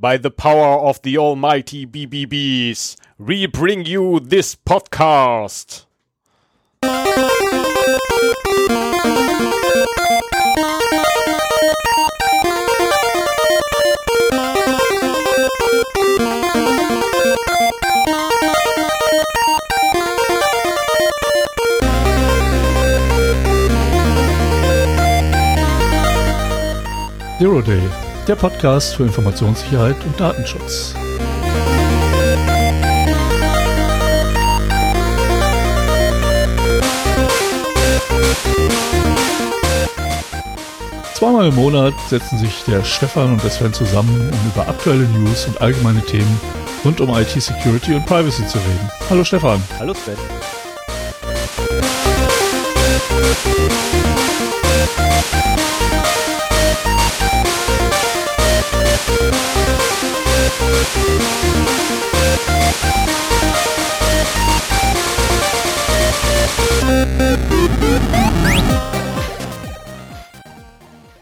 By the power of the almighty BBBs, we bring you this podcast. Zero Day, der Podcast für Informationssicherheit und Datenschutz. Zweimal im Monat setzen sich der Stefan und der Sven zusammen, um über aktuelle News und allgemeine Themen rund um IT-Security und Privacy zu reden. Hallo Stefan. Hallo Sven.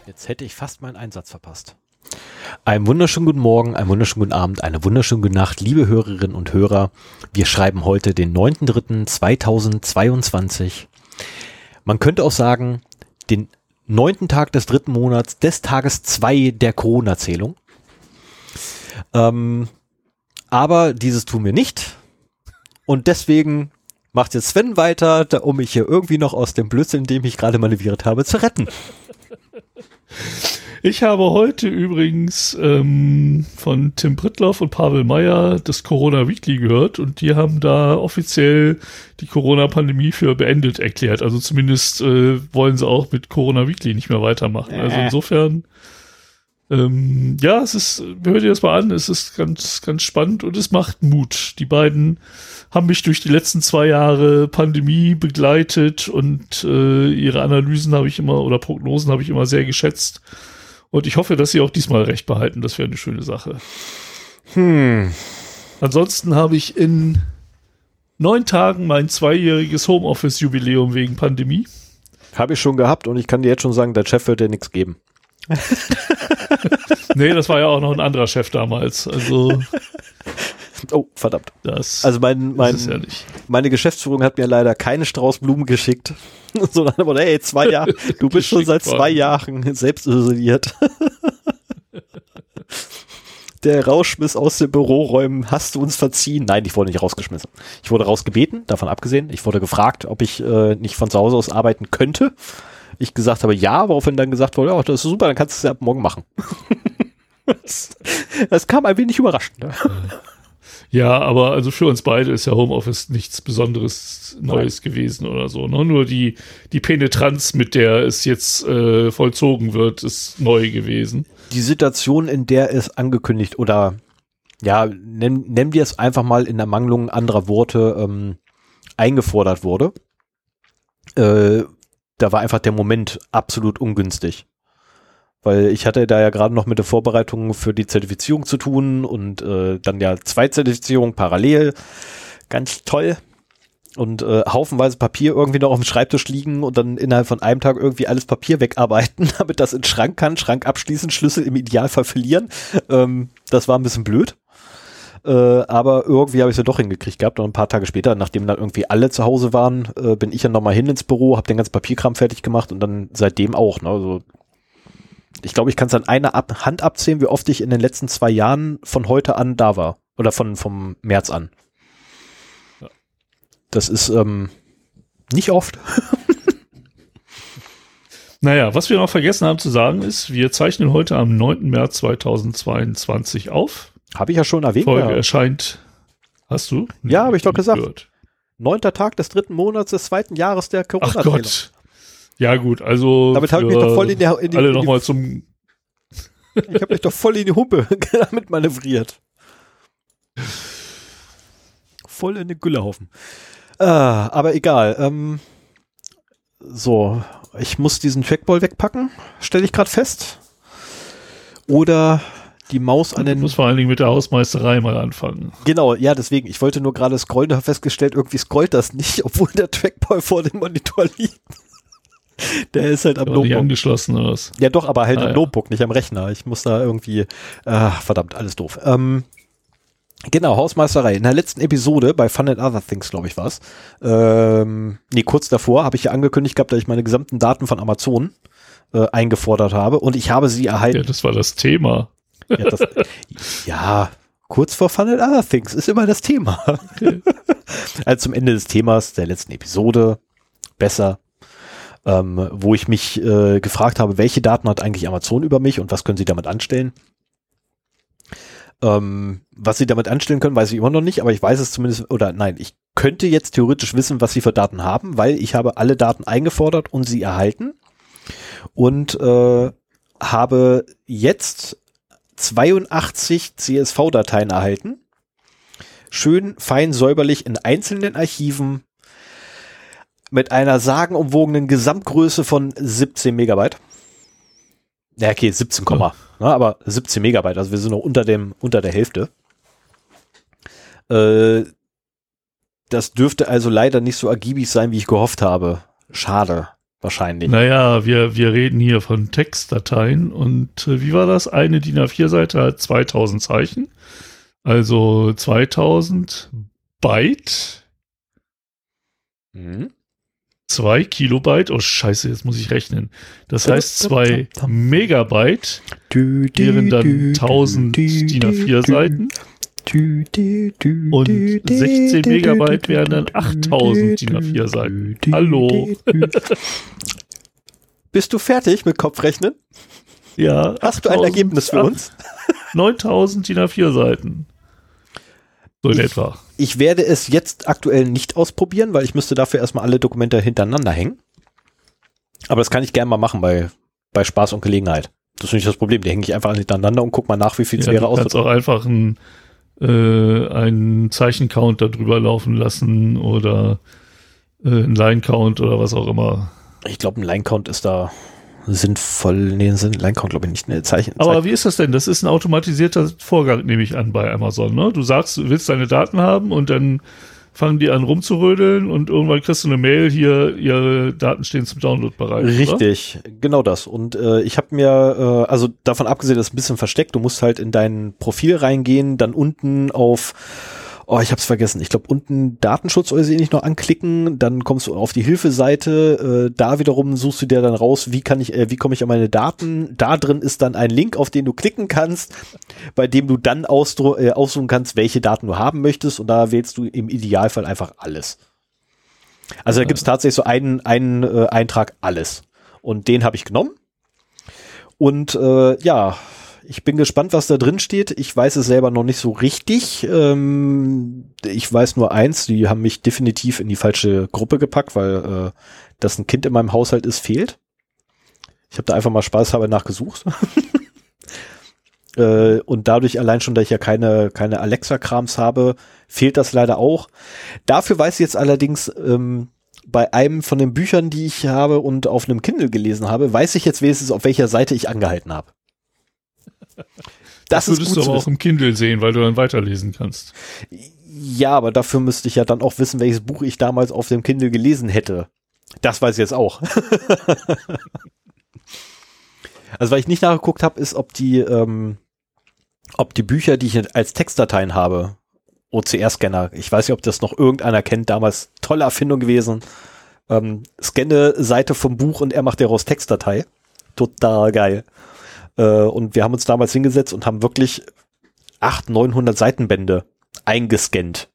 Jetzt hätte ich fast meinen Einsatz verpasst. Einen wunderschönen guten Morgen, einen wunderschönen guten Abend, eine wunderschöne gute Nacht, liebe Hörerinnen und Hörer. Wir schreiben heute den 9.3.2022. Man könnte auch sagen, den neunten Tag des dritten Monats des Tages zwei der Corona-Zählung. Ähm, aber dieses tun wir nicht. Und deswegen macht jetzt Sven weiter, da, um mich hier irgendwie noch aus dem Blödsinn, in dem ich gerade manövriert habe, zu retten. Ich habe heute übrigens ähm, von Tim Prittloff und Pavel Meyer das Corona Weekly gehört und die haben da offiziell die Corona-Pandemie für beendet erklärt. Also zumindest äh, wollen sie auch mit Corona Weekly nicht mehr weitermachen. Also Äh. insofern, ähm, ja, es ist, hört ihr das mal an, es ist ganz, ganz spannend und es macht Mut. Die beiden haben mich durch die letzten zwei Jahre Pandemie begleitet und äh, ihre Analysen habe ich immer oder Prognosen habe ich immer sehr geschätzt. Und ich hoffe, dass sie auch diesmal recht behalten. Das wäre eine schöne Sache. Hm. Ansonsten habe ich in neun Tagen mein zweijähriges Homeoffice-Jubiläum wegen Pandemie. Habe ich schon gehabt und ich kann dir jetzt schon sagen, der Chef wird dir nichts geben. Nee, das war ja auch noch ein anderer Chef damals. Also Oh, verdammt. das, Also mein, mein, ist ja meine Geschäftsführung hat mir leider keine Strauß Blumen geschickt. Sondern aber, hey, zwei Jahre, du bist schon seit zwei. Jahren selbst isoliert. Der Rauschmiss aus den Büroräumen, hast du uns verziehen? Nein, ich wurde nicht rausgeschmissen. Ich wurde rausgebeten, davon abgesehen. Ich wurde gefragt, ob ich äh, nicht von zu Hause aus arbeiten könnte. Ich gesagt habe ja, woraufhin dann gesagt wurde, ja, das ist super, dann kannst du es ja ab morgen machen. das, das kam ein wenig überraschend. Ne? Ja, aber also für uns beide ist ja Homeoffice nichts Besonderes Neues gewesen oder so. Ne? Nur die, die Penetranz, mit der es jetzt äh, vollzogen wird, ist neu gewesen. die Situation, in der es angekündigt oder ja, nennen, nennen wir es einfach mal in Ermangelung anderer Worte ähm, eingefordert wurde, äh, da war einfach der Moment absolut ungünstig. Weil ich hatte da ja gerade noch mit der Vorbereitung für die Zertifizierung zu tun und äh, dann ja zwei Zertifizierungen parallel. Ganz toll. Und äh, haufenweise Papier irgendwie noch auf dem Schreibtisch liegen und dann innerhalb von einem Tag irgendwie alles Papier wegarbeiten, damit das in den Schrank kann, Schrank abschließen, Schlüssel im Idealfall verlieren. Ähm, das war ein bisschen blöd. Äh, aber irgendwie habe ich es ja doch hingekriegt gehabt und ein paar Tage später, nachdem dann irgendwie alle zu Hause waren, äh, bin ich ja nochmal hin ins Büro, habe den ganzen Papierkram fertig gemacht und dann seitdem auch. Ne? Also ich glaube, ich kann es an einer Ab Hand abzählen, wie oft ich in den letzten zwei Jahren von heute an da war. Oder von vom März an. Ja. Das ist ähm, nicht oft. Naja, was wir noch vergessen haben zu sagen ist, wir zeichnen heute am 9. März 2022 auf. Habe ich ja schon erwähnt. Folge Ja. erscheint. Hast du? Ja, hab ich doch gesagt. gehört. Neunter Tag des dritten Monats des zweiten Jahres der Ach Corona-Zählung. Gott. Ja gut, also Damit habe ich mich doch voll in die, in die, alle nochmal zum Ich habe mich doch voll in die Humpe damit manövriert. Voll in den Güllehaufen. Ah, aber egal. Ähm, so, ich muss diesen Trackball wegpacken, stelle ich gerade fest. Oder die Maus an Du den. musst vor allen Dingen mit der Hausmeisterei mal anfangen. Genau, ja, deswegen. Ich wollte nur gerade scrollen, habe festgestellt, irgendwie scrollt das nicht, obwohl der Trackball vor dem Monitor liegt. Der ist halt am Aber nicht Notebook. angeschlossen oder was? Ja, doch, aber halt Ah, am ja. Notebook, nicht am Rechner. Ich muss da irgendwie, ah, verdammt, alles doof. Ähm, genau, Hausmeisterei. In der letzten Episode bei Fun and Other Things, glaube ich, war's. Ähm, nee, kurz davor habe ich ja angekündigt gehabt, dass ich meine gesamten Daten von Amazon äh, eingefordert habe und ich habe sie erhalten. Ja, das war das Thema. Ja, das, ja, kurz vor Fun and Other Things ist immer das Thema. Okay. also zum Ende des Themas der letzten Episode besser, ähm, wo ich mich äh, gefragt habe, welche Daten hat eigentlich Amazon über mich und was können sie damit anstellen? Ähm, was sie damit anstellen können, weiß ich immer noch nicht, aber ich weiß es zumindest, oder nein, ich könnte jetzt theoretisch wissen, was sie für Daten haben, weil ich habe alle Daten eingefordert und sie erhalten und äh, habe jetzt 82 CSV-Dateien erhalten. Schön fein säuberlich in einzelnen Archiven mit einer sagenumwogenen Gesamtgröße von 17 Megabyte. Ja, okay, 17, Oh. ne, aber 17 Megabyte, also wir sind noch unter dem, unter der Hälfte. Äh, das dürfte also leider nicht so ergiebig sein, wie ich gehofft habe. Schade, wahrscheinlich. Naja, wir, wir reden hier von Textdateien und äh, wie war das? Eine DIN A4-Seite hat 2000 Zeichen. Also 2000 Byte, Mhm. 2 Kilobyte. Oh Scheiße, jetzt muss ich rechnen. Das heißt 2 Megabyte wären dann 1000 DIN A4 Seiten und 16 Megabyte wären dann 8000 DIN A4 Seiten. Hallo. Bist du fertig mit Kopfrechnen? Ja. Hast du ein 8000 Ergebnis für uns? 9000 DIN A4 Seiten. So in Ich- etwa. Ich werde es jetzt aktuell nicht ausprobieren, weil ich müsste dafür erstmal alle Dokumente hintereinander hängen. Aber das kann ich gerne mal machen bei, bei Spaß und Gelegenheit. Das ist nicht das Problem. Die hänge ich einfach hintereinander und guck mal nach, wie viel es Ja, wäre du kannst aus. auch einfach einen, äh, einen Zeichencount da drüber laufen lassen oder äh, einen Line-Count oder was auch immer. Ich glaube, ein Line-Count ist da sinnvoll. Nee, ein Line-Count glaube ich nicht. Ne, Zeichen. Aber wie ist das denn? Das ist ein automatisierter Vorgang, nehme ich an, bei Amazon. Ne? Du sagst, du willst deine Daten haben und dann fangen die an rumzurödeln und irgendwann kriegst du eine Mail, hier, ihre Daten stehen zum Download bereit. Oder? Richtig, genau das. Und äh, ich habe mir, äh, also davon abgesehen, das ist ein bisschen versteckt, du musst halt in dein Profil reingehen, dann unten auf, oh, ich habe es vergessen, ich glaube unten Datenschutz oder so ähnlich noch anklicken, dann kommst du auf die Hilfeseite, äh, da wiederum suchst du dir dann raus, wie kann ich, äh, wie komme ich an meine Daten, da drin ist dann ein Link, auf den du klicken kannst, bei dem du dann ausdru äh, aussuchen kannst, welche Daten du haben möchtest und da wählst du im Idealfall einfach alles. Also da gibt es tatsächlich so einen, einen äh, Eintrag alles. Und den habe ich genommen. Und äh, ja, ich bin gespannt, was da drin steht. Ich weiß es selber noch nicht so richtig. Ähm, ich weiß nur eins, die haben mich definitiv in die falsche Gruppe gepackt, weil äh, das ein Kind in meinem Haushalt ist, fehlt. Ich habe da einfach mal spaßhalber nachgesucht. äh, und dadurch allein schon, dass ich ja keine, keine Alexa-Krams habe, fehlt das leider auch. Dafür weiß ich jetzt allerdings, ähm, bei einem von den Büchern, die ich habe und auf einem Kindle gelesen habe, weiß ich jetzt wenigstens, auf welcher Seite ich angehalten habe. Das, ist würdest gut du aber auch im Kindle sehen, weil du dann weiterlesen kannst. Ja, aber dafür müsste ich ja dann auch wissen, welches Buch ich damals auf dem Kindle gelesen hätte. Das weiß ich jetzt auch. also, weil ich nicht nachgeguckt habe, ist, ob die, ähm, ob die Bücher, die ich als Textdateien habe, OCR-Scanner, ich weiß nicht, ob das noch irgendeiner kennt, damals tolle Erfindung gewesen. Ähm, scanne Seite vom Buch und er macht daraus Textdatei. Total geil. Äh, und wir haben uns damals hingesetzt und haben wirklich 800, 900 Seitenbände eingescannt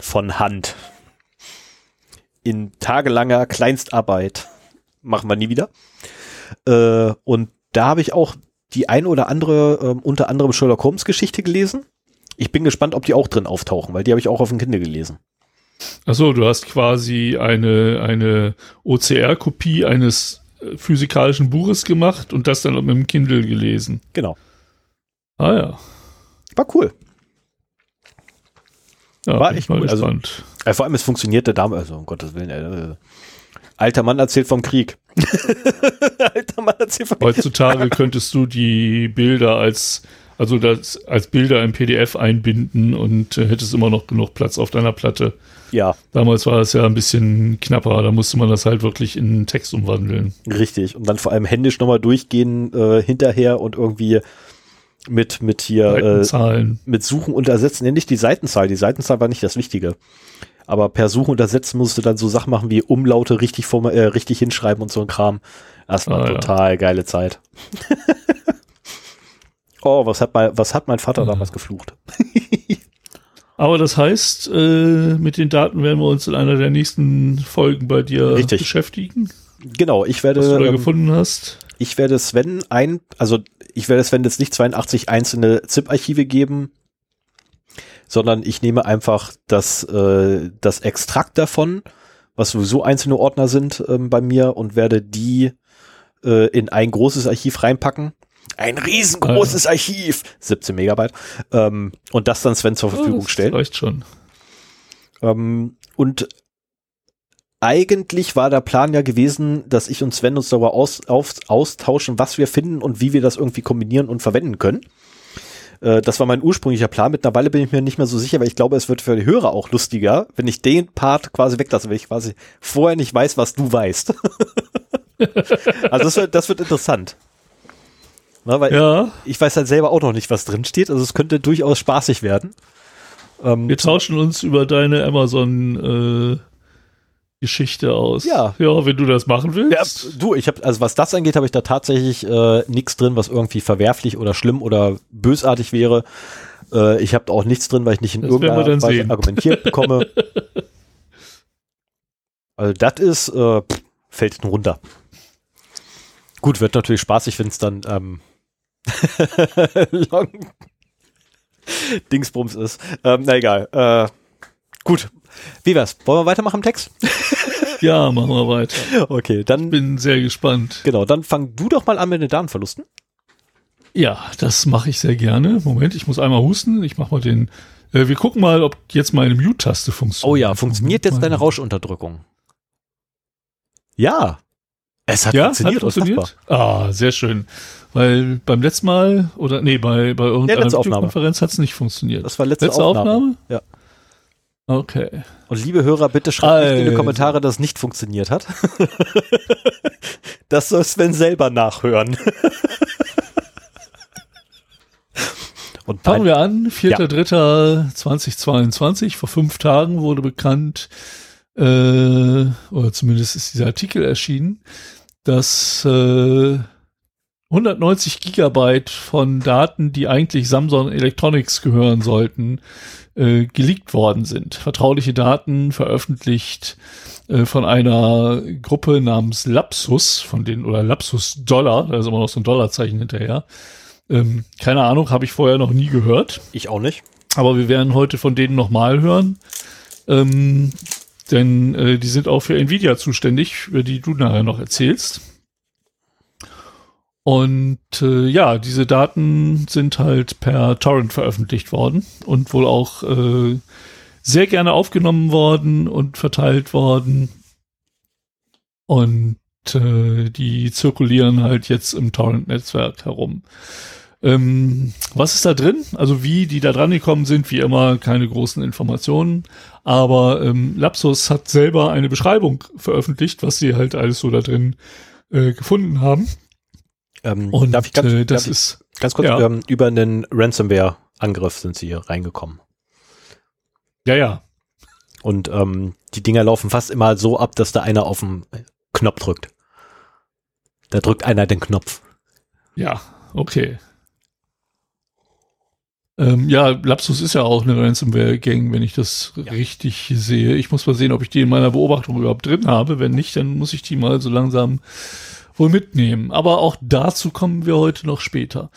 von Hand. In tagelanger Kleinstarbeit. Machen wir nie wieder. Äh, und da habe ich auch die ein oder andere, ähm, unter anderem Sherlock Holmes Geschichte gelesen. Ich bin gespannt, ob die auch drin auftauchen, weil die habe ich auch auf dem Kindle gelesen. Achso, du hast quasi eine, eine OCR-Kopie eines physikalischen Buches gemacht und das dann mit dem Kindle gelesen. Genau. Ah ja. War cool. ja War echt cool. Also-. Äh, vor allem, es funktionierte damals, also um Gottes Willen, äh, alter Mann erzählt vom Krieg. alter Mann erzählt vom Krieg. Heutzutage könntest du die Bilder als Also das als Bilder im PDF einbinden und äh, hättest immer noch genug Platz auf deiner Platte. Ja. Damals war das ja ein bisschen knapper, da musste man das halt wirklich in Text umwandeln. Richtig. Und dann vor allem händisch nochmal durchgehen äh, hinterher und irgendwie mit, mit hier äh, mit Suchen und Ersetzen. Nicht die Seitenzahl. Die Seitenzahl war nicht das Wichtige. Aber per Suchen und Ersetzen musst du dann so Sachen machen wie Umlaute richtig, vor, äh, richtig hinschreiben und so ein Kram. Das war ah, total ja. geile Zeit. oh, was hat mein, was hat mein Vater ja. damals geflucht? Aber das heißt, äh, mit den Daten werden wir uns in einer der nächsten Folgen bei dir Richtig. beschäftigen. Genau, ich werde. Was du da ähm, gefunden hast. Ich werde Sven ein, also ich werde Sven jetzt nicht 82 einzelne ZIP-Archive geben, sondern ich nehme einfach das, äh, das Extrakt davon, was sowieso einzelne Ordner sind ähm, bei mir und werde die äh, in ein großes Archiv reinpacken. Ein riesengroßes Archiv, 17 Megabyte, ähm, und das dann Sven zur Verfügung oh, stellen. Reicht schon. Ähm, und eigentlich war der Plan ja gewesen, dass ich und Sven uns darüber aus, auf, austauschen, was wir finden und wie wir das irgendwie kombinieren und verwenden können. Äh, das war mein ursprünglicher Plan. Mittlerweile bin ich mir nicht mehr so sicher, weil ich glaube, es wird für die Hörer auch lustiger, wenn ich den Part quasi weglasse, weil ich quasi vorher nicht weiß, was du weißt. also das wird, das wird interessant. Na, weil ja. ich, ich, weiß halt selber auch noch nicht, was drin steht. Also es könnte durchaus spaßig werden. Ähm, Wir tauschen uns über deine Amazon äh, Geschichte aus. Ja. Ja, wenn du das machen willst. Ja, du, ich habe, also was das angeht, habe ich da tatsächlich äh, nichts drin, was irgendwie verwerflich oder schlimm oder bösartig wäre. Äh, ich habe auch nichts drin, weil ich nicht in das irgendeiner Weise sehen. argumentiert bekomme. also das ist, äh, pff, fällt runter. Gut, wird natürlich spaßig, wenn es dann ähm, Long Dingsbums ist. Ähm, na egal. Äh, gut, wie wär's? Wollen wir weitermachen im Text? ja, machen wir weiter. Okay, dann. Ich bin sehr gespannt. Genau, dann fang du doch mal an mit den Datenverlusten. Ja, das mache ich sehr gerne. Moment, ich muss einmal husten. Ich mache mal den. Äh, wir gucken mal, ob jetzt meine Mute-Taste funktioniert. Oh ja, funktioniert jetzt deine Rauschenunterdrückung? Ja. Es hat ja, funktioniert. Hat funktioniert? Ah, sehr schön. Weil beim letzten Mal, oder nee, bei, bei irgendeiner ja, Videokonferenz hat es nicht funktioniert. Das war letzte, letzte Aufnahme. Aufnahme? Ja. Okay. Und liebe Hörer, bitte schreibt nicht in die Kommentare, dass es nicht funktioniert hat. das soll Sven selber nachhören. Und Fangen wir an, 4.3.2022, ja. vor fünf Tagen wurde bekannt, äh, oder zumindest ist dieser Artikel erschienen, dass äh, 190 Gigabyte von Daten, die eigentlich Samsung Electronics gehören sollten, äh, geleakt worden sind. Vertrauliche Daten veröffentlicht äh, von einer Gruppe namens Lapsus, von denen, oder Lapsus Dollar, da ist immer noch so ein Dollarzeichen hinterher. Ähm, keine Ahnung, habe ich vorher noch nie gehört. Ich auch nicht. Aber wir werden heute von denen nochmal hören. Ähm, denn äh, die sind auch für Nvidia zuständig, über die du nachher noch erzählst. Und äh, ja, diese Daten sind halt per Torrent veröffentlicht worden und wohl auch äh, sehr gerne aufgenommen worden und verteilt worden. Und äh, die zirkulieren halt jetzt im Torrent-Netzwerk herum. Ähm, was ist da drin? Also wie die da dran gekommen sind, wie immer keine großen Informationen. Aber ähm, Lapsus hat selber eine Beschreibung veröffentlicht, was sie halt alles so da drin äh, gefunden haben. Ähm, und darf ich ganz, äh, das ist ganz kurz ja. ähm, über einen Ransomware-Angriff sind sie hier reingekommen. Ja, ja. Und ähm, die Dinger laufen fast immer so ab, dass da einer auf den Knopf drückt. Da drückt einer den Knopf. Ja, okay. Ähm, ja, Lapsus ist ja auch eine Ransomware-Gang, wenn ich das ja. richtig sehe. Ich muss mal sehen, ob ich die in meiner Beobachtung überhaupt drin habe. Wenn nicht, dann muss ich die mal so langsam wohl mitnehmen. Aber auch dazu kommen wir heute noch später.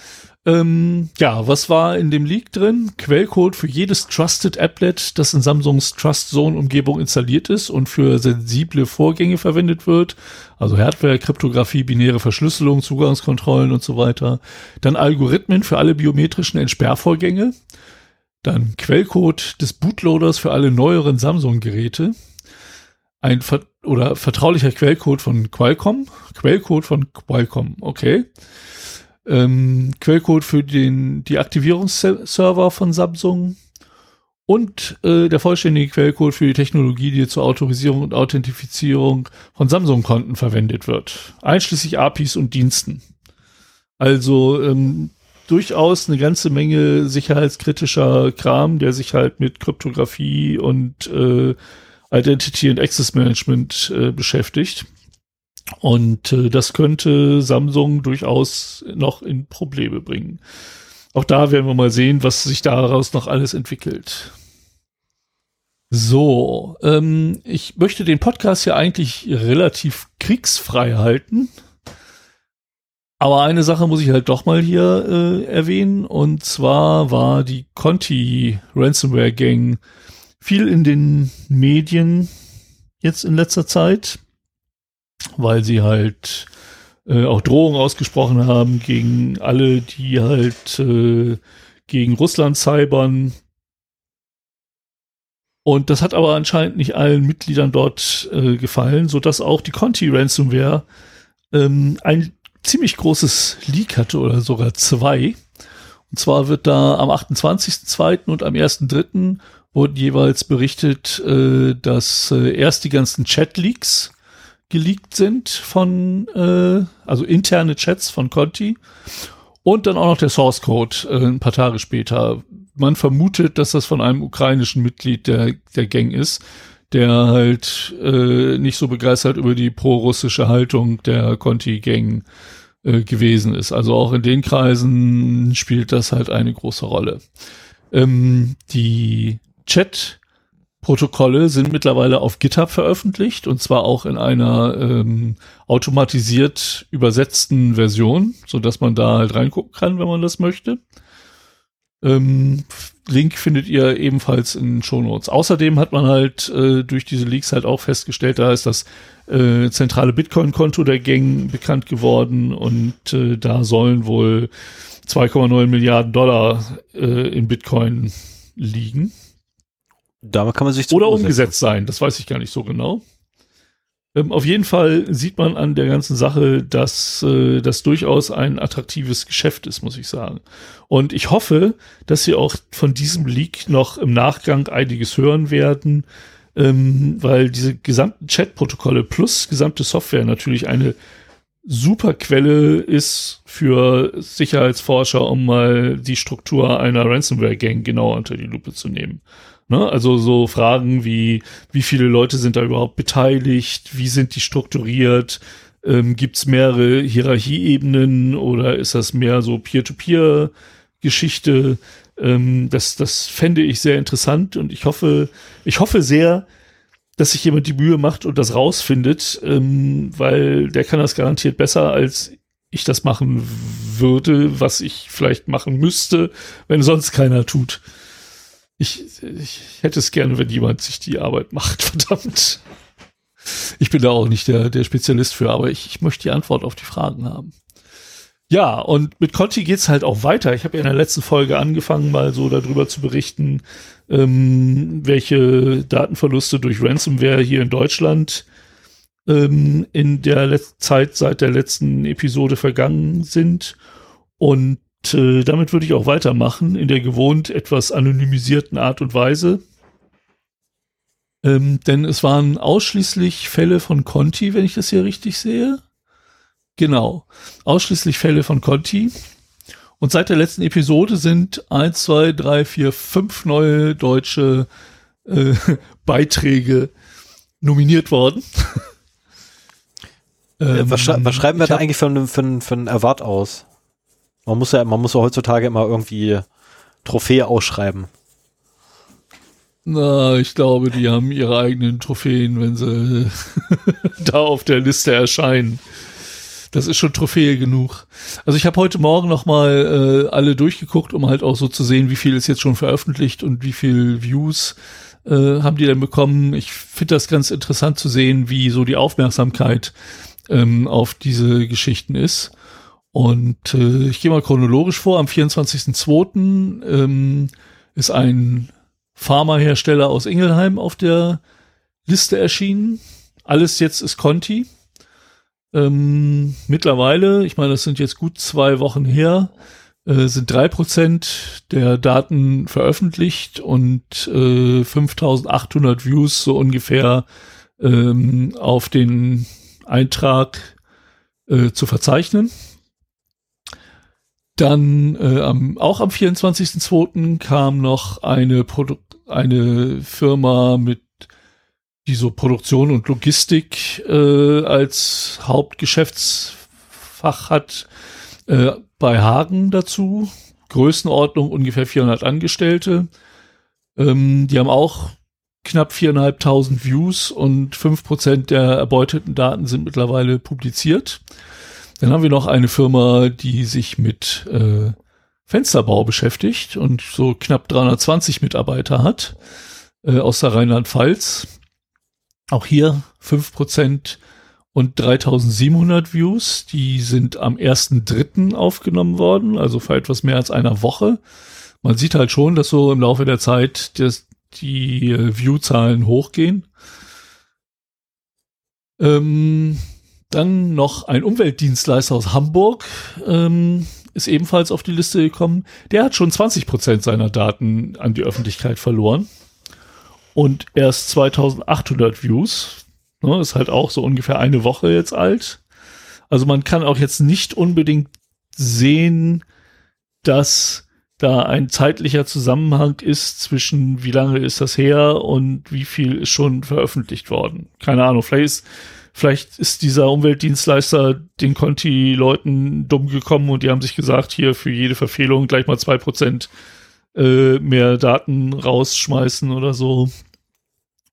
Ähm, ja, was war in dem Leak drin? Quellcode für jedes Trusted Applet, das in Samsungs Trust Zone Umgebung installiert ist und für sensible Vorgänge verwendet wird. Also Hardware, Kryptographie, binäre Verschlüsselung, Zugangskontrollen und so weiter. Dann Algorithmen für alle biometrischen Entsperrvorgänge. Dann Quellcode des Bootloaders für alle neueren Samsung-Geräte ein oder vertraulicher Quellcode von Qualcomm. Quellcode von Qualcomm, okay. ähm, Quellcode für den, die Aktivierungsserver von Samsung und äh, der vollständige Quellcode für die Technologie, die zur Autorisierung und Authentifizierung von Samsung-Konten verwendet wird, einschließlich APIs und Diensten. Also ähm, durchaus eine ganze Menge sicherheitskritischer Kram, der sich halt mit Kryptographie und äh, Identity and Access Management äh, beschäftigt. Und äh, das könnte Samsung durchaus noch in Probleme bringen. Auch da werden wir mal sehen, was sich daraus noch alles entwickelt. So, ähm, ich möchte den Podcast ja eigentlich relativ kriegsfrei halten. Aber eine Sache muss ich halt doch mal hier äh, erwähnen. Und zwar war die Conti Ransomware Gang viel in den Medien jetzt in letzter Zeit, weil sie halt äh, auch Drohungen ausgesprochen haben gegen alle, die halt äh, gegen Russland cybern. Und das hat aber anscheinend nicht allen Mitgliedern dort äh, gefallen, so dass auch die Conti Ransomware ähm, ein ziemlich großes Leak hatte oder sogar zwei. Und zwar wird da am 28.02. und am 1.03. wurden jeweils berichtet, äh, dass äh, erst die ganzen Chat-Leaks geleakt sind von, äh, also interne Chats von Conti und dann auch noch der Source Code äh, ein paar Tage später. Man vermutet, dass das von einem ukrainischen Mitglied der, der Gang ist, der halt äh, nicht so begeistert über die pro-russische Haltung der Conti-Gang äh, gewesen ist. Also auch in den Kreisen spielt das halt eine große Rolle. Ähm, die Chat-Protokolle sind mittlerweile auf GitHub veröffentlicht und zwar auch in einer ähm, automatisiert übersetzten Version, so dass man da halt reingucken kann, wenn man das möchte. Ähm, Link findet ihr ebenfalls in Show Notes. Außerdem hat man halt äh, durch diese Leaks halt auch festgestellt, da ist das äh, zentrale Bitcoin-Konto der Gang bekannt geworden und äh, da sollen wohl 2,9 Milliarden Dollar äh, in Bitcoin liegen. Damit kann man sich oder umgesetzt sein, das weiß ich gar nicht so genau. Ähm, auf jeden Fall sieht man an der ganzen Sache, dass äh, das durchaus ein attraktives Geschäft ist, muss ich sagen. Und ich hoffe, dass Sie auch von diesem Leak noch im Nachgang einiges hören werden, ähm, weil diese gesamten Chat-Protokolle plus gesamte Software natürlich eine super Quelle ist für Sicherheitsforscher, um mal die Struktur einer Ransomware-Gang genauer unter die Lupe zu nehmen. Ne? Also so Fragen wie, wie viele Leute sind da überhaupt beteiligt, wie sind die strukturiert, ähm, gibt es mehrere Hierarchieebenen oder ist das mehr so Peer-to-Peer-Geschichte? Ähm, das, das fände ich sehr interessant und ich hoffe, ich hoffe sehr, dass sich jemand die Mühe macht und das rausfindet, ähm, weil der kann das garantiert besser als ich das machen würde, was ich vielleicht machen müsste, wenn sonst keiner tut. Ich, ich hätte es gerne, wenn jemand sich die Arbeit macht, verdammt. Ich bin da auch nicht der, der Spezialist für, aber ich, ich möchte die Antwort auf die Fragen haben. Ja, und mit Conti geht's halt auch weiter. Ich habe ja in der letzten Folge angefangen, mal so darüber zu berichten, ähm, welche Datenverluste durch Ransomware hier in Deutschland ähm, in der Zeit seit der letzten Episode vergangen sind. Und äh, damit würde ich auch weitermachen, in der gewohnt etwas anonymisierten Art und Weise. Ähm, denn es waren ausschließlich Fälle von Conti, wenn ich das hier richtig sehe. Genau. Ausschließlich Fälle von Conti. Und seit der letzten Episode sind eins, zwei, drei, vier, fünf neue deutsche äh, Beiträge nominiert worden. ähm, was, schrei was, schreiben wir da eigentlich für, für, für einen Erwart aus? Man muss ja, man muss ja heutzutage immer irgendwie Trophäe ausschreiben. Na, ich glaube, die haben ihre eigenen Trophäen, wenn sie da auf der Liste erscheinen. Das ist schon Trophäe genug. Also ich habe heute Morgen noch mal äh, alle durchgeguckt, um halt auch so zu sehen, wie viel ist jetzt schon veröffentlicht und wie viel Views äh, haben die denn bekommen. Ich finde das ganz interessant zu sehen, wie so die Aufmerksamkeit ähm, auf diese Geschichten ist. Und äh, ich gehe mal chronologisch vor. Am 24.02. Ähm, ist ein Pharmahersteller aus Ingelheim auf der Liste erschienen. Alles jetzt ist Conti. Ähm, mittlerweile, ich meine, das sind jetzt gut zwei Wochen her, äh, sind drei Prozent der Daten veröffentlicht und äh, 5800 Views so ungefähr ähm, auf den Eintrag äh, zu verzeichnen. Dann äh, am, auch am 24.02. kam noch eine, Produ eine Firma mit die so Produktion und Logistik äh, als Hauptgeschäftsfach hat, äh, bei Hagen dazu. Größenordnung ungefähr 400 Angestellte. Ähm, die haben auch knapp 4.500 Views und 5% der erbeuteten Daten sind mittlerweile publiziert. Dann haben wir noch eine Firma, die sich mit äh, Fensterbau beschäftigt und so knapp 320 Mitarbeiter hat äh, aus der Rheinland-Pfalz. Auch hier 5% und 3700 Views. Die sind am 1.3. aufgenommen worden, also vor etwas mehr als einer Woche. Man sieht halt schon, dass so im Laufe der Zeit das, die äh, View-Zahlen hochgehen. Ähm, dann noch ein Umweltdienstleister aus Hamburg ähm, ist ebenfalls auf die Liste gekommen. Der hat schon 20 Prozent seiner Daten an die Öffentlichkeit verloren. Und erst 2800 Views. Ne, ist halt auch so ungefähr eine Woche jetzt alt. Also man kann auch jetzt nicht unbedingt sehen, dass da ein zeitlicher Zusammenhang ist zwischen wie lange ist das her und wie viel ist schon veröffentlicht worden. Keine Ahnung, vielleicht ist Vielleicht ist dieser Umweltdienstleister den Conti-Leuten dumm gekommen und die haben sich gesagt, hier für jede Verfehlung gleich mal zwei Prozent äh, mehr Daten rausschmeißen oder so.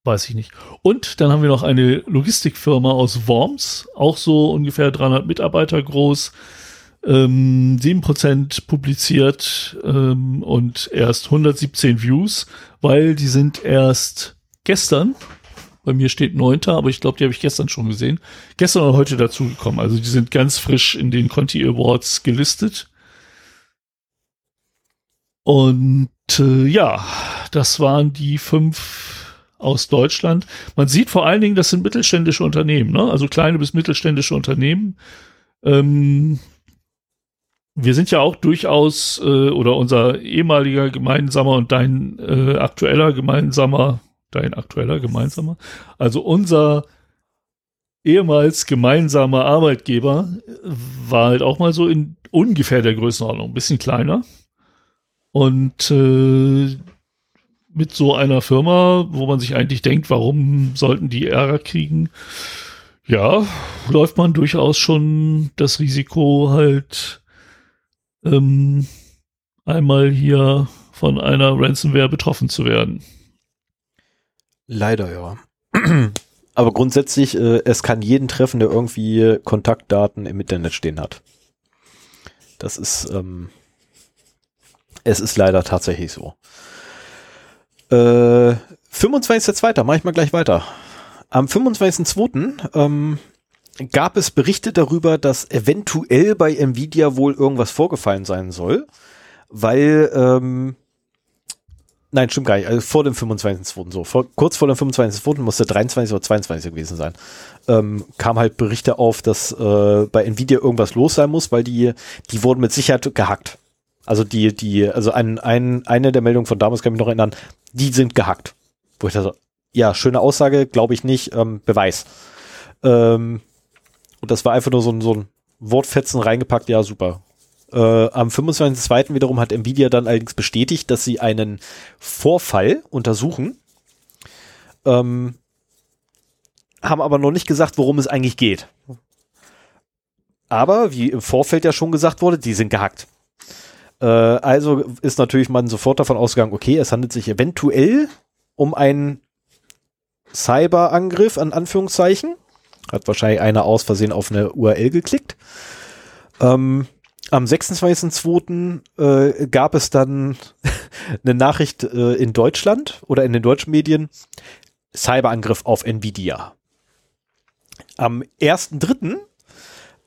Weiß ich nicht. Und dann haben wir noch eine Logistikfirma aus Worms, auch so ungefähr 300 Mitarbeiter groß, ähm, 7% publiziert ähm, und erst 117 Views, weil die sind erst gestern bei mir steht neunter, aber ich glaube, die habe ich gestern schon gesehen. Gestern oder heute dazugekommen. Also die sind ganz frisch in den Conti Awards gelistet. Und äh, ja, das waren die fünf aus Deutschland. Man sieht vor allen Dingen, das sind mittelständische Unternehmen, ne? also kleine bis mittelständische Unternehmen. Ähm, wir sind ja auch durchaus, äh, oder unser ehemaliger gemeinsamer und dein äh, aktueller gemeinsamer dein aktueller gemeinsamer. Also unser ehemals gemeinsamer Arbeitgeber war halt auch mal so in ungefähr der Größenordnung, ein bisschen kleiner. Und äh, mit so einer Firma, wo man sich eigentlich denkt, warum sollten die Ärger kriegen? Ja, läuft man durchaus schon das Risiko halt ähm, einmal hier von einer Ransomware betroffen zu werden. Leider ja. Aber grundsätzlich, äh, es kann jeden treffen, der irgendwie Kontaktdaten im Internet stehen hat. Das ist, ähm, es ist leider tatsächlich so. Äh, 25.02. mache ich mal gleich weiter. Am 25.02. Ähm, gab es Berichte darüber, dass eventuell bei Nvidia wohl irgendwas vorgefallen sein soll, weil ähm, Nein, stimmt gar nicht. Also vor dem 25.2. so. Vor, kurz vor dem 25.2. musste 23 oder 22 gewesen sein. Ähm, kam halt Berichte auf, dass äh, bei Nvidia irgendwas los sein muss, weil die, die wurden mit Sicherheit gehackt. Also die, die, also ein, ein, eine der Meldungen von damals kann ich mich noch erinnern, die sind gehackt. Wo ich da so, ja, schöne Aussage, glaube ich nicht, ähm, Beweis. Ähm, und das war einfach nur so ein, so ein Wortfetzen reingepackt, ja, super. Äh, am 25.02. wiederum hat Nvidia dann allerdings bestätigt, dass sie einen Vorfall untersuchen. Ähm, haben aber noch nicht gesagt, worum es eigentlich geht. Aber, wie im Vorfeld ja schon gesagt wurde, die sind gehackt. Äh, also ist natürlich man sofort davon ausgegangen, okay, es handelt sich eventuell um einen Cyberangriff, an Anführungszeichen. Hat wahrscheinlich einer aus Versehen auf eine URL geklickt. Ähm, am 26.02. Äh, gab es dann eine Nachricht äh, in Deutschland oder in den deutschen Medien, Cyberangriff auf Nvidia. Am 1.3.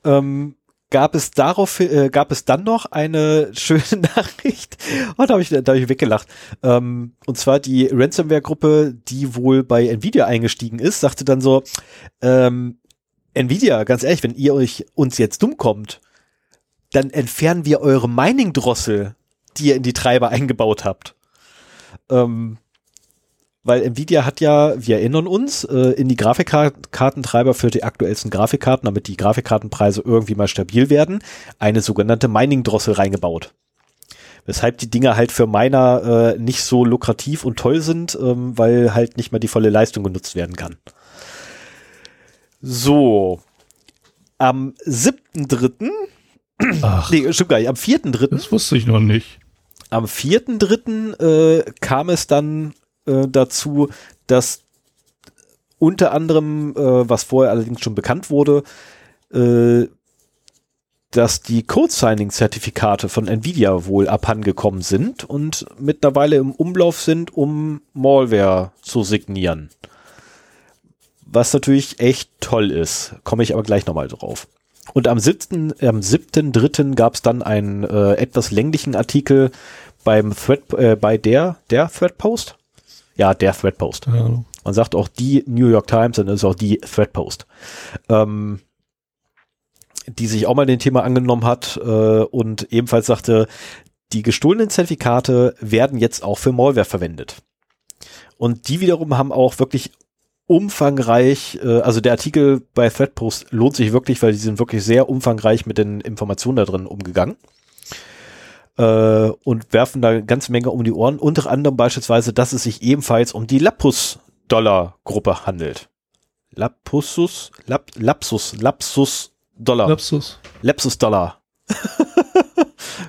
Ähm, gab es darauf, äh, gab es dann noch eine schöne Nachricht. Oh, da habe ich, da hab ich weggelacht. Ähm, und zwar die Ransomware-Gruppe, die wohl bei Nvidia eingestiegen ist, sagte dann so, ähm, Nvidia, ganz ehrlich, wenn ihr euch uns jetzt dumm kommt, dann entfernen wir eure Mining-Drossel, die ihr in die Treiber eingebaut habt. Ähm, weil Nvidia hat ja, wir erinnern uns, äh, in die Grafikkartentreiber für die aktuellsten Grafikkarten, damit die Grafikkartenpreise irgendwie mal stabil werden, eine sogenannte Mining-Drossel reingebaut. Weshalb die Dinger halt für Miner äh, nicht so lukrativ und toll sind, ähm, weil halt nicht mal die volle Leistung genutzt werden kann. So. Am 7.3. Ach, nee, stimmt gar nicht, am 4.3. das wusste ich noch nicht. Am 4.3. Äh, kam es dann äh, dazu, dass unter anderem, äh, was vorher allerdings schon bekannt wurde, äh, dass die Code-Signing-Zertifikate von Nvidia wohl abhandengekommen sind und mittlerweile im Umlauf sind, um Malware zu signieren. Was natürlich echt toll ist. Komme ich aber gleich nochmal drauf. Und am 7. am 7.3. gab es dann einen äh, etwas länglichen Artikel beim Thread, äh, bei der, der Threadpost? Ja, der Threadpost. Ja. Man sagt auch die New York Times, dann ist auch die Threadpost. Ähm, die sich auch mal dem Thema angenommen hat äh, und ebenfalls sagte, die gestohlenen Zertifikate werden jetzt auch für Malware verwendet. Und die wiederum haben auch wirklich umfangreich, äh, also der Artikel bei Threadpost lohnt sich wirklich, weil die sind wirklich sehr umfangreich mit den Informationen da drin umgegangen äh, und werfen da eine ganze Menge um die Ohren. Unter anderem beispielsweise, dass es sich ebenfalls um die Lapus-Dollar-Gruppe handelt. Lapussus, Lap, Lapsus, Lapsus Dollar. Lapsus. Lapsus Dollar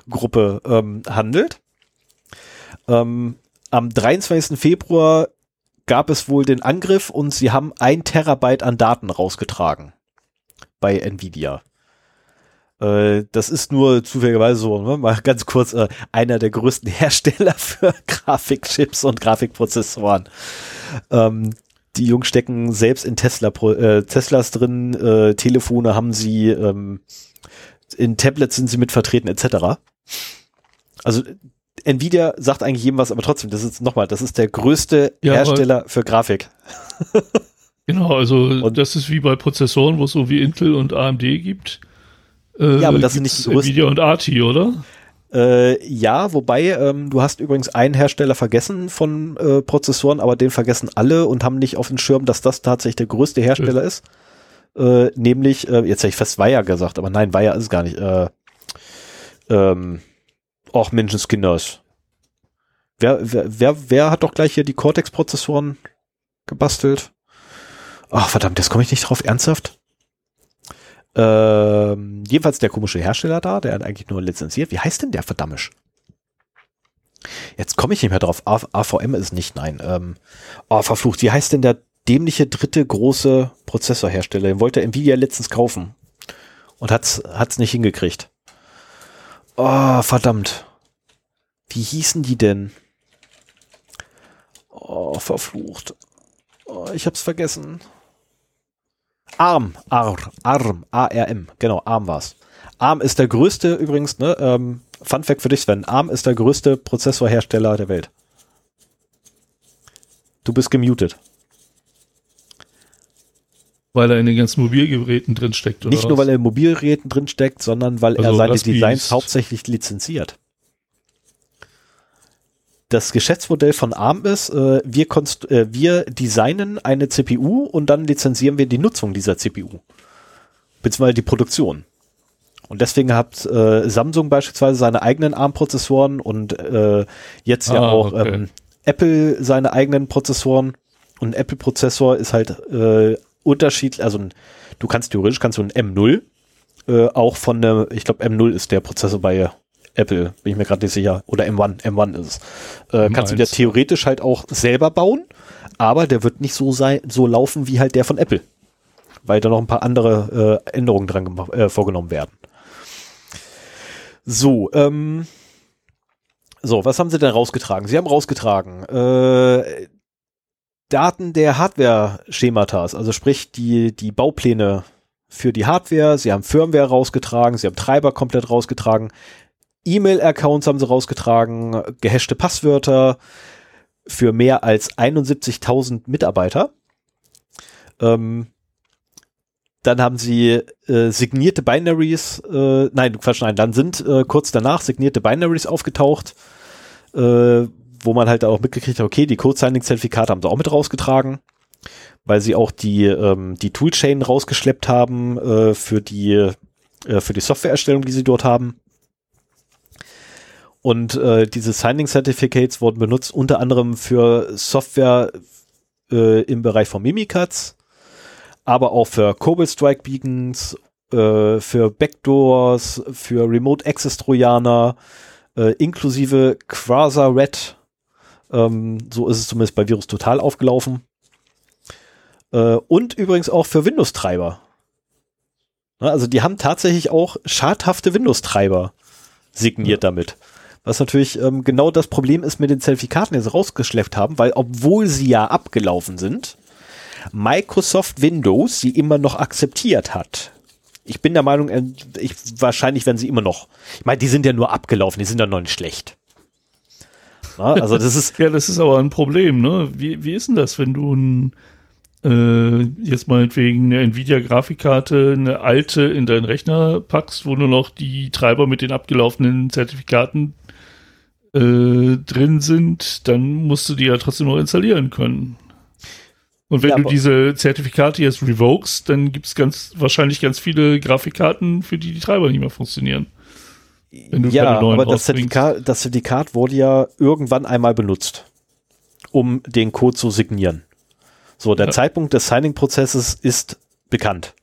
Gruppe ähm, handelt. Ähm, am 23. Februar gab es wohl den Angriff und sie haben ein Terabyte an Daten rausgetragen bei Nvidia. Äh, das ist nur zufälligerweise so, ne? mal ganz kurz, äh, einer der größten Hersteller für Grafikchips und Grafikprozessoren. Ähm, die Jungs stecken selbst in Tesla, äh, Teslas drin, äh, Telefone haben sie, ähm, in Tablets sind sie mit vertreten, etc. Also Nvidia sagt eigentlich jedem was, aber trotzdem, das ist nochmal, das ist der größte Ja, Hersteller für Grafik. Genau, also Und- das ist wie bei Prozessoren, wo es so wie Intel und AMD gibt. Äh, Ja, aber das sind nicht größten. Nvidia und ATI, oder? Äh, ja, wobei ähm, du hast übrigens einen Hersteller vergessen von äh, Prozessoren, aber den vergessen alle und haben nicht auf dem Schirm, dass das tatsächlich der größte Hersteller ist. Äh, nämlich, äh, jetzt hätte ich fast Weiher gesagt, aber nein, Weiher ist es gar nicht. Äh, ähm, auch Menschenskinders. Wer, wer, wer, wer hat doch gleich hier die Cortex-Prozessoren gebastelt? Ach, verdammt, jetzt komme ich nicht drauf. Ernsthaft? Ähm, jedenfalls der komische Hersteller da, der hat eigentlich nur lizenziert. Wie heißt denn der verdammt? Jetzt komme ich nicht mehr drauf. A AVM ist nicht, nein. Ähm, oh, verflucht. Wie heißt denn der dämliche dritte große Prozessorhersteller? Den wollte Nvidia letztens kaufen. Und hat's, hat's nicht hingekriegt. Oh, verdammt. Wie hießen die denn? Oh, verflucht. Oh, ich hab's vergessen. ARM, ARM, ARM, A-R-M, genau, ARM war's. ARM ist der größte übrigens, ne, ähm, Fun Fact für dich, Sven, ARM ist der größte Prozessorhersteller der Welt. Du bist gemutet. Weil er in den ganzen Mobilgeräten drin steckt, oder Nicht nur, was? weil er in Mobilgeräten drin steckt, sondern weil er Also seine Raspberries. Designs hauptsächlich lizenziert. Das Geschäftsmodell von ARM ist, äh, wir, konst äh, wir designen eine CPU und dann lizenzieren wir die Nutzung dieser CPU. Beziehungsweise die Produktion. Und deswegen hat äh, Samsung beispielsweise seine eigenen ARM-Prozessoren und äh, jetzt ja Ah, auch okay. ähm, Apple seine eigenen Prozessoren. Und ein Apple-Prozessor ist halt äh, unterschiedlich, also du kannst theoretisch kannst du ein M0 äh, auch von der, ich glaube M0 ist der Prozessor bei Apple, bin ich mir gerade nicht sicher, oder M1, M1 ist es. Äh, kannst du dir M1. theoretisch halt auch selber bauen, aber der wird nicht so sein, so laufen wie halt der von Apple, weil da noch ein paar andere äh, Änderungen dran gemacht, äh, vorgenommen werden. So, ähm, so, was haben sie denn rausgetragen? Sie haben rausgetragen äh, Daten der Hardware-Schematas, also sprich die, die Baupläne für die Hardware, sie haben Firmware rausgetragen, sie haben Treiber komplett rausgetragen, E-Mail-Accounts haben sie rausgetragen, gehashte Passwörter für mehr als 71.000 Mitarbeiter. Ähm, dann haben sie äh, signierte Binaries, äh, nein, Quatsch, nein, dann sind äh, kurz danach signierte Binaries aufgetaucht, äh, wo man halt auch mitgekriegt hat, okay, die Code-Signing-Zertifikate haben sie auch mit rausgetragen, weil sie auch die, ähm, die Toolchain rausgeschleppt haben äh, für die, äh, für die Softwareerstellung, die sie dort haben. Und äh, diese Signing Certificates wurden benutzt unter anderem für Software äh, im Bereich von Mimikatz, aber auch für Cobalt Strike Beacons, äh, für Backdoors, für Remote Access Trojaner, äh, inklusive Quasar Red. Ähm, so ist es zumindest bei Virus Total aufgelaufen. Äh, und übrigens auch für Windows-Treiber. Also die haben tatsächlich auch schadhafte Windows-Treiber signiert ja. damit. Was natürlich ähm, genau das Problem ist mit den Zertifikaten, die sie rausgeschleppt haben, weil obwohl sie ja abgelaufen sind, Microsoft Windows sie immer noch akzeptiert hat. Ich bin der Meinung, äh, ich, wahrscheinlich werden sie immer noch. Ich meine, die sind ja nur abgelaufen, die sind ja noch nicht schlecht. Na, also das ist. ja, das ist aber ein Problem, ne? Wie, wie ist denn das, wenn du ein äh, jetzt meinetwegen eine Nvidia-Grafikkarte, eine alte in deinen Rechner packst, wo nur noch die Treiber mit den abgelaufenen Zertifikaten äh, drin sind, dann musst du die ja trotzdem noch installieren können. Und wenn ja, du diese Zertifikate jetzt revokest, dann gibt es ganz wahrscheinlich ganz viele Grafikkarten, für die die Treiber nicht mehr funktionieren. Ja, aber das Zertifikat, das Zertifikat wurde ja irgendwann einmal benutzt, um den Code zu signieren. So, der ja. Zeitpunkt des Signing-Prozesses ist bekannt.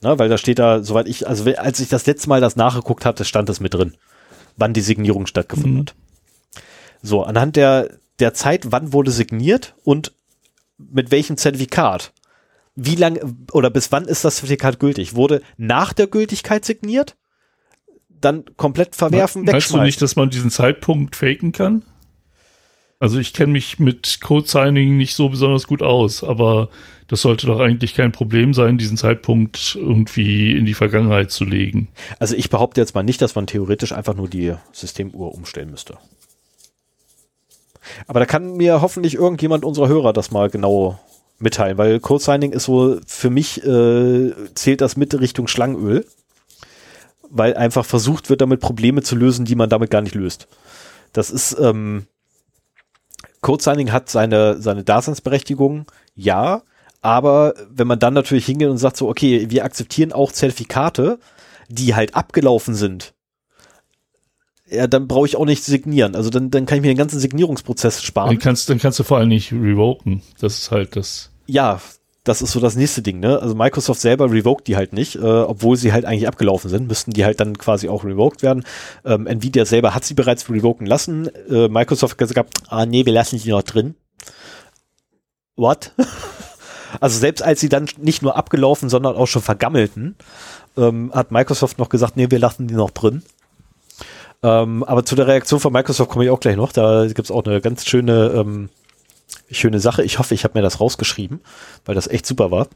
Na, weil da steht da, soweit ich, also als ich das letzte Mal das nachgeguckt hatte, stand das mit drin wann die Signierung stattgefunden mhm. hat. So, anhand der, der Zeit, wann wurde signiert und mit welchem Zertifikat? Wie lange oder bis wann ist das Zertifikat gültig? Wurde nach der Gültigkeit signiert? Dann komplett verwerfen, wegschmeißen. Weißt du nicht, dass man diesen Zeitpunkt faken kann? Also ich kenne mich mit Code Signing nicht so besonders gut aus, aber das sollte doch eigentlich kein Problem sein, diesen Zeitpunkt irgendwie in die Vergangenheit zu legen. Also ich behaupte jetzt mal nicht, dass man theoretisch einfach nur die Systemuhr umstellen müsste. Aber da kann mir hoffentlich irgendjemand unserer Hörer das mal genau mitteilen, weil Code Signing ist so, für mich äh, zählt das mit Richtung Schlangenöl, weil einfach versucht wird, damit Probleme zu lösen, die man damit gar nicht löst. Das ist, ähm, Code Signing hat seine, seine Daseinsberechtigung, ja, aber wenn man dann natürlich hingeht und sagt so, okay, wir akzeptieren auch Zertifikate, die halt abgelaufen sind, ja, dann brauche ich auch nicht signieren. Also dann, dann kann ich mir den ganzen Signierungsprozess sparen. Dann kannst, dann kannst du vor allem nicht revoken. Das ist halt das. Ja, das ist so das nächste Ding, ne? Also Microsoft selber revoked die halt nicht, äh, obwohl sie halt eigentlich abgelaufen sind, müssten die halt dann quasi auch revoked werden. Ähm, Nvidia selber hat sie bereits revoken lassen. Äh, Microsoft hat gesagt, ah nee, wir lassen die noch drin. What? Also selbst als sie dann nicht nur abgelaufen, sondern auch schon vergammelten, ähm, hat Microsoft noch gesagt, nee, wir lassen die noch drin. Ähm, aber zu der Reaktion von Microsoft komme ich auch gleich noch. Da gibt es auch eine ganz schöne, ähm, schöne Sache. Ich hoffe, ich habe mir das rausgeschrieben, weil das echt super war.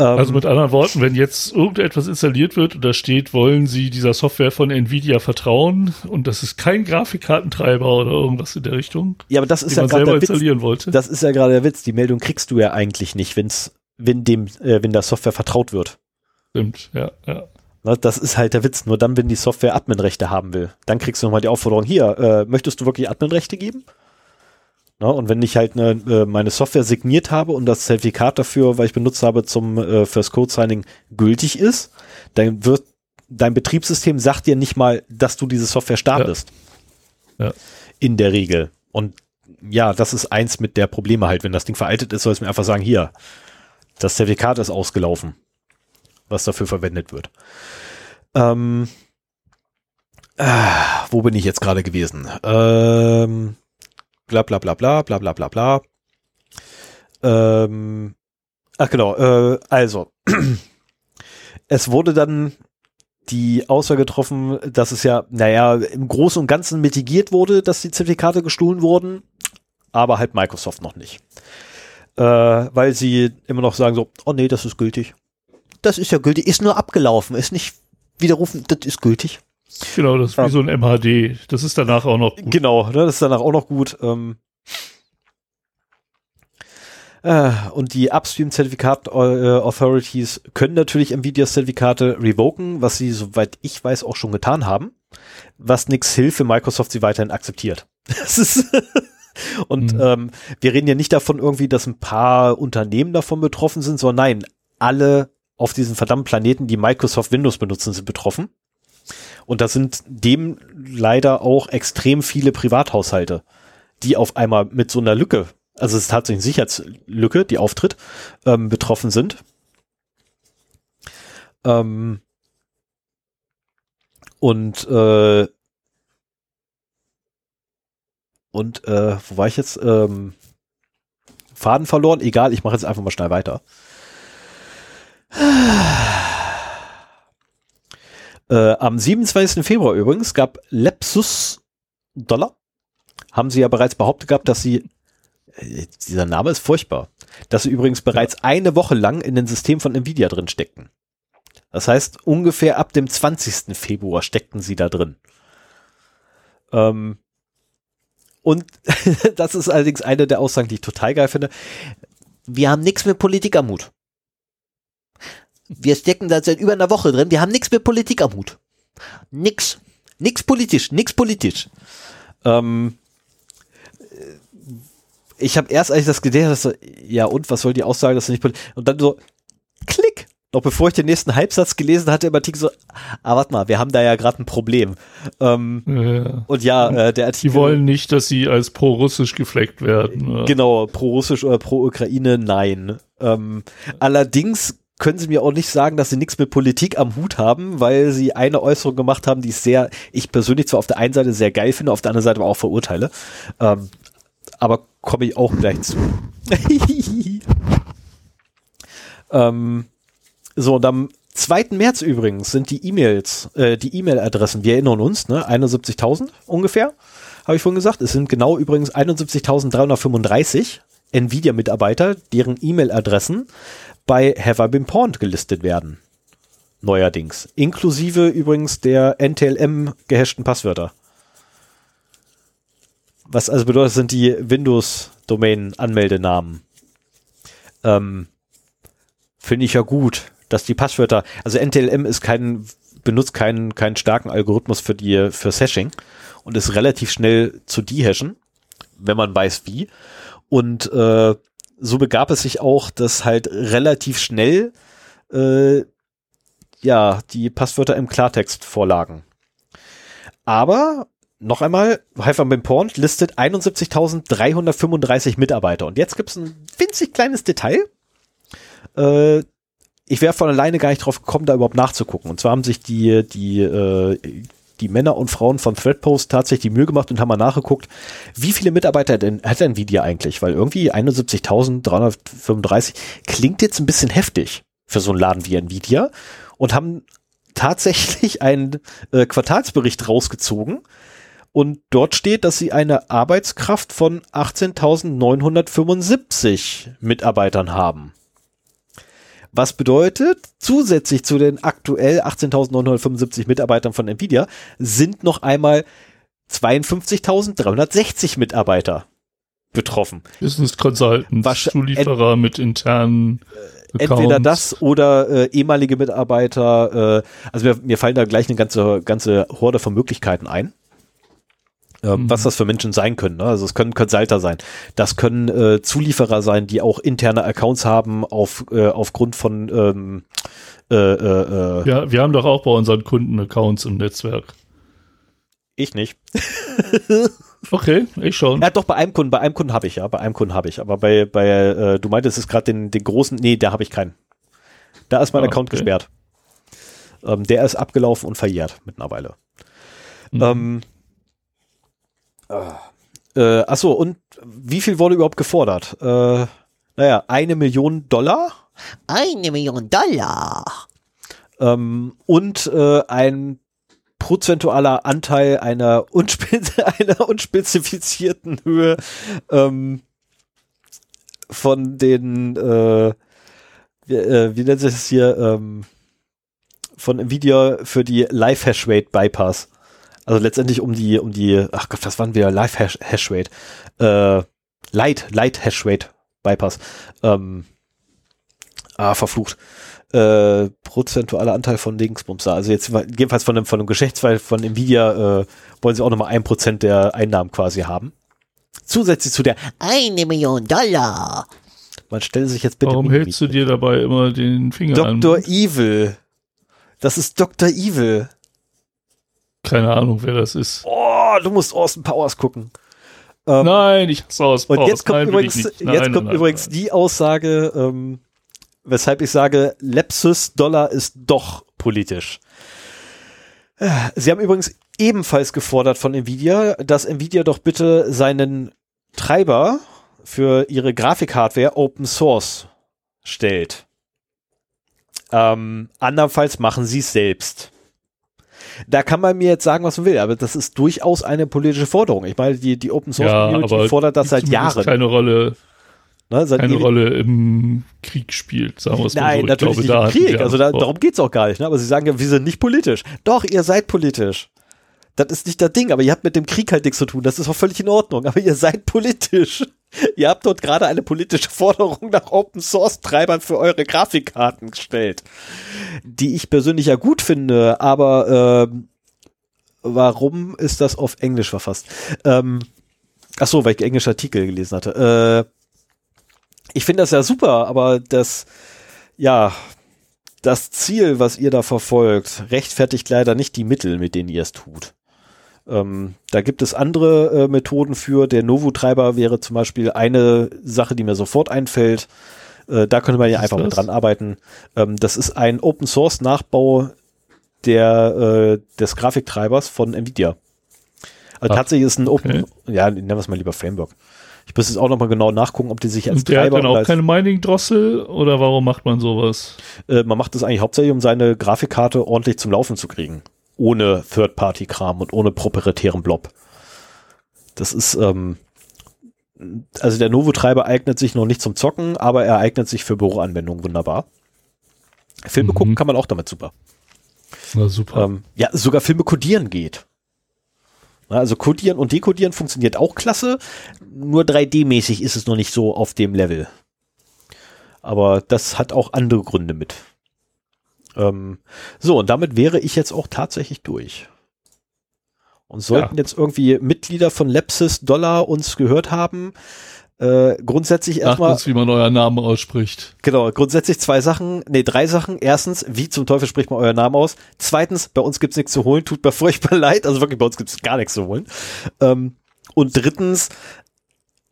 Ähm, also mit anderen Worten, wenn jetzt irgendetwas installiert wird und da steht, wollen Sie dieser Software von Nvidia vertrauen und das ist kein Grafikkartentreiber oder irgendwas in der Richtung, ja, aber das ist ja gerade der Witz. Wollte. Das ist ja gerade der Witz. Die Meldung kriegst du ja eigentlich nicht, wenn's, wenn dem, äh, wenn der Software vertraut wird. Stimmt, ja, ja. Das ist halt der Witz. Nur dann, wenn die Software Adminrechte haben will, dann kriegst du nochmal die Aufforderung, hier, äh, möchtest du wirklich Adminrechte geben? Ne? Und wenn ich halt eine, äh, meine Software signiert habe und das Zertifikat dafür, weil ich benutzt habe, zum äh, First Code Signing gültig ist, dann wird dein Betriebssystem sagt dir nicht mal, dass du diese Software startest. Ja. ja. In der Regel. Und ja, das ist eins mit der Probleme halt. Wenn das Ding veraltet ist, soll es mir einfach sagen, hier, das Zertifikat ist ausgelaufen, was dafür verwendet wird. Ähm, äh, wo bin ich jetzt gerade gewesen? Ähm, bla bla bla bla bla bla bla bla. Ähm, ach genau, äh, also es wurde dann die Aussage getroffen, dass es ja, naja, im Großen und Ganzen mitigiert wurde, dass die Zertifikate gestohlen wurden, aber halt Microsoft noch nicht. Äh, weil sie immer noch sagen so, oh nee, das ist gültig. Das ist ja gültig, ist nur abgelaufen, ist nicht widerrufen, das ist gültig. Genau, das ist wie so ein MHD. Das ist danach auch noch gut. Genau, ne, das ist danach auch noch gut. Ähm, Äh, und die Upstream-Zertifikat-Authorities können natürlich Nvidia-Zertifikate revoken, was sie, soweit ich weiß, auch schon getan haben. Was nix hilft, wenn Microsoft sie weiterhin akzeptiert. Das ist und mhm. ähm, wir reden ja nicht davon irgendwie, dass ein paar Unternehmen davon betroffen sind, sondern nein, alle auf diesen verdammten Planeten, die Microsoft Windows benutzen, sind betroffen. Und da sind dem leider auch extrem viele Privathaushalte, die auf einmal mit so einer Lücke, also es ist tatsächlich eine Sicherheitslücke, die auftritt, ähm, betroffen sind. Ähm, und äh, und äh, wo war ich jetzt? Ähm, Faden verloren? Egal, ich mache jetzt einfach mal schnell weiter. Äh, am 27. Februar übrigens gab Lepsus Dollar. Haben sie ja bereits behauptet gehabt, dass sie, äh, dieser Name ist furchtbar, dass sie übrigens bereits eine Woche lang in den System von Nvidia drin steckten. Das heißt, ungefähr ab dem 20. Februar steckten sie da drin. Ähm, und das ist allerdings eine der Aussagen, die ich total geil finde. Wir haben nichts mit Politik am Hut. Wir stecken da seit über einer Woche drin. Wir haben nichts mit Politik am Hut. Nix. Nix politisch. Nix politisch. Ähm, ich habe erst, als ich das gelesen habe, ja und, was soll die Aussage, dass nicht politisch Und dann so, klick. Noch bevor ich den nächsten Halbsatz gelesen hatte, im Artikel so, ah, warte mal, wir haben da ja gerade ein Problem. Ähm, ja. Und ja, äh, der Artikel. Die wollen nicht, dass sie als pro-russisch gefleckt werden. Oder? Genau, pro-russisch oder pro-Ukraine, nein. Ähm, allerdings können sie mir auch nicht sagen, dass sie nichts mit Politik am Hut haben, weil sie eine Äußerung gemacht haben, die ich sehr, ich persönlich zwar auf der einen Seite sehr geil finde, auf der anderen Seite aber auch verurteile. Ähm, aber komme ich auch gleich zu. ähm, so, und am 2. März übrigens sind die E-Mails, äh, die E-Mail-Adressen, wir erinnern uns, ne, 71.000 ungefähr, habe ich vorhin gesagt. Es sind genau übrigens 71.335 Nvidia-Mitarbeiter, deren E-Mail-Adressen bei Have I Been Pawned gelistet werden. Neuerdings. Inklusive übrigens der NTLM gehashten Passwörter. Was also bedeutet, sind die Windows-Domain-Anmeldenamen. Ähm, Finde ich ja gut dass die Passwörter, also NTLM ist kein, benutzt keinen, keinen starken Algorithmus für die, für Hashing und ist relativ schnell zu dehashen, wenn man weiß wie. Und äh, so begab es sich auch, dass halt relativ schnell äh, ja die Passwörter im Klartext vorlagen. Aber noch einmal, beim Porn listet 71.335 Mitarbeiter. Und jetzt gibt es ein winzig kleines Detail. Äh, ich wäre von alleine gar nicht drauf gekommen, da überhaupt nachzugucken. Und zwar haben sich die, die, äh, die Männer und Frauen von Threadpost tatsächlich die Mühe gemacht und haben mal nachgeguckt, wie viele Mitarbeiter denn hat Nvidia eigentlich? Weil irgendwie 71.335 klingt jetzt ein bisschen heftig für so einen Laden wie Nvidia und haben tatsächlich einen äh, Quartalsbericht rausgezogen und dort steht, dass sie eine Arbeitskraft von 18.975 Mitarbeitern haben. Was bedeutet, zusätzlich zu den aktuell 18.975 Mitarbeitern von Nvidia sind noch einmal 52.360 Mitarbeiter betroffen. Business Consultants, Zulieferer mit internen äh, Accounts. Entweder das oder äh, ehemalige Mitarbeiter. Äh, also mir, mir fallen da gleich eine ganze, ganze Horde von Möglichkeiten ein. Was das für Menschen sein können. Ne? Also es können Consulter sein, das können äh, Zulieferer sein, die auch interne Accounts haben auf, äh, aufgrund von ähm, äh, äh, äh, Ja, wir haben doch auch bei unseren Kunden Accounts im Netzwerk. Ich nicht. okay, ich schon. Ja, doch, bei einem Kunden, bei einem Kunden habe ich, ja, bei einem Kunden habe ich. Aber bei, bei äh, du meintest es gerade den, den großen, nee, da habe ich keinen. Da ist mein ah, Account okay. gesperrt. Ähm, der ist abgelaufen und verjährt mittlerweile. Mhm. Ähm, äh, achso, und wie viel wurde überhaupt gefordert? Äh, naja, eine Million Dollar. Eine Million Dollar. Ähm, und äh, ein prozentualer Anteil einer, unspez einer unspezifizierten Höhe ähm, von den, äh, wie, äh, wie nennt sich das hier, ähm, von Nvidia für die Live-Hash-Rate Bypass. Also letztendlich um die, um die, ach Gott, was waren wir? Live Hash, Hash Rate. Äh, Light, Light Hash Rate Bypass. Ähm, ah, verflucht. Äh, prozentualer Anteil von Dingsbums da. Also jetzt jedenfalls von einem, von einem Geschäftsfall von Nvidia äh, wollen sie auch nochmal ein Prozent der Einnahmen quasi haben. Zusätzlich zu der Eine Million Dollar. man stelle sich jetzt bitte Warum um- hältst du dir dabei immer den Finger an? Dr. Evil. Das ist Dr. Evil. Keine Ahnung, wer das ist. Oh, du musst Austin Powers gucken. Ähm, Nein, ich hasse aus. Und jetzt kommt Nein, übrigens, nicht. jetzt Nein, kommt nein, übrigens nein. die Aussage, ähm, weshalb ich sage, Lepsus Dollar ist doch politisch. Sie haben übrigens ebenfalls gefordert von Nvidia, dass Nvidia doch bitte seinen Treiber für ihre Grafikhardware Open Source stellt. Ähm, andernfalls machen sie es selbst. Da kann man mir jetzt sagen, was man will, aber das ist durchaus eine politische Forderung. Ich meine, die, die Open Source Ja, Community aber fordert das seit Jahren. keine Rolle, Ne, keine Rolle im Krieg spielt, sagen wir es mal Nein, so. Ich natürlich glaube, nicht im Krieg. Also da, darum geht's auch gar nicht. Ne? Aber sie sagen ja, wir sind nicht politisch. Doch, ihr seid politisch. Das ist nicht das Ding, aber ihr habt mit dem Krieg halt nichts zu tun. Das ist auch völlig in Ordnung. Aber ihr seid politisch. Ihr habt dort gerade eine politische Forderung nach Open Source Treibern für eure Grafikkarten gestellt. Die ich persönlich ja gut finde, aber ähm, warum ist das auf Englisch verfasst? Ähm, ach so, weil ich englische Artikel gelesen hatte. Äh, ich finde das ja super, aber das, ja, das Ziel, was ihr da verfolgt, rechtfertigt leider nicht die Mittel, mit denen ihr es tut. Ähm, da gibt es andere äh, Methoden für. Der Novo-Treiber wäre zum Beispiel eine Sache, die mir sofort einfällt. Äh, da könnte man ja einfach mit das? dran arbeiten. Ähm, das ist ein Open-Source-Nachbau der, äh, des Grafiktreibers von NVIDIA. Also Ah, tatsächlich ist ein Open, okay. ja, nennen wir es mal lieber Framework. Ich muss jetzt auch nochmal genau nachgucken, ob die sich als Und der hat Treiber dann oder auch keine Mining-Drossel oder warum macht man sowas? äh, man macht das eigentlich hauptsächlich, um seine Grafikkarte ordentlich zum Laufen zu kriegen. Ohne Third-Party-Kram und ohne proprietären Blob. Das ist, ähm, also der Novo-Treiber eignet sich noch nicht zum Zocken, aber er eignet sich für Büroanwendungen wunderbar. Filme Mhm. gucken kann man auch damit super. Na super. Ähm, ja, sogar Filme codieren geht. Na, Also codieren und dekodieren funktioniert auch klasse, nur 3D-mäßig ist es noch nicht so auf dem Level. Aber das hat auch andere Gründe mit. Ähm, so, und damit wäre ich jetzt auch tatsächlich durch. Und sollten jetzt irgendwie Mitglieder von Lepsis Dollar uns gehört haben, äh, grundsätzlich erstmal. uns, wie man euren Namen ausspricht. Genau, grundsätzlich zwei Sachen, nee, drei Sachen. Erstens, wie zum Teufel spricht man euren Namen aus? Zweitens, bei uns gibt's nichts zu holen, tut mir furchtbar leid, also wirklich, bei uns gibt's gar nichts zu holen. Ähm, und drittens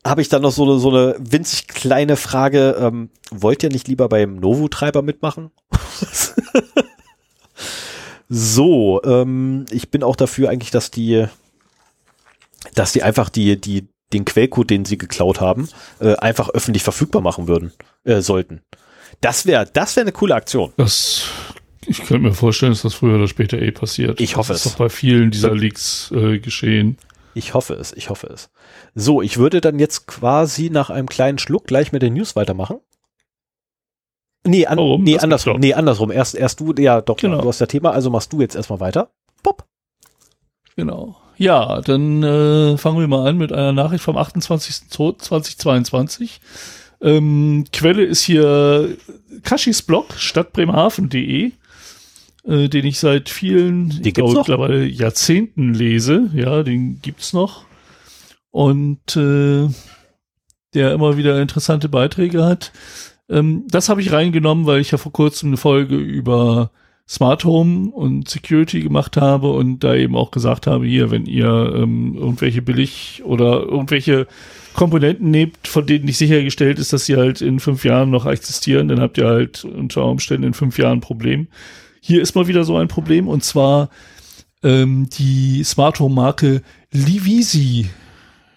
habe ich dann noch so eine, so eine winzig kleine Frage, ähm, wollt ihr nicht lieber beim Novo-Treiber mitmachen? so, ähm, ich bin auch dafür eigentlich, dass die, dass die einfach die, die, den Quellcode, den sie geklaut haben, äh, einfach öffentlich verfügbar machen würden, äh, sollten. Das wäre, das wäre eine coole Aktion. Das, ich könnte mir vorstellen, dass das früher oder später eh passiert. Ich hoffe das es. ist doch bei vielen dieser Leaks äh, geschehen. Ich hoffe es, ich hoffe es. So, ich würde dann jetzt quasi nach einem kleinen Schluck gleich mit den News weitermachen. Nee, an, Warum? nee Das andersrum. Nee, andersrum. Erst, erst du, ja, doch, Genau. du hast das Thema, also machst du jetzt erstmal weiter. Pop. Genau. Ja, dann äh, fangen wir mal an mit einer Nachricht vom 28.02.2022. Ähm, Quelle ist hier Kaschis Blog, stadtbremerhaven.de, äh, den ich seit vielen, ich gibt's glaube mittlerweile Jahrzehnten lese. Ja, den gibt's noch. Und äh, der immer wieder interessante Beiträge hat. Ähm, das habe ich reingenommen, weil ich ja vor kurzem eine Folge über Smart Home und Security gemacht habe und da eben auch gesagt habe, hier, wenn ihr ähm, irgendwelche billig oder irgendwelche Komponenten nehmt, von denen nicht sichergestellt ist, dass sie halt in fünf Jahren noch existieren, dann habt ihr halt unter Umständen in fünf Jahren ein Problem. Hier ist mal wieder so ein Problem und zwar ähm, die Smart Home Marke Livisi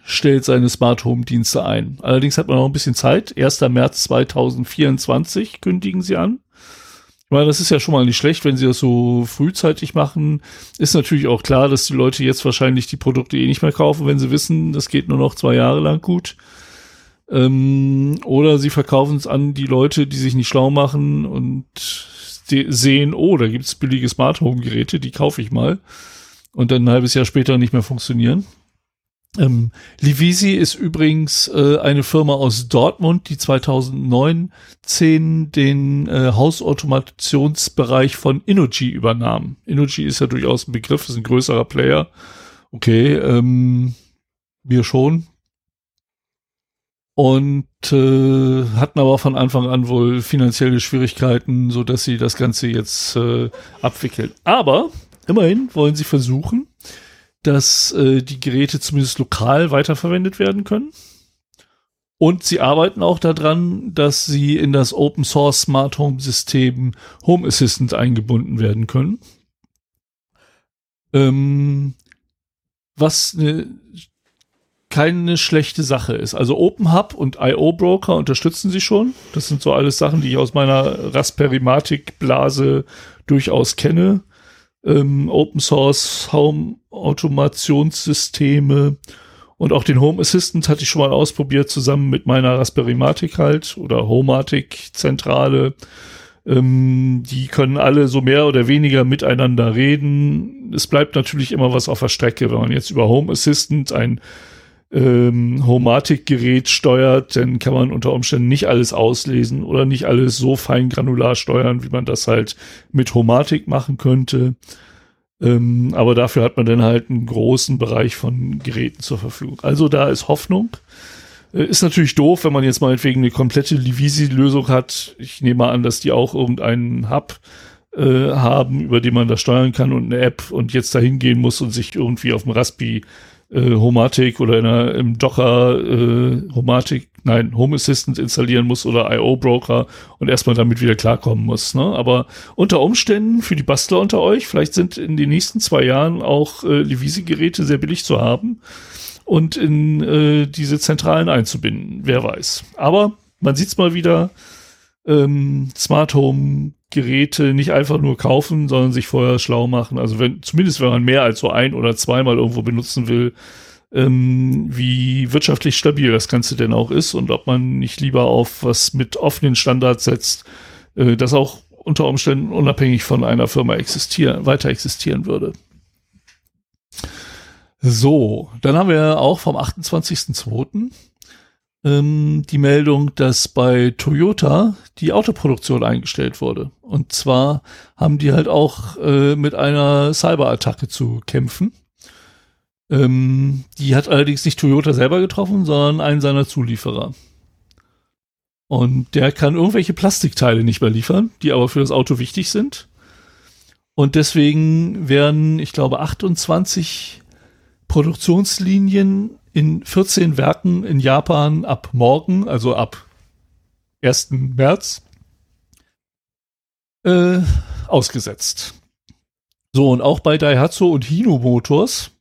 stellt seine Smart Home Dienste ein. Allerdings hat man noch ein bisschen Zeit. 1. März 2024 kündigen sie an. Ich meine, das ist ja schon mal nicht schlecht, wenn sie das so frühzeitig machen. Ist natürlich auch klar, dass die Leute jetzt wahrscheinlich die Produkte eh nicht mehr kaufen, wenn sie wissen, das geht nur noch zwei Jahre lang gut. Ähm, oder sie verkaufen es an die Leute, die sich nicht schlau machen und sehen, oh, da gibt's billige Smart Home Geräte, die kaufe ich mal. Und dann ein halbes Jahr später nicht mehr funktionieren. Ähm, Livisi ist übrigens äh, eine Firma aus Dortmund, die 2009 10 den äh, Hausautomationsbereich von Innogy übernahm. Innogy ist ja durchaus ein Begriff, ist ein größerer Player. Okay, ähm, wir schon. Und äh, hatten aber von Anfang an wohl finanzielle Schwierigkeiten, so dass sie das Ganze jetzt äh, abwickeln. Aber immerhin wollen sie versuchen, dass äh, die Geräte zumindest lokal weiterverwendet werden können. Und sie arbeiten auch daran, dass sie in das Open Source Smart Home System Home Assistant eingebunden werden können. Ähm, was eine, keine schlechte Sache ist. Also Open Hub und IO Broker unterstützen sie schon. Das sind so alles Sachen, die ich aus meiner Raspberry Matic Blase durchaus kenne ähm, Open Source Home Automationssysteme und auch den Home Assistant hatte ich schon mal ausprobiert, zusammen mit meiner Raspberry Matic halt oder Homatic Zentrale. Ähm, die können alle so mehr oder weniger miteinander reden. Es bleibt natürlich immer was auf der Strecke, wenn man jetzt über Home Assistant ein ähm, Homatic-Gerät steuert, dann kann man unter Umständen nicht alles auslesen oder nicht alles so fein granular steuern, wie man das halt mit Homatic machen könnte. Ähm, aber dafür hat man dann halt einen großen Bereich von Geräten zur Verfügung. Also da ist Hoffnung. Äh, ist natürlich doof, wenn man jetzt meinetwegen eine komplette Livisi-Lösung hat. Ich nehme mal an, dass die auch irgendeinen Hub äh, haben, über den man das steuern kann und eine App und jetzt dahin gehen muss und sich irgendwie auf dem Raspi äh, Homatic oder in einer, im Docker äh, Homatic, nein, Home Assistant installieren muss oder IO Broker und erstmal damit wieder klarkommen muss. Ne? Aber unter Umständen für die Bastler unter euch, vielleicht sind in den nächsten zwei Jahren auch äh, Livisi-Geräte sehr billig zu haben und in äh, diese Zentralen einzubinden. Wer weiß. Aber man sieht's mal wieder. Ähm, Smart Home Geräte nicht einfach nur kaufen, sondern sich vorher schlau machen. Also wenn, zumindest wenn man mehr als so ein oder zweimal irgendwo benutzen will, ähm, wie wirtschaftlich stabil das Ganze denn auch ist und ob man nicht lieber auf was mit offenen Standards setzt, äh, das auch unter Umständen unabhängig von einer Firma existieren, weiter existieren würde. So, dann haben wir auch vom 28.02 ähm, die Meldung, dass bei Toyota die Autoproduktion eingestellt wurde. Und zwar haben die halt auch äh, mit einer Cyberattacke zu kämpfen. Ähm, die hat allerdings nicht Toyota selber getroffen, sondern einen seiner Zulieferer. Und der kann irgendwelche Plastikteile nicht mehr liefern, die aber für das Auto wichtig sind. Und deswegen werden, ich glaube, 28 Produktionslinien in 14 Werken in Japan ab morgen, also ab 1. März, äh, ausgesetzt. So, und auch bei Daihatsu und Hino Motors,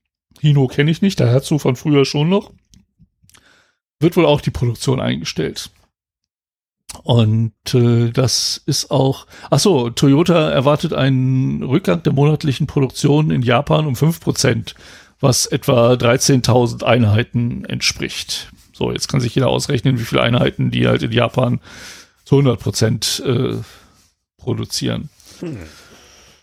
Hino kenne ich nicht, Daihatsu von früher schon noch, wird wohl auch die Produktion eingestellt. Und äh, das ist auch, ach so, Toyota erwartet einen Rückgang der monatlichen Produktion in Japan um fünf Prozent was etwa 13.000 Einheiten entspricht. So, jetzt kann sich jeder ausrechnen, wie viele Einheiten die halt in Japan zu 100 Prozent äh, produzieren. Hm.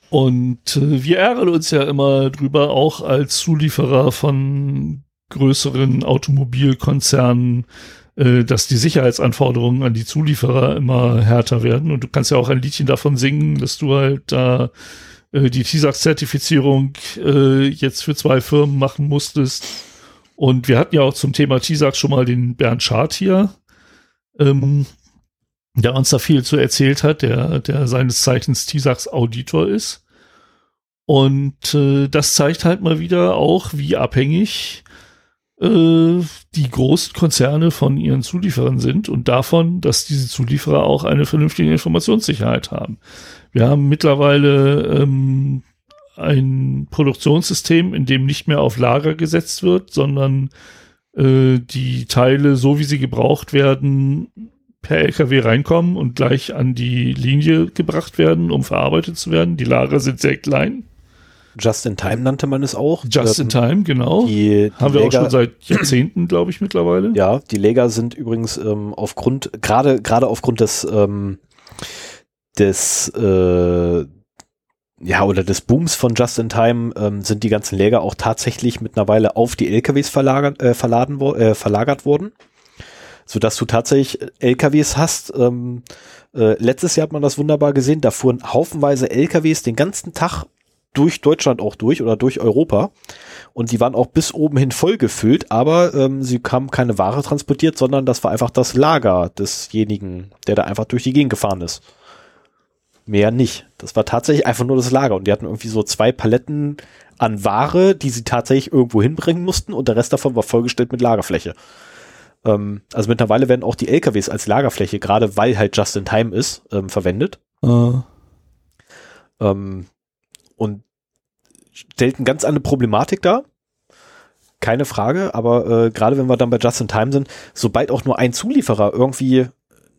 Und äh, wir ärgern uns ja immer drüber, auch als Zulieferer von größeren Automobilkonzernen, äh, dass die Sicherheitsanforderungen an die Zulieferer immer härter werden. Und du kannst ja auch ein Liedchen davon singen, dass du halt da äh, die TISAX-Zertifizierung äh, jetzt für zwei Firmen machen musstest. Und wir hatten ja auch zum Thema TISAX schon mal den Bernd Schad hier, ähm, der uns da viel zu erzählt hat, der, der seines Zeichens TISAX-Auditor ist. Und äh, das zeigt halt mal wieder auch, wie abhängig äh, die großen Konzerne von ihren Zulieferern sind und davon, dass diese Zulieferer auch eine vernünftige Informationssicherheit haben. Wir haben mittlerweile ähm, ein Produktionssystem, in dem nicht mehr auf Lager gesetzt wird, sondern äh, die Teile, so wie sie gebraucht werden, per LKW reinkommen und gleich an die Linie gebracht werden, um verarbeitet zu werden. Die Lager sind sehr klein. Just in Time nannte man es auch. Just in ähm, Time, genau. Die, die Haben wir Lager, auch schon seit Jahrzehnten, glaube ich, mittlerweile. Ja, die Lager sind übrigens ähm, aufgrund, gerade gerade aufgrund des ähm, des, äh, ja, oder des Booms von Just in Time ähm, sind die ganzen Läger auch tatsächlich mittlerweile auf die LKWs verlagert, äh, verladen, wo, äh, verlagert worden, sodass du tatsächlich LKWs hast. Ähm, äh, letztes Jahr hat man das wunderbar gesehen, da fuhren haufenweise LKWs den ganzen Tag durch Deutschland auch durch oder durch Europa und die waren auch bis oben hin voll gefüllt, aber ähm, sie haben keine Ware transportiert, sondern das war einfach das Lager desjenigen, der da einfach durch die Gegend gefahren ist. Mehr nicht. Das war tatsächlich einfach nur das Lager. Und die hatten irgendwie so zwei Paletten an Ware, die sie tatsächlich irgendwo hinbringen mussten und der Rest davon war vollgestellt mit Lagerfläche. Ähm, also mittlerweile werden auch die LKWs als Lagerfläche, gerade weil halt just in time ist, ähm, verwendet. Äh, Ähm, und stellt eine ganz andere Problematik dar. Keine Frage, aber äh, gerade wenn wir dann bei Just in Time sind, sobald auch nur ein Zulieferer irgendwie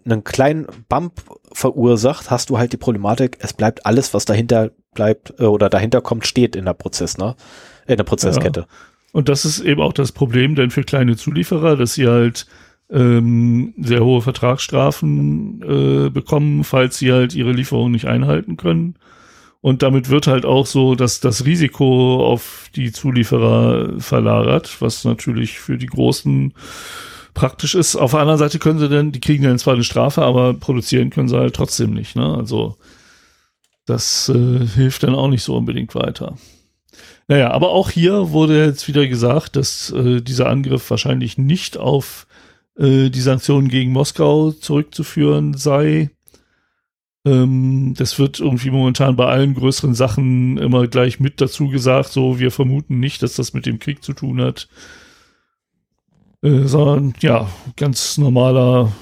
einen kleinen Bump verursacht, hast du halt die Problematik, es bleibt alles, was dahinter bleibt äh, oder dahinter kommt, steht in der Prozess, ne? In der Prozesskette. Und das ist eben auch das Problem, denn für kleine Zulieferer, dass sie halt ähm, sehr hohe Vertragsstrafen äh, bekommen, falls sie halt ihre Lieferung nicht einhalten können. Und damit wird halt auch so, dass das Risiko auf die Zulieferer verlagert, was natürlich für die Großen praktisch ist. Auf der anderen Seite können sie dann, die kriegen dann zwar eine Strafe, aber produzieren können sie halt trotzdem nicht. Ne? Also das äh, hilft dann auch nicht so unbedingt weiter. Naja, aber auch hier wurde jetzt wieder gesagt, dass äh, dieser Angriff wahrscheinlich nicht auf äh, die Sanktionen gegen Moskau zurückzuführen sei. Ähm, das wird irgendwie momentan bei allen größeren Sachen immer gleich mit dazu gesagt, so wir vermuten nicht, dass das mit dem Krieg zu tun hat. Äh, sondern ja, ganz normaler,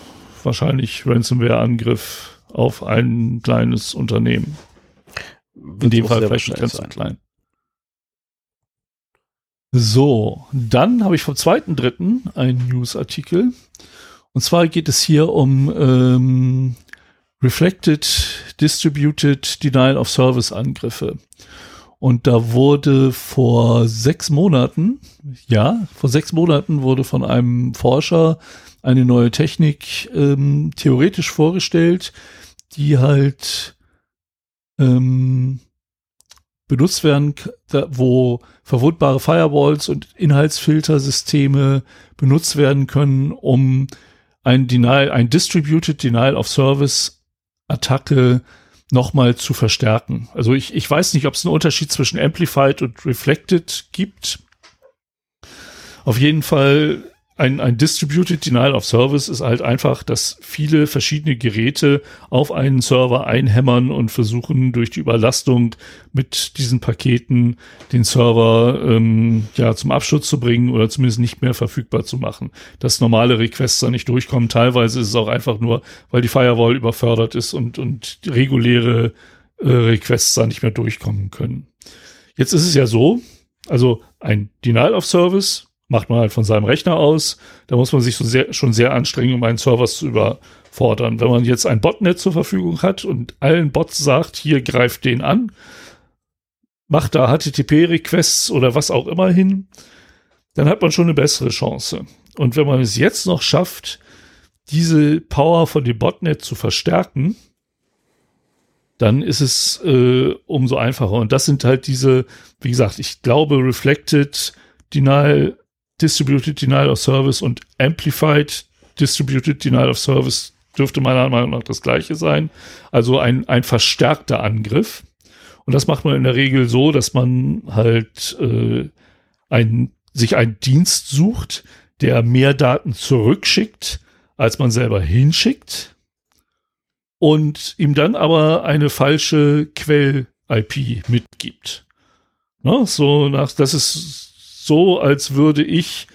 wahrscheinlich Ransomware-Angriff auf ein kleines Unternehmen. In dem Fall vielleicht ganz so sein. klein. So, dann habe ich vom 2.3. einen Newsartikel. Und zwar geht es hier um ähm, Reflected Distributed Denial of Service Angriffe. Und da wurde vor sechs Monaten, ja, vor sechs Monaten wurde von einem Forscher eine neue Technik ähm, theoretisch vorgestellt, die halt ähm, benutzt werden, da, wo verwundbare Firewalls und Inhaltsfiltersysteme benutzt werden können, um ein Denial, ein Distributed Denial of Service Attacke nochmal zu verstärken. Also ich, ich weiß nicht, ob es einen Unterschied zwischen Amplified und Reflected gibt. Auf jeden Fall ein, ein Distributed Denial of Service ist halt einfach, dass viele verschiedene Geräte auf einen Server einhämmern und versuchen durch die Überlastung mit diesen Paketen den Server ähm, ja zum Absturz zu bringen oder zumindest nicht mehr verfügbar zu machen. Dass normale Requests da nicht durchkommen. Teilweise ist es auch einfach nur, weil die Firewall überfördert ist und, und reguläre äh, Requests da nicht mehr durchkommen können. Jetzt ist es ja so, also ein Denial of Service macht man halt von seinem Rechner aus. Da muss man sich so sehr, schon sehr anstrengen, um einen Server zu überfordern. Wenn man jetzt ein Botnet zur Verfügung hat und allen Bots sagt, hier greift den an, macht da HTTP-Requests oder was auch immer hin, dann hat man schon eine bessere Chance. Und wenn man es jetzt noch schafft, diese Power von dem Botnet zu verstärken, dann ist es äh, umso einfacher. Und das sind halt diese, wie gesagt, ich glaube, Reflected Denial, Distributed Denial of Service und Amplified Distributed Denial of Service dürfte meiner Meinung nach das gleiche sein. Also ein, ein verstärkter Angriff. Und das macht man in der Regel so, dass man halt äh, ein, sich einen Dienst sucht, der mehr Daten zurückschickt, als man selber hinschickt. Und ihm dann aber eine falsche Quell-IP mitgibt. Ne? So nach, das ist so, als würde ich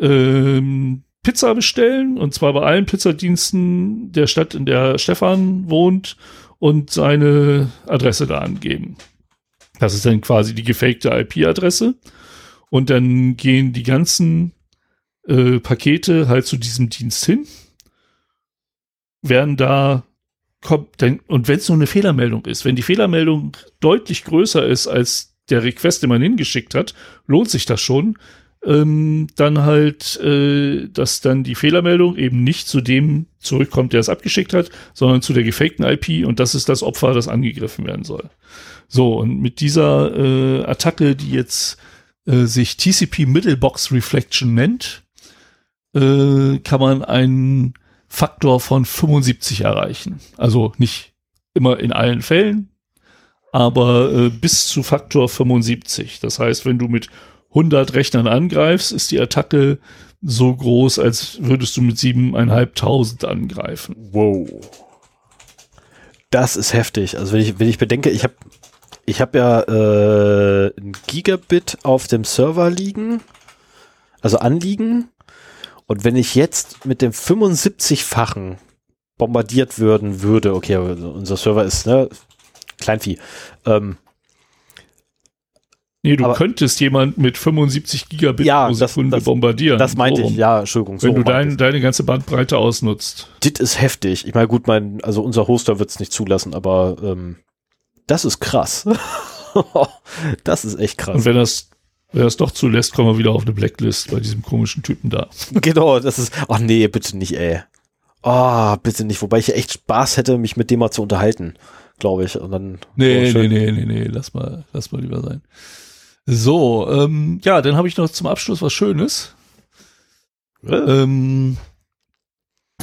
ähm, Pizza bestellen, und zwar bei allen Pizzadiensten der Stadt, in der Stefan wohnt, und seine Adresse da angeben. Das ist dann quasi die gefakte IP-Adresse. Und dann gehen die ganzen äh, Pakete halt zu diesem Dienst hin, werden da kommt dann, und wenn es nur eine Fehlermeldung ist, wenn die Fehlermeldung deutlich größer ist als der Request, den man hingeschickt hat, lohnt sich das schon, ähm, dann halt, äh, dass dann die Fehlermeldung eben nicht zu dem zurückkommt, der es abgeschickt hat, sondern zu der gefakten IP und das ist das Opfer, das angegriffen werden soll. So, und mit dieser äh, Attacke, die jetzt äh, sich TCP Middlebox Reflection nennt, äh, kann man einen Faktor von 75 erreichen. Also nicht immer in allen Fällen, aber äh, bis zu Faktor 75. Das heißt, wenn du mit 100 Rechnern angreifst, ist die Attacke so groß, als würdest du mit 7.500 angreifen. Wow. Das ist heftig. Also wenn ich, wenn ich bedenke, ich habe ich hab ja äh, ein Gigabit auf dem Server liegen, also anliegen. Und wenn ich jetzt mit dem 75-fachen bombardiert würden würde, okay, unser Server ist ne, Kleinvieh, ähm, Nee, du Aber- könntest jemand mit 75 Gigabit Ja, pro das- Sekunde das- bombardieren. Das meinte So ich, ja, Entschuldigung. Wenn du meinte dein, deine ganze Bandbreite ausnutzt. Das ist heftig. Ich meine, gut, mein, also unser Hoster wird es nicht zulassen, aber ähm, das ist krass. das ist echt Und krass. wenn das, wenn das doch zulässt, kommen wir wieder auf eine Blacklist bei diesem komischen Typen da. genau, das ist. Oh nee, bitte nicht, ey. Oh, bitte nicht. Wobei ich echt Spaß hätte, mich mit dem mal zu unterhalten, glaube ich. Und dann. Nee, oh, nee, nee, nee, nee, lass mal, lass mal lieber sein. So, ähm, ja, dann habe ich noch zum Abschluss was Schönes. Ähm,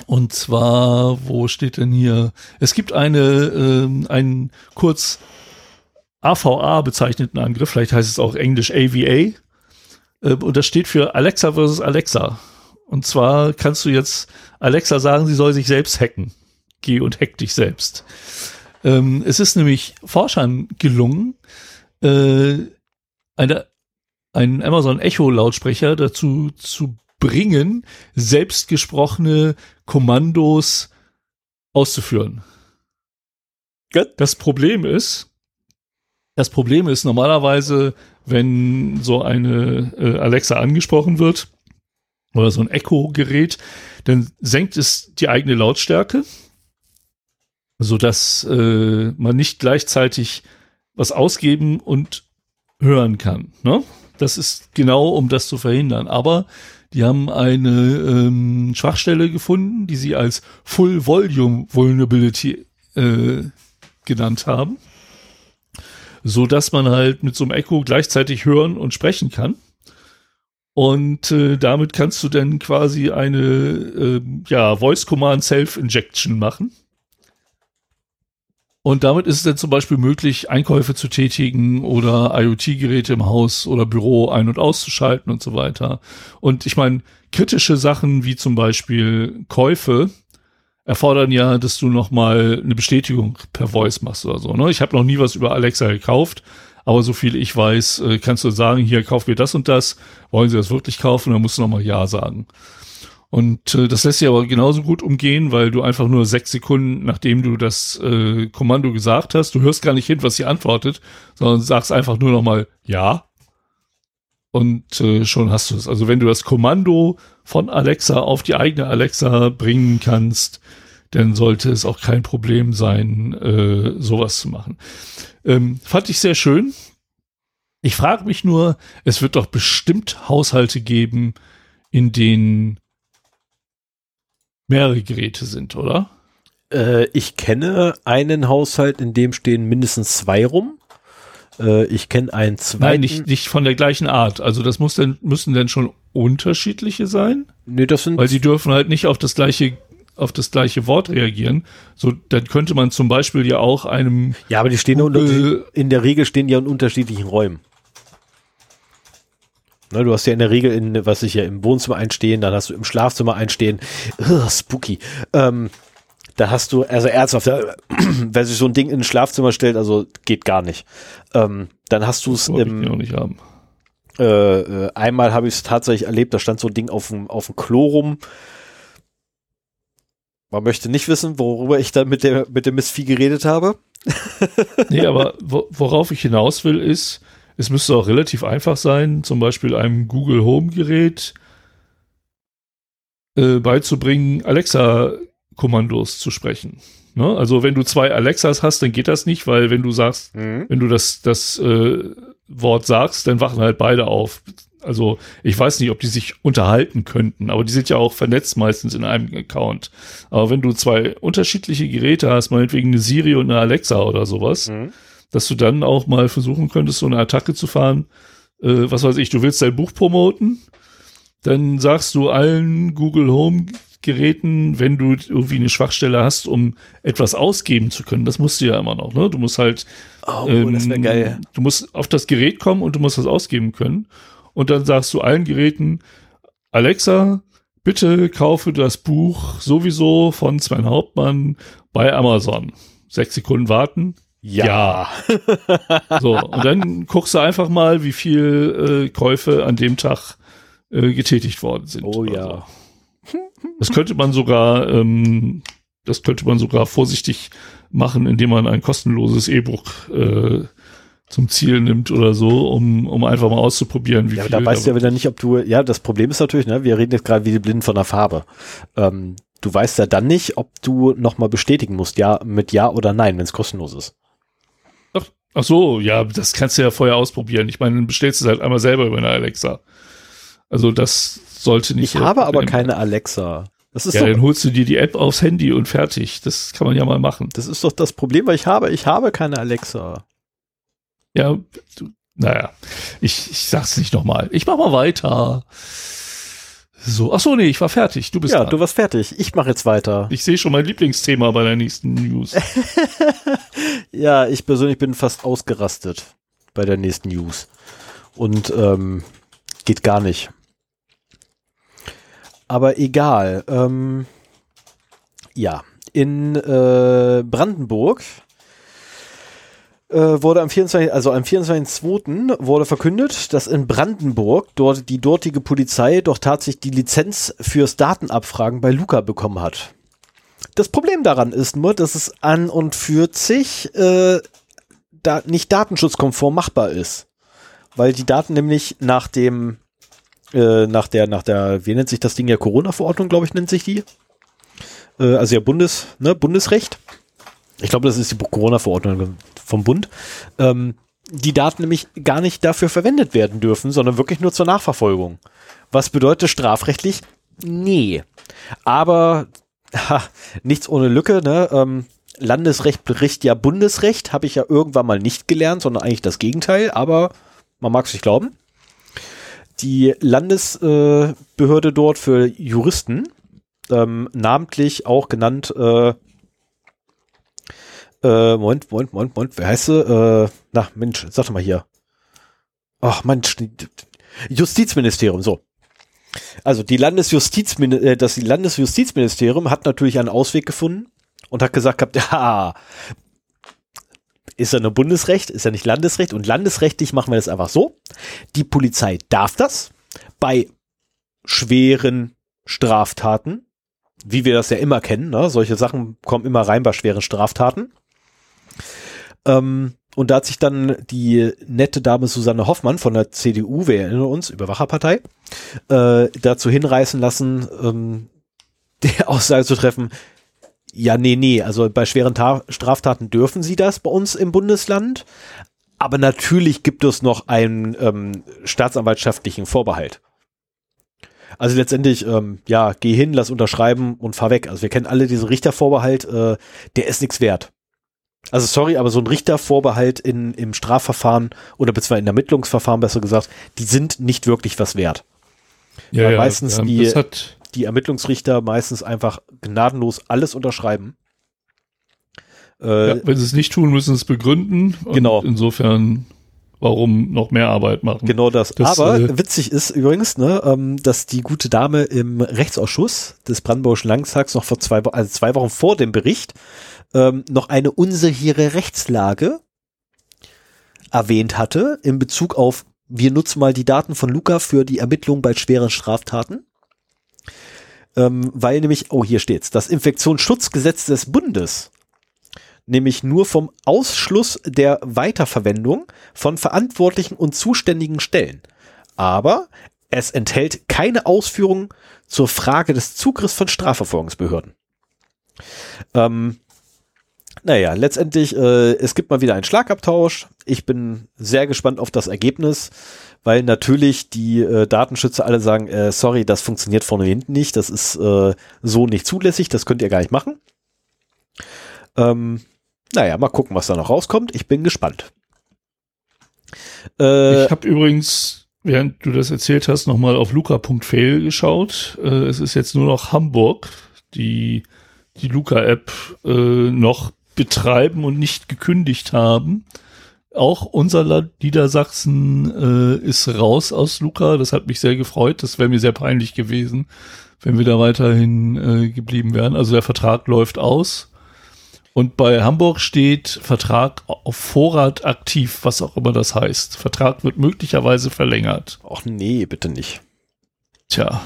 und zwar, wo steht denn hier? Es gibt eine, ähm, einen kurz AVA bezeichneten Angriff, vielleicht heißt es auch Englisch AVA. Äh, und das steht für Alexa versus Alexa. Und zwar kannst du jetzt Alexa sagen, sie soll sich selbst hacken. Geh und hack dich selbst. Ähm, es ist nämlich Forschern gelungen, äh, eine, einen Amazon Echo Lautsprecher dazu zu bringen, selbstgesprochene Kommandos auszuführen. Gut. Das Problem ist, das Problem ist normalerweise, wenn so eine äh, Alexa angesprochen wird oder so ein Echo-Gerät, dann senkt es die eigene Lautstärke, sodass äh, man nicht gleichzeitig was ausgeben und hören kann. Ne? Das ist genau, um das zu verhindern. Aber die haben eine ähm, Schwachstelle gefunden, die sie als Full Volume Vulnerability äh, genannt haben, so dass man halt mit so einem Echo gleichzeitig hören und sprechen kann. Und äh, damit kannst du dann quasi eine äh, ja, Voice Command Self Injection machen. Und damit ist es dann zum Beispiel möglich, Einkäufe zu tätigen oder IoT-Geräte im Haus oder Büro ein- und auszuschalten und so weiter. Und ich meine, kritische Sachen wie zum Beispiel Käufe erfordern ja, dass du nochmal eine Bestätigung per Voice machst oder so. Ne? Ich habe noch nie was über Alexa gekauft, aber so viel ich weiß, äh, kannst du sagen, hier, kauf mir das und das. Wollen sie das wirklich kaufen? Dann musst du nochmal Ja sagen. Und äh, das lässt sich aber genauso gut umgehen, weil du einfach nur sechs Sekunden, nachdem du das äh, Kommando gesagt hast, du hörst gar nicht hin, was sie antwortet, sondern sagst einfach nur nochmal Ja. Und äh, schon hast du es. Also wenn du das Kommando von Alexa auf die eigene Alexa bringen kannst, dann sollte es auch kein Problem sein, äh, sowas zu machen. Ähm, fand ich sehr schön. Ich frage mich nur, es wird doch bestimmt Haushalte geben, in denen mehrere Geräte sind, oder? Äh, ich kenne einen Haushalt, in dem stehen mindestens zwei rum. Äh, ich kenne einen zweiten. Nein, nicht, nicht von der gleichen Art. Also das muss denn, müssen denn schon unterschiedliche sein, Nee, das sind. weil die dürfen halt nicht auf das gleiche auf das gleiche Wort reagieren. So, dann könnte man zum Beispiel ja auch einem ja, aber die stehen in, Google- in der Regel stehen ja in unterschiedlichen Räumen. Ne, du hast ja in der Regel in, was ich ja im Wohnzimmer einstehen, dann hast du im Schlafzimmer einstehen. Ugh, spooky. Ähm, da hast du, also ernsthaft, da- wer sich so ein Ding in ein Schlafzimmer stellt, also geht gar nicht. Ähm, dann hast du es ich im, auch nicht haben. Äh, äh, einmal habe ich es tatsächlich erlebt, da stand so ein Ding auf dem, auf dem Klo rum. Man möchte nicht wissen, worüber ich da mit, der, mit dem Missvieh geredet habe. Nee, aber wo, worauf ich hinaus will, ist, es müsste auch relativ einfach sein, zum Beispiel einem Google Home Gerät äh, beizubringen, Alexa-Kommandos zu sprechen. Ne? Also wenn du zwei Alexas hast, dann geht das nicht, weil wenn du sagst, wenn du das, das äh, Wort sagst, dann wachen halt beide auf. Also ich weiß nicht, ob die sich unterhalten könnten, aber die sind ja auch vernetzt meistens in einem Account. Aber wenn du zwei unterschiedliche Geräte hast, meinetwegen eine Siri und eine Alexa oder sowas, Mhm. Dass du dann auch mal versuchen könntest, so eine Attacke zu fahren. Äh, was weiß ich, du willst dein Buch promoten, dann sagst du allen Google Home Geräten, wenn du irgendwie eine Schwachstelle hast, um etwas ausgeben zu können. Das musst du ja immer noch, ne? Du musst halt Oh, ähm, das geil. Du musst auf das Gerät kommen und du musst das ausgeben können. Und dann sagst du allen Geräten, Alexa, bitte kaufe das Buch sowieso von Sven Hauptmann bei Amazon. Sechs Sekunden warten. Ja. So, und dann guckst du einfach mal, wie viel äh, Käufe an dem Tag äh, getätigt worden sind. Oh ja. so. Das könnte man sogar, ähm, das könnte man sogar vorsichtig machen, indem man ein kostenloses E-Book äh, zum Ziel nimmt oder so, um, um einfach mal auszuprobieren, wie Ja, viel. da weißt du ja wieder nicht, ob du, ja, das Problem ist natürlich, ne, wir reden jetzt gerade wie die Blinden von der Farbe. Ähm, du weißt ja dann nicht, ob du nochmal bestätigen musst, ja, mit Ja oder Nein, wenn es kostenlos ist. Ach, so, ja, das kannst du ja vorher ausprobieren. Ich meine, dann bestellst du es halt einmal selber über eine Alexa. Also das sollte nicht. Ich habe aber keine Alexa. Das ist, Ja, doch, dann holst du dir die App aufs Handy und fertig. Das kann man ja mal machen. das ist doch das Problem, weil ich habe. Ich habe keine Alexa. Ja, du, naja, ich, ich sag's nicht nochmal. Ich mach mal weiter. So, ach so, nee, ich war fertig. Du bist Ja, dran. du warst fertig. Ich mache jetzt weiter. Ich sehe schon mein Lieblingsthema bei der nächsten News. Ja, ich persönlich bin fast ausgerastet bei der nächsten News. Und ähm, geht gar nicht. Aber egal. Ähm, ja, in äh, Brandenburg wurde am 24, also am 24.02. wurde verkündet, dass in Brandenburg dort die dortige Polizei doch tatsächlich die Lizenz fürs Datenabfragen bei Luca bekommen hat. Das Problem daran ist nur, dass es an und für sich äh, da nicht datenschutzkonform machbar ist. Weil die Daten nämlich nach dem, äh, nach der, nach der, wie nennt sich das Ding ja, Corona-Verordnung, glaube ich, nennt sich die. Äh, also ja, Bundes, ne, Bundesrecht. Ich glaube, das ist die Corona-Verordnung vom Bund. Ähm, die Daten nämlich gar nicht dafür verwendet werden dürfen, sondern wirklich nur zur Nachverfolgung. Was bedeutet strafrechtlich? Nee. Aber ha, nichts ohne Lücke, ne? Ähm, Landesrecht bricht ja Bundesrecht, habe ich ja irgendwann mal nicht gelernt, sondern eigentlich das Gegenteil, aber man mag es nicht glauben. Die Landesbehörde äh, dort für Juristen, ähm, namentlich auch genannt, äh, äh, Moment, Moment, Moment, Moment, wer heißt sie? Äh, na, Mensch, sag doch mal hier. Ach, Mensch, Justizministerium, so. Also die Landesjustizmin äh, das Landesjustizministerium hat natürlich einen Ausweg gefunden und hat gesagt gehabt, ja, ist ja nur Bundesrecht, ist ja nicht Landesrecht und landesrechtlich machen wir das einfach so. Die Polizei darf das bei schweren Straftaten, wie wir das ja immer kennen, ne? solche Sachen kommen immer rein bei schweren Straftaten. Ähm, und da hat sich dann die nette Dame Susanne Hoffmann von der CDU, wir erinnern uns, Überwacherpartei, äh, dazu hinreißen lassen, ähm, die Aussage zu treffen, ja, nee, nee, also bei schweren Ta Straftaten dürfen sie das bei uns im Bundesland, aber natürlich gibt es noch einen ähm, staatsanwaltschaftlichen Vorbehalt. Also letztendlich, ähm, ja, geh hin, lass unterschreiben und fahr weg. Also wir kennen alle diesen Richtervorbehalt, äh, der ist nichts wert. Also sorry, aber so ein Richtervorbehalt in, im Strafverfahren oder beziehungsweise in Ermittlungsverfahren besser gesagt, die sind nicht wirklich was wert. Ja, Weil meistens ja, die- das hat, Die Ermittlungsrichter meistens einfach gnadenlos alles unterschreiben. Äh, ja, wenn sie es nicht tun, müssen sie es begründen. Genau. Insofern, warum noch mehr Arbeit machen? Genau das. Das, Aber äh, witzig ist übrigens, ne, ähm, dass die gute Dame im Rechtsausschuss des Brandenburgischen Landtags noch vor zwei, also zwei Wochen vor dem Bericht ähm, noch eine unsichere Rechtslage erwähnt hatte in Bezug auf, wir nutzen mal die Daten von Luca für die Ermittlung bei schweren Straftaten. Ähm, weil nämlich, oh, hier steht's, das Infektionsschutzgesetz des Bundes nämlich nur vom Ausschluss der Weiterverwendung von verantwortlichen und zuständigen Stellen. Aber es enthält keine Ausführungen zur Frage des Zugriffs von Strafverfolgungsbehörden. Ähm, Naja, letztendlich, äh, es gibt mal wieder einen Schlagabtausch. Ich bin sehr gespannt auf das Ergebnis, weil natürlich die äh, Datenschützer alle sagen, äh, sorry, das funktioniert vorne und hinten nicht, das ist äh, so nicht zulässig, das könnt ihr gar nicht machen. Ähm, naja, mal gucken, was da noch rauskommt. Ich bin gespannt. Äh, ich habe übrigens, während du das erzählt hast, nochmal auf luca.fail geschaut. Äh, es ist jetzt nur noch Hamburg, die die Luca-App äh, noch betreiben und nicht gekündigt haben. Auch unser Land Niedersachsen äh, ist raus aus Luca. Das hat mich sehr gefreut. Das wäre mir sehr peinlich gewesen, wenn wir da weiterhin äh, geblieben wären. Also der Vertrag läuft aus. Und bei Hamburg steht Vertrag auf Vorrat aktiv, was auch immer das heißt. Vertrag wird möglicherweise verlängert. Ach nee, bitte nicht. Tja.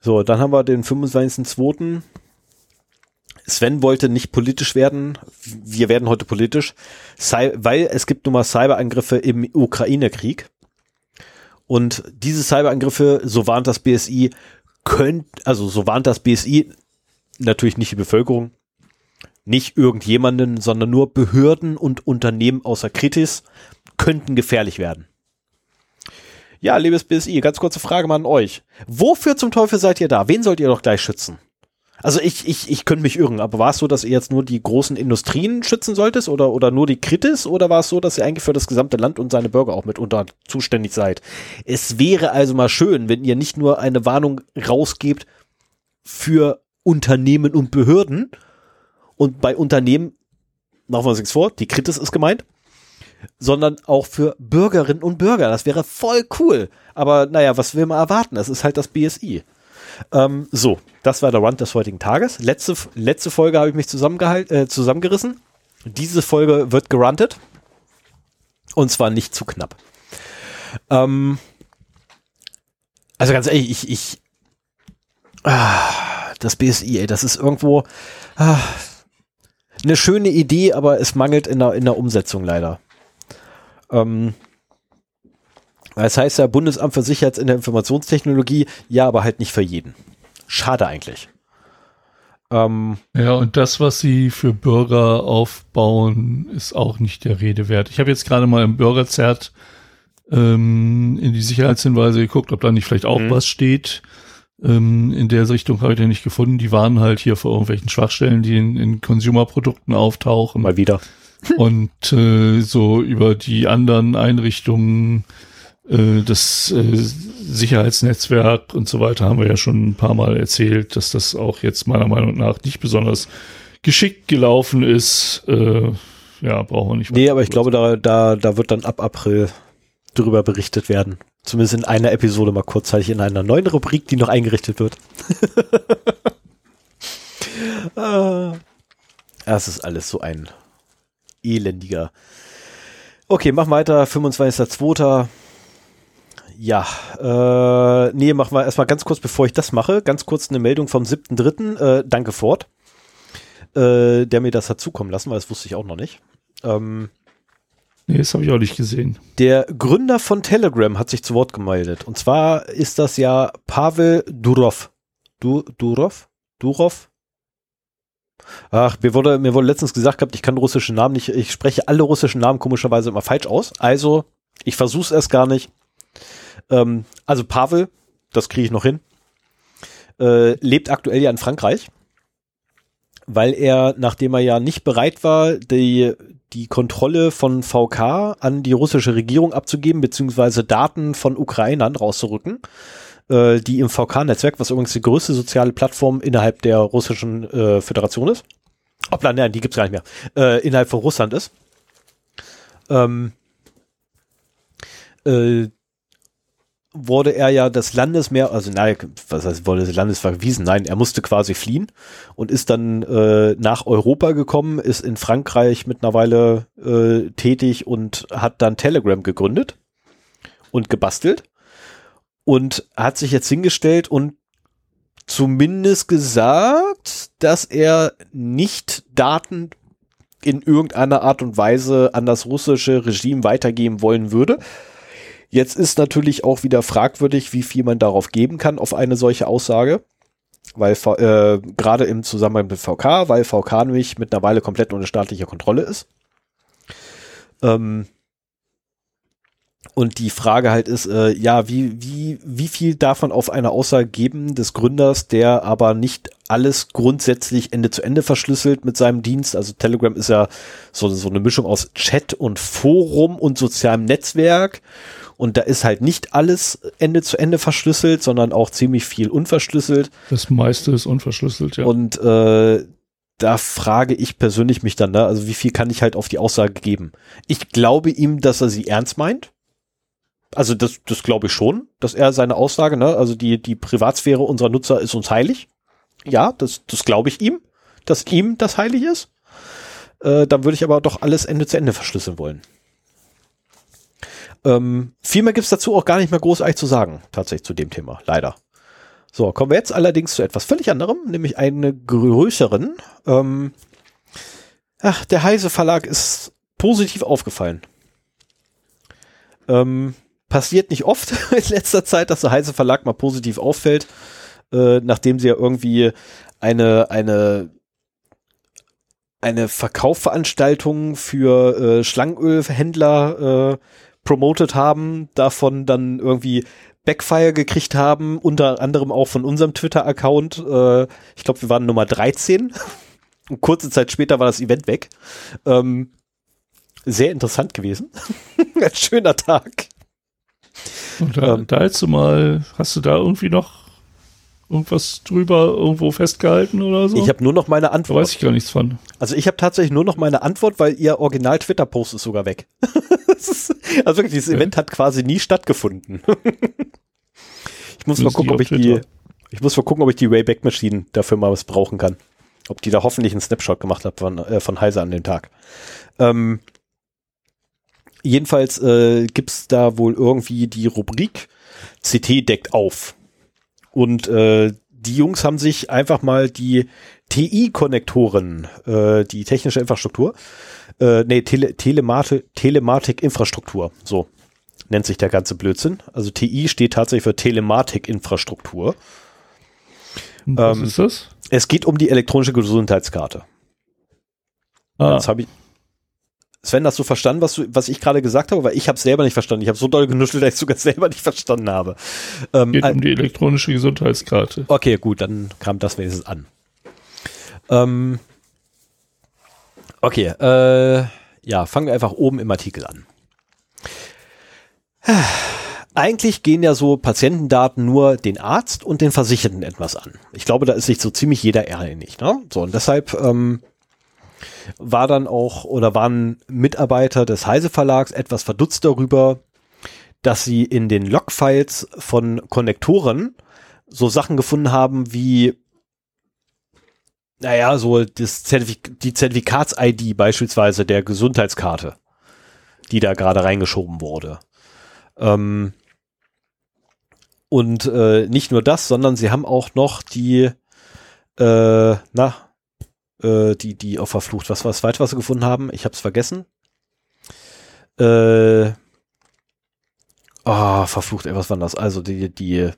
So, dann haben wir den 25.02. Sven wollte nicht politisch werden. Wir werden heute politisch, weil es gibt nun mal Cyberangriffe im Ukraine-Krieg. Und diese Cyberangriffe, so warnt das BSI, könnt, also so warnt das BSI, natürlich nicht die Bevölkerung, nicht irgendjemanden, sondern nur Behörden und Unternehmen außer Kritis könnten gefährlich werden. Ja, liebes BSI, ganz kurze Frage mal an euch. Wofür zum Teufel seid ihr da? Wen sollt ihr doch gleich schützen? Also ich, ich, ich könnte mich irren, aber war es so, dass ihr jetzt nur die großen Industrien schützen solltest oder, oder nur die Kritis oder war es so, dass ihr eigentlich für das gesamte Land und seine Bürger auch mitunter zuständig seid? Es wäre also mal schön, wenn ihr nicht nur eine Warnung rausgebt für Unternehmen und Behörden und bei Unternehmen, machen wir uns nichts vor, die Kritis ist gemeint, sondern auch für Bürgerinnen und Bürger. Das wäre voll cool. Aber naja, was will man erwarten? Das ist halt das BSI. Ähm, so, das war der Run des heutigen Tages. Letzte, letzte Folge habe ich mich äh, zusammengerissen. Diese Folge wird geruntet. Und zwar nicht zu knapp. Ähm, also ganz ehrlich, ich, ich, ah, das BSI, ey, das ist irgendwo ah, eine schöne Idee, aber es mangelt in der, in der Umsetzung leider. Ähm, das heißt ja Bundesamt für Sicherheit in der Informationstechnologie, ja, aber halt nicht für jeden. Schade eigentlich. Ähm, ja, und das, was sie für Bürger aufbauen, ist auch nicht der Rede wert. Ich habe jetzt gerade mal im Bürgerzert ähm, in die Sicherheitshinweise geguckt, ob da nicht vielleicht auch mhm. was steht. Ähm, in der Richtung habe ich den nicht gefunden. Die waren halt hier vor irgendwelchen Schwachstellen, die in, in Consumer-Produkten auftauchen. Mal wieder. Und äh, so über die anderen Einrichtungen das äh, Sicherheitsnetzwerk und so weiter haben wir ja schon ein paar Mal erzählt, dass das auch jetzt meiner Meinung nach nicht besonders geschickt gelaufen ist. Äh, ja, brauchen wir nicht. Nee, aber ich glaube, da, da, da wird dann ab April drüber berichtet werden. Zumindest in einer Episode mal kurzzeitig in einer neuen Rubrik, die noch eingerichtet wird. ah. Das ist alles so ein elendiger. Okay, mach weiter. 25.02 ja, äh, nee, machen wir erstmal ganz kurz, bevor ich das mache, ganz kurz eine Meldung vom 7.3. Äh, danke Ford, äh, der mir das hat zukommen lassen, weil das wusste ich auch noch nicht. Ähm, nee, das habe ich auch nicht gesehen. Der Gründer von Telegram hat sich zu Wort gemeldet. Und zwar ist das ja Pavel Durov. Du, Durov? Durov? Ach, mir wurde, mir wurde letztens gesagt gehabt, ich kann russische Namen nicht, ich spreche alle russischen Namen komischerweise immer falsch aus. Also, ich versuche es erst gar nicht. Ähm, also Pavel, das kriege ich noch hin, äh, lebt aktuell ja in Frankreich, weil er, nachdem er ja nicht bereit war, die, die Kontrolle von VK an die russische Regierung abzugeben, beziehungsweise Daten von Ukrainern rauszurücken, äh, die im VK-Netzwerk, was übrigens die größte soziale Plattform innerhalb der russischen äh, Föderation ist, Hoppla, nein, die gibt's gar nicht mehr, äh, innerhalb von Russland ist, ähm, äh, wurde er ja des Landes mehr, also nein, was heißt, wurde des Landes verwiesen? Nein, er musste quasi fliehen und ist dann äh, nach Europa gekommen, ist in Frankreich mittlerweile äh, tätig und hat dann Telegram gegründet und gebastelt und hat sich jetzt hingestellt und zumindest gesagt, dass er nicht Daten in irgendeiner Art und Weise an das russische Regime weitergeben wollen würde, Jetzt ist natürlich auch wieder fragwürdig, wie viel man darauf geben kann auf eine solche Aussage, weil äh, gerade im Zusammenhang mit VK, weil VK nämlich mittlerweile komplett unter staatlicher Kontrolle ist. Ähm, und die Frage halt ist, äh, ja, wie, wie, wie viel darf man auf eine Aussage geben des Gründers, der aber nicht alles grundsätzlich Ende zu Ende verschlüsselt mit seinem Dienst? Also Telegram ist ja so, so eine Mischung aus Chat und Forum und sozialem Netzwerk. Und da ist halt nicht alles Ende zu Ende verschlüsselt, sondern auch ziemlich viel unverschlüsselt. Das meiste ist unverschlüsselt, ja. Und äh, da frage ich persönlich mich dann, ne, also wie viel kann ich halt auf die Aussage geben? Ich glaube ihm, dass er sie ernst meint. Also das, das glaube ich schon, dass er seine Aussage, ne, also die, die Privatsphäre unserer Nutzer ist uns heilig. Ja, das, das glaube ich ihm, dass ihm das heilig ist. Äh, dann würde ich aber doch alles Ende zu Ende verschlüsseln wollen. Ähm, viel mehr gibt's dazu auch gar nicht mehr großartig zu sagen, tatsächlich zu dem Thema, leider. So, kommen wir jetzt allerdings zu etwas völlig anderem, nämlich einen größeren. Ähm, ach, der Heise Verlag ist positiv aufgefallen. Ähm, passiert nicht oft in letzter Zeit, dass der Heise Verlag mal positiv auffällt, äh, nachdem sie ja irgendwie eine, eine eine Verkaufsveranstaltung für äh, Schlangenölhändler äh, promoted haben, davon dann irgendwie Backfire gekriegt haben, unter anderem auch von unserem Twitter-Account. Äh, ich glaube, wir waren Nummer 13. Und kurze Zeit später war das Event weg. Ähm, sehr interessant gewesen. Ein schöner Tag. Und da, ähm, da mal, hast du da irgendwie noch irgendwas drüber irgendwo festgehalten oder so? Ich habe nur noch meine Antwort. Da weiß ich gar nichts von. Also ich habe tatsächlich nur noch meine Antwort, weil ihr Original-Twitter-Post ist sogar weg. ist, also wirklich, dieses okay. Event hat quasi nie stattgefunden. ich muss mal gucken, ob ich die, ich muss mal gucken, ob ich die Wayback Machine dafür mal was brauchen kann. Ob die da hoffentlich einen Snapshot gemacht hat von, äh, von Heise an dem Tag. Ähm, jedenfalls äh, gibt's da wohl irgendwie die Rubrik CT deckt auf. Und äh, die Jungs haben sich einfach mal die TI-Konnektoren, äh, die technische Infrastruktur, äh, nee, Tele Telemati Telematik-Infrastruktur, so nennt sich der ganze Blödsinn. Also TI steht tatsächlich für Telematik-Infrastruktur. Was ähm, ist das? Es geht um die elektronische Gesundheitskarte. Ah. Das habe ich, Sven, hast du verstanden, was, du, was ich gerade gesagt habe? Weil ich habe es selber nicht verstanden. Ich habe so doll genuschelt, dass ich sogar selber nicht verstanden habe. Ähm, Geht um die elektronische Gesundheitskarte. Okay, gut, dann kam das wenigstens an. Ähm, okay, äh, ja, fangen wir einfach oben im Artikel an. Eigentlich gehen ja so Patientendaten nur den Arzt und den Versicherten etwas an. Ich glaube, da ist sich so ziemlich jeder einig. Ne? So, und deshalb ähm, war dann auch oder waren Mitarbeiter des Heise Verlags etwas verdutzt darüber, dass sie in den Logfiles von Konnektoren so Sachen gefunden haben wie naja, so das Zertifik die Zertifikats-ID beispielsweise der Gesundheitskarte, die da gerade reingeschoben wurde. Ähm, und äh, nicht nur das, sondern sie haben auch noch die, äh, na, äh, die, die auf verflucht. Was war das zweite, was sie gefunden haben? Ich habe es vergessen. Äh, oh, verflucht, ey, was war das? Also die, die,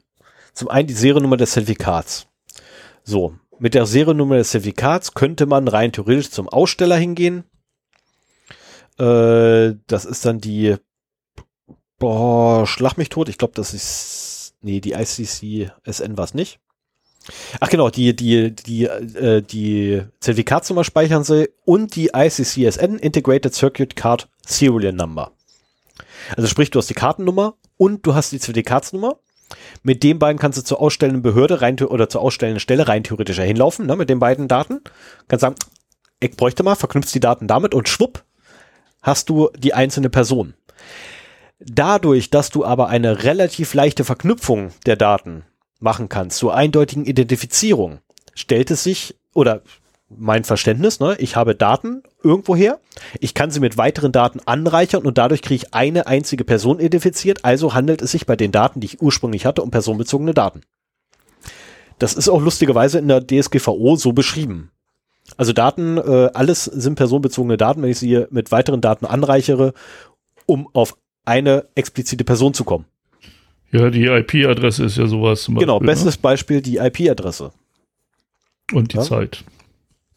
zum einen die Seriennummer des Zertifikats. So, mit der Seriennummer des Zertifikats könnte man rein theoretisch zum Aussteller hingehen. Äh, das ist dann die, boah, schlag mich tot. Ich glaube, das ist, nee, die ICC-SN war es nicht. Ach genau, die, die, die, äh, die Zertifikatsnummer speichern sie und die ICCSN Integrated Circuit Card Serial Number. Also sprich, du hast die Kartennummer und du hast die Zertifikatsnummer. Mit den beiden kannst du zur ausstellenden Behörde rein oder zur ausstellenden Stelle rein theoretisch hinlaufen, ne, mit den beiden Daten. Kannst sagen, ich bräuchte mal, verknüpfst die Daten damit und schwupp, hast du die einzelne Person. Dadurch, dass du aber eine relativ leichte Verknüpfung der Daten machen kannst, zur eindeutigen Identifizierung, stellt es sich, oder mein Verständnis, ne, ich habe Daten irgendwoher, ich kann sie mit weiteren Daten anreichern und dadurch kriege ich eine einzige Person identifiziert, also handelt es sich bei den Daten, die ich ursprünglich hatte, um personenbezogene Daten. Das ist auch lustigerweise in der DSGVO so beschrieben. Also Daten, äh, alles sind personenbezogene Daten, wenn ich sie mit weiteren Daten anreichere, um auf eine explizite Person zu kommen. Ja, die IP-Adresse ist ja sowas zum genau, Beispiel. Genau, bestes ne? Beispiel die IP-Adresse. Und die Ja. Zeit.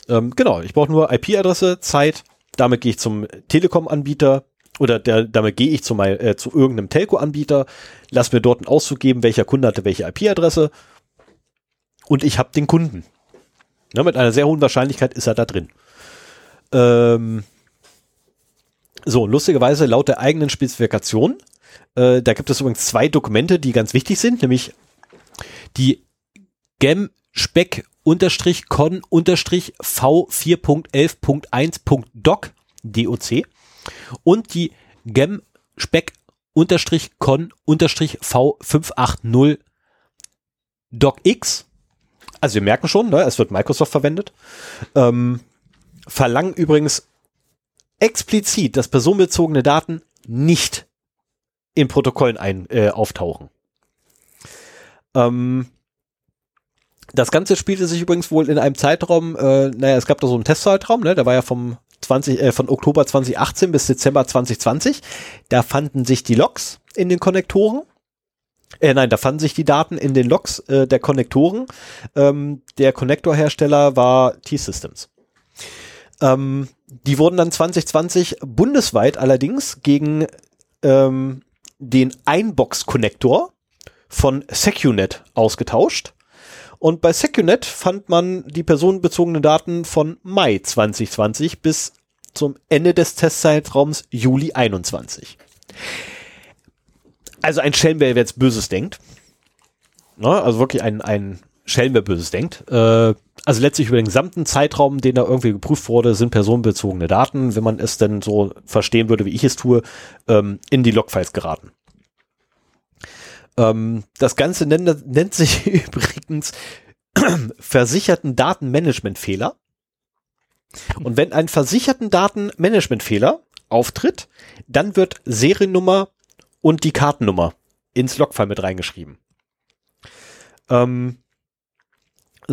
Ähm, genau, ich brauche nur IP-Adresse, Zeit, damit gehe ich zum Telekom-Anbieter oder der, damit gehe ich zu, mein, äh, zu irgendeinem Telco-Anbieter, lass mir dort einen Auszug geben, welcher Kunde hatte welche IP-Adresse und ich habe den Kunden. Ja, mit einer sehr hohen Wahrscheinlichkeit ist er da drin. Ähm, so, lustigerweise laut der eigenen Spezifikation, äh, da gibt es übrigens zwei Dokumente, die ganz wichtig sind, nämlich die gem spec unterstrich con unterstrich v 4.11.1.doc doc und die gem spec unterstrich con unterstrich v 580 docx also wir merken schon, ne, es wird Microsoft verwendet, ähm, verlangen übrigens explizit, dass personenbezogene Daten nicht in Protokollen ein, äh, auftauchen. Ähm, das Ganze spielte sich übrigens wohl in einem Zeitraum, äh, naja, es gab da so einen Testzeitraum, ne, der war ja vom 20, äh, von Oktober 2018 bis Dezember 2020. Da fanden sich die Logs in den Konnektoren. Äh, nein, da fanden sich die Daten in den Logs äh, der Konnektoren. Ähm, der Konnektorhersteller war T-Systems. Ähm, die wurden dann 2020 bundesweit allerdings gegen ähm, den Einbox-Konnektor von SecuNet ausgetauscht. Und bei SecuNet fand man die personenbezogenen Daten von Mai 2020 bis zum Ende des Testzeitraums Juli 21. Also ein Schelm, wer jetzt Böses denkt. Ne? Also wirklich ein, ein Schelm, wer Böses denkt. Äh, also letztlich über den gesamten Zeitraum, den da irgendwie geprüft wurde, sind personenbezogene Daten, wenn man es denn so verstehen würde, wie ich es tue, ähm, in die Logfiles geraten. Ähm, das Ganze nennt, nennt sich übrigens versicherten Datenmanagementfehler. Und wenn ein versicherten Datenmanagementfehler auftritt, dann wird Seriennummer und die Kartennummer ins Logfile mit reingeschrieben. Ähm,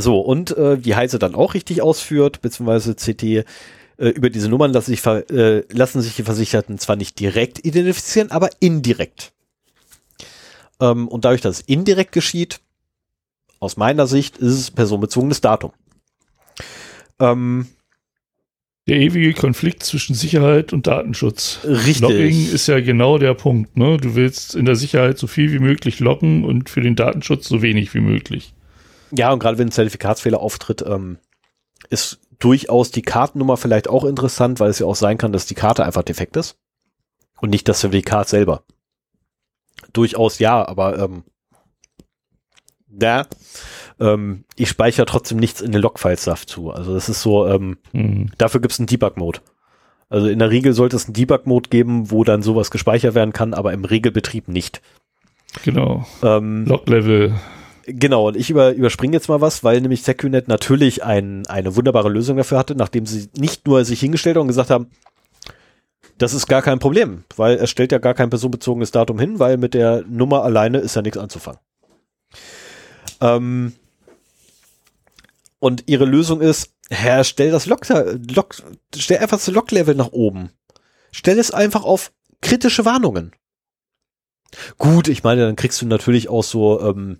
so, und äh, wie Heise dann auch richtig ausführt, beziehungsweise CT, äh, über diese Nummern lassen sich, äh, lassen sich die Versicherten zwar nicht direkt identifizieren, aber indirekt. Ähm, und dadurch, dass es indirekt geschieht, aus meiner Sicht ist es personenbezogenes Datum. Ähm, Der ewige Konflikt zwischen Sicherheit und Datenschutz. richtig. Logging ist ja genau der Punkt. Ne? Du willst in der Sicherheit so viel wie möglich loggen und für den Datenschutz so wenig wie möglich. Ja, und gerade wenn ein Zertifikatsfehler auftritt, ähm, ist durchaus die Kartennummer vielleicht auch interessant, weil es ja auch sein kann, dass die Karte einfach defekt ist. Und nicht das Zertifikat selber. Durchaus ja, aber ähm, ja, ähm, ich speichere trotzdem nichts in den Logfiles dazu. Also das ist so, ähm, Hm. dafür gibt es einen Debug-Mode. Also in der Regel sollte es einen Debug-Mode geben, wo dann sowas gespeichert werden kann, aber im Regelbetrieb nicht. Genau. Ähm, Log-Level. Genau, und ich über, überspringe jetzt mal was, weil nämlich SecuNet natürlich ein, eine wunderbare Lösung dafür hatte, nachdem sie nicht nur sich hingestellt haben und gesagt haben, das ist gar kein Problem, weil es stellt ja gar kein personenbezogenes Datum hin, weil mit der Nummer alleine ist ja nichts anzufangen. Ähm, und ihre Lösung ist, Herr, stell das Log, Log stell einfach das Log-Level nach oben. Stell es einfach auf kritische Warnungen. Gut, ich meine, dann kriegst du natürlich auch so ähm,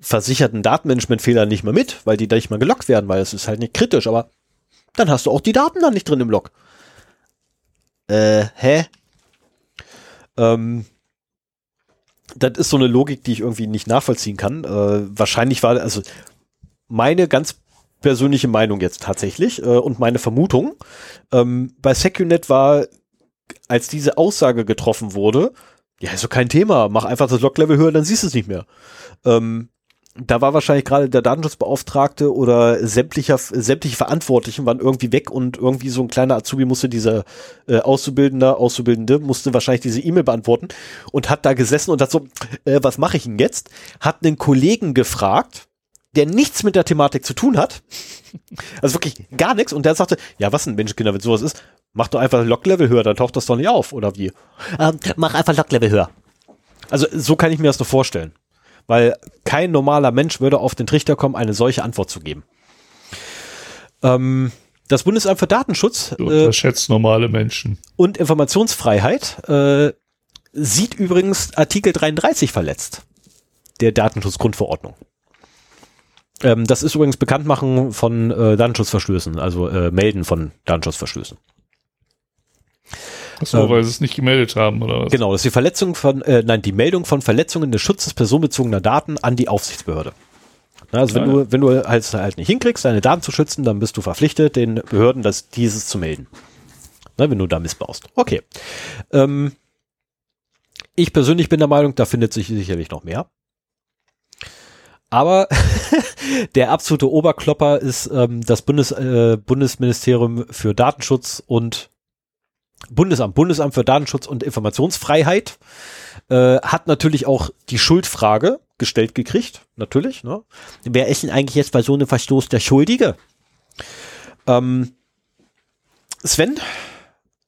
versicherten Datenmanagementfehler nicht mehr mit, weil die da nicht mal gelockt werden, weil es ist halt nicht kritisch, aber dann hast du auch die Daten dann nicht drin im Log. Äh, hä? Ähm, das ist so eine Logik, die ich irgendwie nicht nachvollziehen kann. Äh, wahrscheinlich war, also meine ganz persönliche Meinung jetzt tatsächlich äh, und meine Vermutung, ähm, bei SecuNet war, als diese Aussage getroffen wurde, ja, ist doch kein Thema, mach einfach das Log-Level höher, dann siehst du es nicht mehr. Ähm, da war wahrscheinlich gerade der Datenschutzbeauftragte oder sämtlicher, sämtliche Verantwortlichen waren irgendwie weg und irgendwie so ein kleiner Azubi musste dieser äh, Auszubildende, Auszubildende musste wahrscheinlich diese E-Mail beantworten und hat da gesessen und hat so, äh, was mache ich denn jetzt? Hat einen Kollegen gefragt, der nichts mit der Thematik zu tun hat, also wirklich gar nichts und der sagte, ja, was denn, Menschenkinder, wenn sowas ist, mach doch einfach Log-Level höher, dann taucht das doch nicht auf, oder wie? Ähm, mach einfach Log-Level höher. Also so kann ich mir das nur vorstellen. Weil kein normaler Mensch würde auf den Trichter kommen, eine solche Antwort zu geben. Ähm, das Bundesamt für Datenschutz Du äh, unterschätzt normale Menschen. und Informationsfreiheit äh, sieht übrigens Artikel 33 verletzt der Datenschutzgrundverordnung. Ähm, das ist übrigens Bekanntmachen von äh, Datenschutzverstößen, also äh, Melden von Datenschutzverstößen. Achso, Ähm, weil sie es nicht gemeldet haben, oder was? Genau, das ist die Verletzung von, äh, nein, die Meldung von Verletzungen des Schutzes personenbezogener Daten an die Aufsichtsbehörde. Na, also wenn Ah, du, wenn du halt, halt nicht hinkriegst, deine Daten zu schützen, dann bist du verpflichtet, den Behörden das, dieses zu melden. Na, wenn du da missbaust. Okay. Ähm, ich persönlich bin der Meinung, da findet sich sicherlich noch mehr. Aber der absolute Oberklopper ist ähm, das Bundes, äh, Bundesministerium für Datenschutz und Bundesamt, Bundesamt für Datenschutz und Informationsfreiheit äh, hat natürlich auch die Schuldfrage gestellt gekriegt, natürlich. Ne? Wer ist denn eigentlich jetzt bei so einem Verstoß der Schuldige? Ähm, Sven,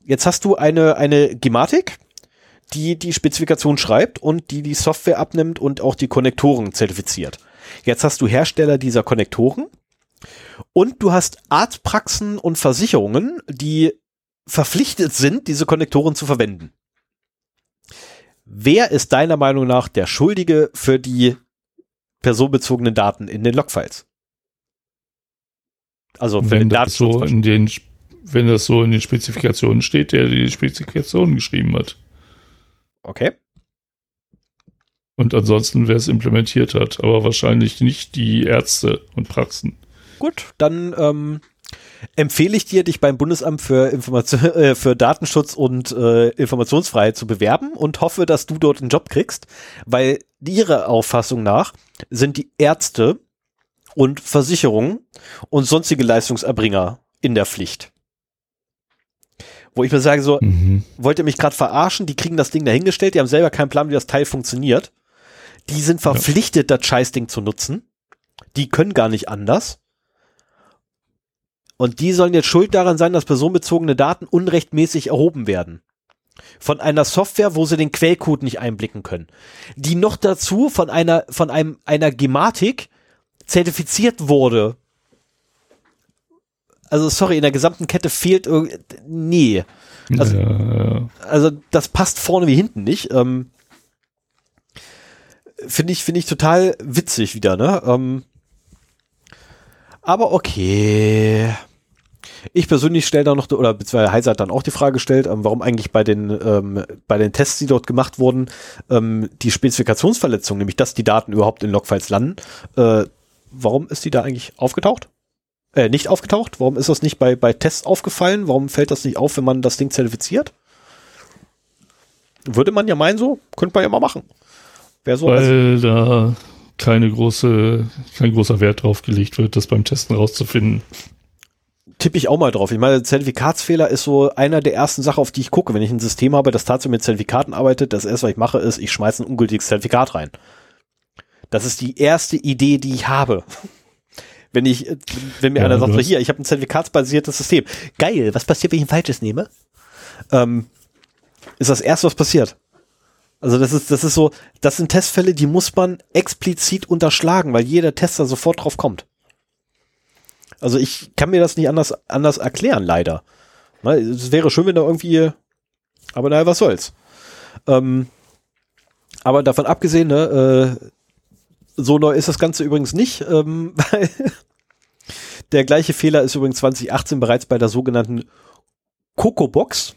jetzt hast du eine, eine Gematik, die die Spezifikation schreibt und die die Software abnimmt und auch die Konnektoren zertifiziert. Jetzt hast du Hersteller dieser Konnektoren und du hast Arztpraxen und Versicherungen, die verpflichtet sind, diese Konnektoren zu verwenden. Wer ist deiner Meinung nach der Schuldige für die personenbezogenen Daten in den Logfiles? Also für Wenn den das, so in den, wenn das so in den Spezifikationen steht, der die Spezifikationen geschrieben hat. okay. Und ansonsten, wer es implementiert hat. Aber wahrscheinlich nicht die Ärzte und Praxen. Gut, dann ähm, empfehle ich dir, dich beim Bundesamt für, Information, äh, für Datenschutz und äh, Informationsfreiheit zu bewerben und hoffe, dass du dort einen Job kriegst, weil ihrer Auffassung nach sind die Ärzte und Versicherungen und sonstige Leistungserbringer in der Pflicht. Wo ich mir sage, so, Mhm. wollt ihr mich gerade verarschen? Die kriegen das Ding dahingestellt, die haben selber keinen Plan, wie das Teil funktioniert. Die sind verpflichtet, das Scheißding zu nutzen. Die können gar nicht anders. Und die sollen jetzt schuld daran sein, dass personenbezogene Daten unrechtmäßig erhoben werden. Von einer Software, wo sie den Quellcode nicht einblicken können. Die noch dazu von einer, von einem, einer Gematik zertifiziert wurde. Also sorry, in der gesamten Kette fehlt irgendwie, nee. Also- ja. Also das passt vorne wie hinten nicht. Ähm, finde ich, finde ich total witzig wieder, ne? Ähm, aber okay. Ich persönlich stelle da noch, oder beziehungsweise Heiser hat dann auch die Frage gestellt, ähm, warum eigentlich bei den, ähm, bei den Tests, die dort gemacht wurden, ähm, die Spezifikationsverletzung, nämlich dass die Daten überhaupt in Logfiles landen, äh, warum ist die da eigentlich aufgetaucht? Äh, nicht aufgetaucht? Warum ist das nicht bei, bei Tests aufgefallen? Warum fällt das nicht auf, wenn man das Ding zertifiziert? Würde man ja meinen so, könnte man ja mal machen. Wäre so, also, Weil da keine große, kein großer Wert drauf gelegt wird, das beim Testen rauszufinden. Tippe ich auch mal drauf. Ich meine, Zertifikatsfehler ist so einer der ersten Sachen, auf die ich gucke. Wenn ich ein System habe, das tatsächlich mit Zertifikaten arbeitet, das erste, was ich mache, ist, ich schmeiße ein ungültiges Zertifikat rein. Das ist die erste Idee, die ich habe. Wenn ich, wenn mir Ja, einer sagt, so, hier, ich habe ein zertifikatsbasiertes System. Geil, was passiert, wenn ich ein falsches nehme? Ähm, ist das erste, was passiert. Also das ist, das ist so, das sind Testfälle, die muss man explizit unterschlagen, weil jeder Tester sofort drauf kommt. Also ich kann mir das nicht anders, anders erklären, leider. Ne, Es wäre schön, wenn da irgendwie, aber naja, was soll's. Ähm, aber davon abgesehen, ne, äh, so neu ist das Ganze übrigens nicht, ähm, weil der gleiche Fehler ist übrigens 2018 bereits bei der sogenannten Cocobox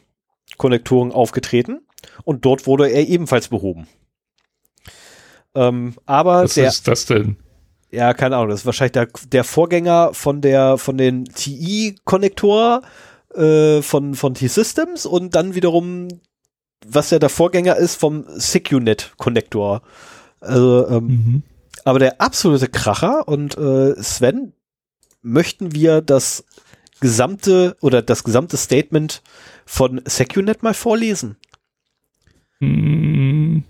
Konnektoren aufgetreten und dort wurde er ebenfalls behoben. Ähm, aber Was der, ist das denn? Ja, keine Ahnung, das ist wahrscheinlich der, der Vorgänger von der, von den TI-Konnektor äh, von, von T-Systems und dann wiederum, was ja der Vorgänger ist vom SecuNet-Konnektor. Also, ähm, Mhm. aber der absolute Kracher und äh, Sven, möchten wir das gesamte oder das gesamte Statement von SecuNet mal vorlesen? Hm.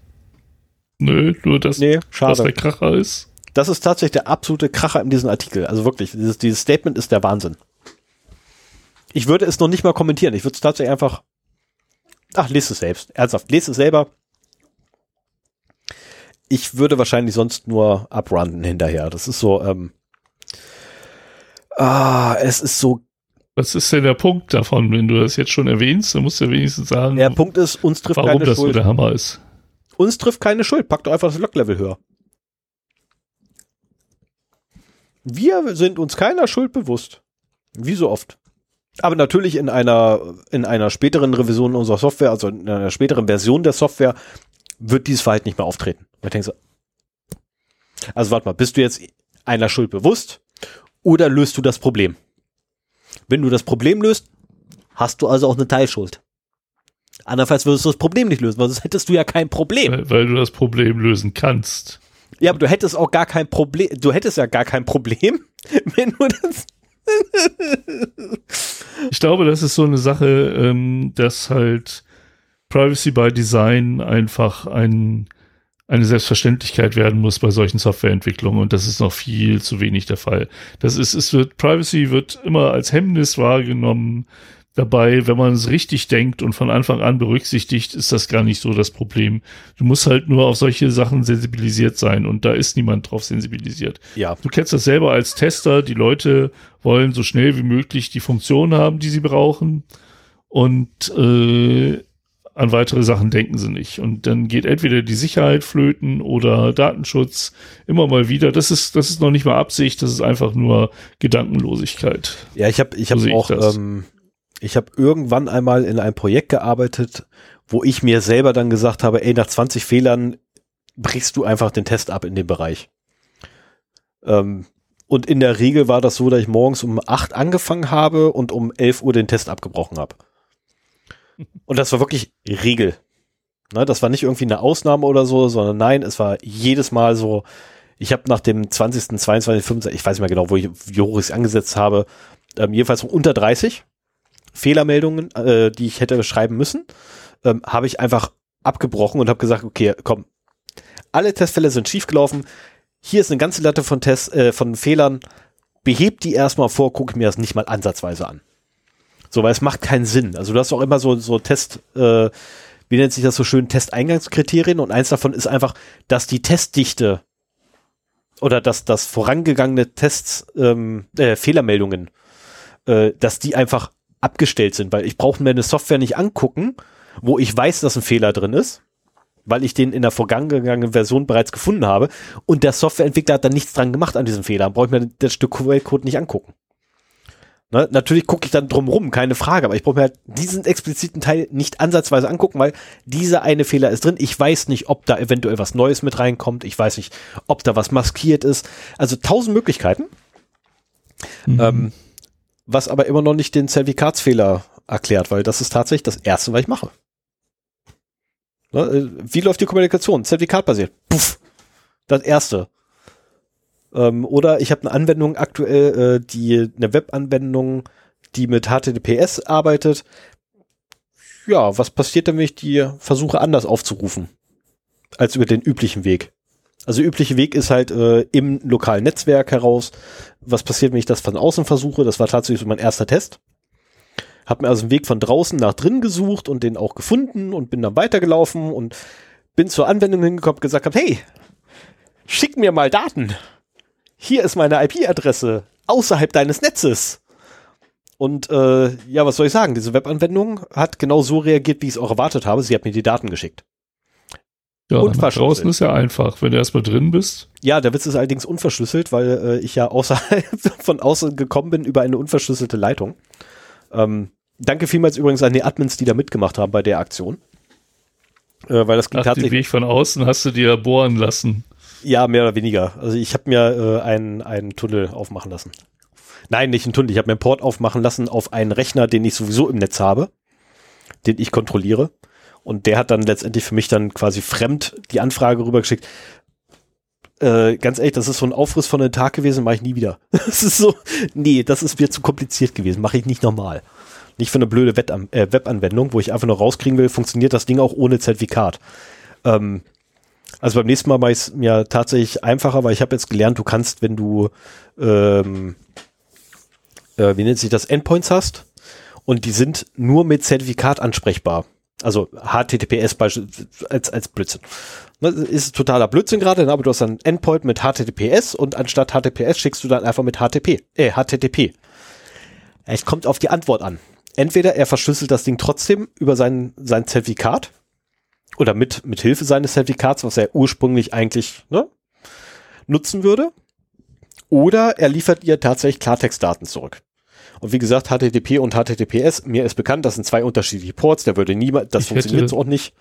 Nö, nur das, Nee, was der Kracher ist. Das ist tatsächlich der absolute Kracher in diesem Artikel. Also wirklich, dieses, dieses Statement ist der Wahnsinn. Ich würde es noch nicht mal kommentieren. Ich würde es tatsächlich einfach. Ach, lest es selbst. Ernsthaft, lest es selber. Ich würde wahrscheinlich sonst nur abrunden hinterher. Das ist so, ähm, ah, es ist so, Was ist denn der Punkt davon, wenn du das jetzt schon erwähnst? Dann musst du ja wenigstens sagen, der Punkt ist, uns trifft warum keine das so Schuld. der Hammer ist. Uns trifft keine Schuld. Pack doch einfach das Locklevel höher. Wir sind uns keiner Schuld bewusst. Wie so oft. Aber natürlich in einer, in einer späteren Revision unserer Software, also in einer späteren Version der Software, wird dieses Verhalten nicht mehr auftreten. Und ich denke so, also warte mal, bist du jetzt einer Schuld bewusst oder löst du das Problem? Wenn du das Problem löst, hast du also auch eine Teilschuld. Andernfalls würdest du das Problem nicht lösen, weil sonst hättest du ja kein Problem. Weil, weil du das Problem lösen kannst. Ja, aber du hättest auch gar kein Problem, du hättest ja gar kein Problem, wenn du das. Ich glaube, das ist so eine Sache, ähm, dass halt Privacy by Design einfach ein, eine Selbstverständlichkeit werden muss bei solchen Softwareentwicklungen und das ist noch viel zu wenig der Fall. Das ist, es wird, Privacy wird immer als Hemmnis wahrgenommen, dabei, wenn man es richtig denkt und von Anfang an berücksichtigt, ist das gar nicht so das Problem. Du musst halt nur auf solche Sachen sensibilisiert sein und da ist niemand drauf sensibilisiert. Ja. Du kennst das selber als Tester, die Leute wollen so schnell wie möglich die Funktion haben, die sie brauchen und äh, an weitere Sachen denken sie nicht. Und dann geht entweder die Sicherheit flöten oder Datenschutz immer mal wieder. Das ist, das ist noch nicht mal Absicht, das ist einfach nur Gedankenlosigkeit. Ja, ich habe ich hab So auch, ich habe irgendwann einmal in einem Projekt gearbeitet, wo ich mir selber dann gesagt habe, ey, nach 20 Fehlern brichst du einfach den Test ab in dem Bereich. Ähm, und in der Regel war das so, dass ich morgens um 8 angefangen habe und um 11 Uhr den Test abgebrochen habe. Und das war wirklich Regel. Ne, das war nicht irgendwie eine Ausnahme oder so, sondern nein, es war jedes Mal so, ich habe nach dem 20., 22., 25., ich weiß nicht mehr genau, wo ich, wie hoch ich es angesetzt habe, ähm, jedenfalls unter 30 Fehlermeldungen, äh, die ich hätte schreiben müssen, ähm, habe ich einfach abgebrochen und habe gesagt, okay, komm, alle Testfälle sind schiefgelaufen. Hier ist eine ganze Latte von Tests, äh, von Fehlern. Behebt die erstmal vor, gucke mir das nicht mal ansatzweise an. So, weil es macht keinen Sinn. Also du hast auch immer so, so Test, äh, wie nennt sich das so schön, Testeingangskriterien und eins davon ist einfach, dass die Testdichte oder dass das vorangegangene Tests, ähm, äh, Fehlermeldungen, äh, dass die einfach abgestellt sind, weil ich brauche mir eine Software nicht angucken, wo ich weiß, dass ein Fehler drin ist, weil ich den in der vorangegangenen Version bereits gefunden habe und der Softwareentwickler hat dann nichts dran gemacht an diesem Fehler, brauche ich mir das Stück Quellcode nicht angucken. Ne? Natürlich gucke ich dann drumrum, keine Frage, aber ich brauche mir halt diesen expliziten Teil nicht ansatzweise angucken, weil dieser eine Fehler ist drin. Ich weiß nicht, ob da eventuell was Neues mit reinkommt. Ich weiß nicht, ob da was maskiert ist. Also tausend Möglichkeiten. Ähm, was aber immer noch nicht den Zertifikatsfehler erklärt, weil das ist tatsächlich das Erste, was ich mache. Ne, äh, wie läuft die Kommunikation? Zertifikatbasiert. Puff. Das Erste. Ähm, oder ich habe eine Anwendung aktuell, äh, die eine Webanwendung, die mit HTTPS arbeitet. Ja, was passiert denn, wenn ich die versuche anders aufzurufen als über den üblichen Weg? Also übliche Weg ist halt äh, im lokalen Netzwerk heraus. Was passiert, wenn ich das von außen versuche? Das war tatsächlich so mein erster Test. Hab mir also einen Weg von draußen nach drinnen gesucht und den auch gefunden und bin dann weitergelaufen und bin zur Anwendung hingekommen und gesagt habe, hey, schick mir mal Daten. Hier ist meine IP-Adresse außerhalb deines Netzes. Und äh, ja, was soll ich sagen? Diese Webanwendung hat genau so reagiert, wie ich es auch erwartet habe. Sie hat mir die Daten geschickt. Ja, Und nach verschlüsselt. draußen ist ja einfach. Wenn du erstmal drin bist, Ja, der Witz ist allerdings unverschlüsselt, weil äh, ich ja außerhalb von außen gekommen bin über eine unverschlüsselte Leitung. Ähm, danke vielmals übrigens an die Admins, die da mitgemacht haben bei der Aktion. Äh, weil das ging ach, den tatsächlich. Weg von außen hast du dir bohren lassen. Ja, mehr oder weniger. Also ich habe mir äh, einen, einen Tunnel aufmachen lassen. Nein, nicht einen Tunnel. Ich habe mir einen Port aufmachen lassen auf einen Rechner, den ich sowieso im Netz habe, den ich kontrolliere. Und der hat dann letztendlich für mich dann quasi fremd die Anfrage rübergeschickt. Äh, ganz ehrlich, das ist so ein Aufriss von einem Tag gewesen, mache ich nie wieder. Das ist so, nee, das ist mir zu kompliziert gewesen, mache ich nicht normal. Nicht für eine blöde Wetan äh, Webanwendung, wo ich einfach nur rauskriegen will, funktioniert das Ding auch ohne Zertifikat. Ähm, also beim nächsten Mal mache ich es mir tatsächlich einfacher, weil ich habe jetzt gelernt, du kannst, wenn du, ähm, äh, wie nennt sich das, Endpoints hast und die sind nur mit Zertifikat ansprechbar. Also HTTPS als, als Blödsinn. Ne, ist totaler Blödsinn gerade, ne, aber du hast ein Endpoint mit HTTPS und anstatt HTTPS schickst du dann einfach mit HTTP, äh, HTTP. Es kommt auf die Antwort an. Entweder er verschlüsselt das Ding trotzdem über sein, sein Zertifikat oder mit, mit Hilfe seines Zertifikats, was er ursprünglich eigentlich ne, nutzen würde. oder er liefert ihr tatsächlich Klartextdaten zurück. Und wie gesagt, HTTP und HTTPS, mir ist bekannt, das sind zwei unterschiedliche Ports, der würde niemand, das Ich funktioniert hätte- auch nicht.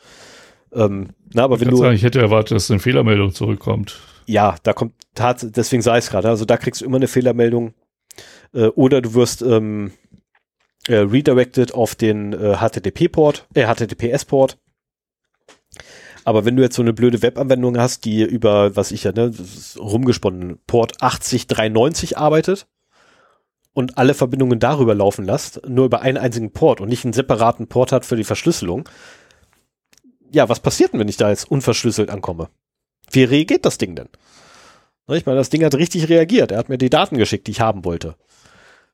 Ähm, na, aber Ich, wenn du, sagen, ich hätte erwartet, dass eine Fehlermeldung zurückkommt. ja, da kommt tats deswegen sei es gerade, also da kriegst du immer eine Fehlermeldung. Äh, oder du wirst ähm, äh, redirected auf den äh, HTTP-Port, äh, HTTPS-Port. Aber wenn du jetzt so eine blöde Webanwendung hast, die über, was ich ja, ne, rumgesponnen, Port 8093 arbeitet und alle Verbindungen darüber laufen lässt, nur über einen einzigen Port und nicht einen separaten Port hat für die Verschlüsselung. Ja, was passiert denn, wenn ich da jetzt unverschlüsselt ankomme? Wie reagiert das Ding denn? Na, Ich meine, das Ding hat richtig reagiert. Er hat mir die Daten geschickt, die ich haben wollte.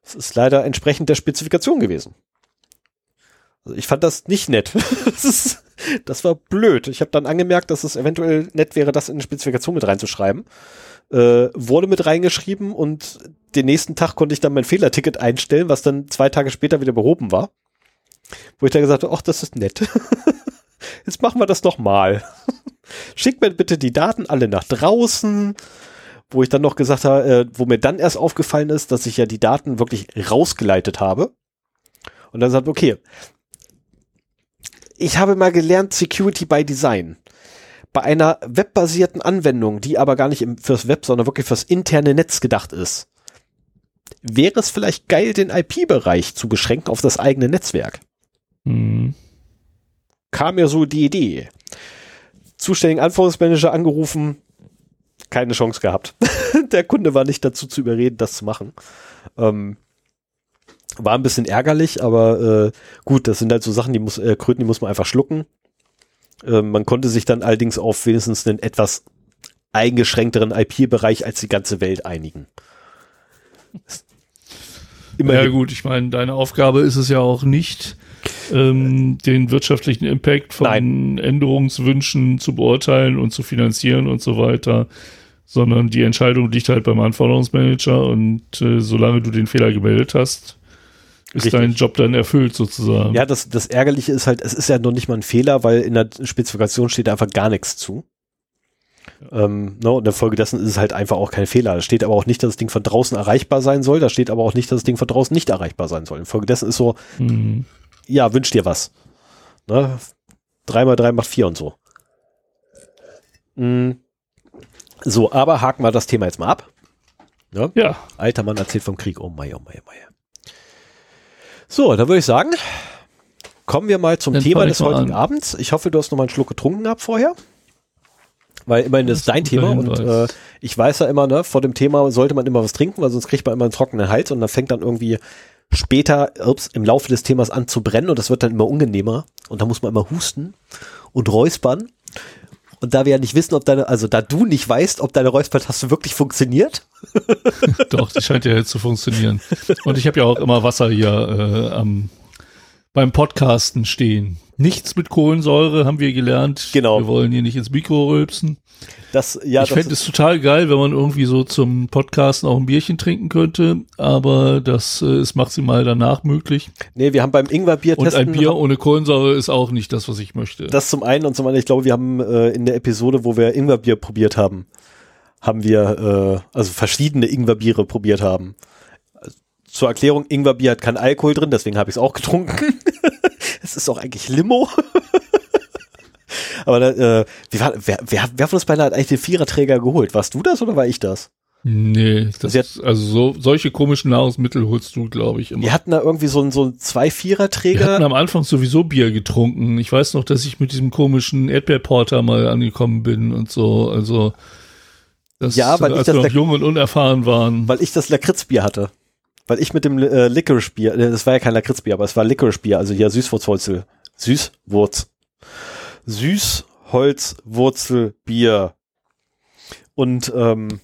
Es ist leider entsprechend der Spezifikation gewesen. Also ich fand das nicht nett. das, ist, das war blöd. Ich habe dann angemerkt, dass es eventuell nett wäre, das in die Spezifikation mit reinzuschreiben. Äh, wurde mit reingeschrieben und den nächsten Tag konnte ich dann mein Fehlerticket einstellen, was dann zwei Tage später wieder behoben war. Wo ich dann gesagt habe, ach, das ist nett. Jetzt machen wir das doch mal. Schickt mir bitte die Daten alle nach draußen. Wo ich dann noch gesagt habe, äh, wo mir dann erst aufgefallen ist, dass ich ja die Daten wirklich rausgeleitet habe. Und dann sagt, okay, ich habe mal gelernt Security by Design. Bei einer webbasierten Anwendung, die aber gar nicht im, fürs Web, sondern wirklich fürs interne Netz gedacht ist, wäre es vielleicht geil, den IP-Bereich zu beschränken auf das eigene Netzwerk. Hm. Kam mir so die Idee. Zuständigen Anforderungsmanager angerufen, keine Chance gehabt. Der Kunde war nicht dazu zu überreden, das zu machen. Ähm, war ein bisschen ärgerlich, aber äh, gut, das sind halt so Sachen, die muss, äh, Kröten, die muss man einfach schlucken. Ähm, man konnte sich dann allerdings auf wenigstens einen etwas eingeschränkteren IP-Bereich als die ganze Welt einigen. Ja Immerhin. gut, ich meine, deine Aufgabe ist es ja auch nicht, ähm, den wirtschaftlichen Impact von Änderungswünschen zu beurteilen und zu finanzieren und so weiter, sondern die Entscheidung liegt halt beim Anforderungsmanager und äh, solange du den Fehler gemeldet hast, ist Richtig. dein Job dann erfüllt sozusagen. Ja, das, das Ärgerliche ist halt, es ist ja noch nicht mal ein Fehler, weil in der Spezifikation steht einfach gar nichts zu. Ähm, ne, und in der Folge dessen ist es halt einfach auch kein Fehler. Da steht aber auch nicht, dass das Ding von draußen erreichbar sein soll. Da steht aber auch nicht, dass das Ding von draußen nicht erreichbar sein soll. Infolgedessen ist so, Mhm. ja, wünsch dir was. Ne? 3 mal 3 macht 4 und so. Mm. So, aber haken wir das Thema jetzt mal ab. Ne? Ja, Alter Mann erzählt vom Krieg. Oh mei, oh mei, oh mei. So, dann würde ich sagen, kommen wir mal zum Dann Thema des heutigen an. Abends. Ich hoffe, du hast noch mal einen Schluck getrunken gehabt vorher. Weil immerhin das ist dein Thema und äh, ich weiß ja immer, ne, vor dem Thema sollte man immer was trinken, weil sonst kriegt man immer einen trockenen Hals und dann fängt dann irgendwie später ups, im Laufe des Themas an zu brennen und das wird dann immer unangenehmer und da muss man immer husten und räuspern. Und da wir ja nicht wissen, ob deine, also da du nicht weißt, ob deine Räuspertaste wirklich funktioniert, doch, die scheint ja jetzt zu funktionieren. Und ich habe ja auch immer Wasser hier äh, am, beim Podcasten stehen. Nichts mit Kohlensäure haben wir gelernt. Genau. Wir wollen hier nicht ins Mikro rülpsen. das, ja, ich fände es total geil, wenn man irgendwie so zum Podcasten auch ein Bierchen trinken könnte, aber das äh, ist maximal danach möglich. Nee, wir haben beim Ingwerbier Und testen ein Bier ohne Kohlensäure ist auch nicht das, was ich möchte. das zum einen und zum anderen, ich glaube, wir haben äh, in der Episode, wo wir Ingwerbier probiert haben, haben wir äh, also verschiedene Ingwerbiere probiert haben. Also, Zur Erklärung, Ingwerbier hat keinen Alkohol drin, deswegen habe ich es auch getrunken. es ist auch eigentlich Limo. Aber da, äh, war, wer, wer, wer von uns beiden hat eigentlich den Viererträger geholt? Warst du das oder war ich das? nee, das, Sie hat- also so, solche komischen Nahrungsmittel holst du, glaube ich, immer. Wir hatten da irgendwie so einen so einen zwei Wir hatten Viererträger. am Anfang sowieso Bier getrunken. Ich weiß noch, dass ich mit diesem komischen Erdbeerporter mal angekommen bin und so. Also, das, Ja, weil ich als das wir noch jung und unerfahren waren. weil ich das Lakritzbier hatte. Weil ich mit dem äh, Licorice-Bier, äh, das war ja kein Lakritzbier, aber es war Licorice-Bier, also hier Süßwurzwurzel. Süßwurz. Süßholzwurzelbier. Und ähm,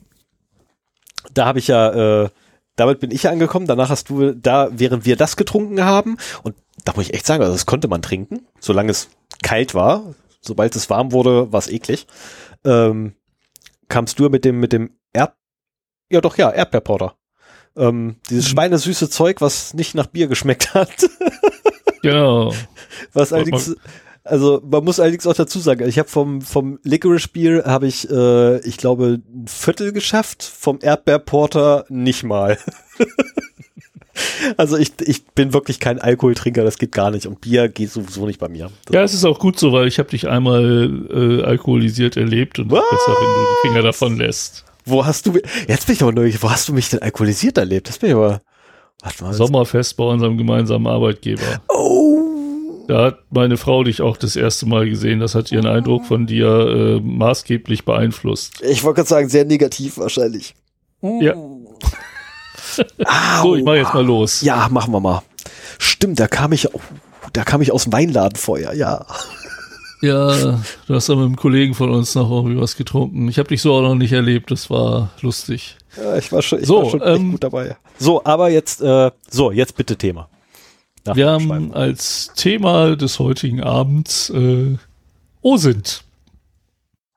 da habe ich ja, äh, damit bin ich ja angekommen. Danach hast du da, während wir das getrunken haben, und da muss ich echt sagen, also das konnte man trinken, solange es kalt war. Sobald es warm wurde, war es eklig. Ähm, kamst du mit dem, mit dem Erd, ja doch, ja, Erdbeerporter. Ähm, dieses Mhm. schweinesüße Zeug, was nicht nach Bier geschmeckt hat, Genau. was allerdings Also man muss allerdings auch dazu sagen, ich habe vom vom Licorice Beer habe ich, äh, ich glaube, ein Viertel geschafft, vom Erdbeerporter nicht mal. also ich, ich bin wirklich kein Alkoholtrinker, das geht gar nicht und Bier geht sowieso nicht bei mir. Das Ja, es ist auch gut so, weil ich habe dich einmal äh, alkoholisiert erlebt und es ist Was? besser, wenn du die Finger davon lässt. Wo hast du jetzt bin ich aber neugierig, wo hast du mich denn alkoholisiert erlebt? Das bin ich aber. Warte mal. Sommerfest bei unserem gemeinsamen Arbeitgeber. Oh. Da hat meine Frau dich auch das erste Mal gesehen. Das hat ihren Eindruck von dir äh, maßgeblich beeinflusst. Ich wollte gerade sagen, sehr negativ wahrscheinlich. Ja. So, ich mache jetzt mal los. Ja, machen wir mal. Stimmt, da kam ich, oh, da kam ich aus dem Weinladen vorher, ja. Ja, du hast da mit einem Kollegen von uns noch irgendwie was getrunken. Ich habe dich so auch noch nicht erlebt. Das war lustig. ja ich war schon, ich So, war schon ähm, gut dabei. So, aber jetzt, äh, so, jetzt bitte Thema. Nach Wir haben als Thema des heutigen Abends äh, OSINT.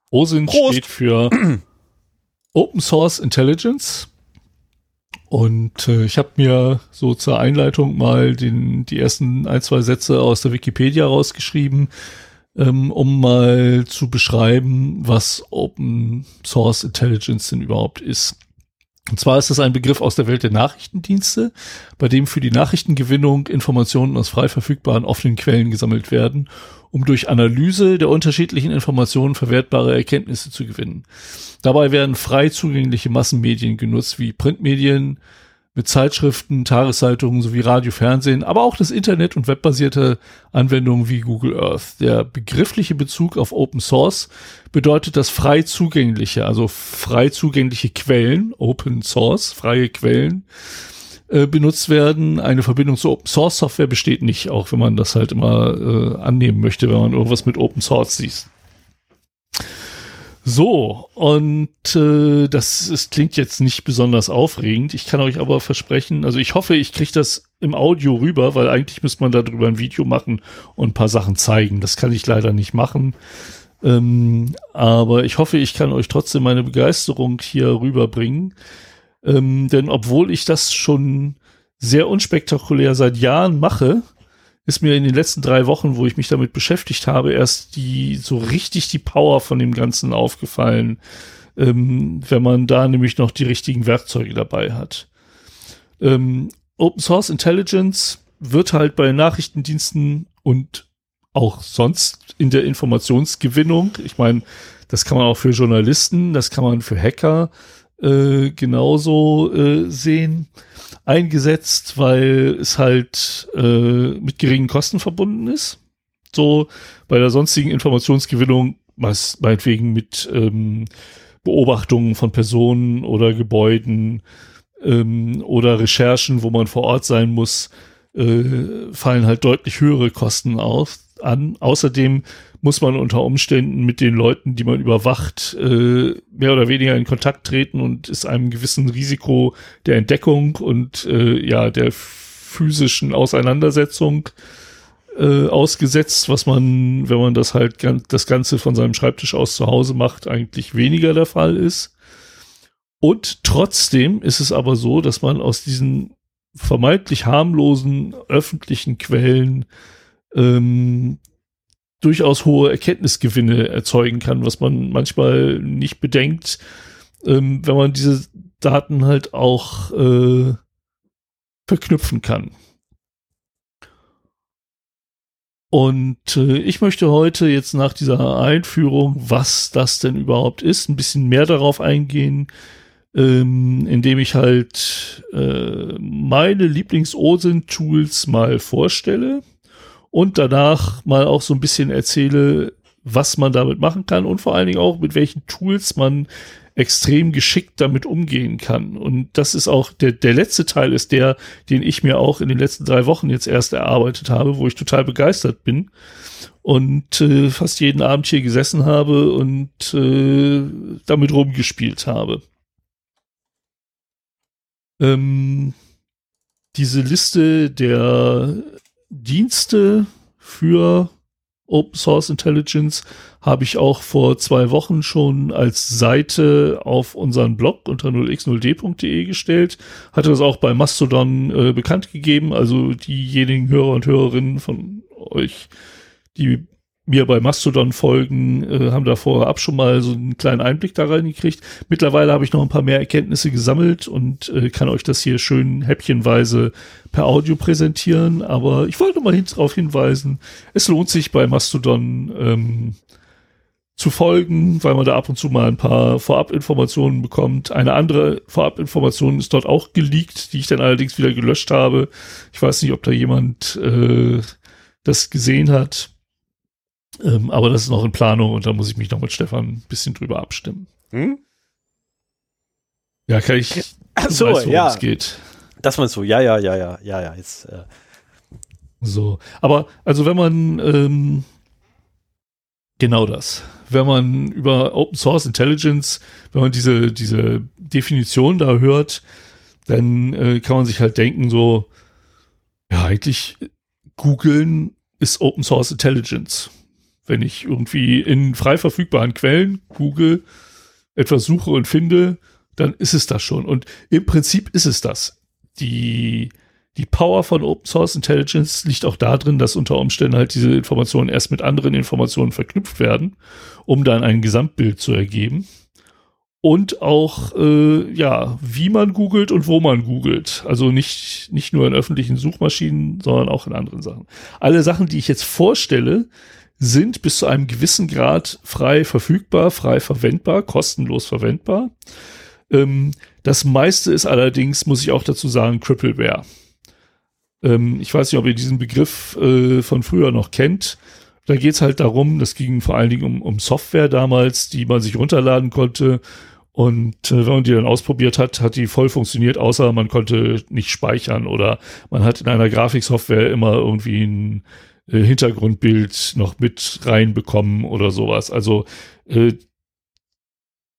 OSINT Prost. steht für Open Source Intelligence. Und äh, ich habe mir so zur Einleitung mal den, die ersten ein, zwei Sätze aus der Wikipedia rausgeschrieben, ähm, um mal zu beschreiben, was Open Source Intelligence denn überhaupt ist. Und zwar ist das ein Begriff aus der Welt der Nachrichtendienste, bei dem für die Nachrichtengewinnung Informationen aus frei verfügbaren offenen Quellen gesammelt werden, um durch Analyse der unterschiedlichen Informationen verwertbare Erkenntnisse zu gewinnen. Dabei werden frei zugängliche Massenmedien genutzt, wie Printmedien mit Zeitschriften, Tageszeitungen sowie Radio, Fernsehen, aber auch das Internet und webbasierte Anwendungen wie Google Earth. Der begriffliche Bezug auf Open Source bedeutet, dass frei zugängliche, also frei zugängliche Quellen, Open Source, freie Quellen, äh, benutzt werden. Eine Verbindung zu Open Source Software besteht nicht, auch wenn man das halt immer äh, annehmen möchte, wenn man irgendwas mit Open Source sieht. So, und äh, das ist, klingt jetzt nicht besonders aufregend. Ich kann euch aber versprechen, also ich hoffe, ich kriege das im Audio rüber, weil eigentlich müsste man darüber ein Video machen und ein paar Sachen zeigen. Das kann ich leider nicht machen. Ähm, aber ich hoffe, ich kann euch trotzdem meine Begeisterung hier rüberbringen. Ähm, denn obwohl ich das schon sehr unspektakulär seit Jahren mache, ist mir in den letzten drei Wochen, wo ich mich damit beschäftigt habe, erst die so richtig die Power von dem Ganzen aufgefallen, ähm, wenn man da nämlich noch die richtigen Werkzeuge dabei hat. Ähm, Open Source Intelligence wird halt bei Nachrichtendiensten und auch sonst in der Informationsgewinnung, ich meine, das kann man auch für Journalisten, das kann man für Hacker äh, genauso äh, sehen, eingesetzt, weil es halt äh, mit geringen Kosten verbunden ist. So bei der sonstigen Informationsgewinnung, was meinetwegen mit ähm, Beobachtungen von Personen oder Gebäuden ähm, oder Recherchen, wo man vor Ort sein muss, äh, fallen halt deutlich höhere Kosten auf, an. Außerdem muss man unter Umständen mit den Leuten, die man überwacht, äh, mehr oder weniger in Kontakt treten und ist einem gewissen Risiko der Entdeckung und äh, ja der physischen Auseinandersetzung äh, ausgesetzt, was man, wenn man das halt gan das Ganze von seinem Schreibtisch aus zu Hause macht, eigentlich weniger der Fall ist. Und trotzdem ist es aber so, dass man aus diesen vermeintlich harmlosen öffentlichen Quellen ähm, durchaus hohe Erkenntnisgewinne erzeugen kann, was man manchmal nicht bedenkt, ähm, wenn man diese Daten halt auch äh, verknüpfen kann. Und äh, ich möchte heute jetzt nach dieser Einführung, was das denn überhaupt ist, ein bisschen mehr darauf eingehen, ähm, indem ich halt äh, meine Lieblings-OSINT-Tools mal vorstelle und danach mal auch so ein bisschen erzähle, was man damit machen kann und vor allen Dingen auch mit welchen Tools man extrem geschickt damit umgehen kann. Und das ist auch der, der letzte Teil ist der, den ich mir auch in den letzten drei Wochen jetzt erst erarbeitet habe, wo ich total begeistert bin und äh, fast jeden Abend hier gesessen habe und äh, damit rumgespielt habe. Ähm, diese Liste der Dienste für Open Source Intelligence habe ich auch vor zwei Wochen schon als Seite auf unseren Blog unter 0x0d.de gestellt. Hatte das auch bei Mastodon äh, bekannt gegeben. Also diejenigen Hörer und Hörerinnen von euch, die mir bei Mastodon folgen, äh, haben da vorab schon mal so einen kleinen Einblick da reingekriegt. Mittlerweile habe ich noch ein paar mehr Erkenntnisse gesammelt und äh, kann euch das hier schön häppchenweise per Audio präsentieren. Aber ich wollte mal hin darauf hinweisen, es lohnt sich bei Mastodon ähm, zu folgen, weil man da ab und zu mal ein paar Vorabinformationen bekommt. Eine andere Vorabinformation ist dort auch geleakt, die ich dann allerdings wieder gelöscht habe. Ich weiß nicht, ob da jemand äh, das gesehen hat. Ähm, aber das ist noch in Planung und da muss ich mich noch mit Stefan ein bisschen drüber abstimmen. Hm? Ja, kann ich. Ach so, weißt, ja. es geht. Das meinst du, ja, ja, ja, ja, ja, ja. Jetzt, äh, So. Aber, also wenn man, ähm, genau das. Wenn man über Open Source Intelligence, wenn man diese, diese Definition da hört, dann äh, kann man sich halt denken, so, ja, eigentlich googeln ist Open Source Intelligence. Wenn ich irgendwie in frei verfügbaren Quellen google, etwas suche und finde, dann ist es das schon. Und im Prinzip ist es das. Die, die Power von Open Source Intelligence liegt auch darin, dass unter Umständen halt diese Informationen erst mit anderen Informationen verknüpft werden, um dann ein Gesamtbild zu ergeben. Und auch, äh, ja, wie man googelt und wo man googelt. Also nicht, nicht nur in öffentlichen Suchmaschinen, sondern auch in anderen Sachen. Alle Sachen, die ich jetzt vorstelle, sind bis zu einem gewissen Grad frei verfügbar, frei verwendbar, kostenlos verwendbar. Ähm, das meiste ist allerdings, muss ich auch dazu sagen, Crippleware. Ähm, ich weiß nicht, ob ihr diesen Begriff äh, von früher noch kennt. Da geht es halt darum, das ging vor allen Dingen um, um Software damals, die man sich runterladen konnte. Und äh, wenn man die dann ausprobiert hat, hat die voll funktioniert, außer man konnte nicht speichern oder man hat in einer Grafiksoftware immer irgendwie ein äh, Hintergrundbild noch mit reinbekommen oder sowas. Also äh,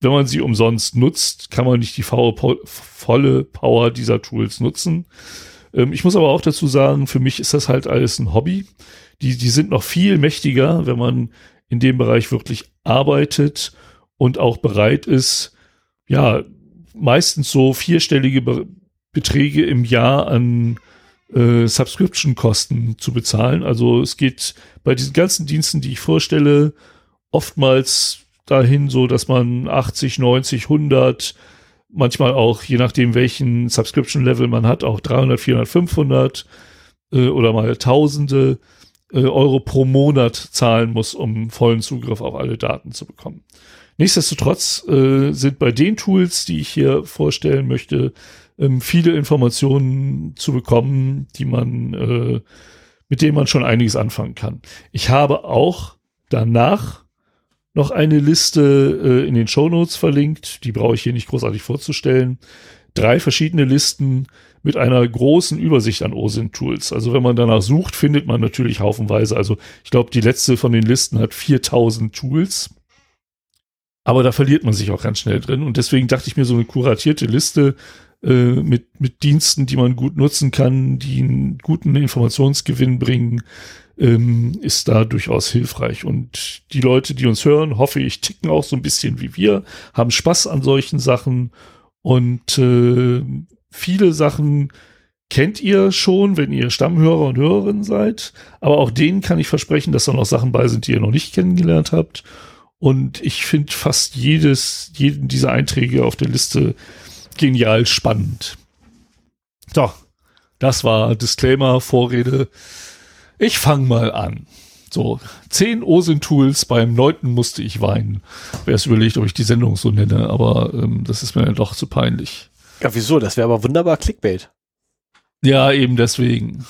wenn man sie umsonst nutzt, kann man nicht die volle Power dieser Tools nutzen. Ähm, ich muss aber auch dazu sagen, für mich ist das halt alles ein Hobby. Die, die sind noch viel mächtiger, wenn man in dem Bereich wirklich arbeitet und auch bereit ist, ja, meistens so vierstellige Be Beträge im Jahr an äh, Subscription-Kosten zu bezahlen. Also es geht bei diesen ganzen Diensten, die ich vorstelle, oftmals dahin so, dass man 80, 90, 100, manchmal auch, je nachdem welchen Subscription-Level man hat, auch 300, 400, 500 äh, oder mal Tausende äh, Euro pro Monat zahlen muss, um vollen Zugriff auf alle Daten zu bekommen. Nichtsdestotrotz äh, sind bei den Tools, die ich hier vorstellen möchte, ähm, viele Informationen zu bekommen, die man, äh, mit denen man schon einiges anfangen kann. Ich habe auch danach noch eine Liste äh, in den Show Notes verlinkt, die brauche ich hier nicht großartig vorzustellen. Drei verschiedene Listen mit einer großen Übersicht an OSINT-Tools. Also wenn man danach sucht, findet man natürlich haufenweise. Also ich glaube, die letzte von den Listen hat 4000 Tools. Aber da verliert man sich auch ganz schnell drin. Und deswegen dachte ich mir, so eine kuratierte Liste äh, mit, mit Diensten, die man gut nutzen kann, die einen guten Informationsgewinn bringen, ähm, ist da durchaus hilfreich. Und die Leute, die uns hören, hoffe ich, ticken auch so ein bisschen wie wir, haben Spaß an solchen Sachen und äh, viele Sachen kennt ihr schon, wenn ihr Stammhörer und Hörerin seid. Aber auch denen kann ich versprechen, dass da noch Sachen bei sind, die ihr noch nicht kennengelernt habt. Und ich finde fast jedes, jeden dieser Einträge auf der Liste genial spannend. So, das war Disclaimer, Vorrede. Ich fange mal an. So, zehn OSINT-Tools, beim neunten musste ich weinen. Wer es überlegt, ob ich die Sendung so nenne, aber ähm, das ist mir ja doch zu peinlich. ja, wieso? Das wäre aber wunderbar Clickbait. Ja, eben deswegen.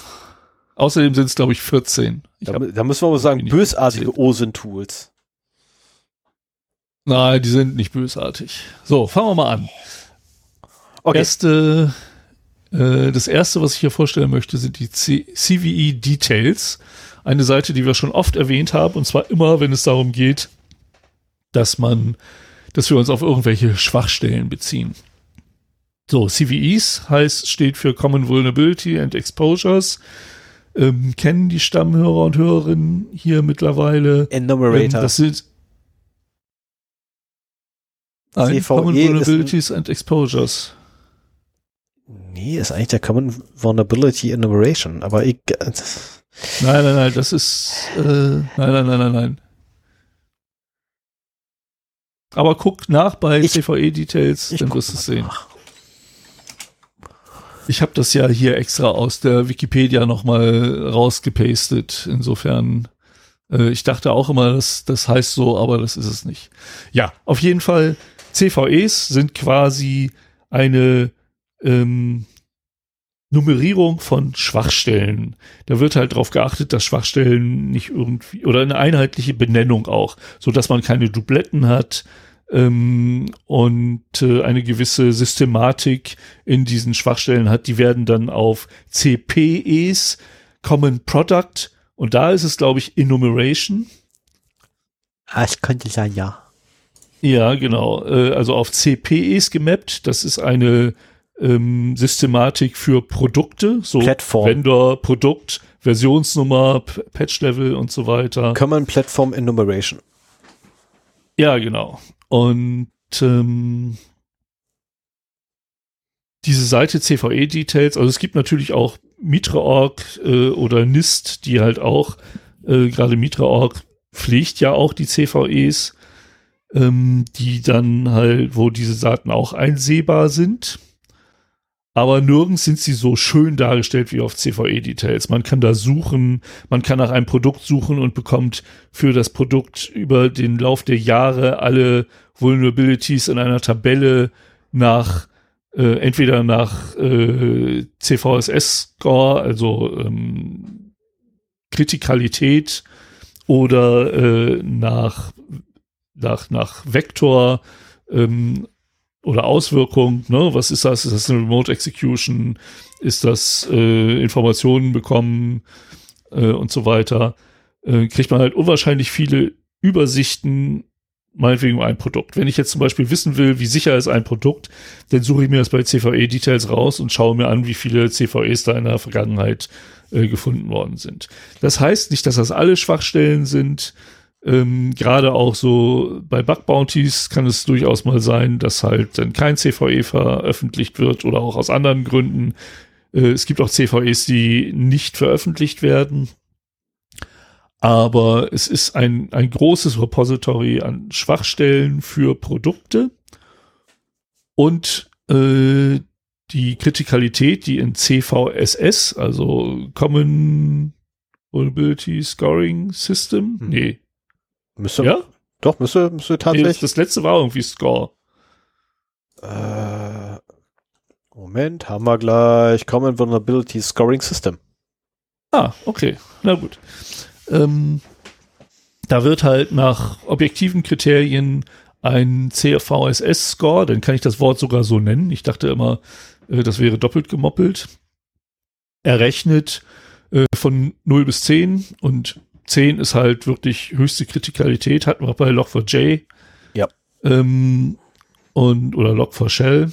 Außerdem sind es, glaube ich, 14. Ich Da, da müssen wir mal sagen, bösartige gezählt. OSINT-Tools. nein, die sind nicht bösartig. So, fangen wir mal an. Okay. Erste, äh, das erste, was ich hier vorstellen möchte, sind die C CVE Details. Eine Seite, die wir schon oft erwähnt haben, und zwar immer, wenn es darum geht, dass man, dass wir uns auf irgendwelche Schwachstellen beziehen. So, CVEs heißt, steht für Common Vulnerability and Exposures. Ähm, kennen die Stammhörer und Hörerinnen hier mittlerweile. Ähm, Enumerator. das sind Nein, CVE Common Vulnerabilities and Exposures. Nee, ist eigentlich der Common Vulnerability Enumeration, aber ich, Nein, nein, nein, das ist, äh, nein, nein, nein, nein, nein. Aber guck nach bei Ich- CVE-Details, Ich dann wirst du es sehen. nach. Ich habe das ja hier extra aus der Wikipedia nochmal rausgepastet. Insofern, äh, ich dachte auch immer, das, das heißt so, aber das ist es nicht. Ja, auf jeden Fall, CVEs sind quasi eine ähm, Nummerierung von Schwachstellen. Da wird halt darauf geachtet, dass Schwachstellen nicht irgendwie oder eine einheitliche Benennung auch, so dass man keine Dubletten hat ähm, und äh, eine gewisse Systematik in diesen Schwachstellen hat. Die werden dann auf CPEs, Common Product, und da ist es, glaube ich, Enumeration. Ah, es könnte sein, ja. Ja, genau. Äh, also auf CPEs gemappt. Das ist eine ähm, Systematik für Produkte, so Plattform. Vendor, Produkt, Versionsnummer, Patch-Level und so weiter. Common Platform Enumeration. Ja, genau. Und ähm, diese Seite CVE Details, also es gibt natürlich auch Mitre.org äh, oder NIST, die halt auch, äh, gerade Mitre.org pflegt ja auch die CVEs, ähm, die dann halt, wo diese Daten auch einsehbar sind. Aber nirgends sind sie so schön dargestellt wie auf CVE Details. Man kann da suchen, man kann nach einem Produkt suchen und bekommt für das Produkt über den Lauf der Jahre alle Vulnerabilities in einer Tabelle nach äh, entweder nach äh, CVSS-Score, also ähm, Kritikalität oder äh, nach, nach, nach Vektor ähm, oder Auswirkung, ne? Was ist das? Ist das eine Remote Execution? Ist das äh, Informationen bekommen äh, und so weiter? Äh, kriegt man halt unwahrscheinlich viele Übersichten, meinetwegen um ein Produkt. Wenn ich jetzt zum Beispiel wissen will, wie sicher ist ein Produkt, dann suche ich mir das bei CVE-Details raus und schaue mir an, wie viele CVEs da in der Vergangenheit äh, gefunden worden sind. Das heißt nicht, dass das alle Schwachstellen sind. Ähm, Gerade auch so bei Bug Bounties kann es durchaus mal sein, dass halt dann kein CVE veröffentlicht wird oder auch aus anderen Gründen. Äh, es gibt auch CVEs, die nicht veröffentlicht werden. Aber es ist ein, ein großes Repository an Schwachstellen für Produkte und äh, die Kritikalität, die in CVSS, also Common Vulnerability Scoring System, Hm. nee, Müsste, ja? Doch, müsste, müsste Nee, das, tatsächlich. das letzte war irgendwie Score. äh, Moment, haben wir gleich. Common Vulnerability Scoring System. Ah, okay. Na gut. Ähm, da wird halt nach objektiven Kriterien ein CVSS-Score, dann kann ich das Wort sogar so nennen. Ich dachte immer, äh, das wäre doppelt gemoppelt. Errechnet äh, von 0 bis 10 und 10 ist halt wirklich höchste Kritikalität, hatten wir bei Log4j. Ja. Ähm, und, oder Log4Shell.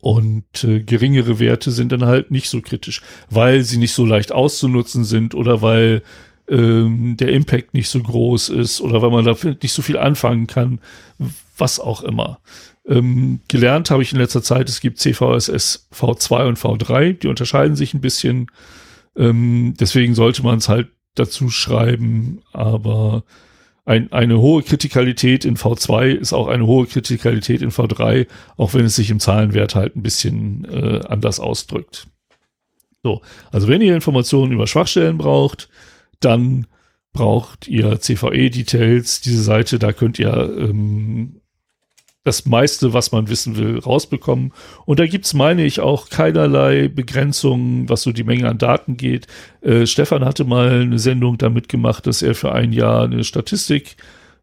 Und äh, geringere Werte sind dann halt nicht so kritisch, weil sie nicht so leicht auszunutzen sind oder weil ähm, der Impact nicht so groß ist oder weil man dafür nicht so viel anfangen kann, was auch immer. Ähm, gelernt habe ich in letzter Zeit, es gibt CVSS V2 und V3, die unterscheiden sich ein bisschen. Ähm, deswegen sollte man es halt dazu schreiben, aber ein, eine hohe Kritikalität in V2 ist auch eine hohe Kritikalität in V3, auch wenn es sich im Zahlenwert halt ein bisschen äh, anders ausdrückt. So, also wenn ihr Informationen über Schwachstellen braucht, dann braucht ihr CVE-Details, diese Seite, da könnt ihr ähm, das meiste, was man wissen will, rausbekommen. Und da gibt's, meine ich, auch keinerlei Begrenzungen, was so die Menge an Daten geht. Äh, Stefan hatte mal eine Sendung damit gemacht, dass er für ein Jahr eine Statistik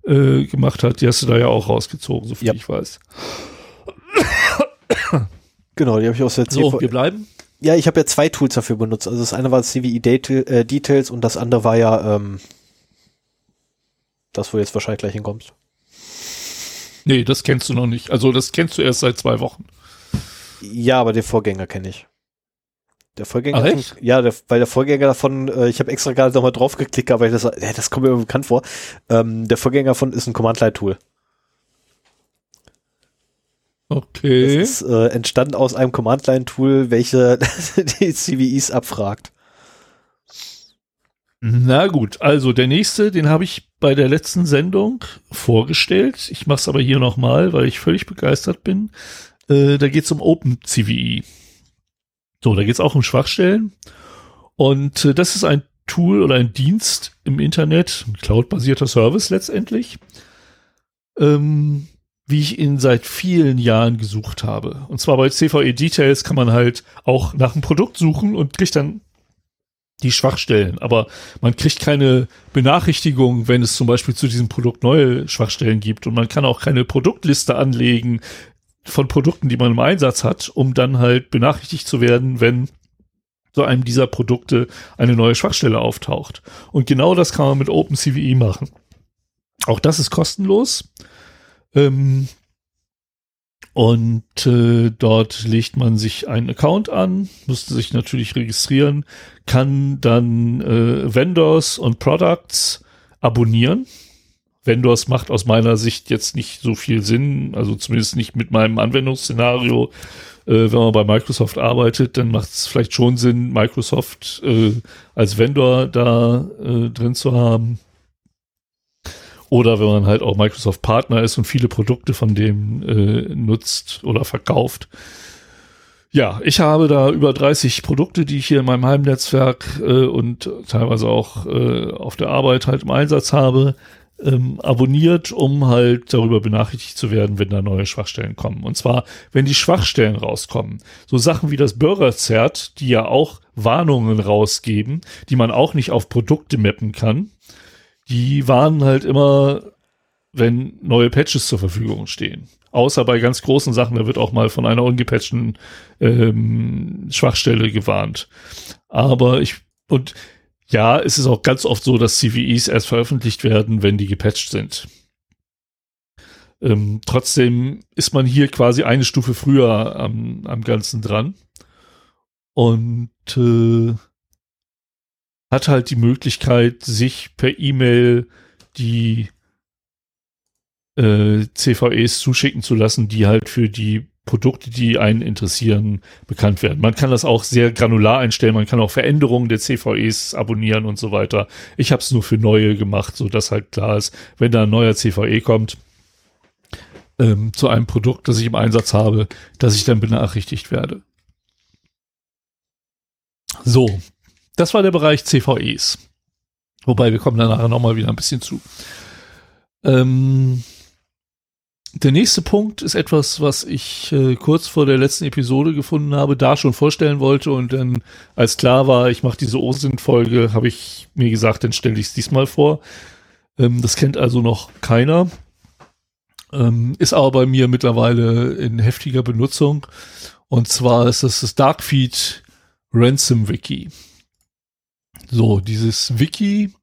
äh, gemacht hat. Die hast du da ja auch rausgezogen, so viel Ja. ich weiß. Genau, die habe ich aus der So, CV wir bleiben. Ja, ich habe ja zwei Tools dafür benutzt. Also das eine war CVE Data, äh, Details und das andere war ja ähm, das, wo du jetzt wahrscheinlich gleich hinkommst. Nee, das kennst du noch nicht. Also das kennst du erst seit zwei Wochen. Ja, aber den Vorgänger kenne ich. Der Vorgänger, Ach, echt? ja, der, weil der Vorgänger davon, äh, ich habe extra gerade nochmal drauf geklickt, aber ich das, äh, das kommt mir bekannt vor. Ähm, der Vorgänger von ist ein Command-Line-Tool. Okay. Das ist äh, entstanden aus einem Command-Line-Tool, welche die CVEs abfragt. Na gut, also der nächste, den habe ich bei der letzten Sendung vorgestellt. Ich mache es aber hier nochmal, weil ich völlig begeistert bin. Äh, da geht es um OpenCVE. So, da geht es auch um Schwachstellen. Und äh, das ist ein Tool oder ein Dienst im Internet, ein cloud-basierter Service letztendlich, ähm, wie ich ihn seit vielen Jahren gesucht habe. Und zwar bei CVE Details kann man halt auch nach einem Produkt suchen und kriegt dann die Schwachstellen. Aber man kriegt keine Benachrichtigung, wenn es zum Beispiel zu diesem Produkt neue Schwachstellen gibt. Und man kann auch keine Produktliste anlegen von Produkten, die man im Einsatz hat, um dann halt benachrichtigt zu werden, wenn so einem dieser Produkte eine neue Schwachstelle auftaucht. Und genau das kann man mit OpenCVE machen. Auch das ist kostenlos. Ähm, und äh, dort legt man sich einen Account an, musste sich natürlich registrieren, kann dann äh, Vendors und Products abonnieren. Vendors macht aus meiner Sicht jetzt nicht so viel Sinn, also zumindest nicht mit meinem Anwendungsszenario. Äh, wenn man bei Microsoft arbeitet, dann macht es vielleicht schon Sinn, Microsoft äh, als Vendor da äh, drin zu haben. Oder wenn man halt auch Microsoft Partner ist und viele Produkte von dem äh, nutzt oder verkauft. Ja, ich habe da über 30 Produkte, die ich hier in meinem Heimnetzwerk äh, und teilweise auch äh, auf der Arbeit halt im Einsatz habe, ähm, abonniert, um halt darüber benachrichtigt zu werden, wenn da neue Schwachstellen kommen. Und zwar, wenn die Schwachstellen rauskommen. So Sachen wie das Bürgerzert, die ja auch Warnungen rausgeben, die man auch nicht auf Produkte mappen kann die waren halt immer, wenn neue Patches zur Verfügung stehen. Außer bei ganz großen Sachen, da wird auch mal von einer ungepatchten ähm, Schwachstelle gewarnt. Aber ich, und ja, es ist auch ganz oft so, dass CVEs erst veröffentlicht werden, wenn die gepatcht sind. Ähm, trotzdem ist man hier quasi eine Stufe früher am, am Ganzen dran. Und äh, hat halt die Möglichkeit, sich per E-Mail die äh, CVEs zuschicken zu lassen, die halt für die Produkte, die einen interessieren, bekannt werden. Man kann das auch sehr granular einstellen, man kann auch Veränderungen der CVEs abonnieren und so weiter. Ich habe es nur für neue gemacht, so dass halt klar ist, wenn da ein neuer CVE kommt ähm, zu einem Produkt, das ich im Einsatz habe, dass ich dann benachrichtigt werde. So, das war der Bereich CVEs. Wobei wir kommen da nachher nochmal wieder ein bisschen zu. Ähm, der nächste Punkt ist etwas, was ich äh, kurz vor der letzten Episode gefunden habe, da schon vorstellen wollte und dann, als klar war, ich mache diese OSINT-Folge, habe ich mir gesagt, dann stelle ich es diesmal vor. Ähm, das kennt also noch keiner. Ähm, ist aber bei mir mittlerweile in heftiger Benutzung. Und zwar ist das das Darkfeed Ransom Wiki. So, dieses Wiki,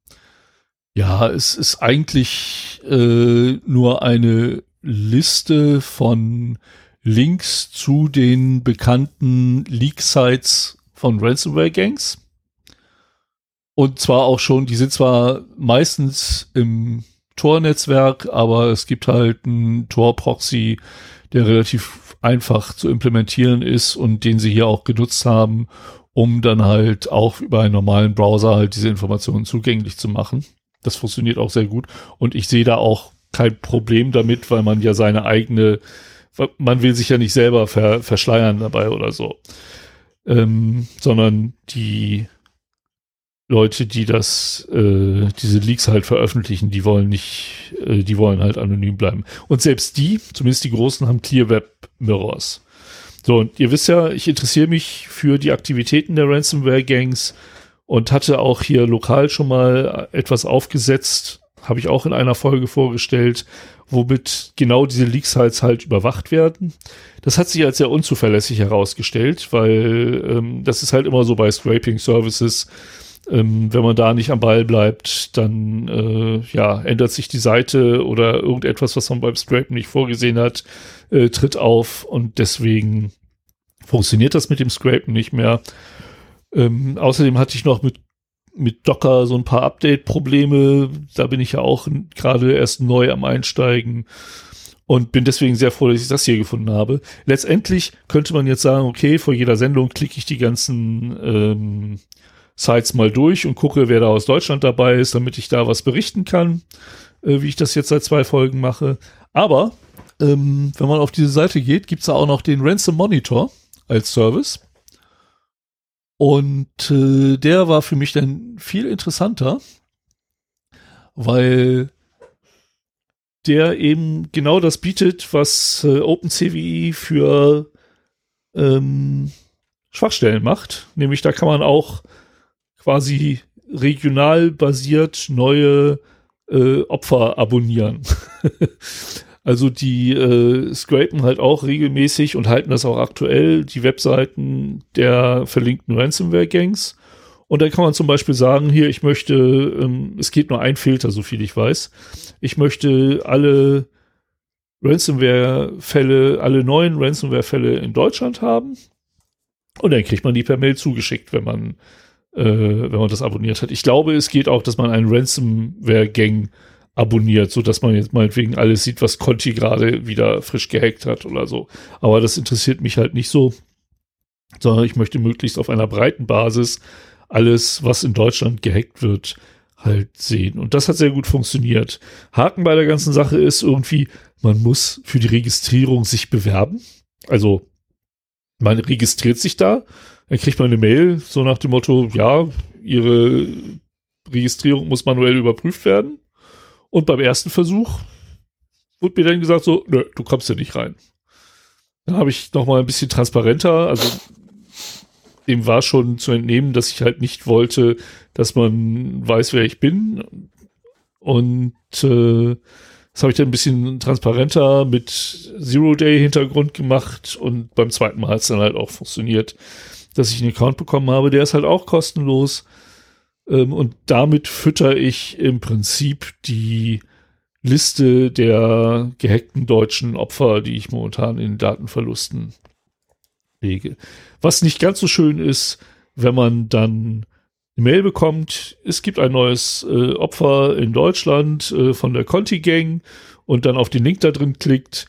ja, es ist eigentlich äh, nur eine Liste von Links zu den bekannten Leak-Sites von Ransomware-Gangs. Und zwar auch schon, die sind zwar meistens im Tor-Netzwerk, aber es gibt halt einen Tor-Proxy, der relativ einfach zu implementieren ist und den sie hier auch genutzt haben, um dann halt auch über einen normalen Browser halt diese Informationen zugänglich zu machen. Das funktioniert auch sehr gut. Und ich sehe da auch kein Problem damit, weil man ja seine eigene, man will sich ja nicht selber ver, verschleiern dabei oder so. Ähm, sondern die Leute, die das, äh, diese Leaks halt veröffentlichen, die wollen nicht, äh, die wollen halt anonym bleiben. Und selbst die, zumindest die Großen, haben Clear Web Mirrors. So, und ihr wisst ja, ich interessiere mich für die Aktivitäten der Ransomware-Gangs und hatte auch hier lokal schon mal etwas aufgesetzt, habe ich auch in einer Folge vorgestellt, womit genau diese Leaks halt, halt überwacht werden. Das hat sich als sehr unzuverlässig herausgestellt, weil ähm, das ist halt immer so bei Scraping-Services, ähm, wenn man da nicht am Ball bleibt, dann äh, ja, ändert sich die Seite oder irgendetwas, was man beim Scrapen nicht vorgesehen hat, äh, tritt auf und deswegen funktioniert das mit dem Scrapen nicht mehr. Ähm, außerdem hatte ich noch mit, mit Docker so ein paar Update-Probleme. Da bin ich ja auch gerade erst neu am Einsteigen und bin deswegen sehr froh, dass ich das hier gefunden habe. Letztendlich könnte man jetzt sagen, okay, vor jeder Sendung klicke ich die ganzen ähm, Sites mal durch und gucke, wer da aus Deutschland dabei ist, damit ich da was berichten kann, äh, wie ich das jetzt seit zwei Folgen mache. Aber ähm, wenn man auf diese Seite geht, gibt's da auch noch den Ransom Monitor als Service. Und äh, der war für mich dann viel interessanter, weil der eben genau das bietet, was äh, OpenCVE für ähm, Schwachstellen macht. Nämlich da kann man auch quasi regional basiert neue äh, Opfer abonnieren. also die äh, scrapen halt auch regelmäßig und halten das auch aktuell, die Webseiten der verlinkten Ransomware-Gangs. Und dann kann man zum Beispiel sagen, hier, ich möchte, ähm, es geht nur ein Filter, so viel ich weiß. Ich möchte alle Ransomware-Fälle, alle neuen Ransomware-Fälle in Deutschland haben. Und dann kriegt man die per Mail zugeschickt, wenn man, äh, wenn man das abonniert hat. Ich glaube, es geht auch, dass man einen Ransomware-Gang abonniert, so dass man jetzt meinetwegen alles sieht, was Conti gerade wieder frisch gehackt hat oder so. Aber das interessiert mich halt nicht so, sondern ich möchte möglichst auf einer breiten Basis alles, was in Deutschland gehackt wird, halt sehen. Und das hat sehr gut funktioniert. Haken bei der ganzen Sache ist irgendwie, man muss für die Registrierung sich bewerben. Also man registriert sich da, dann kriegt man eine Mail, so nach dem Motto, ja, ihre Registrierung muss manuell überprüft werden. Und beim ersten Versuch wurde mir dann gesagt, so, nö, du kommst ja nicht rein. Dann habe ich noch mal ein bisschen transparenter, also dem war schon zu entnehmen, dass ich halt nicht wollte, dass man weiß, wer ich bin. Und äh, das habe ich dann ein bisschen transparenter mit Zero-Day-Hintergrund gemacht und beim zweiten Mal hat es dann halt auch funktioniert, dass ich einen Account bekommen habe. Der ist halt auch kostenlos. Ähm, und damit fütter ich im Prinzip die Liste der gehackten deutschen Opfer, die ich momentan in Datenverlusten lege. Was nicht ganz so schön ist, wenn man dann eine Mail bekommt, es gibt ein neues äh, Opfer in Deutschland äh, von der Conti Gang und dann auf den Link da drin klickt,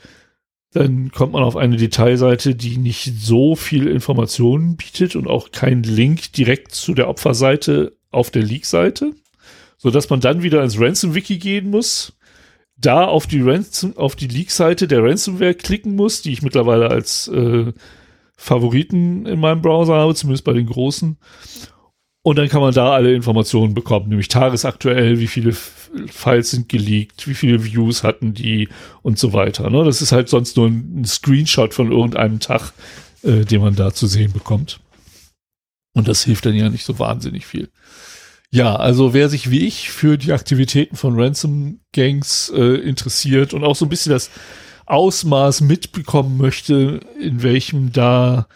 dann kommt man auf eine Detailseite, die nicht so viel Informationen bietet und auch keinen Link direkt zu der Opferseite auf der Leak-Seite, so dass man dann wieder ins Ransom-Wiki gehen muss, da auf die Ransom, auf die Leak-Seite der Ransomware klicken muss, die ich mittlerweile als äh, Favoriten in meinem Browser habe, zumindest bei den großen. Und dann kann man da alle Informationen bekommen, nämlich tagesaktuell, wie viele Files sind geleakt, wie viele Views hatten die und so weiter. Ne? Das ist halt sonst nur ein, Screenshot von irgendeinem Tag, äh, den man da zu sehen bekommt. Und das hilft dann ja nicht so wahnsinnig viel. Ja, also wer sich wie ich für die Aktivitäten von Ransom Gangs äh, interessiert und auch so ein bisschen das Ausmaß mitbekommen möchte, in welchem da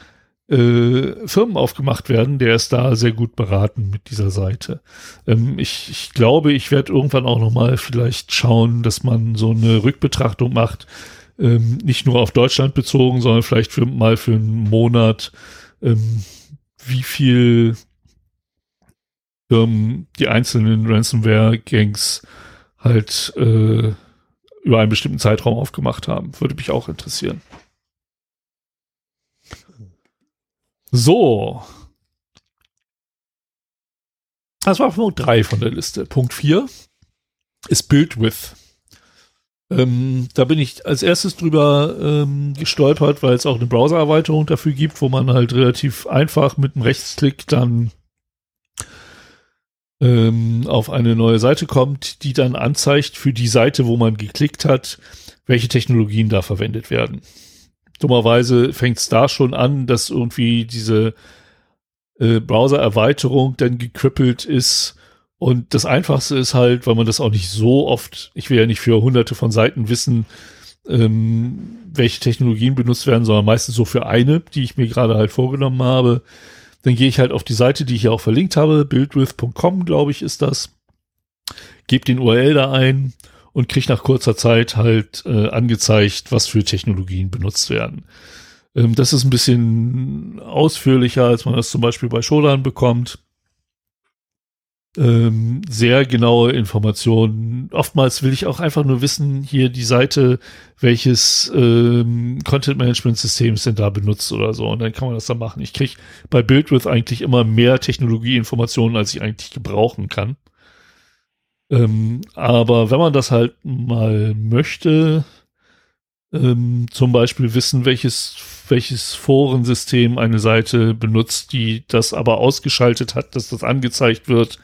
äh, Firmen aufgemacht werden, der ist da sehr gut beraten mit dieser Seite. Ähm, ich, ich glaube, ich werde irgendwann auch noch mal vielleicht schauen, dass man so eine Rückbetrachtung macht, ähm, nicht nur auf Deutschland bezogen, sondern vielleicht für, mal für einen Monat, ähm, wie viel Firmen die einzelnen Ransomware-Gangs halt äh, über einen bestimmten Zeitraum aufgemacht haben. Würde mich auch interessieren. So. Das war Punkt 3 von der Liste. Punkt 4 ist Build with. Ähm, da bin ich als erstes drüber ähm, gestolpert, weil es auch eine Browser-Erweiterung dafür gibt, wo man halt relativ einfach mit einem Rechtsklick dann ähm, auf eine neue Seite kommt, die dann anzeigt für die Seite, wo man geklickt hat, welche Technologien da verwendet werden. Dummerweise fängt es da schon an, dass irgendwie diese äh, Browser-Erweiterung dann gekrüppelt ist. Und das Einfachste ist halt, weil man das auch nicht so oft, ich will ja nicht für hunderte von Seiten wissen, ähm, welche Technologien benutzt werden, sondern meistens so für eine, die ich mir gerade halt vorgenommen habe, dann gehe ich halt auf die Seite, die ich hier auch verlinkt habe, buildwith.com, glaube ich, ist das. Gebe den URL da ein und kriege nach kurzer Zeit halt äh, angezeigt, was für Technologien benutzt werden. Ähm, das ist ein bisschen ausführlicher, als man das zum Beispiel bei Shodan bekommt. Ähm, sehr genaue Informationen. Oftmals will ich auch einfach nur wissen, hier die Seite, welches ähm, Content-Management-System ist denn da benutzt oder so. Und dann kann man das dann machen. Ich kriege bei Buildwith eigentlich immer mehr Technologieinformationen, als ich eigentlich gebrauchen kann. Ähm, aber wenn man das halt mal möchte, ähm, zum Beispiel wissen, welches, welches Forensystem eine Seite benutzt, die das aber ausgeschaltet hat, dass das angezeigt wird,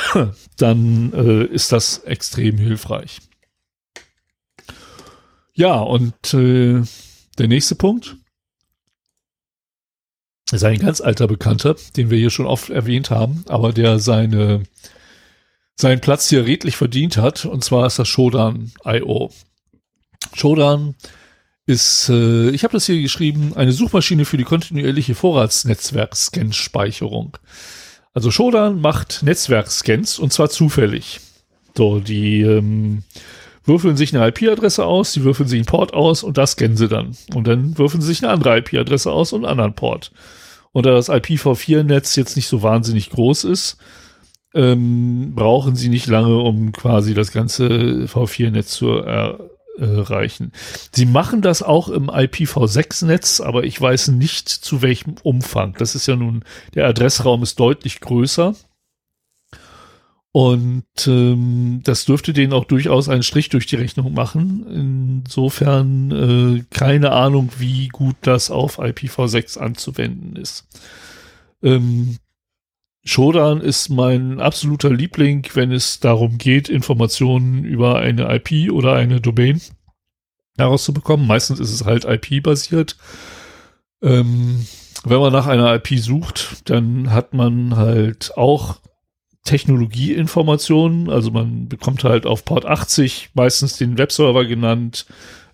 dann äh, ist das extrem hilfreich. Ja, und äh, der nächste Punkt ist ein ganz alter Bekannter, den wir hier schon oft erwähnt haben, aber der seine, seinen Platz hier redlich verdient hat, und zwar ist das Shodan.io. Shodan ist, äh, ich habe das hier geschrieben, eine Suchmaschine für die kontinuierliche Vorratsnetzwerk-Scan-Speicherung. Also Shodan macht Netzwerkscans und zwar zufällig. So, die ähm, würfeln sich eine IP-Adresse aus, die würfeln sich einen Port aus und das scannen sie dann. Und dann würfeln sie sich eine andere IP-Adresse aus und einen anderen Port. Und da das IPv4-Netz jetzt nicht so wahnsinnig groß ist, ähm, brauchen sie nicht lange, um quasi das ganze V4-Netz zu er erreichen. Sie machen das auch im IPv6-Netz, aber ich weiß nicht zu welchem Umfang. Das ist ja nun, der Adressraum ist deutlich größer. Und ähm, das dürfte denen auch durchaus einen Strich durch die Rechnung machen. Insofern äh, keine Ahnung, wie gut das auf IPv6 anzuwenden ist. Ähm, Shodan ist mein absoluter Liebling, wenn es darum geht, Informationen über eine IP oder eine Domain herauszubekommen. Meistens ist es halt IP-basiert. Ähm, wenn man nach einer IP sucht, dann hat man halt auch Technologieinformationen. Also man bekommt halt auf Port 80 meistens den Webserver genannt.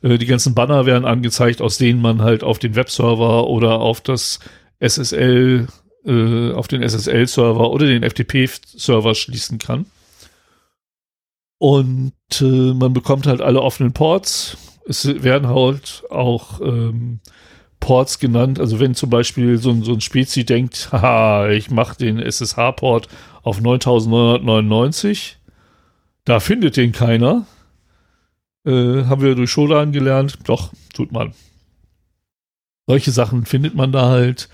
Äh, die ganzen Banner werden angezeigt, aus denen man halt auf den Webserver oder auf das SSL äh, auf den SSL-Server oder den FTP-Server schließen kann. Und äh, man bekommt halt alle offenen Ports. Es werden halt auch ähm, Ports genannt. Also wenn zum Beispiel so, so ein Spezi denkt, haha, ich mache den SSH-Port auf 9999, da findet den keiner. Äh, haben wir durch Shodan gelernt. Doch, tut man. Solche Sachen findet man da halt.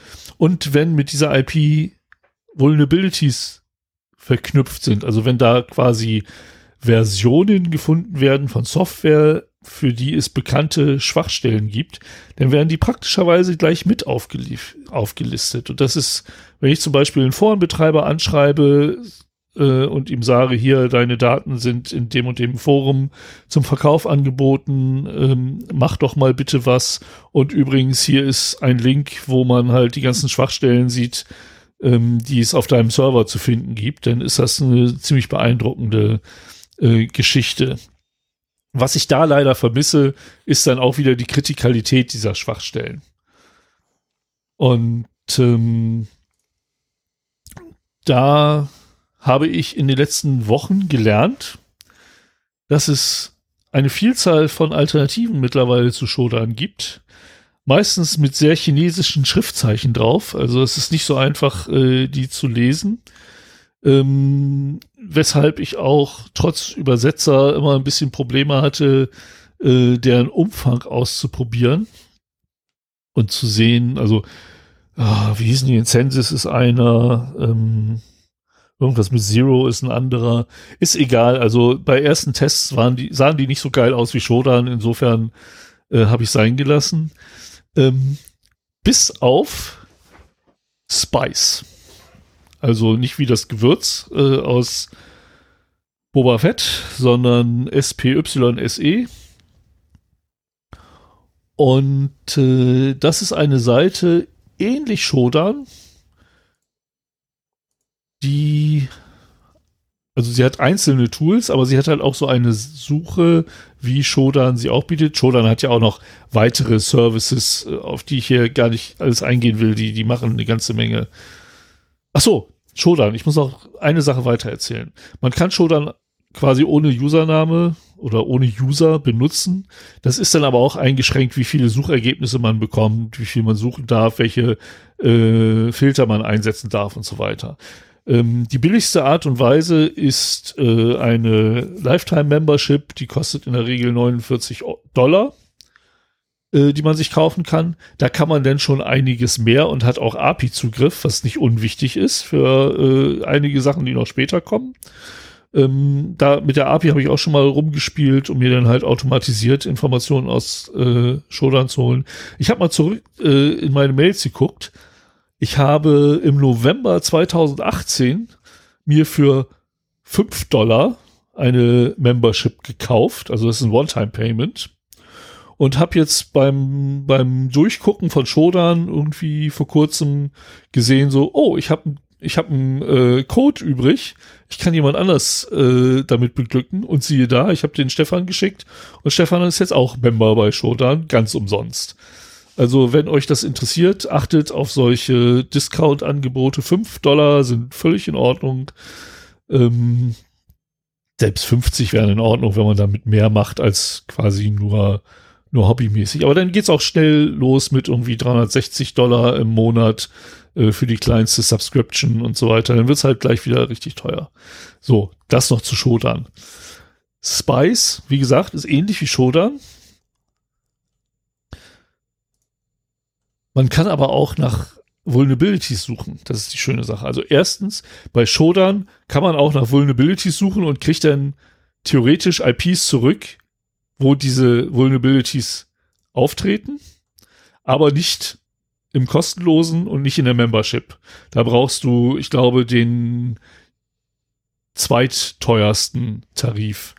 Und wenn mit dieser IP Vulnerabilities verknüpft sind, also wenn da quasi Versionen gefunden werden von Software, für die es bekannte Schwachstellen gibt, dann werden die praktischerweise gleich mit aufgelistet. Und das ist, wenn ich zum Beispiel einen Forenbetreiber anschreibe, äh, und ihm sage, hier, deine Daten sind in dem und dem Forum zum Verkauf angeboten, ähm, mach doch mal bitte was. Und übrigens, hier ist ein Link, wo man halt die ganzen Schwachstellen sieht, ähm, die es auf deinem Server zu finden gibt, dann ist das eine ziemlich beeindruckende äh, Geschichte. Was ich da leider vermisse, ist dann auch wieder die Kritikalität dieser Schwachstellen. Und ähm, da habe ich in den letzten Wochen gelernt, dass es eine Vielzahl von Alternativen mittlerweile zu Shodan gibt. Meistens mit sehr chinesischen Schriftzeichen drauf. Also es ist nicht so einfach, äh, die zu lesen. Ähm, weshalb ich auch trotz Übersetzer immer ein bisschen Probleme hatte, äh, deren Umfang auszuprobieren und zu sehen, also ah, wie hießen die? Census ist einer, ähm, Irgendwas mit Zero ist ein anderer. Ist egal. Also bei ersten Tests waren die, sahen die nicht so geil aus wie Shodan. Insofern äh, habe ich sein gelassen. Ähm, bis auf Spice. Also nicht wie das Gewürz äh, aus Boba Fett, sondern SPYSE. Und äh, das ist eine Seite ähnlich Shodan, die, also sie hat einzelne Tools, aber sie hat halt auch so eine Suche, wie Shodan sie auch bietet. Shodan hat ja auch noch weitere Services, äh, auf die ich hier gar nicht alles eingehen will. Die, die machen eine ganze Menge. Ach so, Shodan. Ich muss noch eine Sache weiter erzählen. Man kann Shodan quasi ohne Username oder ohne User benutzen. Das ist dann aber auch eingeschränkt, wie viele Suchergebnisse man bekommt, wie viel man suchen darf, welche äh, Filter man einsetzen darf und so weiter. Ähm, die billigste Art und Weise ist äh, eine Lifetime-Membership, die kostet in der Regel 49 Dollar, äh, die man sich kaufen kann. Da kann man dann schon einiges mehr und hat auch API-Zugriff, was nicht unwichtig ist für äh, einige Sachen, die noch später kommen. Ähm, da mit der API habe ich auch schon mal rumgespielt, um mir dann halt automatisiert Informationen aus äh, Shodan zu holen. Ich habe mal zurück äh, in meine Mails geguckt. Ich habe im November 2018 mir für 5 Dollar eine Membership gekauft. Also das ist ein One-Time-Payment. Und habe jetzt beim, beim Durchgucken von Shodan irgendwie vor kurzem gesehen, so, oh, ich habe ich habe einen äh, Code übrig, ich kann jemand anders äh, damit beglücken und siehe da, ich habe den Stefan geschickt und Stefan ist jetzt auch Member bei Shodan, ganz umsonst. Also wenn euch das interessiert, achtet auf solche Discount-Angebote. 5 Dollar sind völlig in Ordnung. Ähm, selbst 50 wären in Ordnung, wenn man damit mehr macht als quasi nur, nur hobbymäßig. Aber dann geht's auch schnell los mit irgendwie 360 Dollar im Monat äh, für die kleinste Subscription und so weiter, dann wird's halt gleich wieder richtig teuer. So, das noch zu Shodan. Spice, wie gesagt, ist ähnlich wie Shodan. Man kann aber auch nach Vulnerabilities suchen. Das ist die schöne Sache. Also erstens, bei Shodan kann man auch nach Vulnerabilities suchen und kriegt dann theoretisch IPs zurück, wo diese Vulnerabilities auftreten, aber nicht im kostenlosen und nicht in der Membership. Da brauchst du, ich glaube, den zweitteuersten Tarif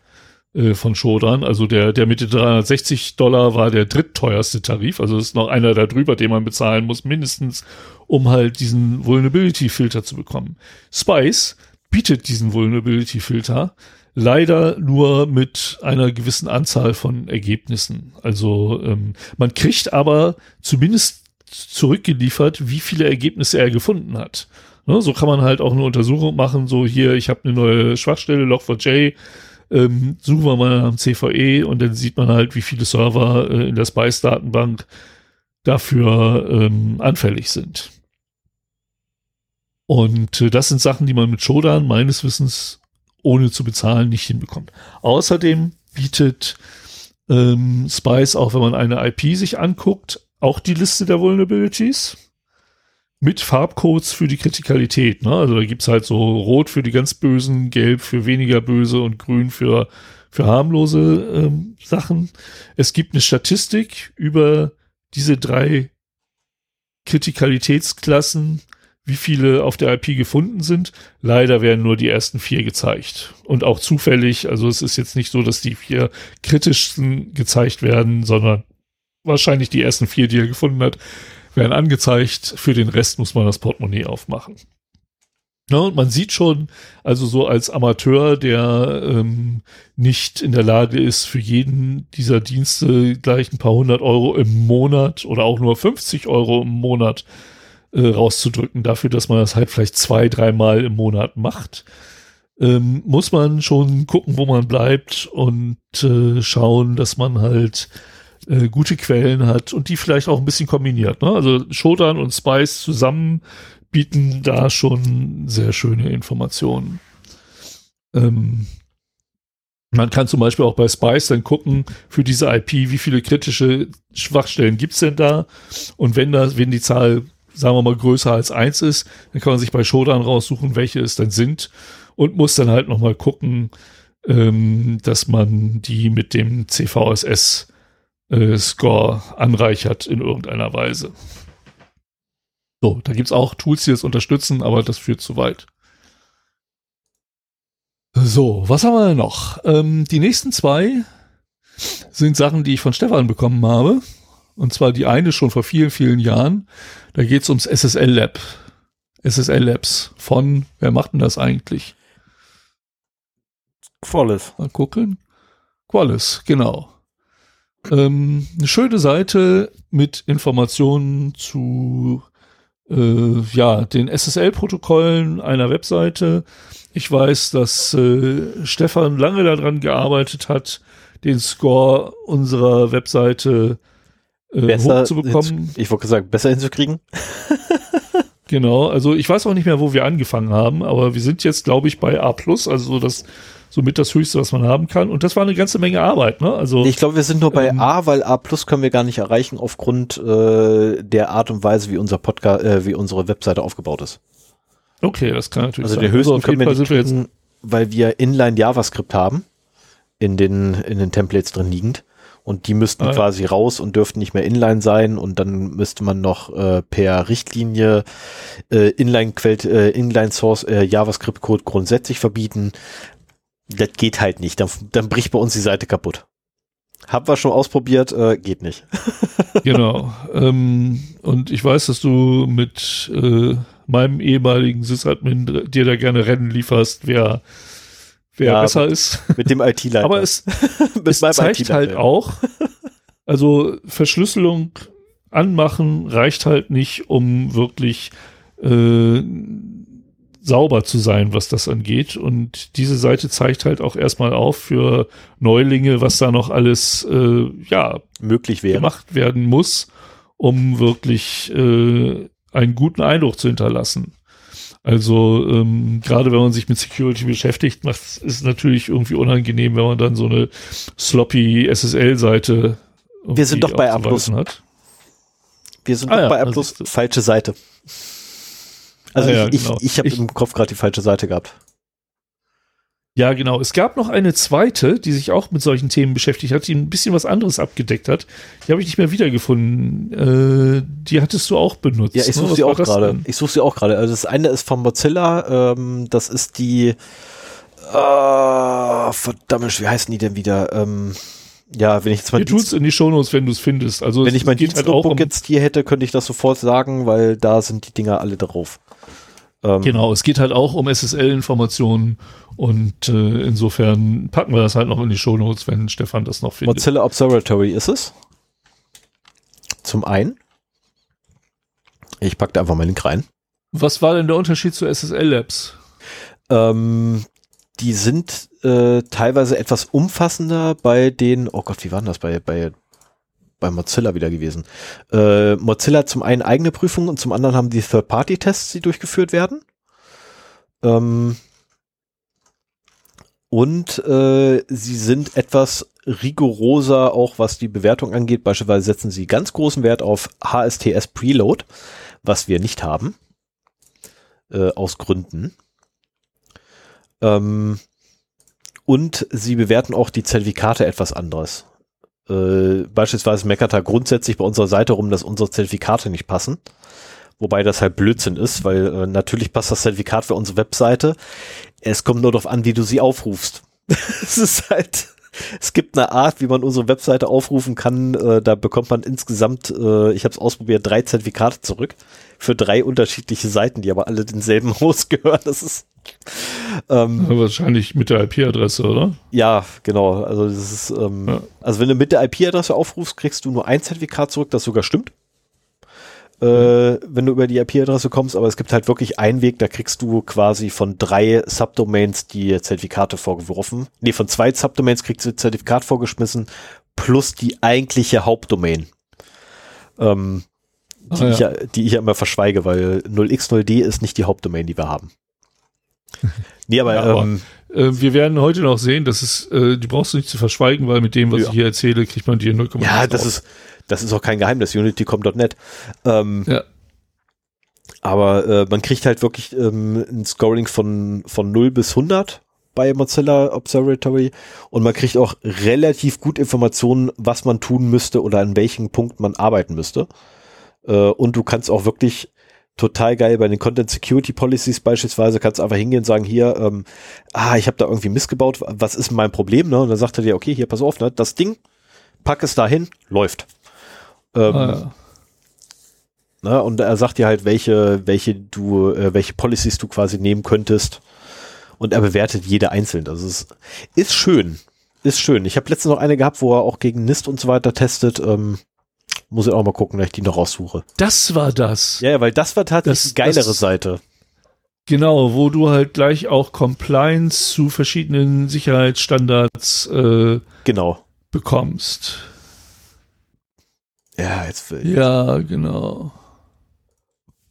äh, von Shodan. Also der, der mit den 360 Dollar war der drittteuerste Tarif. Also ist noch einer da drüber, den man bezahlen muss, mindestens, um halt diesen Vulnerability-Filter zu bekommen. Spice bietet diesen Vulnerability-Filter leider nur mit einer gewissen Anzahl von Ergebnissen. Also ähm, man kriegt aber zumindest zurückgeliefert, wie viele Ergebnisse er gefunden hat. Ne, so kann man halt auch eine Untersuchung machen, so hier, ich habe eine neue Schwachstelle, Log4j, ähm, suchen wir mal am CVE und dann sieht man halt, wie viele Server äh, in der Spice-Datenbank dafür ähm, anfällig sind. Und äh, das sind Sachen, die man mit Shodan meines Wissens ohne zu bezahlen nicht hinbekommt. Außerdem bietet ähm, Spice, auch wenn man eine IP sich anguckt, auch die Liste der Vulnerabilities mit Farbcodes für die Kritikalität. Ne? Also da gibt's halt so Rot für die ganz Bösen, Gelb für weniger Böse und Grün für, für harmlose ähm, Sachen. Es gibt eine Statistik über diese drei Kritikalitätsklassen, wie viele auf der IP gefunden sind. Leider werden nur die ersten vier gezeigt. Und auch zufällig, also es ist jetzt nicht so, dass die vier kritischsten gezeigt werden, sondern wahrscheinlich die ersten vier, die er gefunden hat, werden angezeigt. Für den Rest muss man das Portemonnaie aufmachen. Ja, und man sieht schon, also so als Amateur, der ähm, nicht in der Lage ist, für jeden dieser Dienste gleich ein paar hundert Euro im Monat oder auch nur 50 Euro im Monat äh, rauszudrücken, dafür, dass man das halt vielleicht zwei, dreimal im Monat macht, ähm, muss man schon gucken, wo man bleibt und äh, schauen, dass man halt äh, gute Quellen hat und die vielleicht auch ein bisschen kombiniert. Ne? Also Shodan und Spice zusammen bieten da schon sehr schöne Informationen. Ähm, man kann zum Beispiel auch bei Spice dann gucken, für diese IP, wie viele kritische Schwachstellen gibt's denn da? Und wenn das, wenn die Zahl, sagen wir mal, größer als eins ist, dann kann man sich bei Shodan raussuchen, welche es dann sind und muss dann halt nochmal gucken, ähm, dass man die mit dem CVSS äh, Score anreichert in irgendeiner Weise. So, da gibt's auch Tools, die das unterstützen, aber das führt zu weit. So, was haben wir denn noch? Ähm, die nächsten zwei sind Sachen, die ich von Stefan bekommen habe. Und zwar die eine schon vor vielen, vielen Jahren. Da geht's ums SSL Lab. SSL Labs von, wer macht denn das eigentlich? Qualis. Mal gucken. Qualis, genau. Ähm, eine schöne Seite mit Informationen zu äh, ja, den SSL-Protokollen einer Webseite. Ich weiß, dass äh, Stefan lange daran gearbeitet hat, den Score unserer Webseite äh, Besser hochzubekommen. Ich wollte sagen, besser hinzukriegen. Genau, also ich weiß auch nicht mehr, wo wir angefangen haben, aber wir sind jetzt, glaube ich, bei A+, also so das somit das Höchste, was man haben kann. Und das war eine ganze Menge Arbeit, ne? Also Ich glaube, wir sind nur bei ähm, A, weil A Plus können wir gar nicht erreichen aufgrund äh, der Art und Weise, wie unser Podcast, äh, wie unsere Webseite aufgebaut ist. okay, das kann natürlich Also sein. den höchsten auf können wir nicht wir jetzt kriegen, weil wir Inline JavaScript haben in den in den Templates drin liegend und die müssten Ah, ja. quasi raus und dürften nicht mehr Inline sein und dann müsste man noch äh, per Richtlinie äh, Inline äh, Inline Source äh, JavaScript Code grundsätzlich verbieten. Das geht halt nicht, dann, dann bricht bei uns die Seite kaputt. Haben wir schon ausprobiert, äh, geht nicht. Genau. ähm, und ich weiß, dass du mit äh, meinem ehemaligen Sysadmin dir da gerne Rennen lieferst, wer, wer Ja, besser ist. Mit dem IT-Leiter. Aber es, es zeigt halt auch, also Verschlüsselung anmachen reicht halt nicht, um wirklich äh, sauber zu sein, was das angeht. Und diese Seite zeigt halt auch erstmal auf für Neulinge, was da noch alles äh, ja, möglich wäre. gemacht werden muss, um wirklich äh, einen guten Eindruck zu hinterlassen. Also ähm, gerade wenn man sich mit Security beschäftigt, macht ist es natürlich irgendwie unangenehm, wenn man dann so eine sloppy SSL-Seite Wir sind doch bei A+. hat. Wir sind Ah doch ja, bei A+, falsche Seite. Also ja, ich, genau. ich, ich habe im Kopf gerade die falsche Seite gehabt. Ja, genau. Es gab noch eine zweite, die sich auch mit solchen Themen beschäftigt hat, die ein bisschen was anderes abgedeckt hat. Die habe ich nicht mehr wiedergefunden. Äh, die hattest du auch benutzt. Ja, ich ne? suche Was sie auch gerade. Ich suche sie auch gerade. Also das eine ist von Mozilla, ähm, das ist die äh, verdammt, wie heißen die denn wieder? Ähm, ja, wenn ich jetzt mal Wir tun's in die Shownotes, wenn du es findest. Also wenn ich mein geht halt Dienstnotebook um, jetzt hier hätte, könnte ich das sofort sagen, weil da sind die Dinger alle drauf. Ähm, Genau, es geht halt auch um SSL-Informationen und äh, insofern packen wir das halt noch in die Shownotes, wenn Stefan das noch findet. Mozilla Observatory ist es. Zum einen. Ich packe da einfach mal einen Link rein. Was war denn der Unterschied zu SSL-Labs? Ähm, die sind äh, teilweise etwas umfassender bei den, oh Gott, wie war denn das bei, bei, bei Mozilla wieder gewesen? Äh, Mozilla zum einen eigene Prüfungen und zum anderen haben die Third-Party-Tests, die durchgeführt werden. Ähm, und äh, sie sind etwas rigoroser, auch was die Bewertung angeht. Beispielsweise setzen sie ganz großen Wert auf HSTS Preload, was wir nicht haben. Äh, aus Gründen. Ähm, und sie bewerten auch die Zertifikate etwas anders. Äh, beispielsweise meckert er grundsätzlich bei unserer Seite rum, dass unsere Zertifikate nicht passen. Wobei das halt Blödsinn ist, weil äh, natürlich passt das Zertifikat für unsere Webseite. Es kommt nur darauf an, wie du sie aufrufst. es ist halt, es gibt eine Art, wie man unsere Webseite aufrufen kann. Äh, da bekommt man insgesamt, äh, ich habe es ausprobiert, drei Zertifikate zurück für drei unterschiedliche Seiten, die aber alle denselben Host gehören. Das ist ähm, Wahrscheinlich mit der IP-Adresse, oder? ja, genau. Also das ist, ähm, Ja. also wenn du mit der IP-Adresse aufrufst, kriegst du nur ein Zertifikat zurück, das sogar stimmt. Äh, wenn du über die IP-Adresse kommst, aber es gibt halt wirklich einen Weg, da kriegst du quasi von drei Subdomains die Zertifikate vorgeworfen. Nee, von zwei Subdomains kriegst du ein Zertifikat vorgeschmissen, plus die eigentliche Hauptdomain. Ähm, die, Ah, ich ja, die ich ja immer verschweige, weil 0x0d ist nicht die Hauptdomain, die wir haben. nee, aber, Ja, aber ähm, Äh, wir werden heute noch sehen, dass es, äh, die brauchst du nicht zu verschweigen, weil mit dem, was Ja. ich hier erzähle, kriegt man die 0,1 Ja, das ist, das ist auch kein Geheimnis, unity.com.net. Ähm, Ja. Aber äh, man kriegt halt wirklich ähm, ein Scoring von, von 0 bis 100 bei Mozilla Observatory und man kriegt auch relativ gut Informationen, was man tun müsste oder an welchem Punkt man arbeiten müsste. Äh, und du kannst auch wirklich total geil bei den Content Security Policies beispielsweise kannst du einfach hingehen und sagen, hier, ähm, ah, ich habe da irgendwie missgebaut, was ist mein Problem? Ne? Und dann sagt er dir, okay, hier, pass auf, ne, das Ding, pack es dahin, läuft. Ähm, Ah, ja. Ne? Und er sagt dir halt, welche, welche du, äh, welche Policies du quasi nehmen könntest. Und er bewertet jede einzeln. Also es ist, ist schön. Ist schön. Ich habe letztens noch eine gehabt, wo er auch gegen NIST und so weiter testet. Ähm, muss ich auch mal gucken, dass ich die noch raussuche. Das war das. Ja, ja, weil das war tatsächlich Das- die geilere das- Seite. Genau, wo du halt gleich auch Compliance zu verschiedenen Sicherheitsstandards äh, Genau. bekommst. Ja, jetzt will Ja, genau.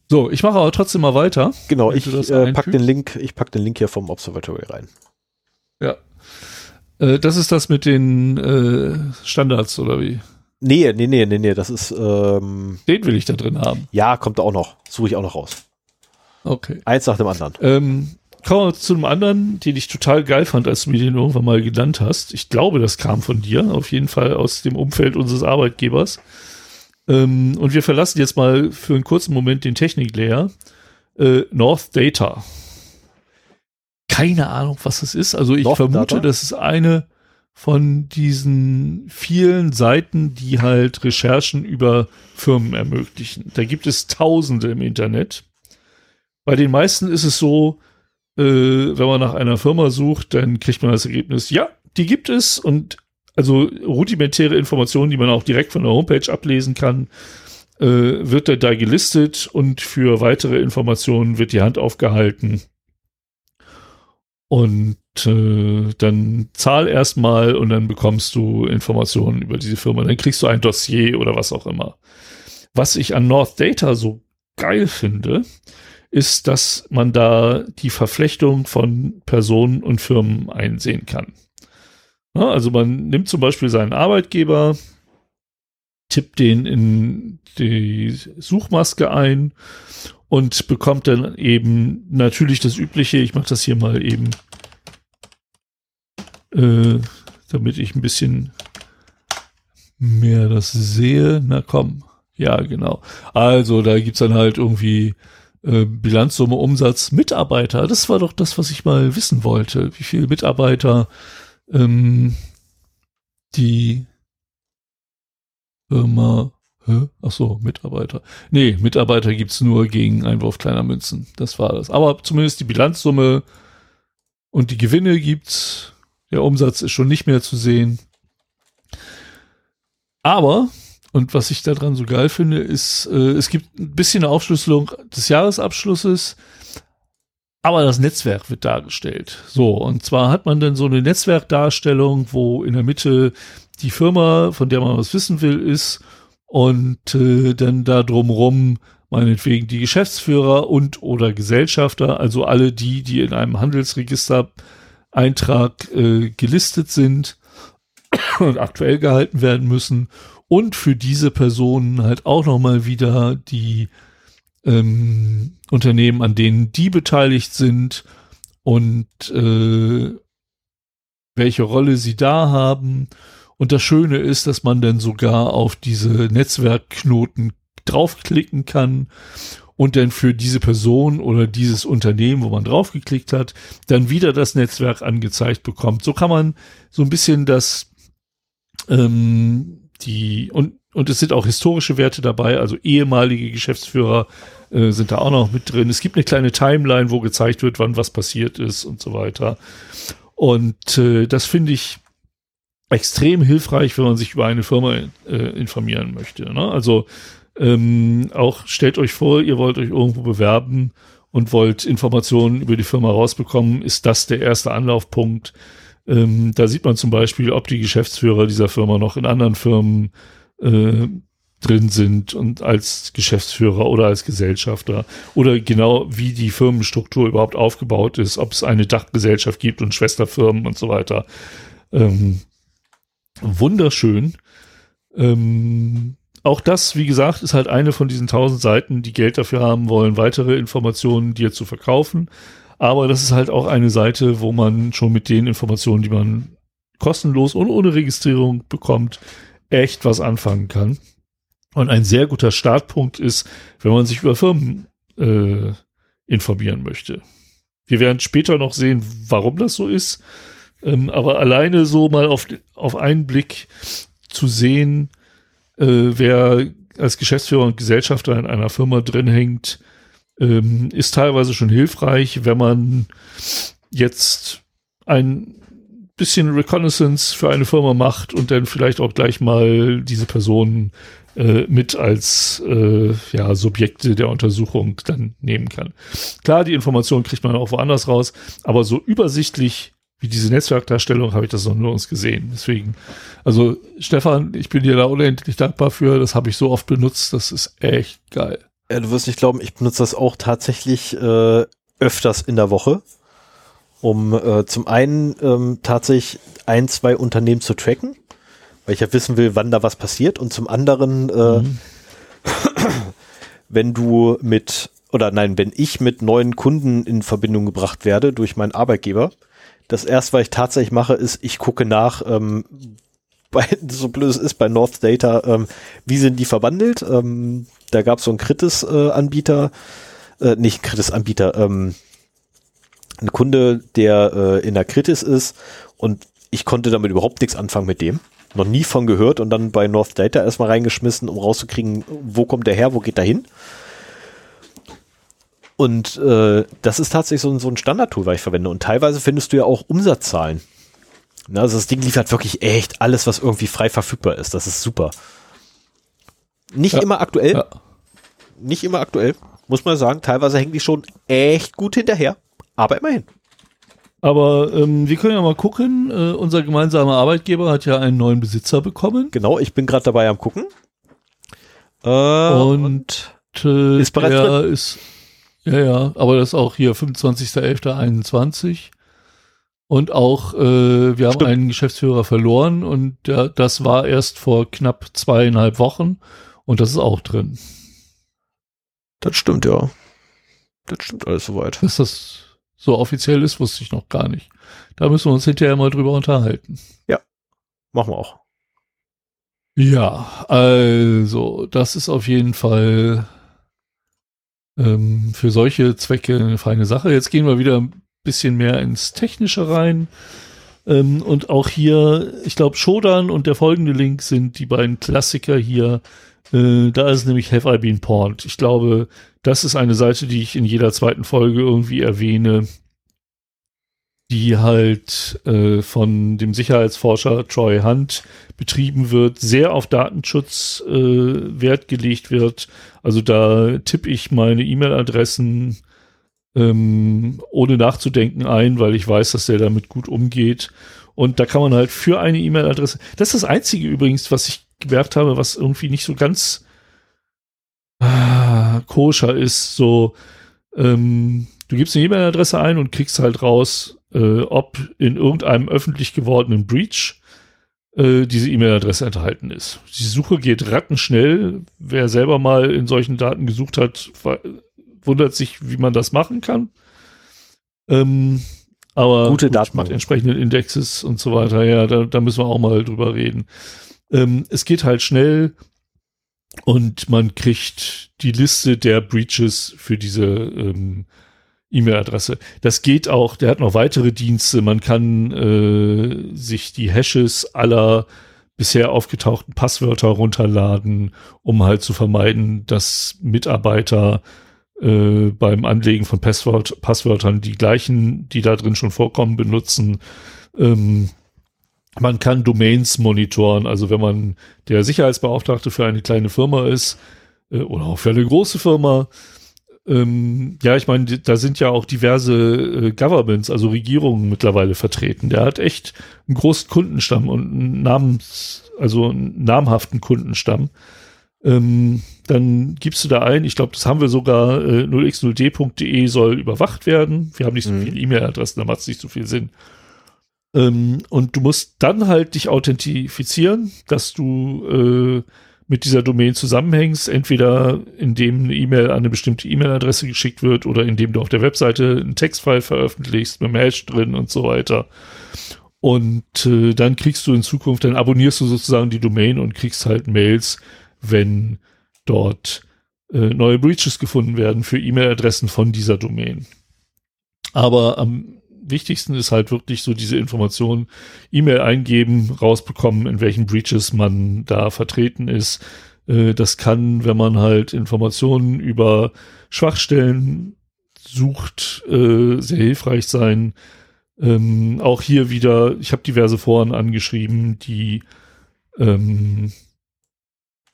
So, ich mache aber trotzdem mal weiter. Genau, ich äh, pack den Link, ich pack den Link hier vom Observatory rein. Ja. Äh, das ist das mit den äh, Standards, oder wie? Nee, nee, nee, nee, nee, das ist, ähm, Den will ich da drin haben. ja, kommt auch noch. Suche ich auch noch raus. Okay. Eins nach dem anderen. Ähm, kommen wir zu einem anderen, den ich total geil fand, als du mir den irgendwann mal genannt hast. Ich glaube, das kam von dir, auf jeden Fall aus dem Umfeld unseres Arbeitgebers. Ähm, und wir verlassen jetzt mal für einen kurzen Moment den Technik-Layer. Äh, North Data. Keine Ahnung, was das ist. Also ich North vermute, Data? das ist eine von diesen vielen Seiten, die halt Recherchen über Firmen ermöglichen. Da gibt es Tausende im Internet. Bei den meisten ist es so, äh, wenn man nach einer Firma sucht, dann kriegt man das Ergebnis, ja, die gibt es und also rudimentäre Informationen, die man auch direkt von der Homepage ablesen kann, äh, wird da, da gelistet und für weitere Informationen wird die Hand aufgehalten. Und äh, dann zahl erstmal und dann bekommst du Informationen über diese Firma. Dann kriegst du ein Dossier oder was auch immer. Was ich an North Data so geil finde, ist, dass man da die Verflechtung von Personen und Firmen einsehen kann. Also man nimmt zum Beispiel seinen Arbeitgeber, tippt den in die Suchmaske ein und bekommt dann eben natürlich das Übliche. Ich mache das hier mal eben, äh, damit ich ein bisschen mehr das sehe. Na komm, ja genau. Also da gibt's dann halt irgendwie äh, Bilanzsumme, Umsatz, Mitarbeiter. Das war doch das, was ich mal wissen wollte. Wie viele Mitarbeiter ähm, die Firma, hä? ach so, Mitarbeiter. Nee, Mitarbeiter gibt's nur gegen Einwurf kleiner Münzen. Das war das. Aber zumindest die Bilanzsumme und die Gewinne gibt's. Der Umsatz ist schon nicht mehr zu sehen. Aber, und was ich daran so geil finde, ist, äh, es gibt ein bisschen eine Aufschlüsselung des Jahresabschlusses, aber das Netzwerk wird dargestellt. So, und zwar hat man dann so eine Netzwerkdarstellung, wo in der Mitte die Firma, von der man was wissen will, ist und äh, dann da drumrum meinetwegen die Geschäftsführer und oder Gesellschafter, also alle die, die in einem Handelsregister-Eintrag äh, gelistet sind und aktuell gehalten werden müssen und für diese Personen halt auch nochmal wieder die ähm, Unternehmen, an denen die beteiligt sind und äh, welche Rolle sie da haben. Und das Schöne ist, dass man dann sogar auf diese Netzwerkknoten draufklicken kann und dann für diese Person oder dieses Unternehmen, wo man draufgeklickt hat, dann wieder das Netzwerk angezeigt bekommt. So kann man so ein bisschen das ähm, die und und es sind auch historische Werte dabei, also ehemalige Geschäftsführer äh, sind da auch noch mit drin. Es gibt eine kleine Timeline, wo gezeigt wird, wann was passiert ist und so weiter. Und äh, das finde ich extrem hilfreich, wenn man sich über eine Firma äh, informieren möchte. Ne? Also ähm, auch stellt euch vor, ihr wollt euch irgendwo bewerben und wollt Informationen über die Firma rausbekommen, ist das der erste Anlaufpunkt. Ähm, da sieht man zum Beispiel, ob die Geschäftsführer dieser Firma noch in anderen Firmen äh, drin sind und als Geschäftsführer oder als Gesellschafter oder genau wie die Firmenstruktur überhaupt aufgebaut ist, ob es eine Dachgesellschaft gibt und Schwesterfirmen und so weiter. Ähm, wunderschön. Ähm, auch das, wie gesagt, ist halt eine von diesen tausend Seiten, die Geld dafür haben wollen, weitere Informationen dir zu verkaufen. Aber das ist halt auch eine Seite, wo man schon mit den Informationen, die man kostenlos und ohne Registrierung bekommt, echt was anfangen kann. Und ein sehr guter Startpunkt ist, wenn man sich über Firmen äh, informieren möchte. Wir werden später noch sehen, warum das so ist. Ähm, aber alleine so mal auf, auf einen Blick zu sehen, äh, wer als Geschäftsführer und Gesellschafter in einer Firma drin hängt, ähm, ist teilweise schon hilfreich, wenn man jetzt ein bisschen Reconnaissance für eine Firma macht und dann vielleicht auch gleich mal diese Personen äh, mit als äh, ja, Subjekte der Untersuchung dann nehmen kann. Klar, die Informationen kriegt man auch woanders raus, aber so übersichtlich wie diese Netzwerkdarstellung habe ich das noch nirgends gesehen. Deswegen, also Stefan, ich bin dir da unendlich dankbar für. Das habe ich so oft benutzt. Das ist echt geil. Ja, du wirst nicht glauben, ich benutze das auch tatsächlich äh, öfters in der Woche, um äh, zum einen ähm, tatsächlich ein, zwei Unternehmen zu tracken, weil ich ja wissen will, wann da was passiert und zum anderen, äh, mhm. wenn du mit, oder nein, wenn ich mit neuen Kunden in Verbindung gebracht werde durch meinen Arbeitgeber, das erste, was ich tatsächlich mache, ist, ich gucke nach, ähm, bei, so blöd es ist, bei North Data, ähm, wie sind die verwandelt? Ähm, da gab es so einen Kritis-Anbieter, äh, äh, nicht Kritis-Anbieter, ähm, ein Kunde, der äh, in der Kritis ist und ich konnte damit überhaupt nichts anfangen mit dem. Noch nie von gehört und dann bei North Data erstmal reingeschmissen, um rauszukriegen, wo kommt der her, wo geht der hin. Und äh, das ist tatsächlich so, so ein Standard-Tool, was ich verwende. Und teilweise findest du ja auch Umsatzzahlen. Na, also das Ding liefert wirklich echt alles, was irgendwie frei verfügbar ist. Das ist super. Nicht ja. immer aktuell. Ja. Nicht immer aktuell, muss man sagen. Teilweise hängen die schon echt gut hinterher. Aber immerhin. Aber ähm, wir können ja mal gucken. Äh, unser gemeinsamer Arbeitgeber hat ja einen neuen Besitzer bekommen. Genau, ich bin gerade dabei am gucken. Äh, und, und äh, ist bereits drin. ist ja, ja, aber das ist auch hier 25.11.21. Und auch, äh, wir haben Stimmt. einen Geschäftsführer verloren und der, das war erst vor knapp zweieinhalb Wochen und das ist auch drin. Das stimmt, ja. Das stimmt alles soweit. Dass das so offiziell ist, wusste ich noch gar nicht. Da müssen wir uns hinterher mal drüber unterhalten. Ja, machen wir auch. Ja, also, das ist auf jeden Fall ähm, für solche Zwecke eine feine Sache. Jetzt gehen wir wieder ein bisschen mehr ins Technische rein. Ähm, und auch hier, ich glaube, Shodan und der folgende Link sind die beiden Klassiker hier. Äh, da ist nämlich Have I Been Porned. Ich glaube, das ist eine Seite, die ich in jeder zweiten Folge irgendwie erwähne, die halt äh, von dem Sicherheitsforscher Troy Hunt betrieben wird, sehr auf Datenschutz äh, Wert gelegt wird. Also da tippe ich meine E-Mail-Adressen ähm, ohne nachzudenken ein, weil ich weiß, dass der damit gut umgeht. Und da kann man halt für eine E-Mail-Adresse, das ist das Einzige übrigens, was ich gemerkt habe, was irgendwie nicht so ganz ah, koscher ist. So, ähm, du gibst eine E-Mail-Adresse ein und kriegst halt raus, äh, ob in irgendeinem öffentlich gewordenen Breach äh, diese E-Mail-Adresse enthalten ist. Die Suche geht rattenschnell. Wer selber mal in solchen Daten gesucht hat, wundert sich, wie man das machen kann. Ähm, aber gute Daten mit entsprechenden Indexes und so weiter, ja, da, da müssen wir auch mal drüber reden. Ähm, es geht halt schnell und man kriegt die Liste der Breaches für diese ähm, E-Mail-Adresse. Das geht auch, der hat noch weitere Dienste. Man kann äh, sich die Hashes aller bisher aufgetauchten Passwörter runterladen, um halt zu vermeiden, dass Mitarbeiter äh, beim Anlegen von Passwort, Passwörtern die gleichen, die da drin schon vorkommen, benutzen. Ähm, man kann Domains monitoren, also wenn man der Sicherheitsbeauftragte für eine kleine Firma ist äh, oder auch für eine große Firma, ähm, ja, ich meine, da sind ja auch diverse äh, Governments, also Regierungen mittlerweile vertreten. Der hat echt einen großen Kundenstamm und einen Namens, also einen namhaften Kundenstamm. Ähm, dann gibst du da ein, ich glaube, das haben wir sogar, äh, 0x0d.de soll überwacht werden. Wir haben nicht so mhm. viele E-Mail-Adressen, da macht es nicht so viel Sinn. Ähm, und du musst dann halt dich authentifizieren, dass du äh, mit dieser Domain zusammenhängst, entweder indem eine E-Mail an eine bestimmte E-Mail-Adresse geschickt wird oder indem du auf der Webseite einen Textfile veröffentlichst mit einem Hash drin und so weiter. Und äh, dann kriegst du in Zukunft, dann abonnierst du sozusagen die Domain und kriegst halt Mails, wenn dort äh, neue Breaches gefunden werden für E-Mail-Adressen von dieser Domain. Aber am wichtigsten ist halt wirklich so diese Information, E-Mail eingeben, rausbekommen, in welchen Breaches man da vertreten ist. Äh, das kann, wenn man halt Informationen über Schwachstellen sucht, äh, sehr hilfreich sein. Ähm, auch hier wieder, ich habe diverse Foren angeschrieben, die ähm,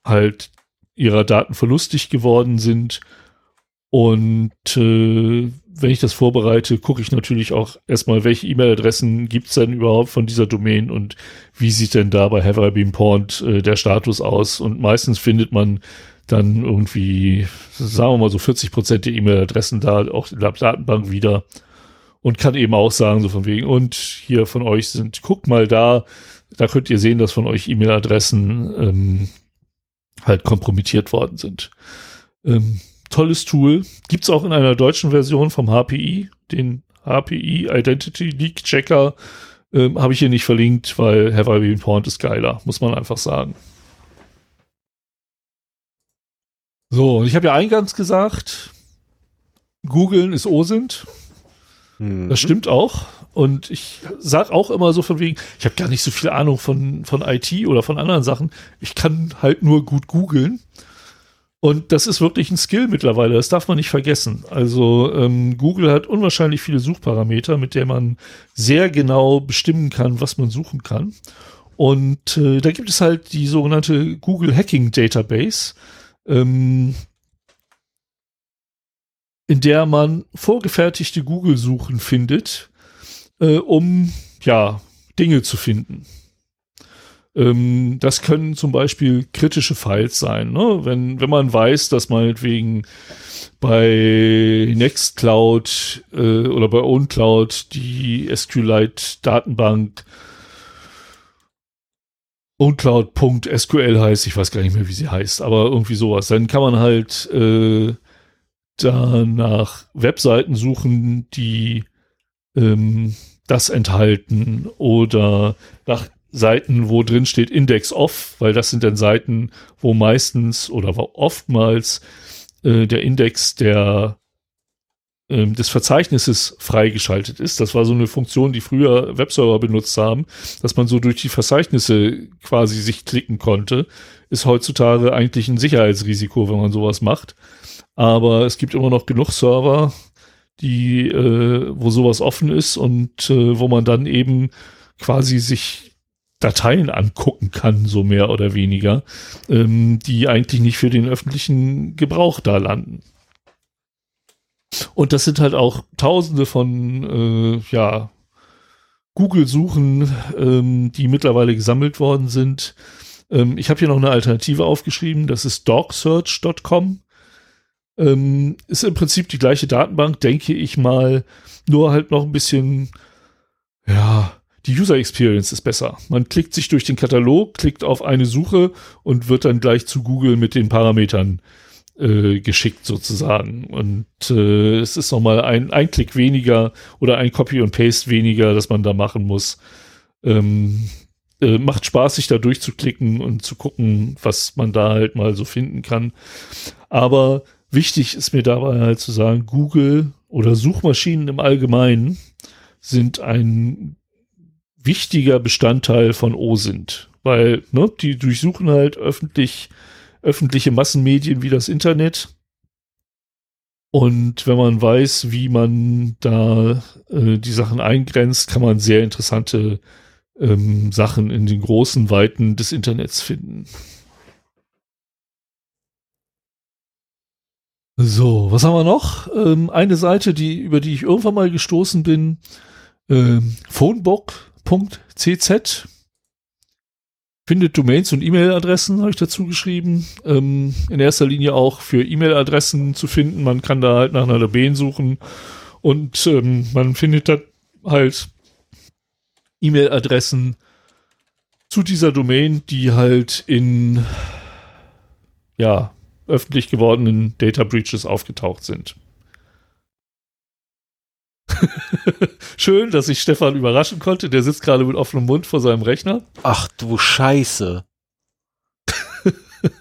halt ihrer Daten verlustig geworden sind und äh, wenn ich das vorbereite, gucke ich natürlich auch erstmal, welche E-Mail-Adressen gibt es denn überhaupt von dieser Domain und wie sieht denn da bei Have I Been Pawned äh, der Status aus? Und meistens findet man dann irgendwie, sagen wir mal so 40 Prozent der E-Mail-Adressen da auch in der Datenbank wieder und kann eben auch sagen, so von wegen, und hier von euch sind, guckt mal da, da könnt ihr sehen, dass von euch E-Mail-Adressen ähm, halt kompromittiert worden sind. Ähm, tolles Tool. Gibt's auch in einer deutschen Version vom HPI, den HPI Identity Leak Checker. Ähm, Habe ich hier nicht verlinkt, weil Have I Been Pawned ist geiler, muss man einfach sagen. So, und ich habe ja eingangs gesagt, googeln ist OSINT. Mhm. Das stimmt auch. Und ich sag auch immer so von wegen, ich habe gar nicht so viel Ahnung von, von IT oder von anderen Sachen. Ich kann halt nur gut googeln. Und das ist wirklich ein Skill mittlerweile, das darf man nicht vergessen. Also ähm, Google hat unwahrscheinlich viele Suchparameter, mit der man sehr genau bestimmen kann, was man suchen kann. Und äh, da gibt es halt die sogenannte Google Hacking Database, ähm, in der man vorgefertigte Google-Suchen findet, äh, um ja Dinge zu finden. Ähm, das können zum Beispiel kritische Files sein. Ne? Wenn, wenn man weiß, dass meinetwegen bei Nextcloud äh, oder bei OwnCloud die SQLite-Datenbank OwnCloud.sql heißt, ich weiß gar nicht mehr, wie sie heißt, aber irgendwie sowas. Dann kann man halt äh, da nach Webseiten suchen, die ähm, das enthalten oder nach Seiten, wo drin steht Index off, weil das sind dann Seiten, wo meistens oder oftmals äh, der Index der ähm, des Verzeichnisses freigeschaltet ist. Das war so eine Funktion, die früher Webserver benutzt haben, dass man so durch die Verzeichnisse quasi sich klicken konnte. Ist heutzutage eigentlich ein Sicherheitsrisiko, wenn man sowas macht. Aber es gibt immer noch genug Server, die, äh, wo sowas offen ist und äh, wo man dann eben quasi sich Dateien angucken kann, so mehr oder weniger, ähm, die eigentlich nicht für den öffentlichen Gebrauch da landen. Und das sind halt auch tausende von, äh, ja, Google-Suchen, ähm, die mittlerweile gesammelt worden sind. Ähm, ich habe hier noch eine Alternative aufgeschrieben, das ist dogsearch.com. Ähm, ist im Prinzip die gleiche Datenbank, denke ich mal, nur halt noch ein bisschen, ja, die User Experience ist besser. Man klickt sich durch den Katalog, klickt auf eine Suche und wird dann gleich zu Google mit den Parametern äh, geschickt sozusagen. Und äh, es ist nochmal ein, ein Klick weniger oder ein Copy und Paste weniger, das man da machen muss. Ähm, äh, macht Spaß, sich da durchzuklicken und zu gucken, was man da halt mal so finden kann. Aber wichtig ist mir dabei halt zu sagen, Google oder Suchmaschinen im Allgemeinen sind ein wichtiger Bestandteil von OSINT, weil ne, die durchsuchen halt öffentlich öffentliche Massenmedien wie das Internet. Und wenn man weiß, wie man da äh, die Sachen eingrenzt, kann man sehr interessante ähm, Sachen in den großen Weiten des Internets finden. So, was haben wir noch? Ähm, eine Seite, die, über die ich irgendwann mal gestoßen bin, ähm, phonebook.cz findet Domains und E-Mail-Adressen, habe ich dazu geschrieben. Ähm, in erster Linie auch für E-Mail-Adressen zu finden. Man kann da halt nach einer Domain suchen und ähm, man findet dann halt E-Mail-Adressen zu dieser Domain, die halt in ja, öffentlich gewordenen Data Breaches aufgetaucht sind. Schön, dass ich Stefan überraschen konnte. Der sitzt gerade mit offenem Mund vor seinem Rechner. Ach du Scheiße.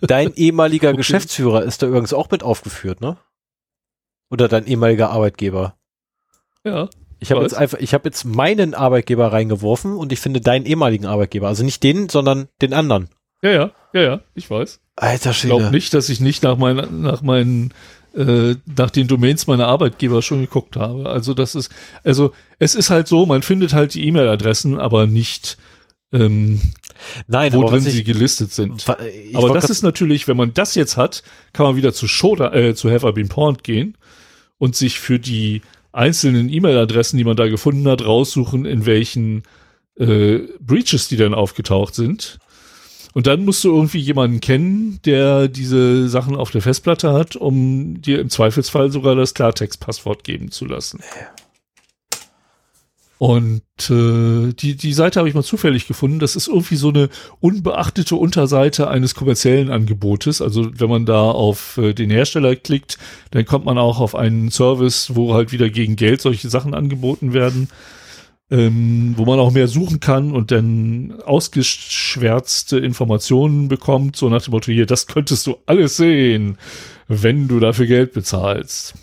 Dein ehemaliger okay. Geschäftsführer ist da übrigens auch mit aufgeführt, ne? Oder dein ehemaliger Arbeitgeber. Ja. Ich habe jetzt einfach, ich habe jetzt meinen Arbeitgeber reingeworfen und ich finde deinen ehemaligen Arbeitgeber, also nicht den, sondern den anderen. Ja, ja, ja, ja, ich weiß. Alter Schwede. Ich glaube nicht, dass ich nicht nach meinen, nach meinen äh, nach den Domains meiner Arbeitgeber schon geguckt habe. Also das ist, also es ist halt so, man findet halt die E-Mail-Adressen, aber nicht ähm, Nein, wo drin sie gelistet sind. Aber das ist natürlich, wenn man das jetzt hat, kann man wieder zu Shoda, äh, zu Have I Been Porned gehen und sich für die einzelnen E-Mail-Adressen, die man da gefunden hat, raussuchen, in welchen äh, Breaches die dann aufgetaucht sind. Und dann musst du irgendwie jemanden kennen, der diese Sachen auf der Festplatte hat, um dir im Zweifelsfall sogar das Klartext-Passwort geben zu lassen. Und äh, die, die Seite habe ich mal zufällig gefunden. Das ist irgendwie so eine unbeachtete Unterseite eines kommerziellen Angebotes. Also wenn man da auf äh, den Hersteller klickt, dann kommt man auch auf einen Service, wo halt wieder gegen Geld solche Sachen angeboten werden ähm, wo man auch mehr suchen kann und dann ausgeschwärzte Informationen bekommt, so nach dem Motto, hier, das könntest du alles sehen, wenn du dafür Geld bezahlst.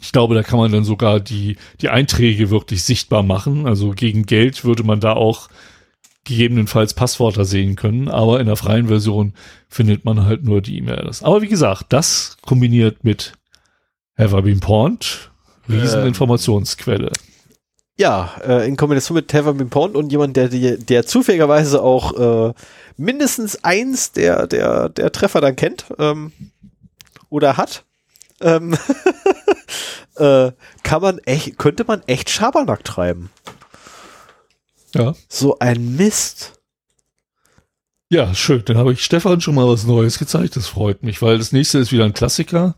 Ich glaube, da kann man dann sogar die, die Einträge wirklich sichtbar machen. Also gegen Geld würde man da auch gegebenenfalls Passwörter sehen können, aber in der freien Version findet man halt nur die E-Mail. Aber wie gesagt, das kombiniert mit Have I Been Pawned, Rieseninformationsquelle. Ähm ja, äh, in Kombination mit Tavern Pond und jemand, der, der, der zufälligerweise auch äh, mindestens eins der, der, der Treffer dann kennt ähm, oder hat, ähm, äh, kann man echt, könnte man echt Schabernack treiben. Ja. So ein Mist. Ja, schön. Dann habe ich Stefan schon mal was Neues gezeigt. Das freut mich, weil das nächste ist wieder ein Klassiker.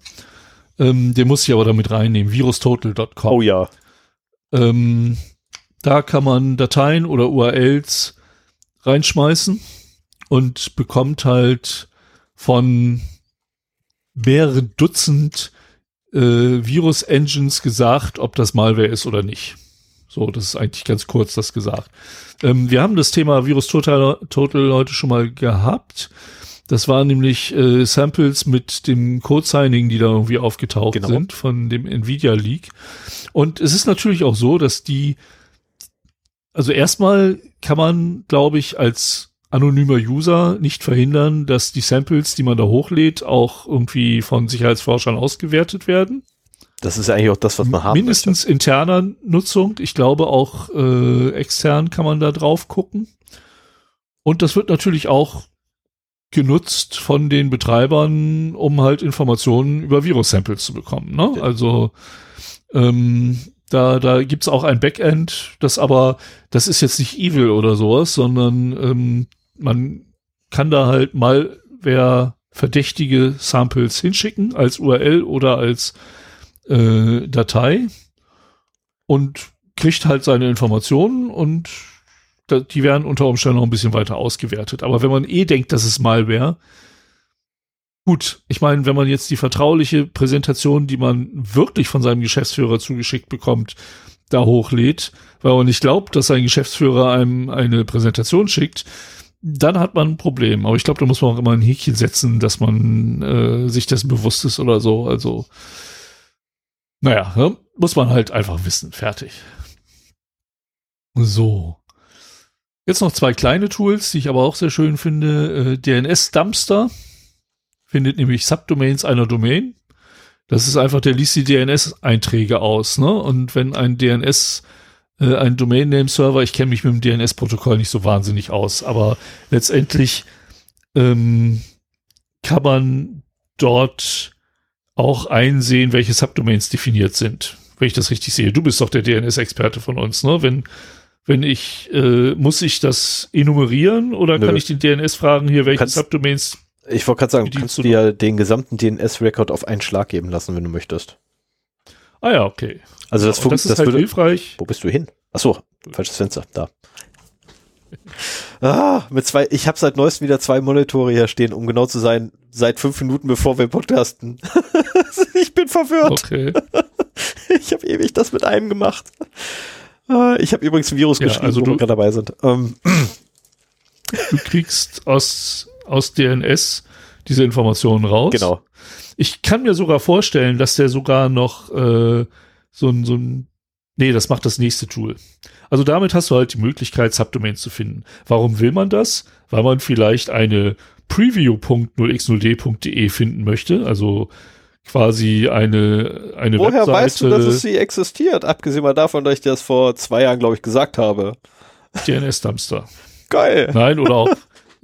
Ähm, den muss ich aber damit reinnehmen. Virustotal.com. Oh ja. Ähm, da kann man Dateien oder URLs reinschmeißen und bekommt halt von mehreren Dutzend äh, Virus-Engines gesagt, ob das Malware ist oder nicht. So, das ist eigentlich ganz kurz das gesagt. Ähm, wir haben das Thema Virus Total, Total heute schon mal gehabt. Das waren nämlich äh, Samples mit dem Code-Signing, die da irgendwie aufgetaucht genau. sind von dem Nvidia-Leak. Und es ist natürlich auch so, dass die, also erstmal kann man, glaube ich, als anonymer User nicht verhindern, dass die Samples, die man da hochlädt, auch irgendwie von Sicherheitsforschern ausgewertet werden. Das ist eigentlich auch das, was man haben Mindestens möchte. interner Nutzung. Ich glaube auch äh, extern kann man da drauf gucken. Und das wird natürlich auch genutzt von den Betreibern, um halt Informationen über Virus-Samples zu bekommen. Ne? Also ähm, da, da gibt's auch ein Backend, das aber, das ist jetzt nicht evil oder sowas, sondern ähm, man kann da halt mal wer verdächtige Samples hinschicken als URL oder als äh, Datei und kriegt halt seine Informationen und die werden unter Umständen noch ein bisschen weiter ausgewertet. Aber wenn man eh denkt, dass es Malware, gut, ich meine, wenn man jetzt die vertrauliche Präsentation, die man wirklich von seinem Geschäftsführer zugeschickt bekommt, da hochlädt, weil man nicht glaubt, dass sein Geschäftsführer einem eine Präsentation schickt, dann hat man ein Problem. Aber ich glaube, da muss man auch immer ein Häkchen setzen, dass man äh, sich dessen bewusst ist oder so. Also, naja, ne? muss man halt einfach wissen. Fertig. So. Jetzt noch zwei kleine Tools, die ich aber auch sehr schön finde. Äh, DNS Dumpster findet nämlich Subdomains einer Domain. Das ist einfach, der liest die DNS-Einträge aus, ne? Und wenn ein DNS, äh, ein Domain-Name-Server, ich kenne mich mit dem DNS-Protokoll nicht so wahnsinnig aus, aber letztendlich ähm, kann man dort auch einsehen, welche Subdomains definiert sind. Wenn ich das richtig sehe. Du bist doch der DNS-Experte von uns, ne? Wenn wenn ich, äh, muss ich das enumerieren oder Nö. kann ich den DNS fragen, hier welche kannst, Subdomains? Ich wollte gerade sagen, du kannst dir den gesamten DNS-Record auf einen Schlag geben lassen, wenn du möchtest. Ah ja, okay. Also das, ja, das ist das halt würde, hilfreich. Wo bist du hin? Achso, falsches Fenster, da. Ah, mit zwei, ich habe seit neuestem wieder zwei Monitore hier stehen, um genau zu sein, seit fünf Minuten bevor wir podcasten. ich bin verwirrt. Okay. ich habe ewig das mit einem gemacht. Äh, ich habe übrigens ein Virus ja, geschrieben, also wo wir gerade dabei sind. Ähm. Du kriegst aus, aus DNS diese Informationen raus. Genau. Ich kann mir sogar vorstellen, dass der sogar noch äh, so ein, so ein, nee, das macht das nächste Tool. Also damit hast du halt die Möglichkeit, Subdomains zu finden. Warum will man das? Weil man vielleicht eine preview.0x0d.de finden möchte, also quasi eine, eine Woher Webseite. weißt du, dass es sie existiert? Abgesehen mal davon, dass ich das vor zwei Jahren, glaube ich, gesagt habe. DNS-Dumpster. Geil. Nein, oder auch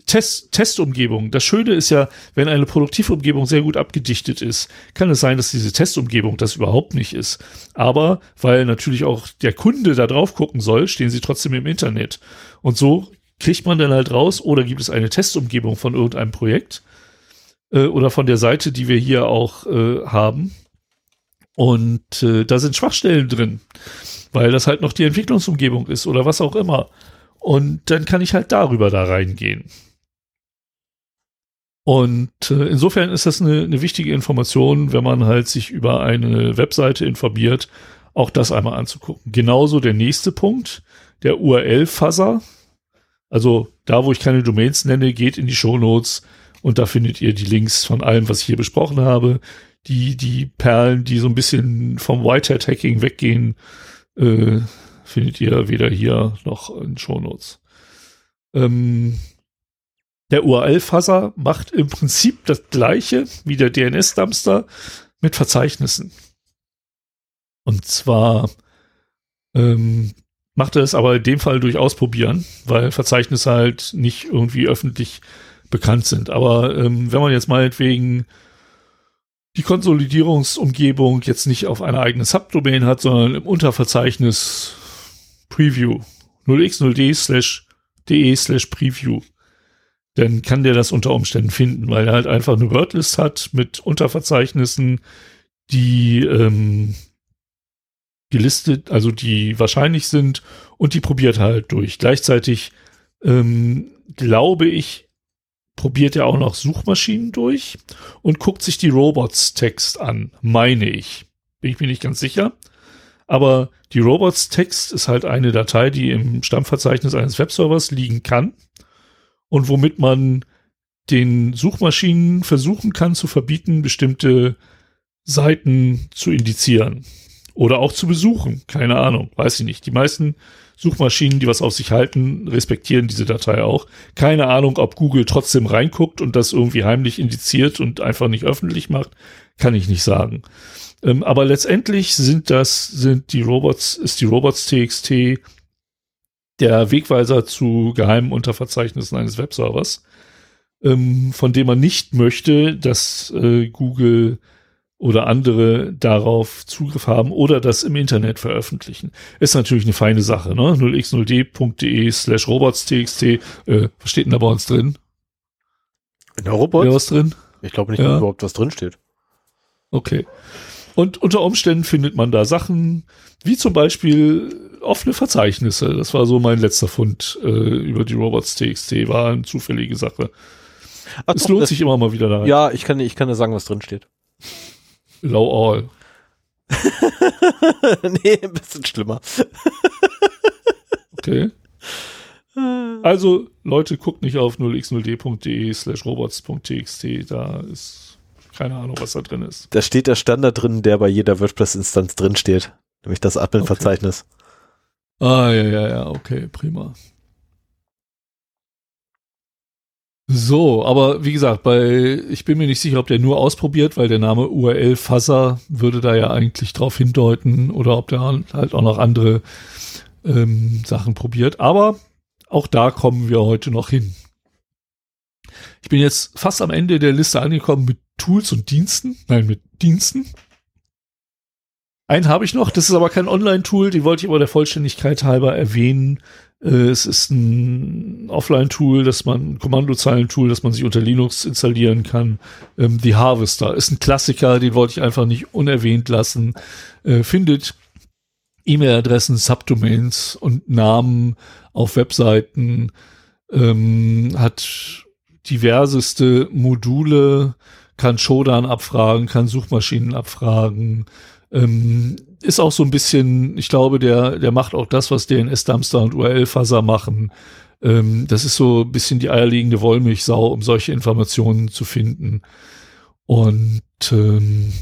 Test, Testumgebung. Das Schöne ist ja, wenn eine Produktivumgebung sehr gut abgedichtet ist, kann es sein, dass diese Testumgebung das überhaupt nicht ist. Aber weil natürlich auch der Kunde da drauf gucken soll, stehen sie trotzdem im Internet. Und so kriegt man dann halt raus, oder gibt es eine Testumgebung von irgendeinem Projekt äh, oder von der Seite, die wir hier auch äh, haben. Und äh, da sind Schwachstellen drin, weil das halt noch die Entwicklungsumgebung ist oder was auch immer. Und dann kann ich halt darüber da reingehen. Und äh, insofern ist das eine, eine wichtige Information, wenn man halt sich über eine Webseite informiert, auch das einmal anzugucken. Genauso der nächste Punkt, der URL-Fuzzer. Also da, wo ich keine Domains nenne, geht in die Show Notes und da findet ihr die Links von allem, was ich hier besprochen habe. Die, die Perlen, die so ein bisschen vom Whitehead-Hacking weggehen, äh, findet ihr weder hier noch in Show Notes. Ähm, der URL-Fuzzer macht im Prinzip das gleiche wie der DNS-Dumpster mit Verzeichnissen. Und zwar ähm, macht er es aber in dem Fall durch Ausprobieren, weil Verzeichnisse halt nicht irgendwie öffentlich bekannt sind. Aber ähm, wenn man jetzt meinetwegen die Konsolidierungsumgebung jetzt nicht auf einer eigenen Subdomain hat, sondern im Unterverzeichnis Preview 0x0d slash de slash Preview, dann kann der das unter Umständen finden, weil er halt einfach eine Wordlist hat mit Unterverzeichnissen, die ähm, gelistet, also die wahrscheinlich sind und die probiert halt durch. Gleichzeitig ähm, glaube ich, probiert er auch noch Suchmaschinen durch und guckt sich die Robots-Text an, meine ich. Bin ich mir nicht ganz sicher. Aber die Robots-Text ist halt eine Datei, die im Stammverzeichnis eines Webservers liegen kann und womit man den Suchmaschinen versuchen kann zu verbieten, bestimmte Seiten zu indizieren oder auch zu besuchen. Keine Ahnung, weiß ich nicht. Die meisten Suchmaschinen, die was auf sich halten, respektieren diese Datei auch. Keine Ahnung, ob Google trotzdem reinguckt und das irgendwie heimlich indiziert und einfach nicht öffentlich macht, kann ich nicht sagen. Ähm, aber letztendlich sind das, sind die Robots, ist die Robots.txt der Wegweiser zu geheimen Unterverzeichnissen eines Webservers, ähm, von dem man nicht möchte, dass äh, Google oder andere darauf Zugriff haben oder das im Internet veröffentlichen. Ist natürlich eine feine Sache, ne? 0x0d.de slash robots.txt. Äh, was steht denn da bei uns drin? In der Robots? Ja, was drin? Ich glaube nicht, Ja. dass überhaupt was drin steht. Okay. Und unter Umständen findet man da Sachen, wie zum Beispiel offene Verzeichnisse. Das war so mein letzter Fund äh, über die Robots.txt. War eine zufällige Sache. Ach, es doch, lohnt sich immer mal wieder da. Ja, ich kann, ich kann dir sagen, was drin steht. Low all. nee, ein bisschen schlimmer. Okay. Also, Leute, guckt nicht auf 0x0d.de slash robots.txt. Da ist keine Ahnung, was da drin ist. Da steht der Standard drin, der bei jeder WordPress-Instanz drin steht. Nämlich das Admin-Verzeichnis. Ah, ja, ja, ja, okay, prima. So, aber wie gesagt, bei, ich bin mir nicht sicher, ob der nur ausprobiert, weil der Name URL Fuzzer würde da ja eigentlich drauf hindeuten oder ob der halt auch noch andere ähm, Sachen probiert. Aber auch da kommen wir heute noch hin. Ich bin jetzt fast am Ende der Liste angekommen mit Tools und Diensten. Nein, mit Diensten. Einen habe ich noch, das ist aber kein Online-Tool, den wollte ich aber der Vollständigkeit halber erwähnen. Äh, es ist ein Offline-Tool, das man, Kommandozeilen-Tool, das man sich unter Linux installieren kann. Ähm, The Harvester ist ein Klassiker, den wollte ich einfach nicht unerwähnt lassen. Äh, findet E-Mail-Adressen, Subdomains und Namen auf Webseiten, ähm, hat diverseste Module, kann Shodan abfragen, kann Suchmaschinen abfragen, ähm, ist auch so ein bisschen, ich glaube, der, der macht auch das, was DNS-Dumpster und URL-Fuzzer machen. Ähm, das ist so ein bisschen die eierlegende Wollmilchsau, um solche Informationen zu finden. Und ähm,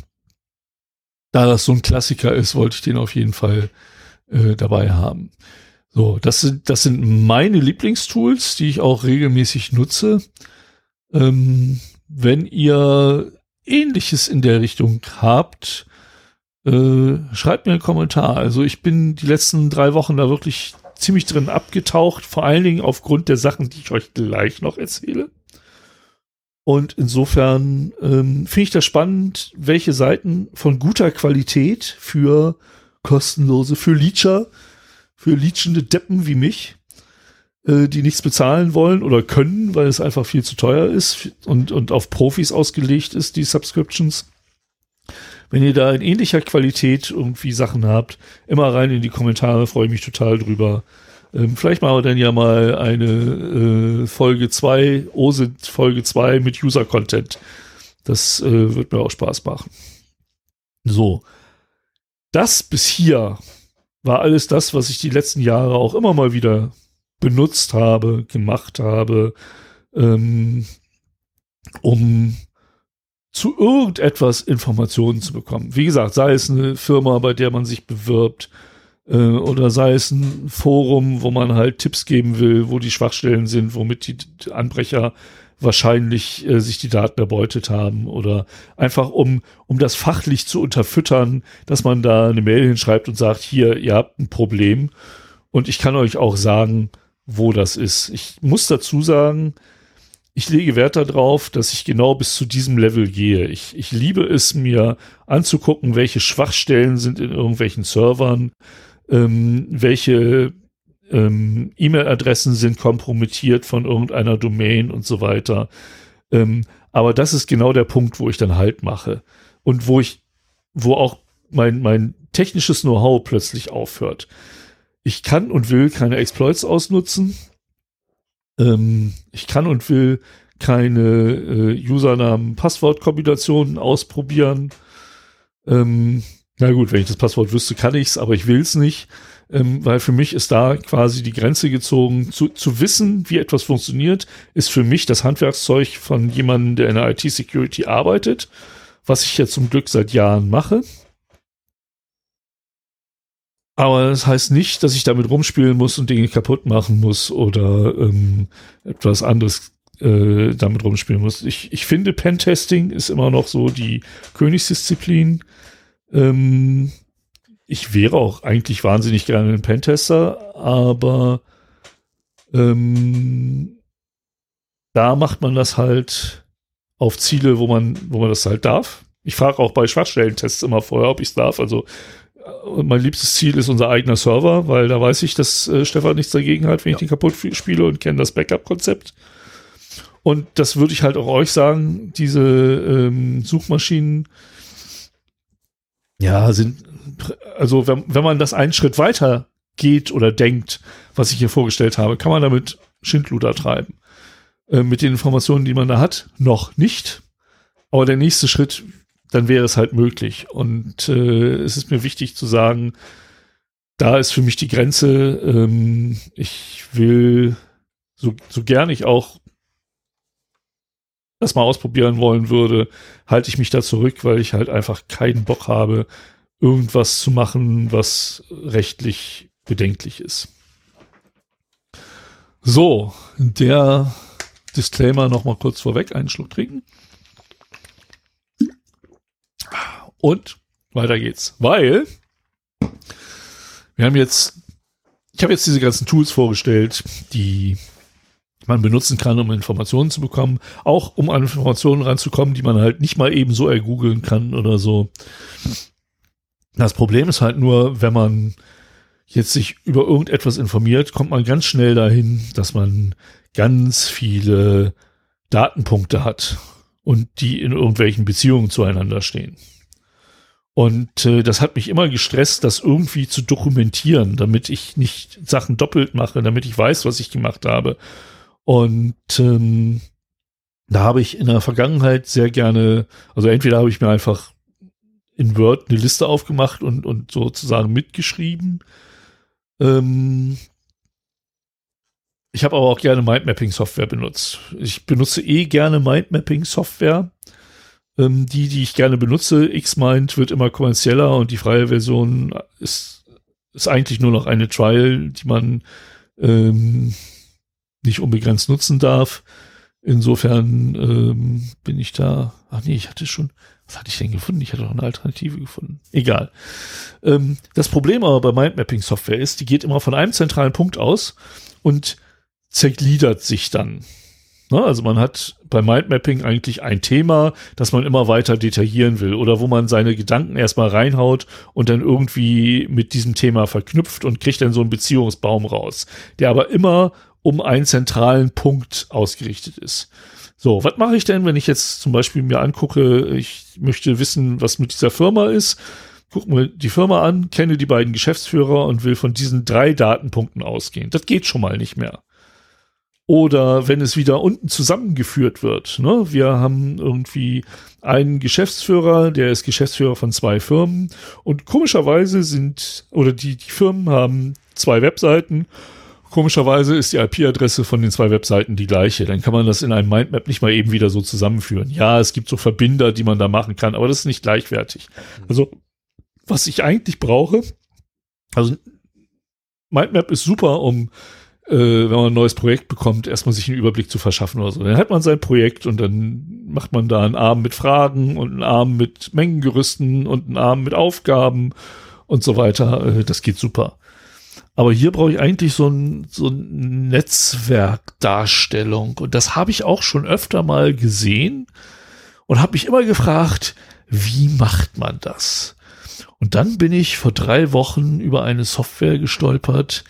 da das so ein Klassiker ist, wollte ich den auf jeden Fall äh, dabei haben. So, das sind, das sind meine Lieblingstools, die ich auch regelmäßig nutze. Ähm, wenn ihr ähnliches in der Richtung habt, äh, schreibt mir einen Kommentar. Also ich bin die letzten drei Wochen da wirklich ziemlich drin abgetaucht, vor allen Dingen aufgrund der Sachen, die ich euch gleich noch erzähle. Und insofern ähm, finde ich das spannend, welche Seiten von guter Qualität für kostenlose, für Leecher, für leechende Deppen wie mich, äh, die nichts bezahlen wollen oder können, weil es einfach viel zu teuer ist und, und auf Profis ausgelegt ist, die Subscriptions. Wenn ihr da in ähnlicher Qualität irgendwie Sachen habt, immer rein in die Kommentare, freue ich mich total drüber. Ähm, vielleicht machen wir dann ja mal eine äh, Folge 2, OSINT Folge 2 mit User-Content. Das äh, wird mir auch Spaß machen. So. Das bis hier war alles das, was ich die letzten Jahre auch immer mal wieder benutzt habe, gemacht habe, ähm, um zu irgendetwas Informationen zu bekommen. Wie gesagt, sei es eine Firma, bei der man sich bewirbt, äh, oder sei es ein Forum, wo man halt Tipps geben will, wo die Schwachstellen sind, womit die Anbrecher wahrscheinlich äh, sich die Daten erbeutet haben oder einfach um, um das fachlich zu unterfüttern, dass man da eine Mail hinschreibt und sagt, hier, ihr habt ein Problem und ich kann euch auch sagen, wo das ist. Ich muss dazu sagen, ich lege Wert darauf, dass ich genau bis zu diesem Level gehe. Ich, ich liebe es, mir anzugucken, welche Schwachstellen sind in irgendwelchen Servern, ähm, welche ähm, E-Mail-Adressen sind kompromittiert von irgendeiner Domain und so weiter. Ähm, aber das ist genau der Punkt, wo ich dann Halt mache und wo ich, wo auch mein, mein technisches Know-how plötzlich aufhört. Ich kann und will keine Exploits ausnutzen. Ähm, ich kann und will keine äh, Usernamen-Passwort-Kombinationen ausprobieren. Ähm, na gut, wenn ich das Passwort wüsste, kann ich's, aber ich will's nicht, ähm, weil für mich ist da quasi die Grenze gezogen. Zu, zu wissen, wie etwas funktioniert, ist für mich das Handwerkszeug von jemandem, der in der IT-Security arbeitet, was ich ja zum Glück seit Jahren mache. Aber das heißt nicht, dass ich damit rumspielen muss und Dinge kaputt machen muss oder ähm, etwas anderes äh, damit rumspielen muss. Ich, ich finde, Pentesting ist immer noch so die Königsdisziplin. Ähm, ich wäre auch eigentlich wahnsinnig gerne ein Pentester, aber ähm, da macht man das halt auf Ziele, wo man, wo man das halt darf. Ich frage auch bei Schwachstellentests immer vorher, ob ich es darf. Also und mein liebstes Ziel ist unser eigener Server, weil da weiß ich, dass äh, Stefan nichts dagegen hat, wenn ja. ich den kaputt spiele und kenne das Backup-Konzept. Und das würde ich halt auch euch sagen, diese ähm, Suchmaschinen, ja, sind, also wenn, wenn man das einen Schritt weiter geht oder denkt, was ich hier vorgestellt habe, kann man damit Schindluder treiben. Äh, mit den Informationen, die man da hat, noch nicht. Aber der nächste Schritt dann wäre es halt möglich. Und äh, es ist mir wichtig zu sagen, da ist für mich die Grenze. Ähm, ich will, so, so gern ich auch das mal ausprobieren wollen würde, halte ich mich da zurück, weil ich halt einfach keinen Bock habe, irgendwas zu machen, was rechtlich bedenklich ist. So, der Disclaimer noch mal kurz vorweg, einen Schluck trinken. Und weiter geht's. Weil wir haben jetzt, ich habe jetzt diese ganzen Tools vorgestellt, die man benutzen kann, um Informationen zu bekommen, auch um an Informationen ranzukommen, die man halt nicht mal eben so ergoogeln kann oder so. Das Problem ist halt nur, wenn man jetzt sich über irgendetwas informiert, kommt man ganz schnell dahin, dass man ganz viele Datenpunkte hat und die in irgendwelchen Beziehungen zueinander stehen. Und äh, das hat mich immer gestresst, das irgendwie zu dokumentieren, damit ich nicht Sachen doppelt mache, damit ich weiß, was ich gemacht habe. Und ähm, da habe ich in der Vergangenheit sehr gerne, also entweder habe ich mir einfach in Word eine Liste aufgemacht und, und sozusagen mitgeschrieben. Ähm, ich habe aber auch gerne Mindmapping-Software benutzt. Ich benutze eh gerne Mindmapping-Software ähm, die, die ich gerne benutze, Xmind wird immer kommerzieller und die freie Version ist, ist eigentlich nur noch eine Trial, die man ähm, nicht unbegrenzt nutzen darf. Insofern ähm, bin ich da. Ach nee, ich hatte schon. Was hatte ich denn gefunden? Ich hatte doch eine Alternative gefunden. Egal. Ähm, das Problem aber bei Mindmapping-Software ist, die geht immer von einem zentralen Punkt aus und zergliedert sich dann. Ne? Also man hat bei Mindmapping eigentlich ein Thema, das man immer weiter detaillieren will oder wo man seine Gedanken erstmal reinhaut und dann irgendwie mit diesem Thema verknüpft und kriegt dann so einen Beziehungsbaum raus, der aber immer um einen zentralen Punkt ausgerichtet ist. So, was mache ich denn, wenn ich jetzt zum Beispiel mir angucke, ich möchte wissen, was mit dieser Firma ist, guck mir die Firma an, kenne die beiden Geschäftsführer und will von diesen drei Datenpunkten ausgehen. Das geht schon mal nicht mehr. Oder wenn es wieder unten zusammengeführt wird. Ne? Wir haben irgendwie einen Geschäftsführer, der ist Geschäftsführer von zwei Firmen und komischerweise sind, oder die, die Firmen haben zwei Webseiten. Komischerweise ist die IP-Adresse von den zwei Webseiten die gleiche. Dann kann man das in einem Mindmap nicht mal eben wieder so zusammenführen. Ja, es gibt so Verbinder, die man da machen kann, aber das ist nicht gleichwertig. Also, was ich eigentlich brauche, also Mindmap ist super, um wenn man ein neues Projekt bekommt, erstmal sich einen Überblick zu verschaffen oder so. Dann hat man sein Projekt und dann macht man da einen Arm mit Fragen und einen Arm mit Mengengerüsten und einen Arm mit Aufgaben und so weiter. Äh, das geht super. Aber hier brauche ich eigentlich so ein, so ein Netzwerkdarstellung. Und das habe ich auch schon öfter mal gesehen und habe mich immer gefragt, wie macht man das? Und dann bin ich vor drei Wochen über eine Software gestolpert,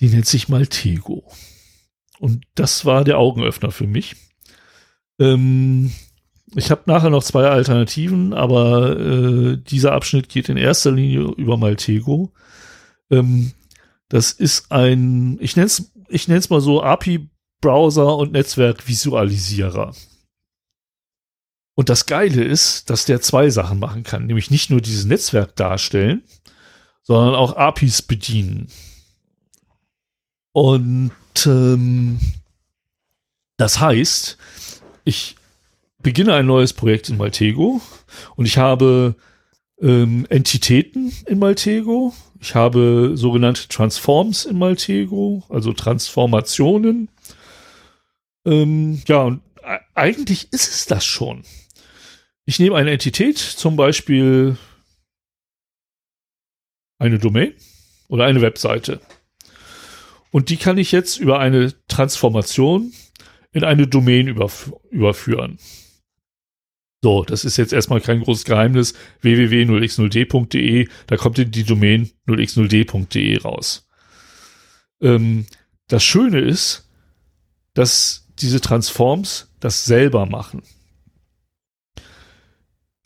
die nennt sich Maltego. Und das war der Augenöffner für mich. Ähm, ich habe nachher noch zwei Alternativen, aber äh, dieser Abschnitt geht in erster Linie über Maltego. Ähm, das ist ein, ich nenne es ich nenn's mal so API-Browser und Netzwerkvisualisierer. Und das Geile ist, dass der zwei Sachen machen kann, nämlich nicht nur dieses Netzwerk darstellen, sondern auch APIs bedienen. Und ähm, das heißt, ich beginne ein neues Projekt in Maltego und ich habe ähm, Entitäten in Maltego. Ich habe sogenannte Transforms in Maltego, also Transformationen. Ähm, ja, und eigentlich ist es das schon. Ich nehme eine Entität, zum Beispiel eine Domain oder eine Webseite. Und die kann ich jetzt über eine Transformation in eine Domain überf überführen. So, das ist jetzt erstmal kein großes Geheimnis. www.0x0d.de, da kommt die Domain 0x0d.de raus. Ähm, das Schöne ist, dass diese Transforms das selber machen.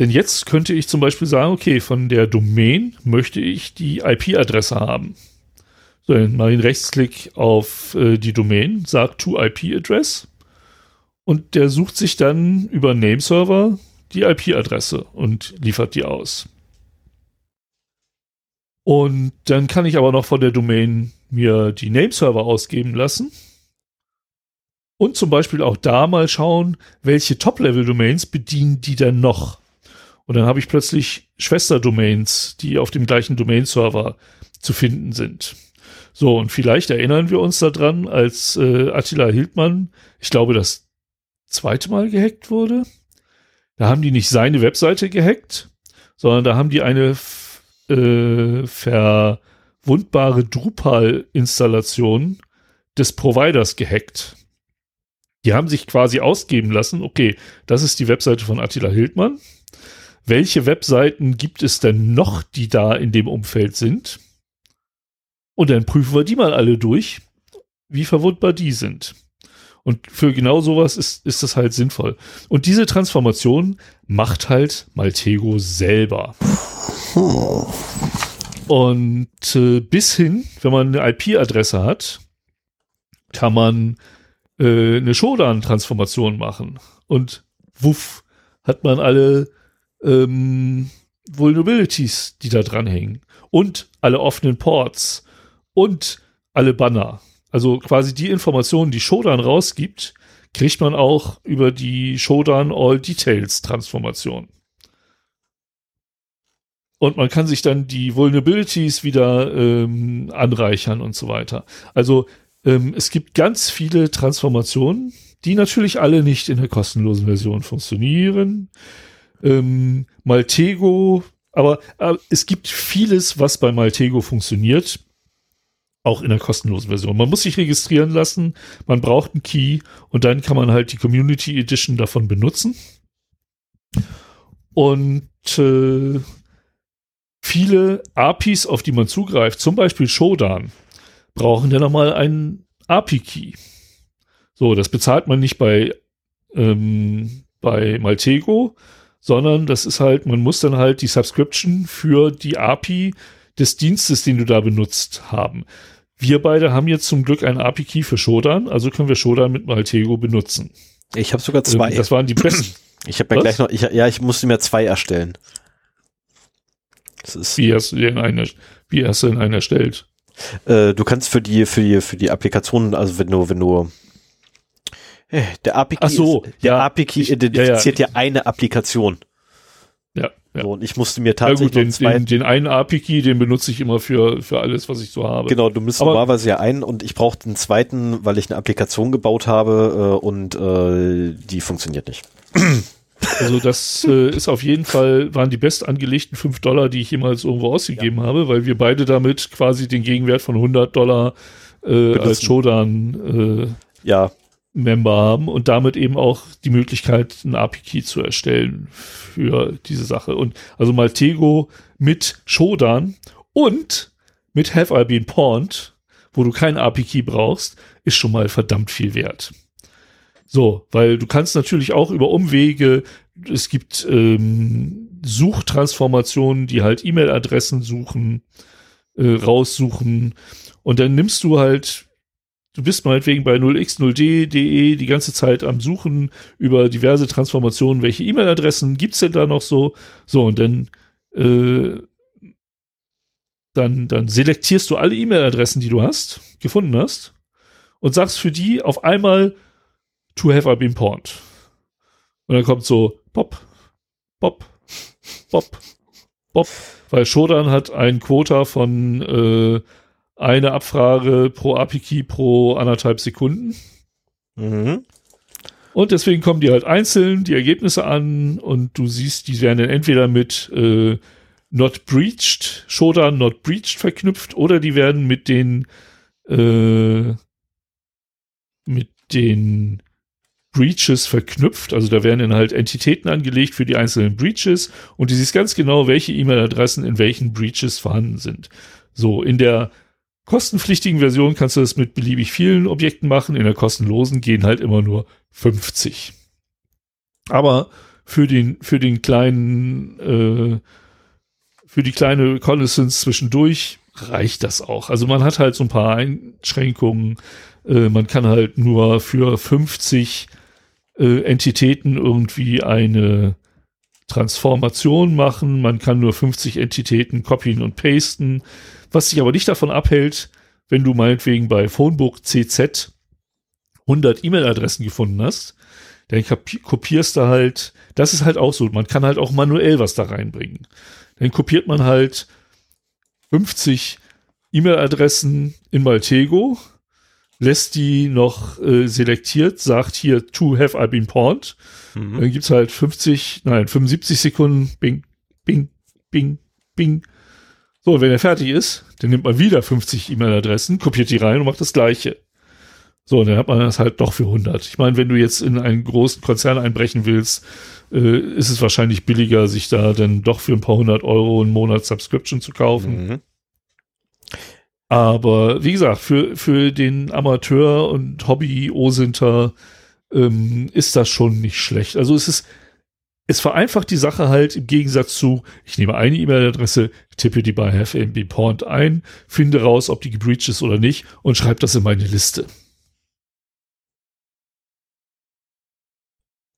Denn jetzt könnte ich zum Beispiel sagen, okay, von der Domain möchte ich die IP-Adresse haben. So, dann mache ich einen Rechtsklick auf äh, die Domain, sage to IP Address und der sucht sich dann über Nameserver die IP-Adresse und liefert die aus. Und dann kann ich aber noch von der Domain mir die Nameserver ausgeben lassen. Und zum Beispiel auch da mal schauen, welche Top-Level-Domains bedienen die denn noch. Und dann habe ich plötzlich Schwesterdomains, die auf dem gleichen Domain-Server zu finden sind. So, und vielleicht erinnern wir uns daran, als äh, Attila Hildmann, ich glaube, das zweite Mal gehackt wurde. Da haben die nicht seine Webseite gehackt, sondern da haben die eine äh, verwundbare Drupal-Installation des Providers gehackt. Die haben sich quasi ausgeben lassen, okay, das ist die Webseite von Attila Hildmann. Welche Webseiten gibt es denn noch, die da in dem Umfeld sind? Und dann prüfen wir die mal alle durch, wie verwundbar die sind. Und für genau sowas ist, ist das halt sinnvoll. Und diese Transformation macht halt Maltego selber. Und äh, bis hin, wenn man eine IP-Adresse hat, kann man äh, eine Shodan-Transformation machen. Und wuff, hat man alle ähm, Vulnerabilities, die da dranhängen. Und alle offenen Ports und alle Banner. Also quasi die Informationen, die Shodan rausgibt, kriegt man auch über die Shodan All Details Transformation. Und man kann sich dann die Vulnerabilities wieder ähm, anreichern und so weiter. Also ähm, es gibt ganz viele Transformationen, die natürlich alle nicht in der kostenlosen Version funktionieren. Ähm, Maltego, aber, aber es gibt vieles, was bei Maltego funktioniert auch in der kostenlosen Version. Man muss sich registrieren lassen, man braucht einen Key und dann kann man halt die Community Edition davon benutzen. Und äh, viele APIs, auf die man zugreift, zum Beispiel Shodan, brauchen ja nochmal einen API-Key. So, das bezahlt man nicht bei, ähm, bei Maltego, sondern das ist halt, man muss dann halt die Subscription für die API des Dienstes, den du da benutzt, haben. Wir beide haben jetzt zum Glück einen API-Key für Shodan, also können wir Shodan mit Maltego benutzen. Ich habe sogar zwei. Das waren die besten. ich habe ja gleich noch, ich, ja, ich musste mir zwei erstellen. Das ist, Wie hast du den einen, wie hast du den einen erstellt? äh, du kannst für die, für die, für die Applikation, also wenn du, wenn du, äh, der API, Ach so, ist, der ja, API ich- identifiziert ja, ja, eine Applikation. Ja, ja. So, und ich musste mir Ja tatsächlich gut, den, den, den einen API-Key, den benutze ich immer für, für alles, was ich so habe. genau, du müsstest Aber- normalerweise ja einen und ich brauchte einen zweiten, weil ich eine Applikation gebaut habe äh, und äh, die funktioniert nicht. Also das äh, ist auf jeden Fall, waren die best angelegten 5 Dollar, die ich jemals irgendwo ausgegeben habe, weil wir beide damit quasi den Gegenwert von 100 Dollar äh, als. Shodan Ja, äh, Member haben und damit eben auch die Möglichkeit, einen API-Key zu erstellen für diese Sache. Und also Maltego mit Shodan und mit Have I Been Pawned, wo du keinen API-Key brauchst, ist schon mal verdammt viel wert. So, weil du kannst natürlich auch über Umwege, es gibt ähm, Suchtransformationen, die halt E-Mail-Adressen suchen, äh, raussuchen und dann nimmst du halt, du bist meinetwegen bei 0x0d.de die ganze Zeit am Suchen über diverse Transformationen, welche E-Mail-Adressen gibt's denn da noch so? So, und dann äh, dann, dann selektierst du alle E-Mail-Adressen, die du hast, gefunden hast, und sagst für die auf einmal to have I been pawned. Und dann kommt so Pop, Pop, Pop, Pop, weil Shodan hat ein Quota von äh, eine Abfrage pro API-Key pro anderthalb Sekunden. mhm. Und deswegen kommen die halt einzeln die Ergebnisse an und du siehst, die werden dann entweder mit äh, not breached, Shodan not breached verknüpft oder die werden mit den äh, mit den Breaches verknüpft. Also da werden dann halt Entitäten angelegt für die einzelnen Breaches und du siehst ganz genau, welche E-Mail-Adressen in welchen Breaches vorhanden sind. So, in der kostenpflichtigen Version kannst du das mit beliebig vielen Objekten machen. In der kostenlosen gehen halt immer nur 50. Aber für den, für den kleinen, äh, für die kleine Reconnaissance zwischendurch reicht das auch. Also man hat halt so ein paar Einschränkungen. Äh, man kann halt nur für 50 äh, Entitäten irgendwie eine Transformation machen. Man kann nur 50 Entitäten copyen und pasten. Was sich aber nicht davon abhält, wenn du meinetwegen bei Phonebook CZ 100 E-Mail-Adressen gefunden hast, dann kopierst du halt, das ist halt auch so, man kann halt auch manuell was da reinbringen. Dann kopiert man halt 50 E-Mail-Adressen in Maltego, lässt die noch äh, selektiert, sagt hier, to have I been pawned. Mhm. Dann gibt's halt 50, nein, 75 Sekunden, bing, bing, bing, bing. So, wenn er fertig ist, dann nimmt man wieder 50 E-Mail-Adressen, kopiert die rein und macht das Gleiche. So, und dann hat man das halt doch für 100. Ich meine, wenn du jetzt in einen großen Konzern einbrechen willst, äh, ist es wahrscheinlich billiger, sich da dann doch für ein paar hundert Euro einen Monat Subscription zu kaufen. Mhm. Aber wie gesagt, für, für den Amateur und Hobby-Osinter ähm, ist das schon nicht schlecht. Also es ist, es vereinfacht die Sache halt im Gegensatz zu, ich nehme eine E-Mail-Adresse, tippe die bei HFMB Pawned ein, finde raus, ob die gebreached ist oder nicht und schreibe das in meine Liste.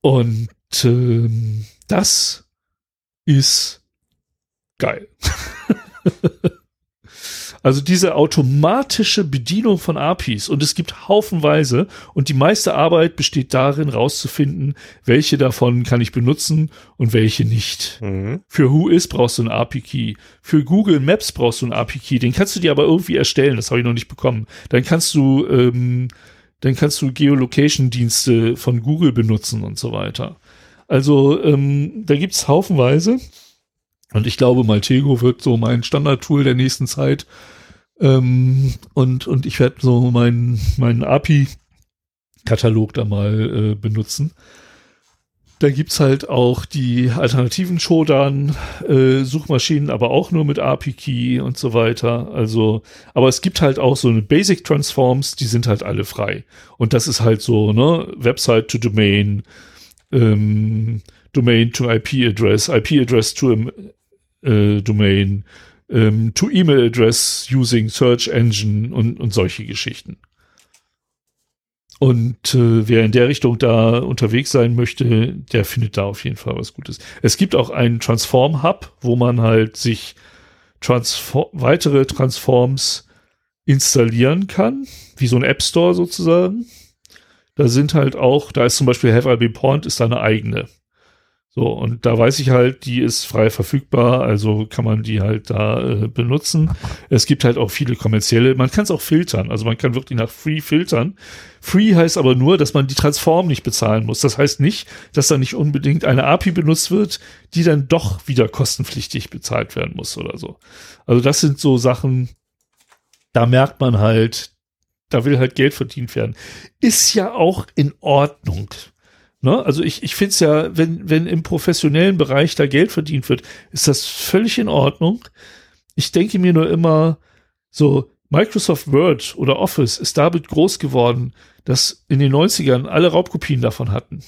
Und ähm, das ist geil. Also diese automatische Bedienung von APIs und es gibt haufenweise und die meiste Arbeit besteht darin, rauszufinden, welche davon kann ich benutzen und welche nicht. Mhm. Für Whois brauchst du einen API-Key. Für Google Maps brauchst du einen API-Key. Den kannst du dir aber irgendwie erstellen. Das habe ich noch nicht bekommen. Dann kannst du, ähm, dann kannst du Geolocation-Dienste von Google benutzen und so weiter. Also ähm, da gibt's haufenweise. Und ich glaube, Maltego wird so mein Standard-Tool der nächsten Zeit. Ähm, und, und ich werde so meinen meinen API-Katalog da mal äh, benutzen. Da gibt's halt auch die alternativen Shodan-Suchmaschinen, aber auch nur mit API-Key und so weiter. Also, aber es gibt halt auch so eine Basic Transforms, die sind halt alle frei. Und das ist halt so, ne, Website to Domain, ähm, Domain to IP Address, IP Address to äh, Domain, ähm, to Email Address using Search Engine und, und solche Geschichten. Und äh, wer in der Richtung da unterwegs sein möchte, der findet da auf jeden Fall was Gutes. Es gibt auch einen Transform Hub, wo man halt sich Transform weitere Transforms installieren kann, wie so ein App Store sozusagen. Da sind halt auch, da ist zum Beispiel Have I Been Point, ist eine eigene. So, und da weiß ich halt, die ist frei verfügbar, also kann man die halt da äh, benutzen. Es gibt halt auch viele kommerzielle, man kann es auch filtern, also man kann wirklich nach Free filtern. Free heißt aber nur, dass man die Transform nicht bezahlen muss. Das heißt nicht, dass da nicht unbedingt eine API benutzt wird, die dann doch wieder kostenpflichtig bezahlt werden muss oder so. Also das sind so Sachen, da merkt man halt, da will halt Geld verdient werden. Ist ja auch in Ordnung. Ne? Also ich, ich finde es ja, wenn, wenn im professionellen Bereich da Geld verdient wird, ist das völlig in Ordnung. Ich denke mir nur immer, so Microsoft Word oder Office ist damit groß geworden, dass in den 90ern alle Raubkopien davon hatten.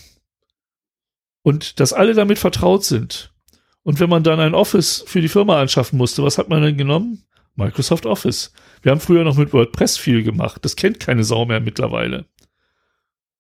Und dass alle damit vertraut sind. Und wenn man dann ein Office für die Firma anschaffen musste, was hat man denn genommen? Microsoft Office. Wir haben früher noch mit WordPress viel gemacht. Das kennt keine Sau mehr mittlerweile.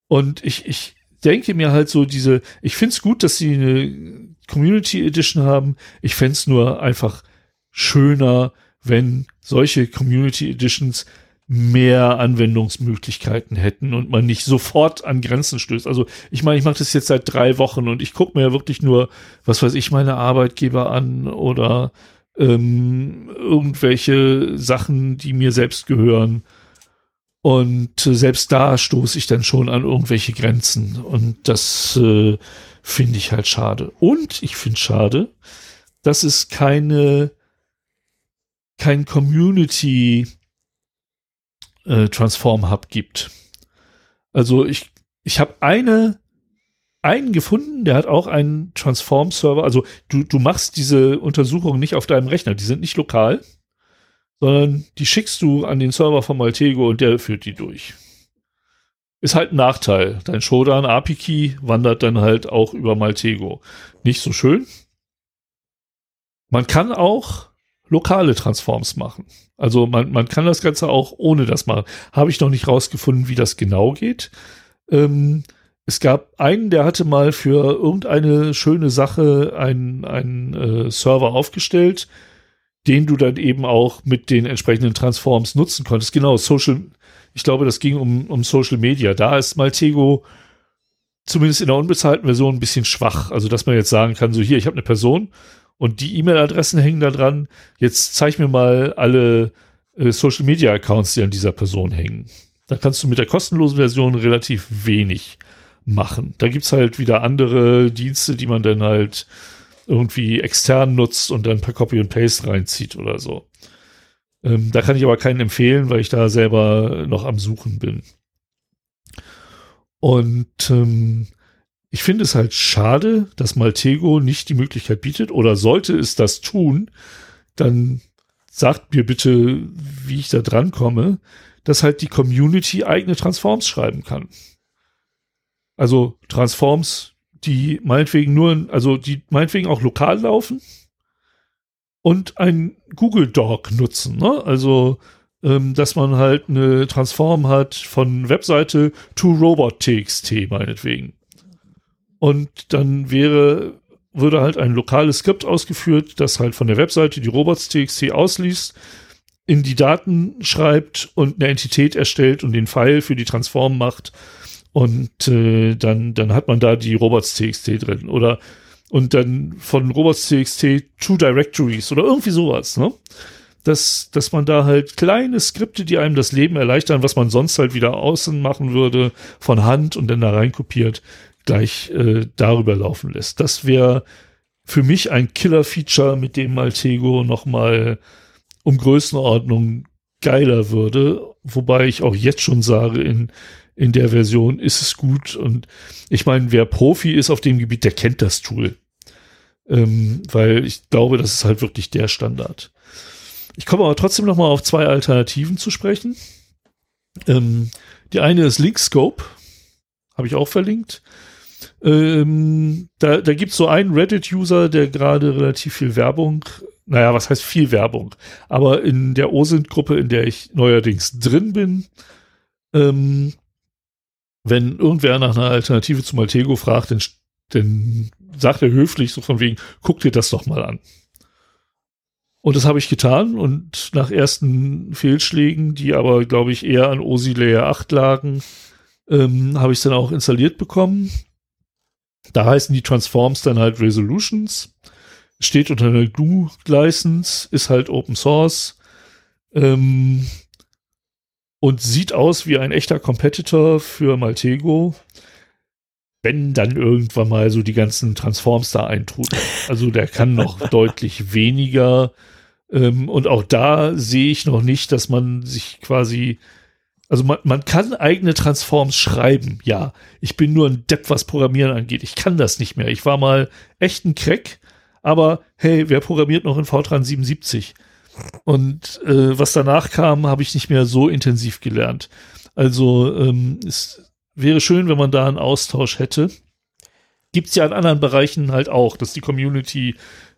Und ich, ich, denke mir halt so diese, ich finde es gut, dass sie eine Community Edition haben. Ich fände es nur einfach schöner, wenn solche Community Editions mehr Anwendungsmöglichkeiten hätten und man nicht sofort an Grenzen stößt. Also ich meine, ich mache das jetzt seit drei Wochen und ich gucke mir ja wirklich nur, was weiß ich, meine Arbeitgeber an oder ähm, irgendwelche Sachen, die mir selbst gehören. Und äh, selbst da stoße ich dann schon an irgendwelche Grenzen. Und das äh, finde ich halt schade. Und ich finde schade, dass es keine, kein Community äh, Transform Hub gibt. Also ich, ich habe eine, einen gefunden, der hat auch einen Transform Server. Also du, du machst diese Untersuchungen nicht auf deinem Rechner, die sind nicht lokal sondern die schickst du an den Server von Maltego und der führt die durch. Ist halt ein Nachteil. Dein Shodan API Key wandert dann halt auch über Maltego. Nicht so schön. Man kann auch lokale Transforms machen. Also man, man kann das Ganze auch ohne das machen. Habe ich noch nicht rausgefunden, wie das genau geht. Ähm, es gab einen, der hatte mal für irgendeine schöne Sache einen, einen äh, Server aufgestellt, den du dann eben auch mit den entsprechenden Transforms nutzen konntest. Genau, Social, ich glaube, das ging um, um Social Media. Da ist Maltego zumindest in der unbezahlten Version ein bisschen schwach. Also, dass man jetzt sagen kann, so hier, ich habe eine Person und die E-Mail-Adressen hängen da dran. Jetzt zeig mir mal alle äh, Social Media Accounts, die an dieser Person hängen. Da kannst du mit der kostenlosen Version relativ wenig machen. Da gibt's halt wieder andere Dienste, die man dann halt irgendwie extern nutzt und dann per Copy und Paste reinzieht oder so. Ähm, da kann ich aber keinen empfehlen, weil ich da selber noch am Suchen bin. Und ähm, ich finde es halt schade, dass Maltego nicht die Möglichkeit bietet oder sollte es das tun, dann sagt mir bitte, wie ich da dran komme, dass halt die Community eigene Transforms schreiben kann. Also Transforms, die meinetwegen nur, also die meinetwegen auch lokal laufen und ein Google Doc nutzen. Ne? Also, ähm, dass man halt eine Transform hat von Webseite to Robot.txt meinetwegen. Und dann wäre, würde halt ein lokales Skript ausgeführt, das halt von der Webseite die Robots.txt ausliest, in die Daten schreibt und eine Entität erstellt und den Pfeil für die Transform macht und äh, dann, dann hat man da die Robots.txt drin. Oder und dann von Robots.txt to Directories oder irgendwie sowas, ne? Dass, dass man da halt kleine Skripte, die einem das Leben erleichtern, was man sonst halt wieder außen machen würde, von Hand und dann da rein kopiert, gleich äh, darüber laufen lässt. Das wäre für mich ein Killer-Feature, mit dem Maltego nochmal um Größenordnung geiler würde. Wobei ich auch jetzt schon sage, in in der Version ist es gut. Und ich meine, wer Profi ist auf dem Gebiet, der kennt das Tool. Ähm, weil ich glaube, das ist halt wirklich der Standard. Ich komme aber trotzdem noch mal auf zwei Alternativen zu sprechen. Ähm, die eine ist Linkscope, habe ich auch verlinkt. Ähm, da da gibt es so einen Reddit-User, der gerade relativ viel Werbung, naja, was heißt viel Werbung, aber in der OSINT-Gruppe, in der ich neuerdings drin bin, ähm, wenn irgendwer nach einer Alternative zu Maltego fragt, dann, dann sagt er höflich so von wegen, guck dir das doch mal an. Und das habe ich getan und nach ersten Fehlschlägen, die aber, glaube ich, eher an OSI Layer 8 lagen, ähm, habe ich es dann auch installiert bekommen. Da heißen die Transforms dann halt Resolutions. Steht unter einer GNU-License, ist halt Open Source. Ähm, und sieht aus wie ein echter Competitor für Maltego wenn dann irgendwann mal so die ganzen Transforms da eintrudeln. Also der kann noch deutlich weniger. Ähm, und auch da sehe ich noch nicht, dass man sich quasi, also man, man kann eigene Transforms schreiben, ja. Ich bin nur ein Depp, was Programmieren angeht. Ich kann das nicht mehr. Ich war mal echt ein Crack, aber hey, wer programmiert noch in Fortran 77? Und äh, was danach kam, habe ich nicht mehr so intensiv gelernt. Also ähm, ist wäre schön, wenn man da einen Austausch hätte. Gibt es ja in anderen Bereichen halt auch, dass die Community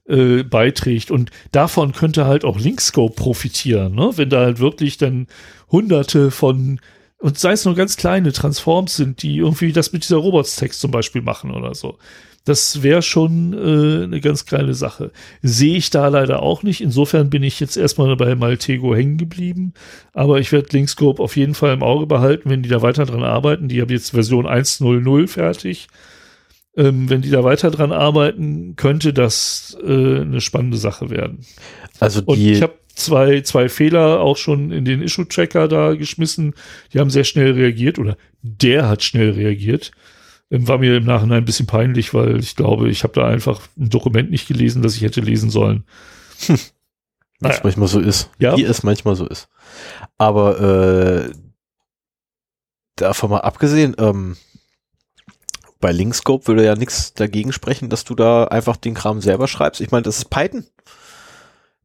äh, beiträgt. Und davon könnte halt auch Linkscope profitieren, ne? wenn da halt wirklich dann hunderte von und sei es nur ganz kleine Transforms sind, die irgendwie das mit dieser Robots-Text zum Beispiel machen oder so. Das wäre schon äh, eine ganz geile Sache. Sehe ich da leider auch nicht. Insofern bin ich jetzt erstmal bei Maltego hängen geblieben. Aber ich werde Linkscope auf jeden Fall im Auge behalten, wenn die da weiter dran arbeiten. Die haben jetzt Version 1.0.0 fertig. Ähm, wenn die da weiter dran arbeiten, könnte das äh, eine spannende Sache werden. Also Und ich habe zwei, zwei Fehler auch schon in den Issue-Tracker da geschmissen. Die haben sehr schnell reagiert oder der hat schnell reagiert. War mir im Nachhinein ein bisschen peinlich, weil ich glaube, ich habe da einfach ein Dokument nicht gelesen, das ich hätte lesen sollen. Hm. naja. Was manchmal so ist. Ja. Wie es manchmal so ist. Aber äh, davon mal abgesehen, ähm, bei Linkscope würde ja nichts dagegen sprechen, dass du da einfach den Kram selber schreibst. Ich meine, das ist Python.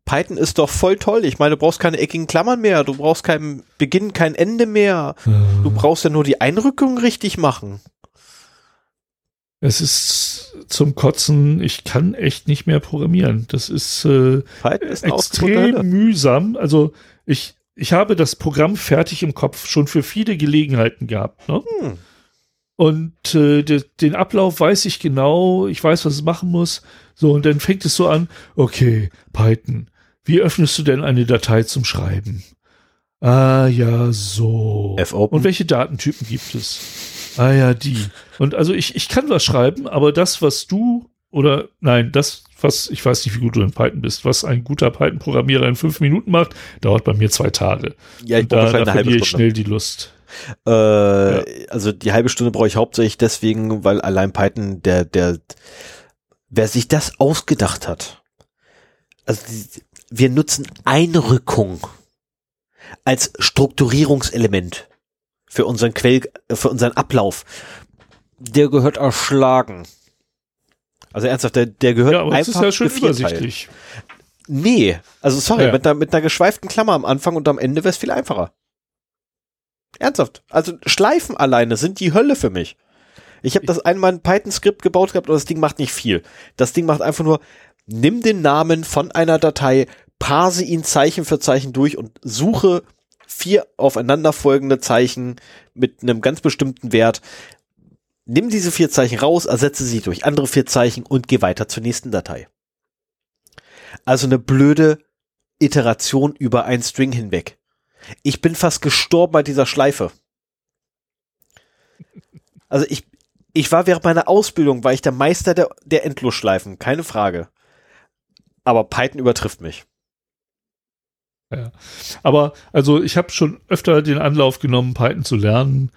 Python ist doch voll toll. Ich meine, du brauchst keine eckigen Klammern mehr, du brauchst kein Beginn, kein Ende mehr. Du brauchst ja nur die Einrückung richtig machen. Es ist zum Kotzen, ich kann echt nicht mehr programmieren. Das ist, äh, ist extrem mühsam. Also ich, ich habe das Programm fertig im Kopf schon für viele Gelegenheiten gehabt. Ne? Hm. Und äh, de, den Ablauf weiß ich genau, ich weiß, was es machen muss. So, und dann fängt es so an, okay, Python, wie öffnest du denn eine Datei zum Schreiben? Ah ja, so. Und welche Datentypen gibt es? Ah ja, die. Und also ich, ich kann was schreiben, aber das, was du oder nein, das, was, ich weiß nicht, wie gut du in Python bist, was ein guter Python-Programmierer in fünf Minuten macht, dauert bei mir zwei Tage. Ja, ich brauche da, da verliere ich schnell die Lust. Äh, ja. Also die halbe Stunde brauche ich hauptsächlich deswegen, weil allein Python, der, der, wer sich das ausgedacht hat, also die, wir nutzen Einrückung als Strukturierungselement für unseren Quell, für unseren Ablauf. Der gehört erschlagen. Also ernsthaft, der, der gehört ja, aber einfach das ist ja schön übersichtlich. Nee, also sorry, Ja. mit, einer, mit einer geschweiften Klammer am Anfang und am Ende wäre es viel einfacher. Ernsthaft. Also Schleifen alleine sind die Hölle für mich. Ich habe das einmal ein Python-Skript gebaut gehabt und das Ding macht nicht viel. Das Ding macht einfach nur, nimm den Namen von einer Datei, parse ihn Zeichen für Zeichen durch und suche vier aufeinanderfolgende Zeichen mit einem ganz bestimmten Wert. Nimm diese vier Zeichen raus, ersetze sie durch andere vier Zeichen und geh weiter zur nächsten Datei. Also eine blöde Iteration über ein String hinweg. Ich bin fast gestorben bei dieser Schleife. Also ich, ich war während meiner Ausbildung, war ich der Meister der, der Endlosschleifen, keine Frage. Aber Python übertrifft mich. Ja. Aber also ich habe schon öfter den Anlauf genommen, Python zu lernen.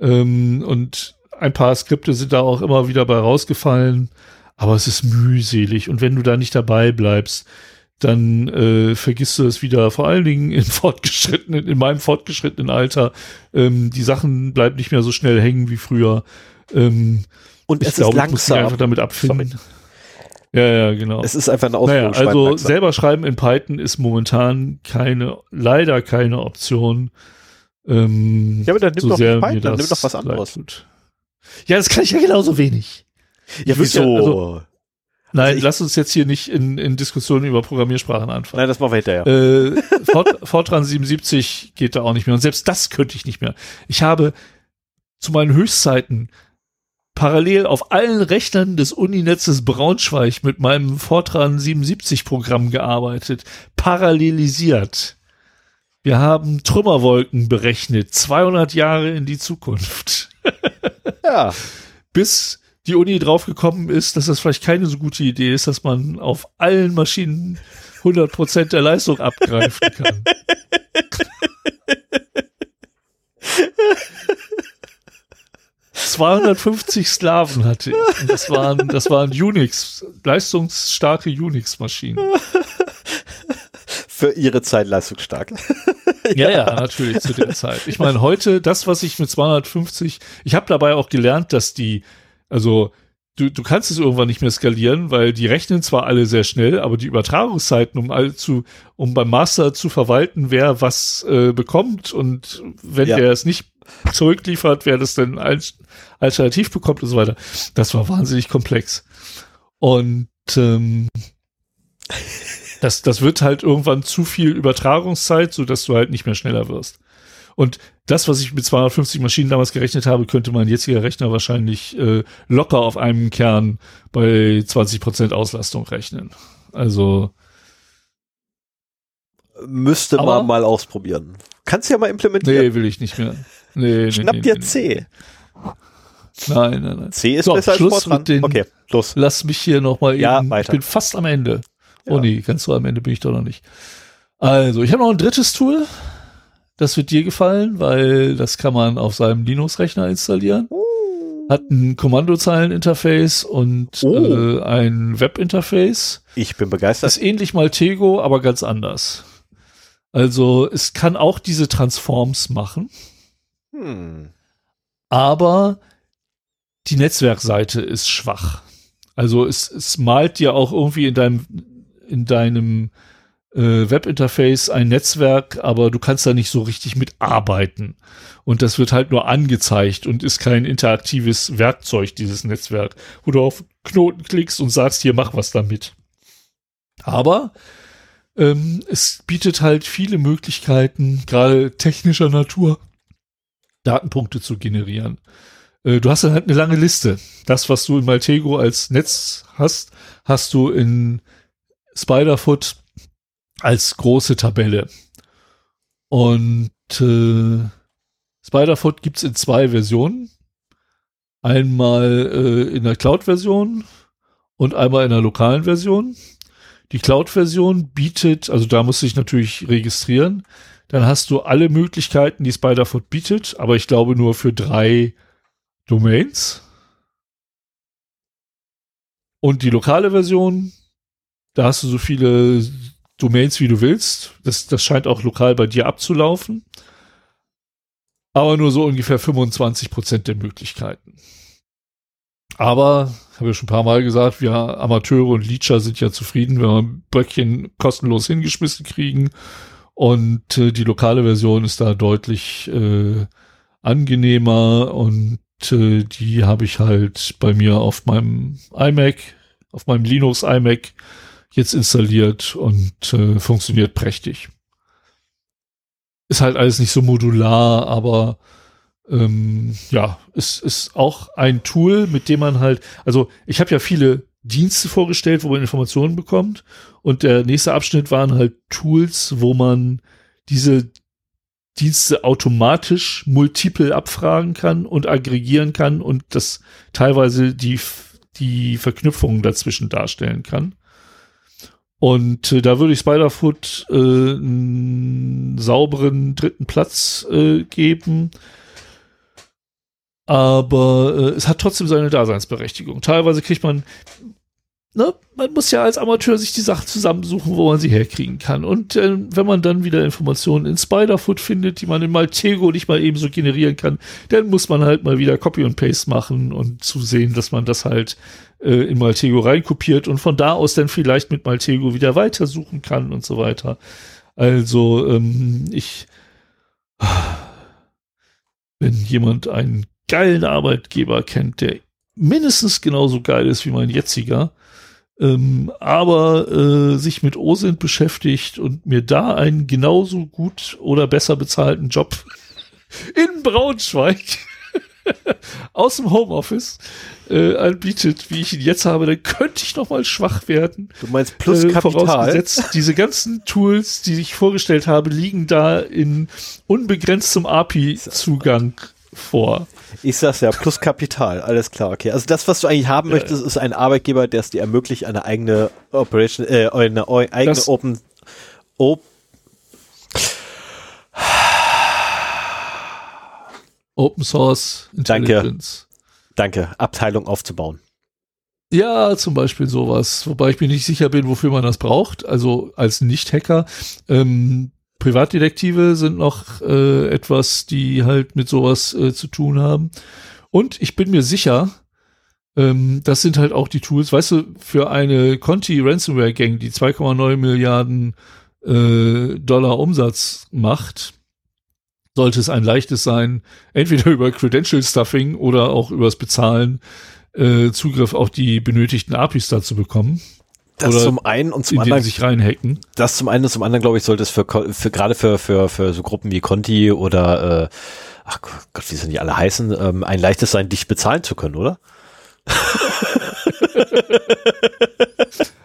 Ähm, und ein paar Skripte sind da auch immer wieder bei rausgefallen. Aber es ist mühselig. Und wenn du da nicht dabei bleibst, dann äh, vergisst du es wieder, vor allen Dingen in fortgeschrittenen, in meinem fortgeschrittenen Alter. Ähm, die Sachen bleiben nicht mehr so schnell hängen wie früher. Ähm, Und ich es glaube, ist ich muss mich langsam. einfach damit abfinden. Ja, ja, genau. Es ist einfach ein Naja, Ausführungsschwein also selber schreiben in Python ist momentan keine, leider keine Option. Ähm, Ja, aber dann nimm so doch Python, dann nimm doch was leid anderes. tut. Ja, das kann ich ja genauso wenig. Ja, ich würd ja, wieso? also- Nein, Also ich- lass uns jetzt hier nicht in, in Diskussionen über Programmiersprachen anfangen. Nein, das machen wir hinterher. Äh, Fort, Fortran 77 geht da auch nicht mehr. Und selbst das könnte ich nicht mehr. Ich habe zu meinen Höchstzeiten parallel auf allen Rechnern des Uninetzes Braunschweig mit meinem Fortran 77 Programm gearbeitet. Parallelisiert. Wir haben Trümmerwolken berechnet. 200 Jahre in die Zukunft. ja. Bis die Uni draufgekommen ist, dass das vielleicht keine so gute Idee ist, dass man auf allen Maschinen 100% der Leistung abgreifen kann. ...250 Sklaven hatte ich. Und das waren, das waren Unix, leistungsstarke Unix-Maschinen. Für ihre Zeit leistungsstark. Ja, ja, natürlich zu der Zeit. Ich meine, heute, das, was ich mit 250, ich habe dabei auch gelernt, dass die, also du, du kannst es irgendwann nicht mehr skalieren, weil die rechnen zwar alle sehr schnell, aber die Übertragungszeiten, um all zu, um beim Master zu verwalten, wer was äh, bekommt und wenn Ja. der es nicht zurückliefert, wer das als alternativ bekommt und so weiter, das war wahnsinnig komplex. Und ähm, das, das wird halt irgendwann zu viel Übertragungszeit, so dass du halt nicht mehr schneller wirst. Und das, was ich mit 250 Maschinen damals gerechnet habe, könnte mein jetziger Rechner wahrscheinlich äh, locker auf einem Kern bei 20% Auslastung rechnen. Also, Müsste man mal ausprobieren. Kannst ja mal implementieren. nee, will ich nicht mehr. Nee, nee, Schnapp nee, dir nee, C. Nee. Nein, nein, nein. C ist So, besser Schluss als Fortran. mit den- Okay, los. Lass mich hier noch mal Ja, eben, weiter. ich bin fast am Ende. Oh Ja. nee, ganz so am Ende bin ich doch noch nicht. Also, ich habe noch ein drittes Tool. Das wird dir gefallen, weil das kann man auf seinem Linux-Rechner installieren. Hat ein Kommandozeilen-Interface und Oh. äh, ein Web-Interface. Ich bin begeistert. Das ist ähnlich Maltego, aber ganz anders. Also, es kann auch diese Transforms machen, Hm. aber die Netzwerkseite ist schwach. Also es, es malt dir auch irgendwie in deinem, in deinem äh, Webinterface ein Netzwerk, aber du kannst da nicht so richtig mitarbeiten. Und das wird halt nur angezeigt und ist kein interaktives Werkzeug, dieses Netzwerk, wo du auf Knoten klickst und sagst, hier mach was damit. Aber ähm, es bietet halt viele Möglichkeiten, gerade technischer Natur, Datenpunkte zu generieren. Äh, du hast dann halt eine lange Liste. Das, was du in Maltego als Netz hast, hast du in Spiderfoot als große Tabelle. Und äh, Spiderfoot gibt's in zwei Versionen. Einmal äh, in der Cloud-Version und einmal in der lokalen Version. Die Cloud-Version bietet, also da musst du dich natürlich registrieren. Dann hast du alle Möglichkeiten, die Spiderfoot bietet, aber ich glaube nur für drei Domains. Und die lokale Version, da hast du so viele Domains, wie du willst. Das, das scheint auch lokal bei dir abzulaufen. Aber nur so ungefähr 25 Prozent der Möglichkeiten. Aber, habe ich schon ein paar Mal gesagt, wir Amateure und Leecher sind ja zufrieden, wenn wir ein Böckchen kostenlos hingeschmissen kriegen. Und äh, die lokale Version ist da deutlich äh, angenehmer und äh, die habe ich halt bei mir auf meinem iMac, auf meinem Linux iMac jetzt installiert und äh, funktioniert prächtig. Ist halt alles nicht so modular, aber ähm, ja, es ist auch ein Tool, mit dem man halt, also ich habe ja viele Dienste vorgestellt, wo man Informationen bekommt und der nächste Abschnitt waren halt Tools, wo man diese Dienste automatisch multiple abfragen kann und aggregieren kann und das teilweise die, die Verknüpfungen dazwischen darstellen kann. Und äh, da würde ich Spiderfoot äh, einen sauberen dritten Platz äh, geben. Aber äh, es hat trotzdem seine Daseinsberechtigung. Teilweise kriegt man, ne, man muss ja als Amateur sich die Sachen zusammensuchen, wo man sie herkriegen kann. Und äh, wenn man dann wieder Informationen in Spiderfoot findet, die man in Maltego nicht mal ebenso generieren kann, dann muss man halt mal wieder Copy und Paste machen und zusehen, dass man das halt äh, in Maltego reinkopiert und von da aus dann vielleicht mit Maltego wieder weitersuchen kann und so weiter. Also ähm, ich, wenn jemand einen geilen Arbeitgeber kennt, der mindestens genauso geil ist wie mein jetziger, ähm, aber äh, sich mit OSINT beschäftigt und mir da einen genauso gut oder besser bezahlten Job in Braunschweig aus dem Homeoffice äh, anbietet, wie ich ihn jetzt habe, dann könnte ich noch mal schwach werden. Du meinst plus äh, Kapital? Vorausgesetzt, diese ganzen Tools, die ich vorgestellt habe, liegen da in unbegrenztem API-Zugang vor. Ich sag's ja, plus Kapital, alles klar, okay. Also das, was du eigentlich haben möchtest, ist ein Arbeitgeber, der es dir ermöglicht, eine eigene Operation, äh, eine eigene das Open, Op Open Source Intelligence. Danke. Danke. Abteilung aufzubauen. Ja, zum Beispiel sowas. Wobei ich mir nicht sicher bin, wofür man das braucht. Also als Nicht-Hacker. Ähm, Privatdetektive sind noch äh, etwas, die halt mit sowas äh, zu tun haben. Und ich bin mir sicher, ähm, das sind halt auch die Tools, weißt du, für eine Conti Ransomware Gang, die 2,9 Milliarden äh, Dollar Umsatz macht, sollte es ein leichtes sein, entweder über Credential Stuffing oder auch übers Bezahlen äh, Zugriff auf die benötigten APIs da zu bekommen. Das Oder zum einen und zum anderen sich reinhacken. Das zum einen und zum anderen, glaube ich, sollte es für, für gerade für, für, für so Gruppen wie Conti oder äh, ach Gott, wie sind die alle heißen, ähm, ein leichtes sein, dich bezahlen zu können, oder?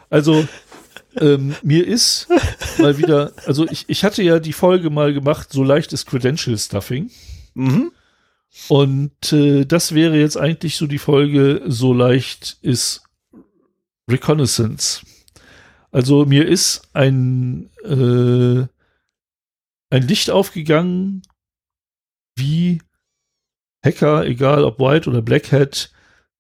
also ähm, mir ist mal wieder, also ich, ich hatte ja die Folge mal gemacht, so leicht ist Credential Stuffing. Mhm. Und äh, das wäre jetzt eigentlich so die Folge, so leicht ist Reconnaissance. Also mir ist ein, äh, ein Licht aufgegangen, wie Hacker, egal ob White oder Black Hat,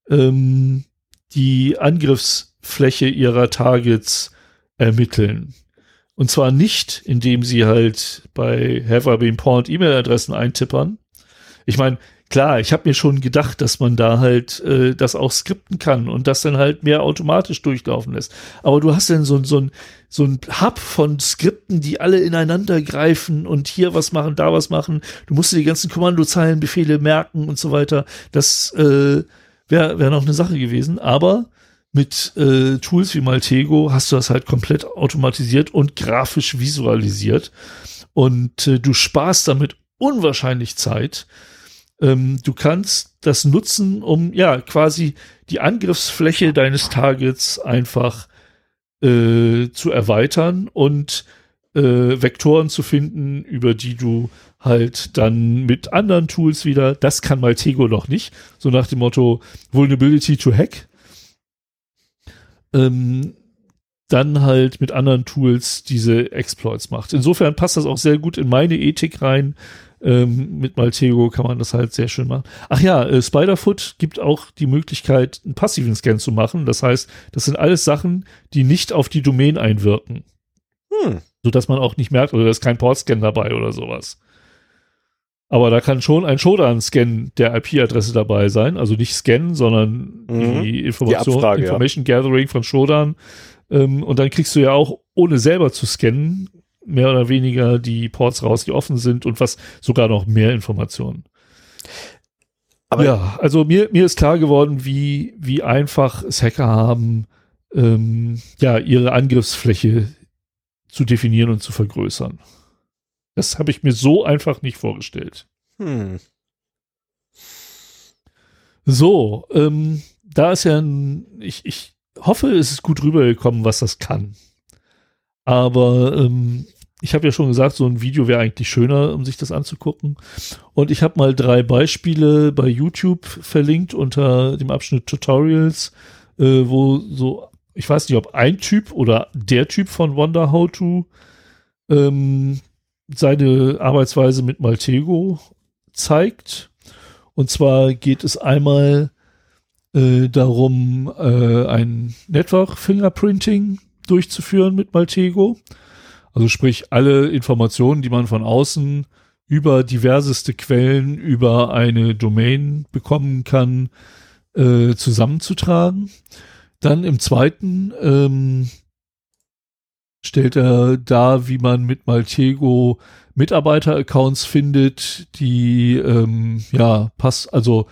ähm, die Angriffsfläche ihrer Targets ermitteln. Und zwar nicht, indem sie halt bei Have I Been Pawned E-Mail-Adressen eintippern. Ich meine, klar, ich habe mir schon gedacht, dass man da halt äh, das auch skripten kann und das dann halt mehr automatisch durchlaufen lässt. Aber du hast dann so, so, ein, so ein Hub von Skripten, die alle ineinander greifen und hier was machen, da was machen. Du musst dir die ganzen Kommandozeilenbefehle merken und so weiter. Das äh, wäre wär noch eine Sache gewesen. Aber mit äh, Tools wie Maltego hast du das halt komplett automatisiert und grafisch visualisiert. Und äh, du sparst damit unwahrscheinlich Zeit ähm, du kannst das nutzen, um ja quasi die Angriffsfläche deines Targets einfach äh, zu erweitern und äh, Vektoren zu finden, über die du halt dann mit anderen Tools wieder, das kann Maltego noch nicht, so nach dem Motto Vulnerability to Hack, ähm, dann halt mit anderen Tools diese Exploits macht. Insofern passt das auch sehr gut in meine Ethik rein, ähm, mit Maltego kann man das halt sehr schön machen. Ach ja, äh, Spiderfoot gibt auch die Möglichkeit, einen passiven Scan zu machen. Das heißt, das sind alles Sachen, die nicht auf die Domain einwirken. Hm. Sodass man auch nicht merkt, oder da ist kein Port-Scan dabei oder sowas. Aber da kann schon ein Shodan-Scan der IP-Adresse dabei sein. Also nicht Scan, sondern mhm. die Information, die Abfrage, Information ja. Gathering von Shodan. Ähm, und dann kriegst du ja auch, ohne selber zu scannen, mehr oder weniger die Ports raus, die offen sind und was sogar noch mehr Informationen. Aber ja, also mir, mir ist klar geworden, wie, wie einfach es Hacker haben, ähm, ja, ihre Angriffsfläche zu definieren und zu vergrößern. Das habe ich mir so einfach nicht vorgestellt. Hm. So, ähm, da ist ja ein, ich, ich hoffe, es ist gut rübergekommen, was das kann. Aber ähm, ich habe ja schon gesagt, so ein Video wäre eigentlich schöner, um sich das anzugucken. Und ich habe mal drei Beispiele bei YouTube verlinkt unter dem Abschnitt Tutorials, äh, wo so, ich weiß nicht, ob ein Typ oder der Typ von Wonder How To ähm, seine Arbeitsweise mit Maltego zeigt. Und zwar geht es einmal äh, darum, äh, ein Network Fingerprinting durchzuführen mit Maltego. Also sprich, alle Informationen, die man von außen über diverseste Quellen, über eine Domain bekommen kann, äh, zusammenzutragen. Dann im zweiten ähm, stellt er dar, wie man mit Maltego Mitarbeiter-Accounts findet, die ähm, ja pass, also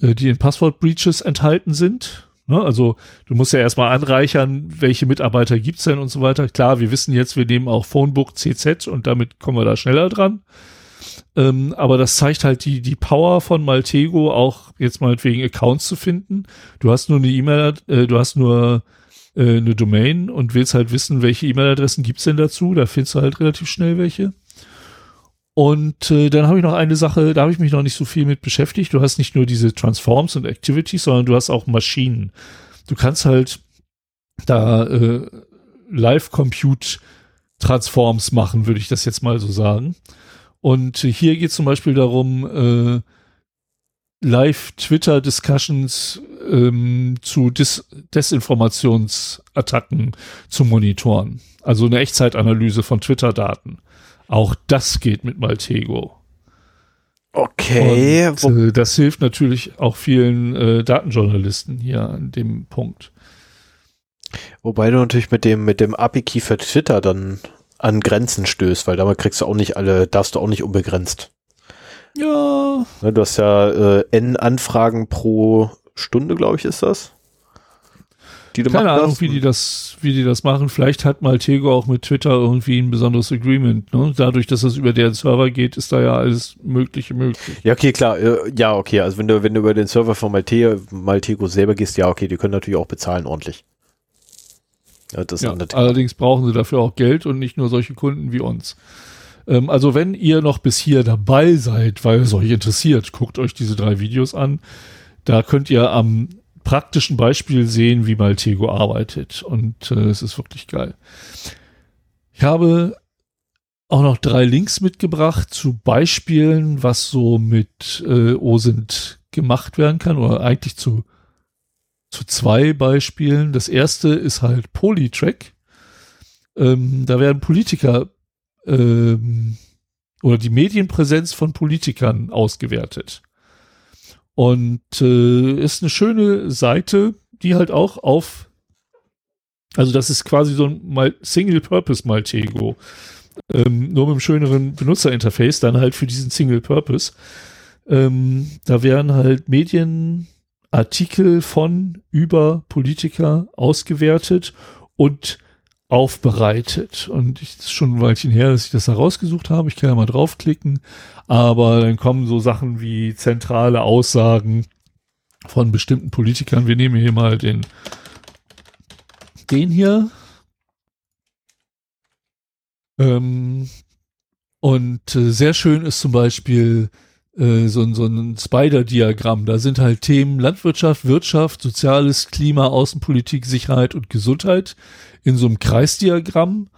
äh, die in Passwort-Breaches enthalten sind. Ne? Also du musst ja erstmal anreichern, welche Mitarbeiter gibt's denn und so weiter. Klar, wir wissen jetzt, wir nehmen auch Phonebook CZ und damit kommen wir da schneller dran. Ähm, aber das zeigt halt die, die Power von Maltego, auch jetzt meinetwegen Accounts zu finden. Du hast nur eine E-Mail, äh, du hast nur äh, eine Domain und willst halt wissen, welche E-Mail-Adressen gibt's denn dazu. Da findest du halt relativ schnell welche. Und äh, dann habe ich noch eine Sache, da habe ich mich noch nicht so viel mit beschäftigt. Du hast nicht nur diese Transforms und Activities, sondern du hast auch Maschinen. Du kannst halt da äh, Live-Compute Transforms machen, würde ich das jetzt mal so sagen. Und hier geht es zum Beispiel darum, äh, Live-Twitter-Discussions ähm, zu Dis Desinformationsattacken zu monitoren. Also eine Echtzeitanalyse von Twitter-Daten. Auch das geht mit Maltego. Okay. Und, äh, das hilft natürlich auch vielen äh, Datenjournalisten hier an dem Punkt. Wobei du natürlich mit dem, mit dem API-Key für Twitter dann an Grenzen stößt, weil damit kriegst du auch nicht alle, darfst du auch nicht unbegrenzt. Ja. Ne, du hast ja äh, N Anfragen pro Stunde, glaube ich, ist das. Die du Keine Ahnung, wie die das, wie die das machen. Vielleicht hat Maltego auch mit Twitter irgendwie ein besonderes Agreement. Ne? Dadurch, dass das über deren Server geht, ist da ja alles Mögliche möglich. Ja, okay, klar. Äh, ja, okay. Also wenn du, wenn du über den Server von Malte, Maltego selber gehst, ja, okay, die können natürlich auch bezahlen ordentlich. Ja, das ja, allerdings brauchen sie dafür auch Geld und nicht nur solche Kunden wie uns. Ähm, also wenn ihr noch bis hier dabei seid, weil es euch interessiert, guckt euch diese drei Videos an. Da könnt ihr am praktischen Beispiel sehen, wie Maltego arbeitet. Und äh, es ist wirklich geil. Ich habe auch noch drei Links mitgebracht zu Beispielen, was so mit äh, OSINT gemacht werden kann oder eigentlich zu zu zwei Beispielen. Das erste ist halt Polytrack. Ähm, da werden Politiker ähm, oder die Medienpräsenz von Politikern ausgewertet. Und äh, ist eine schöne Seite, die halt auch auf, also das ist quasi so ein Single-Purpose Maltego. Ähm, nur mit einem schöneren Benutzerinterface, dann halt für diesen Single-Purpose. Ähm, da werden halt Medien Artikel von über Politiker ausgewertet und aufbereitet. Und es ist schon ein Weilchen her, dass ich das da rausgesucht habe. Ich kann ja mal draufklicken. Aber dann kommen so Sachen wie zentrale Aussagen von bestimmten Politikern. Wir nehmen hier mal den, den hier. Ähm, und äh, sehr schön ist zum Beispiel äh, so, so ein Spider-Diagramm. Da sind halt Themen Landwirtschaft, Wirtschaft, Soziales, Klima, Außenpolitik, Sicherheit und Gesundheit in so einem Kreisdiagramm.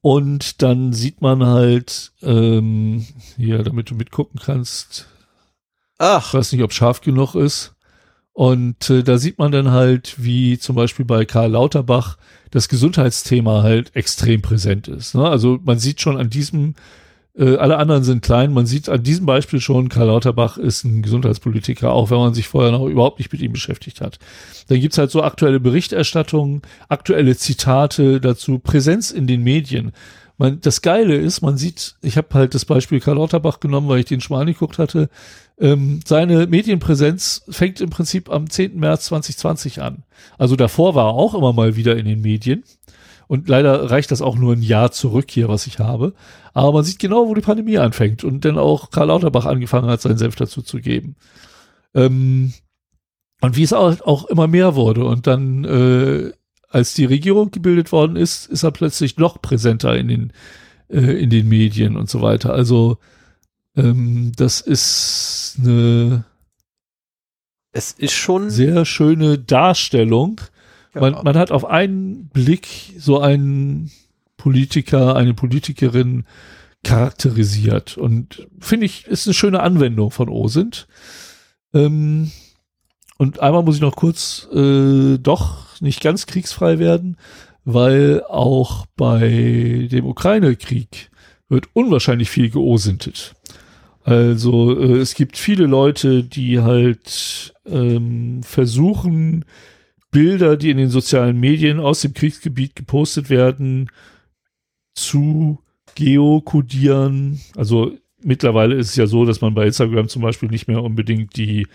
Und dann sieht man halt, ähm, hier, damit du mitgucken kannst. Ach. Ich weiß nicht, ob scharf genug ist. Und äh, da sieht man dann halt, wie zum Beispiel bei Karl Lauterbach das Gesundheitsthema halt extrem präsent ist. Ne? Also man sieht schon an diesem äh, alle anderen sind klein. Man sieht an diesem Beispiel schon, Karl Lauterbach ist ein Gesundheitspolitiker, auch wenn man sich vorher noch überhaupt nicht mit ihm beschäftigt hat. Dann gibt's halt so aktuelle Berichterstattungen, aktuelle Zitate dazu, Präsenz in den Medien. Man, das Geile ist, man sieht, ich habe halt das Beispiel Karl Lauterbach genommen, weil ich den schon mal angeguckt hatte. Ähm, seine Medienpräsenz fängt im Prinzip am 10. März 2020 an. Also davor war er auch immer mal wieder in den Medien. Und leider reicht das auch nur ein Jahr zurück hier, was ich habe. Aber man sieht genau, wo die Pandemie anfängt und dann auch Karl Lauterbach angefangen hat, seinen Senf dazu zu geben. Ähm, und wie es auch, auch immer mehr wurde. Und dann, äh, als die Regierung gebildet worden ist, ist er plötzlich noch präsenter in den, äh, in den Medien und so weiter. Also ähm, das ist eine es ist schon sehr schöne Darstellung man, man hat auf einen Blick so einen Politiker, eine Politikerin charakterisiert. Und finde ich, ist eine schöne Anwendung von OSINT. Ähm, und einmal muss ich noch kurz äh, doch nicht ganz kriegsfrei werden, weil auch bei dem Ukraine-Krieg wird unwahrscheinlich viel geosintet. Also äh, es gibt viele Leute, die halt ähm, versuchen, Bilder, die in den sozialen Medien aus dem Kriegsgebiet gepostet werden, zu geokodieren. Also mittlerweile ist es ja so, dass man bei Instagram zum Beispiel nicht mehr unbedingt die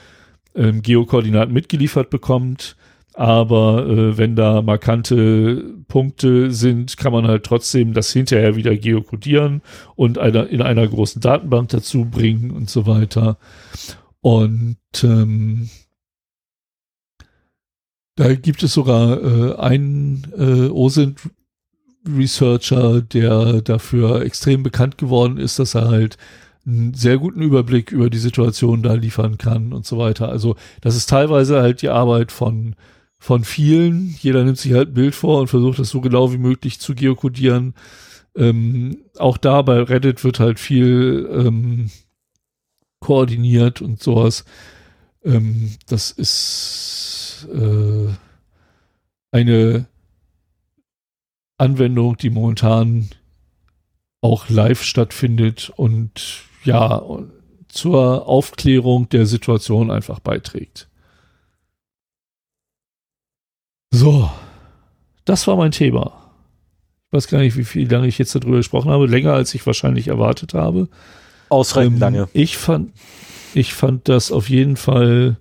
ähm, Geokoordinaten mitgeliefert bekommt. Aber äh, wenn da markante Punkte sind, kann man halt trotzdem das hinterher wieder geokodieren und einer, in einer großen Datenbank dazu bringen und so weiter. Und ähm, da gibt es sogar äh, einen äh, OSINT Researcher, der dafür extrem bekannt geworden ist, dass er halt einen sehr guten Überblick über die Situation da liefern kann und so weiter. Also das ist teilweise halt die Arbeit von von vielen. Jeder nimmt sich halt ein Bild vor und versucht das so genau wie möglich zu geokodieren. Ähm, auch da bei Reddit wird halt viel ähm, koordiniert und sowas. Ähm, das ist äh, eine Anwendung, die momentan auch live stattfindet und ja, zur Aufklärung der Situation einfach beiträgt. So, das war mein Thema. Ich weiß gar nicht, wie viel lange ich jetzt darüber gesprochen habe. Länger, als ich wahrscheinlich erwartet habe. Ausreichend ähm, lange. Ich fand, ich fand das auf jeden Fall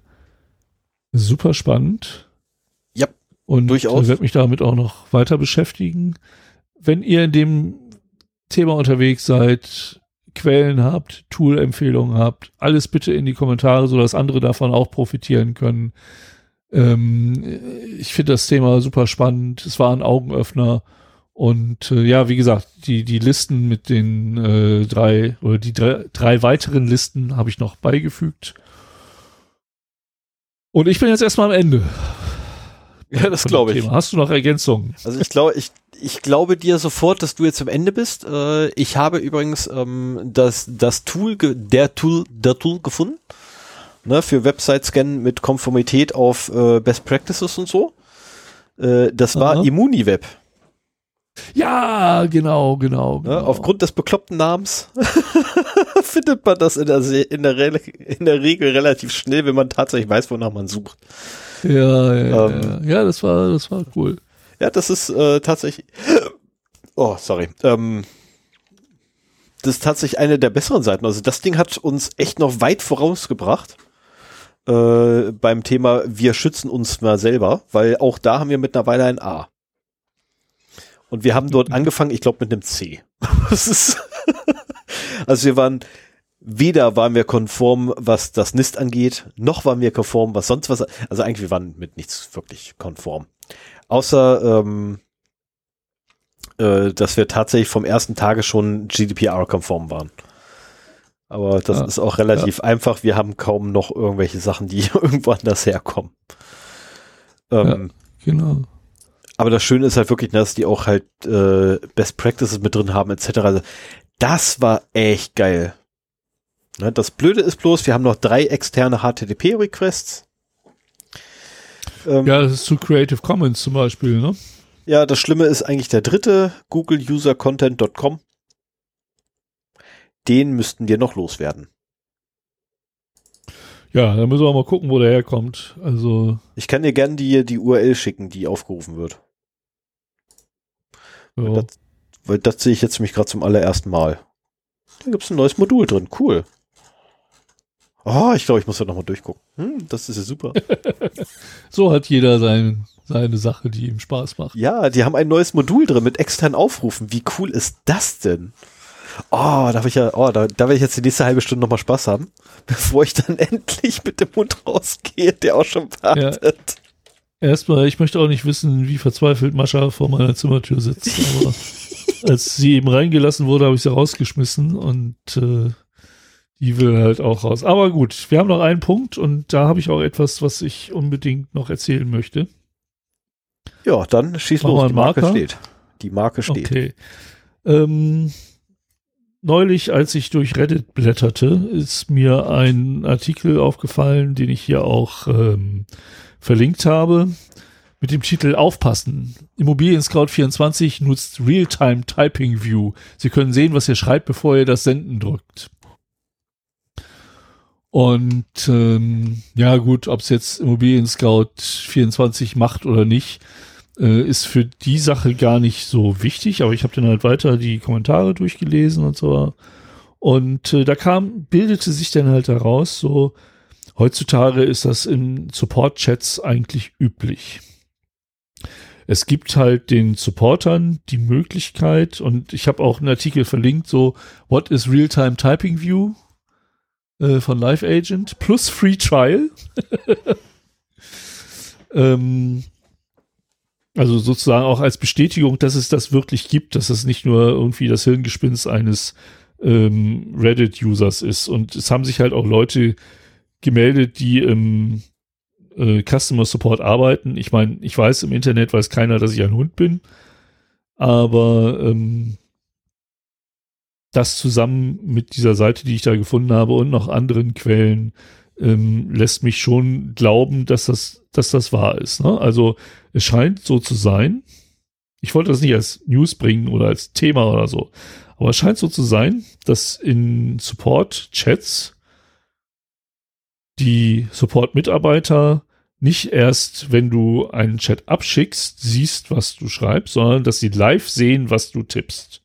super spannend. Ja, und durchaus. Ich werde mich damit auch noch weiter beschäftigen. Wenn ihr in dem Thema unterwegs seid, Quellen habt, Tool-Empfehlungen habt, alles bitte in die Kommentare, sodass andere davon auch profitieren können. Ähm, ich finde das Thema super spannend. Es war ein Augenöffner. Und äh, ja, wie gesagt, die, die Listen mit den äh, drei oder die drei, drei weiteren Listen habe ich noch beigefügt. Und ich bin jetzt erstmal am Ende. Ja, das glaube ich. Hast du noch Ergänzungen? Also ich glaube, ich, ich glaube dir sofort, dass du jetzt am Ende bist. Äh, ich habe übrigens ähm, das, das Tool, der Tool, der Tool gefunden ne, für Website-Scannen mit Konformität auf äh, Best Practices und so. Äh, das war Aha. Immuniweb. Ja, genau, genau. genau. Ja, aufgrund des bekloppten Namens findet man das in der, in, der in der Regel relativ schnell, wenn man tatsächlich weiß, wonach man sucht. Ja, ja, ähm, ja. ja das war, das war cool. Ja, das ist äh, tatsächlich. Oh, sorry. Ähm, das ist tatsächlich eine der besseren Seiten. Also das Ding hat uns echt noch weit vorausgebracht äh, beim Thema wir schützen uns mal selber, weil auch da haben wir mittlerweile ein A. Und wir haben dort angefangen, ich glaube, mit einem C. also wir waren, weder waren wir konform, was das NIST angeht, noch waren wir konform, was sonst was. Also eigentlich, wir waren mit nichts wirklich konform. Außer, ähm, äh, dass wir tatsächlich vom ersten Tage schon GDPR-konform waren. Aber das ja. ist auch relativ ja. einfach. Wir haben kaum noch irgendwelche Sachen, die irgendwo anders herkommen. Ähm, ja, genau. Aber das Schöne ist halt wirklich, dass die auch halt äh, Best Practices mit drin haben, etc. Also, das war echt geil. Ne, das Blöde ist bloß, wir haben noch drei externe HTTP-Requests. Ähm, ja, das ist zu Creative Commons zum Beispiel, ne? Ja, das Schlimme ist eigentlich der dritte, googleusercontent.com den müssten wir noch loswerden. Ja, dann müssen wir mal gucken, wo der herkommt. Also. Ich kann dir gerne die, die URL schicken, die aufgerufen wird. Ja. Weil, das, weil das sehe ich jetzt nämlich gerade zum allerersten Mal. Da gibt es ein neues Modul drin. Cool. Oh, ich glaube, ich muss da nochmal durchgucken. Hm, das ist ja super. so hat jeder sein, seine Sache, die ihm Spaß macht. Ja, die haben ein neues Modul drin mit externen Aufrufen. Wie cool ist das denn? Oh, da ich ja, oh, da, da werde ich jetzt die nächste halbe Stunde nochmal Spaß haben, bevor ich dann endlich mit dem Hund rausgehe, der auch schon wartet. Erstmal, ich möchte auch nicht wissen, wie verzweifelt Mascha vor meiner Zimmertür sitzt, aber als sie eben reingelassen wurde, habe ich sie rausgeschmissen und äh, die will halt auch raus. Aber gut, wir haben noch einen Punkt und da habe ich auch etwas, was ich unbedingt noch erzählen möchte. Ja, dann schieß Mach los, die Marke steht. Die Marke steht. Okay. Ähm, neulich, als ich durch Reddit blätterte, ist mir ein Artikel aufgefallen, den ich hier auch ähm, verlinkt habe, mit dem Titel Aufpassen. Immobilien Scout 24 nutzt Realtime Typing View. Sie können sehen, was ihr schreibt, bevor ihr das Senden drückt. Und ähm, ja gut, ob es jetzt Immobilien Scout 24 macht oder nicht, äh, ist für die Sache gar nicht so wichtig. Aber ich habe dann halt weiter die Kommentare durchgelesen und so. Und äh, da kam, bildete sich dann halt heraus, so heutzutage ist das in Support-Chats eigentlich üblich. Es gibt halt den Supportern die Möglichkeit, und ich habe auch einen Artikel verlinkt, so What is Real-Time Typing View? äh, von Live Agent plus Free Trial. ähm, also sozusagen auch als Bestätigung, dass es das wirklich gibt, dass es nicht nur irgendwie das Hirngespinst eines ähm, Reddit-Users ist. Und es haben sich halt auch Leute gemeldet, die im äh, Customer Support arbeiten. Ich meine, ich weiß, im Internet weiß keiner, dass ich ein Hund bin. Aber ähm, das zusammen mit dieser Seite, die ich da gefunden habe und noch anderen Quellen, ähm, lässt mich schon glauben, dass das, dass das wahr ist. Ne? Also es scheint so zu sein. Ich wollte das nicht als News bringen oder als Thema oder so, aber es scheint so zu sein, dass in Support-Chats die Support-Mitarbeiter nicht erst, wenn du einen Chat abschickst, siehst, was du schreibst, sondern dass sie live sehen, was du tippst.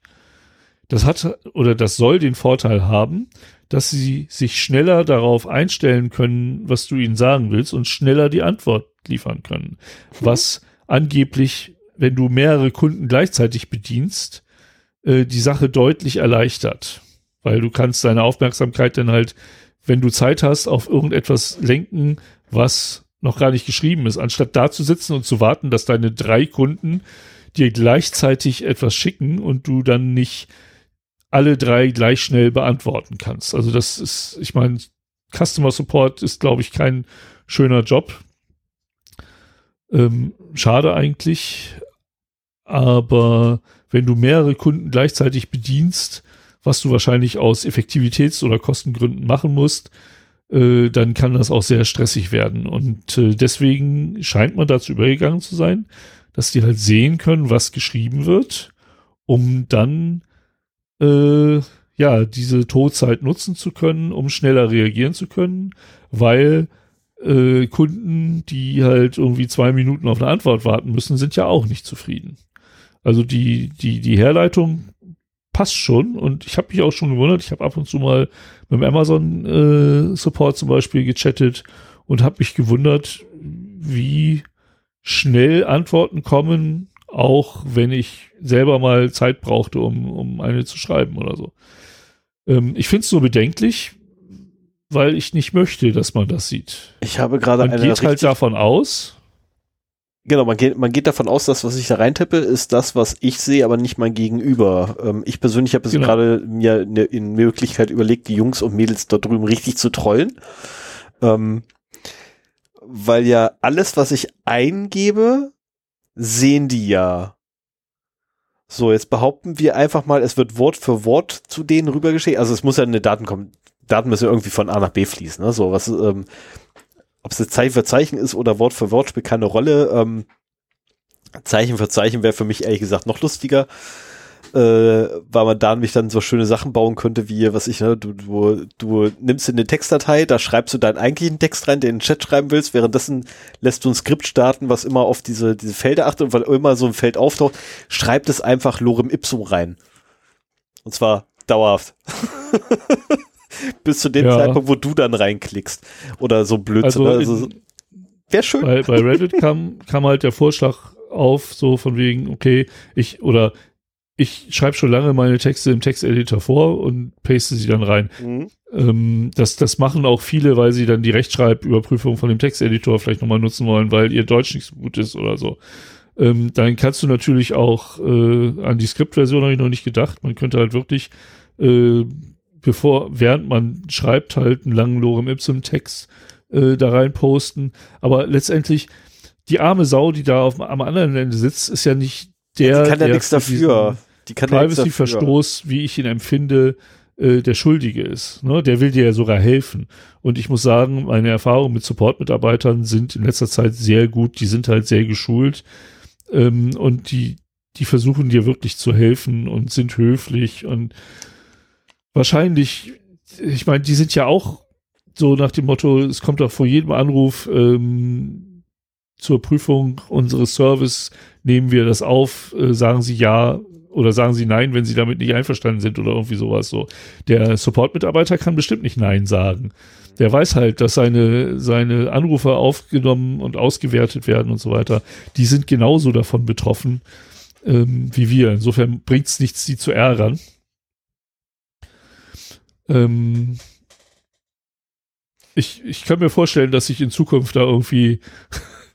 Das hat oder das soll den Vorteil haben, dass sie sich schneller darauf einstellen können, was du ihnen sagen willst und schneller die Antwort liefern können. Mhm. Was angeblich, wenn du mehrere Kunden gleichzeitig bedienst, äh, die Sache deutlich erleichtert. Weil du kannst deine Aufmerksamkeit dann halt, wenn du Zeit hast, auf irgendetwas lenken, was noch gar nicht geschrieben ist, anstatt da zu sitzen und zu warten, dass deine drei Kunden dir gleichzeitig etwas schicken und du dann nicht alle drei gleich schnell beantworten kannst. Also das ist, ich meine, Customer Support ist, glaube ich, kein schöner Job. Ähm, schade eigentlich. Aber wenn du mehrere Kunden gleichzeitig bedienst, was du wahrscheinlich aus Effektivitäts- oder Kostengründen machen musst, äh, dann kann das auch sehr stressig werden. Und äh, deswegen scheint man dazu übergegangen zu sein, dass die halt sehen können, was geschrieben wird, um dann äh, ja, diese Todzeit nutzen zu können, um schneller reagieren zu können, weil äh, Kunden, die halt irgendwie zwei Minuten auf eine Antwort warten müssen, sind ja auch nicht zufrieden. Also die, die, die Herleitung passt schon und ich habe mich auch schon gewundert, ich habe ab und zu mal mit dem Amazon äh, Support zum Beispiel gechattet und habe mich gewundert, wie schnell Antworten kommen, auch wenn ich selber mal Zeit brauchte, um, um eine zu schreiben oder so. Ähm, ich finde es nur bedenklich, weil ich nicht möchte, dass man das sieht. Ich habe gerade man geht halt davon aus. Genau, man geht, man geht davon aus, dass was ich da reintippe, ist das, was ich sehe, aber nicht mein Gegenüber. Ähm, ich persönlich habe genau. gerade mir eine in Möglichkeit überlegt, die Jungs und Mädels dort drüben richtig zu trollen. Ähm, weil ja alles, was ich eingebe, sehen die ja. So, jetzt behaupten wir einfach mal, es wird Wort für Wort zu denen rübergeschickt. Also es muss ja eine Daten kommen. Daten müssen irgendwie von A nach B fließen. Ne? So, was, ähm, ob es jetzt Zeichen für Zeichen ist oder Wort für Wort, spielt keine Rolle. Ähm, Zeichen für Zeichen wäre für mich ehrlich gesagt noch lustiger äh, weil man da nämlich dann so schöne Sachen bauen könnte, wie, was ich, ne, du, du, du nimmst in eine Textdatei, da schreibst du deinen eigentlichen Text rein, den in den Chat schreiben willst, währenddessen lässt du ein Skript starten, was immer auf diese, diese Felder achtet und weil immer so ein Feld auftaucht, schreibt es einfach Lorem Ipsum rein. Und zwar dauerhaft. Bis zu dem ja. Zeitpunkt, wo du dann reinklickst. Oder so Blödsinn. Also, also Wäre schön. Bei, bei Reddit kam, kam halt der Vorschlag auf, so von wegen, okay, ich, oder ich schreibe schon lange meine Texte im Texteditor vor und paste sie dann rein. Mhm. Ähm, das, das machen auch viele, weil sie dann die Rechtschreibüberprüfung von dem Texteditor vielleicht nochmal nutzen wollen, weil ihr Deutsch nicht so gut ist oder so. Ähm, dann kannst du natürlich auch äh, an die Skriptversion habe ich noch nicht gedacht. Man könnte halt wirklich, äh, bevor, während man schreibt, halt einen langen Lorem Ipsum Text äh, da rein posten. Aber letztendlich, die arme Sau, die da auf, am anderen Ende sitzt, ist ja nicht der. Die kann ja nichts dafür. Die kann. Privacy-Verstoß, wie ich ihn empfinde, äh, der Schuldige ist. Ne? Der will dir ja sogar helfen. Und ich muss sagen, meine Erfahrungen mit Support-Mitarbeitern sind in letzter Zeit sehr gut. Die sind halt sehr geschult. Ähm, und die, die versuchen dir wirklich zu helfen und sind höflich und wahrscheinlich, ich meine, die sind ja auch so nach dem Motto, es kommt doch vor jedem Anruf ähm, zur Prüfung unseres Service, nehmen wir das auf, äh, sagen Sie ja oder sagen Sie nein, wenn Sie damit nicht einverstanden sind oder irgendwie sowas so. Der Support-Mitarbeiter kann bestimmt nicht nein sagen. Der weiß halt, dass seine, seine Anrufe aufgenommen und ausgewertet werden und so weiter. Die sind genauso davon betroffen ähm, wie wir. Insofern bringt es nichts, sie zu ärgern. Ähm, ich, ich kann mir vorstellen, dass ich in Zukunft da irgendwie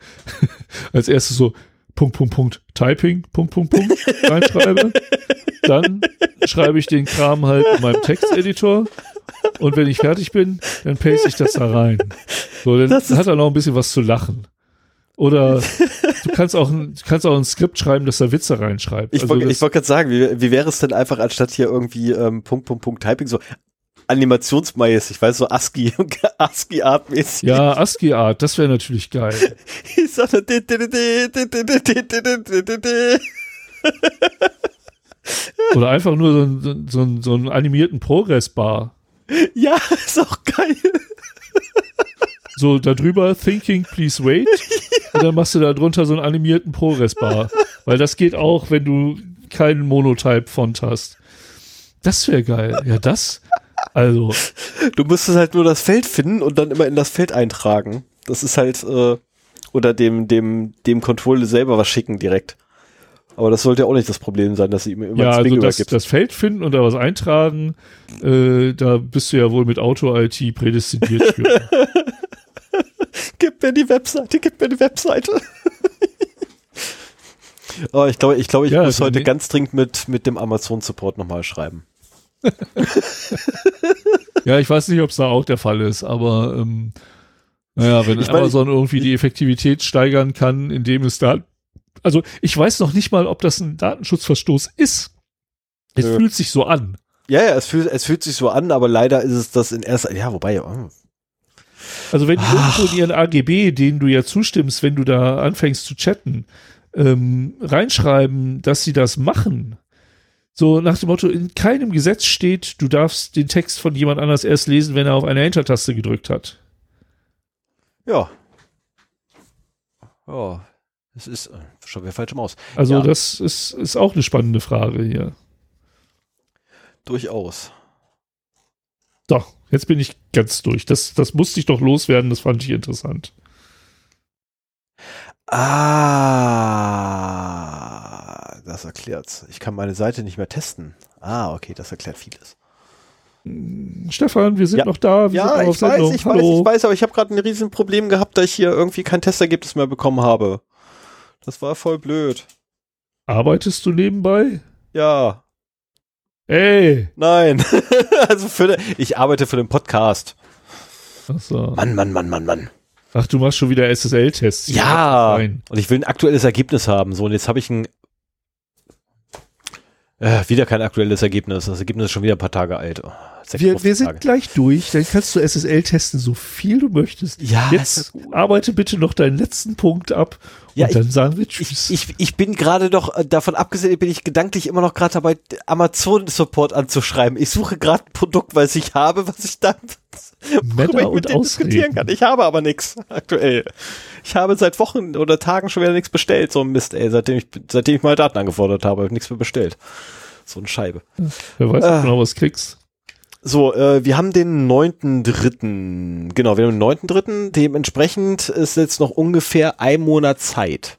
als erstes so Punkt, Punkt, Punkt, Typing, Punkt, Punkt, Punkt reinschreibe. Dann schreibe ich den Kram halt in meinem Texteditor und wenn ich fertig bin, dann paste ich das da rein. So, dann hat er noch ein bisschen was zu lachen. Oder du kannst auch ein, du kannst auch ein Skript schreiben, das da Witze reinschreibt. Ich Also wollte wollt gerade sagen, wie, wie wäre es denn einfach anstatt hier irgendwie ähm, Punkt, Punkt, Punkt Typing so animationsmäßig, weißt du, so ASCII, ASCII-Art-mäßig. Ja, ASCII-Art, das wäre natürlich geil. ich sag nur, Oder einfach nur so, einen, so, so einen animierten Progress-Bar. Ja, ist auch geil. So, da drüber, Thinking, please wait. Ja. Und dann machst du da drunter so einen animierten Progress-Bar. Weil das geht auch, wenn du keinen Monotype-Font hast. Das wäre geil. Ja, das, also, Du müsstest halt nur das Feld finden und dann immer in das Feld eintragen. Das ist halt, äh, oder dem, dem, dem Controller selber was schicken direkt. Aber das sollte ja auch nicht das Problem sein, dass sie ihm immer ja, das also Ding das, übergibt. das Feld finden und da was eintragen, äh, da bist du ja wohl mit Auto-IT prädestiniert für. Gib mir die Webseite, gib mir die Webseite. oh, ich glaube, ich, glaube, ich Ja, muss also heute ganz dringend mit, mit dem Amazon-Support nochmal schreiben. ja, ich weiß nicht, ob es da auch der Fall ist, aber ähm, naja, wenn Ich meine, Amazon irgendwie die Effektivität steigern kann, indem es da. Also ich weiß noch nicht mal, ob das ein Datenschutzverstoß ist. Es Nö. fühlt sich so an. Ja, ja, es fühlt, es fühlt sich so an, aber leider ist es das in erster, ja, wobei, oh, Also wenn irgendwo in ihren AGB, denen du ja zustimmst, wenn du da anfängst zu chatten, ähm, reinschreiben, dass sie das machen. So nach dem Motto, in keinem Gesetz steht, du darfst den Text von jemand anders erst lesen, wenn er auf eine Enter-Taste gedrückt hat. ja. Ja, es ist äh, schon wieder falsche Maus. Also Ja. das ist, ist auch eine spannende Frage hier. Durchaus. So, jetzt bin ich ganz durch. Das, das musste ich doch loswerden, das fand ich interessant. Ah, das erklärt's. Ich kann meine Seite nicht mehr testen. Ah, okay, das erklärt vieles. Stefan, wir sind Ja. noch da. Wir Ja, ich weiß, ich weiß, Hallo. ich weiß, aber ich habe gerade ein riesen Problem gehabt, da ich hier irgendwie kein Testergebnis mehr bekommen habe. Das war voll blöd. Arbeitest du nebenbei? Ja, Ey! nein. also für den, ich arbeite für den Podcast. Achso. Mann, Mann, Mann, Mann, Mann. Ach, du machst schon wieder SSL-Tests. Ja. Und ich will ein aktuelles Ergebnis haben. So, und jetzt habe ich ein äh, wieder kein aktuelles Ergebnis. Das Ergebnis ist schon wieder ein paar Tage alt. Oh, Wir, wir 56 sind Tage. gleich durch. Dann kannst du SSL testen, so viel du möchtest. Ja, Jetzt arbeite bitte noch deinen letzten Punkt ab Ja, und dann sagen wir Tschüss. Ich, ich, ich bin gerade doch, äh, davon abgesehen, bin ich gedanklich immer noch gerade dabei, Amazon-Support anzuschreiben. Ich suche gerade ein Produkt, was ich habe, was ich dann worüber ich mit denen diskutieren kann. Ich habe aber nichts aktuell. Ich habe seit Wochen oder Tagen schon wieder nichts bestellt, so ein Mist, ey, seitdem ich, seitdem ich mal Daten angefordert habe, habe ich nichts mehr bestellt. So eine Scheibe. Wer weiß, ob du noch was kriegst. So, äh, wir haben den 9.3. Genau, wir haben den 9.3. Dementsprechend ist jetzt noch ungefähr ein Monat Zeit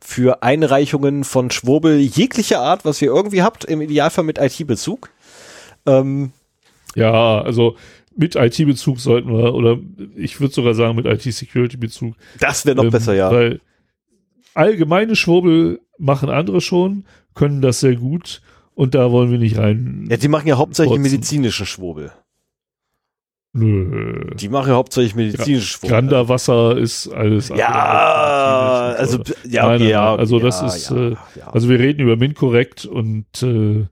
für Einreichungen von Schwurbel jeglicher Art, was ihr irgendwie habt, im Idealfall mit IT-Bezug. Ähm, Ja, also mit IT-Bezug sollten wir, oder ich würde sogar sagen mit IT-Security-Bezug. das wäre noch Ähm, besser, ja. Weil allgemeine Schwurbel machen andere schon, können das sehr gut und da wollen wir nicht rein. Ja, die machen ja hauptsächlich Kurzen. medizinischen Schwurbel. Nö. Die machen ja hauptsächlich medizinische Schwurbel. Granderwasser ist alles. Ja, also, ja, Nein, ja. Also das ja, ist, ja, äh. Also wir reden über MINT-korrekt und äh,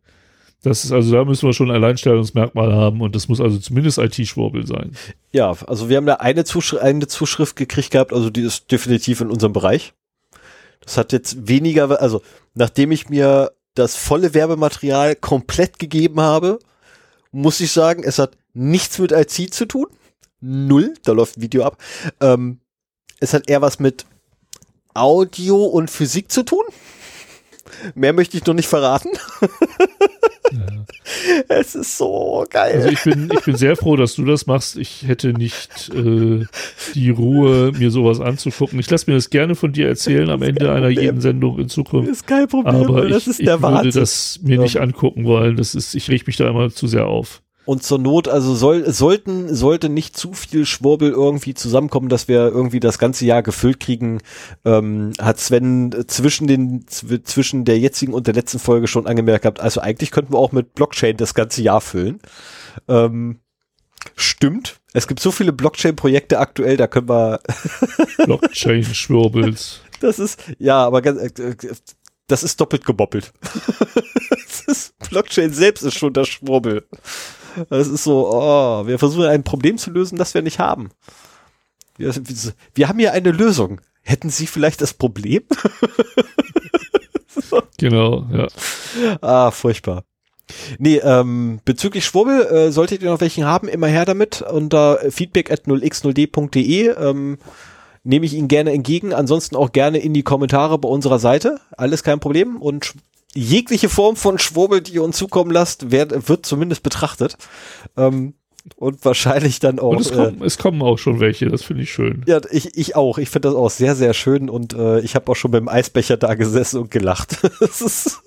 das ist, also da müssen wir schon ein Alleinstellungsmerkmal haben und das muss also zumindest IT-Schwurbel sein. Ja, also wir haben da eine, Zuschri eine Zuschrift gekriegt gehabt, also die ist definitiv in unserem Bereich. Das hat jetzt weniger, also nachdem ich mir das volle Werbematerial komplett gegeben habe, muss ich sagen, es hat nichts mit IT zu tun. Null, da läuft ein Video ab. Ähm, es hat eher was mit Audio und Physik zu tun. Mehr möchte ich noch nicht verraten. Es ist so geil. Also ich bin, ich bin sehr froh, dass du das machst. Ich hätte nicht äh, die Ruhe, mir sowas anzugucken. Ich lasse mir das gerne von dir erzählen am Ende einer Problem. jeden Sendung in Zukunft. ist kein Problem, Aber das ich, ist ich der würde Wahnsinn. das mir nicht angucken wollen. Das ist, ich reg mich da immer zu sehr auf. Und zur Not, also soll, sollten, sollte nicht zu viel Schwurbel irgendwie zusammenkommen, dass wir irgendwie das ganze Jahr gefüllt kriegen, ähm, hat Sven zwischen den, zw zwischen der jetzigen und der letzten Folge schon angemerkt gehabt. Also eigentlich könnten wir auch mit Blockchain das ganze Jahr füllen. Ähm, stimmt. Es gibt so viele Blockchain-Projekte aktuell, da können wir, Blockchain-Schwurbels. das ist, ja, aber ganz, äh, das ist doppelt geboppelt. das ist, Blockchain selbst ist schon das Schwurbel. Das ist so, oh, wir versuchen ein Problem zu lösen, das wir nicht haben. Wir, wir haben hier eine Lösung. Hätten Sie vielleicht das Problem? Genau, ja. ah, furchtbar. Nee, ähm, bezüglich Schwurbel, äh, solltet ihr noch welchen haben, immer her damit unter feedback at 0x0d.de. Ähm, nehme ich ihn gerne entgegen. Ansonsten auch gerne in die Kommentare bei unserer Seite. Alles kein Problem. Und jegliche Form von Schwurbel, die ihr uns zukommen lasst, wird, wird zumindest betrachtet. Ähm, und wahrscheinlich dann auch. Und es äh, kommen, es kommen auch schon welche, das finde ich schön. ja, ich, ich auch. Ich finde das auch sehr, sehr schön und äh, ich habe auch schon beim Eisbecher da gesessen und gelacht. das ist,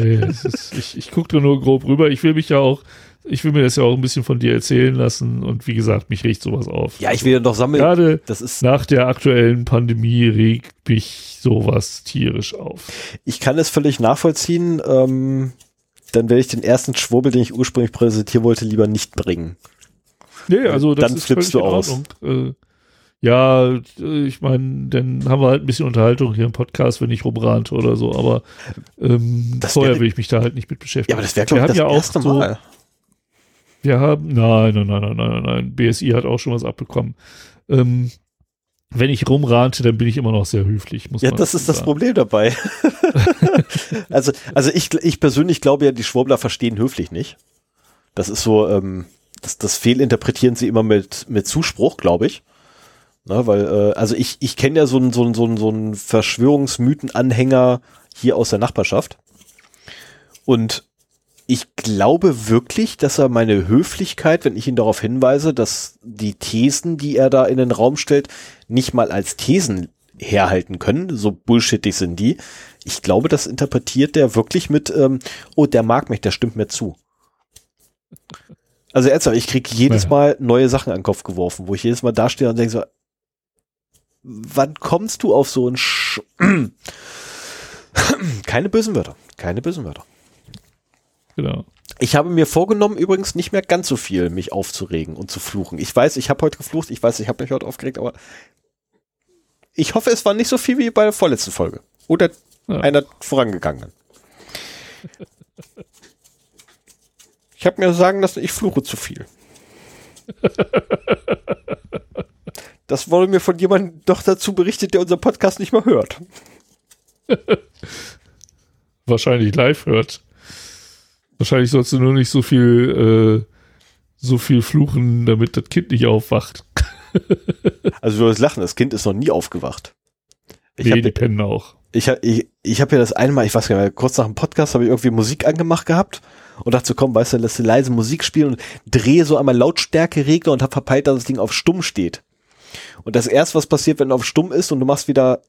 Nee, ist, ich ich gucke da nur grob rüber. Ich will mich ja auch, ich will mir das ja auch ein bisschen von dir erzählen lassen und wie gesagt, mich riecht sowas auf. ja, ich will ja noch sammeln. Gerade Das ist, nach der aktuellen Pandemie regt mich sowas tierisch auf. ich kann es völlig nachvollziehen. Ähm, dann werde ich den ersten Schwurbel, den ich ursprünglich präsentieren wollte, lieber nicht bringen. Nee, also das Dann ist flippst du in aus. Ordnung. Äh, ja, äh, ich meine, dann haben wir halt ein bisschen Unterhaltung hier im Podcast, wenn ich rumrante oder so, aber ähm, Das vorher will ich mich da halt nicht mit beschäftigen. Ja, aber das wäre, glaube ich, das ja erste auch so, Mal. Wir haben, nein, nein, nein, nein, nein, nein, nein. BSI hat auch schon was abbekommen. Ähm, wenn ich rumrante, dann bin ich immer noch sehr höflich. Muss Ja, das ist das sagen. Problem dabei. also, also ich, ich persönlich glaube ja, die Schwurbler verstehen höflich nicht. Das ist so, ähm, das, das fehlinterpretieren sie immer mit, mit Zuspruch, glaube ich. Na, weil, äh, also ich, ich kenne ja so einen so einen- so einen- so einen Verschwörungsmythen-Anhänger hier aus der Nachbarschaft. Und ich glaube wirklich, dass er meine Höflichkeit, wenn ich ihn darauf hinweise, dass die Thesen, die er da in den Raum stellt, nicht mal als Thesen herhalten können, so bullshittig sind die. Ich glaube, das interpretiert der wirklich mit, ähm, oh, der mag mich, der stimmt mir zu. Also ernsthaft, ich krieg jedes. Mal neue Sachen an den Kopf geworfen, wo ich jedes Mal dastehe und denke so, wann kommst du auf so ein Sch Keine bösen Wörter, keine bösen Wörter. Genau. Ich habe mir vorgenommen, übrigens nicht mehr ganz so viel mich aufzuregen und zu fluchen. Ich weiß, ich habe heute geflucht, ich weiß, ich habe mich heute aufgeregt, aber ich hoffe, es war nicht so viel wie bei der vorletzten Folge. Oder Ja. einer vorangegangenen. Ich habe mir sagen lassen, ich fluche zu viel. Das wurde mir von jemandem doch dazu berichtet, der unseren Podcast nicht mehr hört. Wahrscheinlich live hört. Wahrscheinlich sollst du nur nicht so viel, äh, so viel fluchen, damit das Kind nicht aufwacht. Also du wirst lachen, das Kind ist noch nie aufgewacht. Ich nee, hab- die pennen auch. Ich, hab- ich, ich habe ja das einmal, ich weiß gar nicht mehr, kurz nach dem Podcast habe ich irgendwie Musik angemacht gehabt und dachte so, komm, weißt du, lass dir leise Musik spielen und drehe so einmal Lautstärkeregler und habe verpeilt, dass das Ding auf stumm steht. Und das erste, was passiert, wenn er auf stumm ist und du machst wieder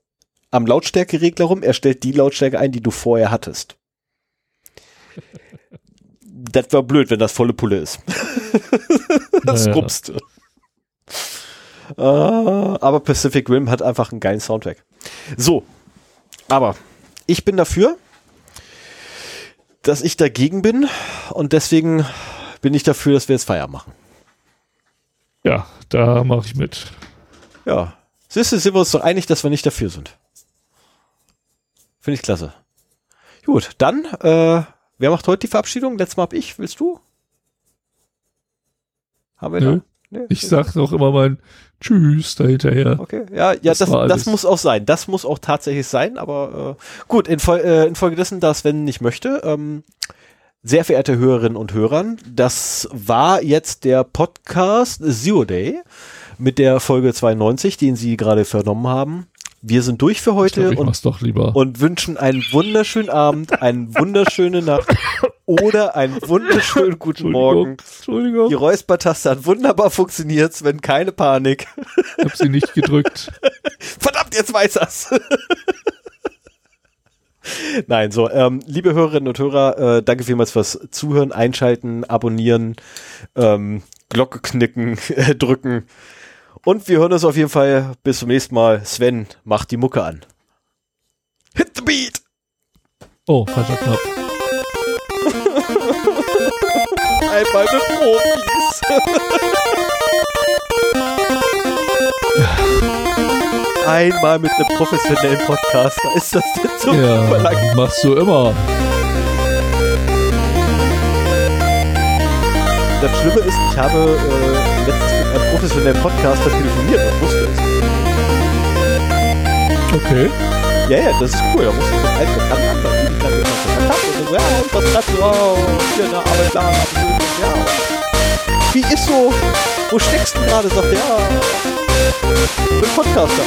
am Lautstärkeregler rum, er stellt die Lautstärke ein, die du vorher hattest. Das war blöd, wenn das volle Pulle ist. das Naja. rupst. Ah, aber Pacific Rim hat einfach einen geilen Soundtrack. So, aber ich bin dafür, dass ich dagegen bin und deswegen bin ich dafür, dass wir jetzt Feier machen. Ja, da mache ich mit. Ja. Siehst du, sind wir uns doch einig, dass wir nicht dafür sind. Finde ich klasse. Gut, dann, äh, wer macht heute die Verabschiedung? Letztes Mal hab ich. Willst du? Haben wir Nö. da? Nee? Ich sag noch immer mein Tschüss dahinterher. Okay, ja, ja, Das das, das, muss auch sein. Das muss auch tatsächlich sein, aber äh, gut, in, äh, infolgedessen, da Sven nicht möchte, ähm, sehr verehrte Hörerinnen und Hörern, das war jetzt der Podcast Zero Day mit der Folge 92, den Sie gerade vernommen haben. Wir sind durch für Ich heute glaube, ich und doch lieber. und wünschen einen wunderschönen Abend, eine wunderschöne Nacht oder einen wunderschönen guten Morgen. Entschuldigung, Die Räuspertaste hat wunderbar funktioniert, Sven, keine Panik. ich hab sie nicht gedrückt. Verdammt, jetzt weiß er's. Nein, so, ähm, liebe Hörerinnen und Hörer, äh, danke vielmals fürs Zuhören, Einschalten, Abonnieren, ähm, Glocke knicken, äh, drücken. Und wir hören uns auf jeden Fall bis zum nächsten Mal. Sven, mach die Mucke an. Hit the beat! Oh, falscher Knopf. Einmal mit Profis. Einmal mit einem professionellen Podcaster. Ist das denn so Ja, verlangt? machst du immer. Das Schlimme ist, ich habe äh, letztens mit einem professionellen Podcaster telefoniert und wusste es. Okay. Ja, ja, das ist cool. Da musste ich mit einem Bekannten an, die ich dann immer Kontakt habe und so, ja, und was treibst du auf? Hier in der Arbeit, da, ja. Wie ist so? Wo steckst du gerade? Sagt er, ja, mit Podcaster.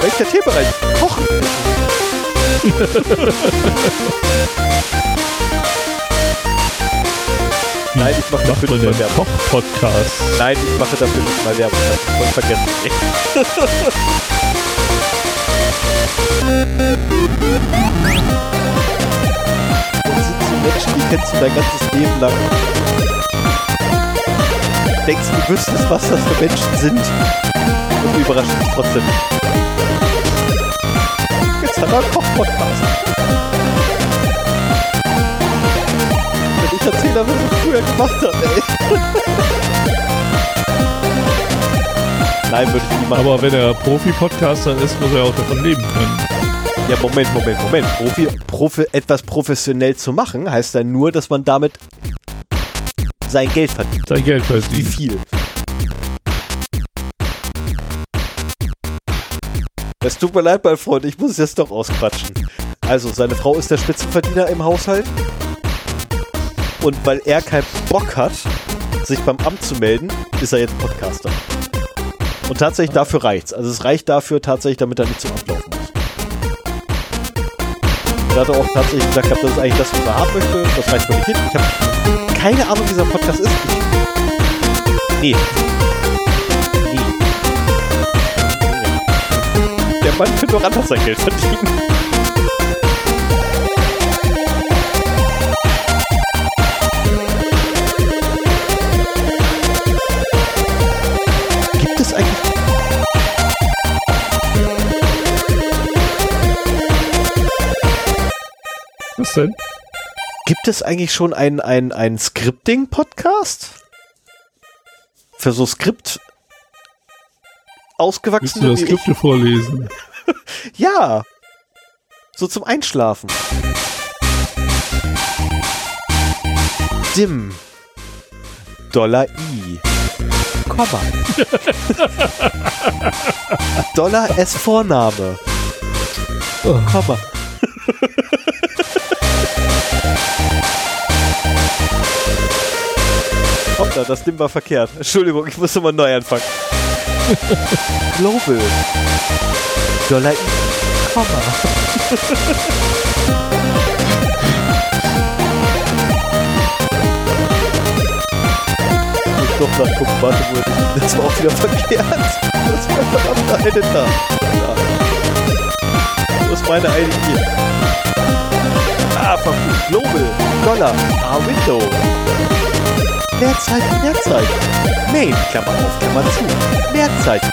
Welcher Themenbereich? Kochen. Nein, ich mache dafür nicht mal den Werbung. Koch-Podcast. Nein, ich mache dafür nicht mal Werbung. Das ich voll vergessen. Und sind so Menschen, die kennst du dein ganzes Leben lang. Denkst du wüsstest, was das für Menschen sind. Und du überraschst dich trotzdem. Jetzt haben wir einen Koch-Podcast. Wenn ich erzähle, was ich früher gemacht habe, ey. Nein, würde ich nie machen. Aber wenn er Profi-Podcaster ist, muss er auch davon leben können. Ja, Moment, Moment, Moment. Profi, Profi, etwas professionell zu machen, heißt dann nur, dass man damit sein Geld verdient. Sein Geld Wie verdient. viel? Es tut mir leid, mein Freund, ich muss es jetzt doch ausquatschen. Also, seine Frau ist der Spitzenverdiener im Haushalt. Und weil er keinen Bock hat, sich beim Amt zu melden, ist er jetzt Podcaster. Und tatsächlich dafür reicht's. Also es reicht dafür tatsächlich, damit er nicht zum Amt laufen muss. Er hat auch tatsächlich gesagt, das ist eigentlich das, was er haben möchte. Das reicht mir nicht hin. Ich habe keine Ahnung, wie dieser Podcast ist. Ich, nee. Nee. Der Mann könnte doch anders sein Geld verdienen. Denn? Gibt es eigentlich schon einen ein, ein Scripting-Podcast? Für so Skript Willst ausgewachsene du das wie ich? Skripte vorlesen? Ja. So zum Einschlafen. Dim. Dollar I. Komma. Dollar S Vorname. Oh. Komma. Hoppla, das Dim war verkehrt. Entschuldigung, ich musste mal neu anfangen. Global. Dollar. Komma. Ich doch nachgucken, warte, wo das war auch wieder verkehrt. Das war verdammt eine da. Ja. Wo ist meine eine hier? Ah, verflucht. Global. Dollar. Ah, Window. Leerzeichen, Leerzeichen. Main, Klammer auf, Klammer zu. Leerzeichen.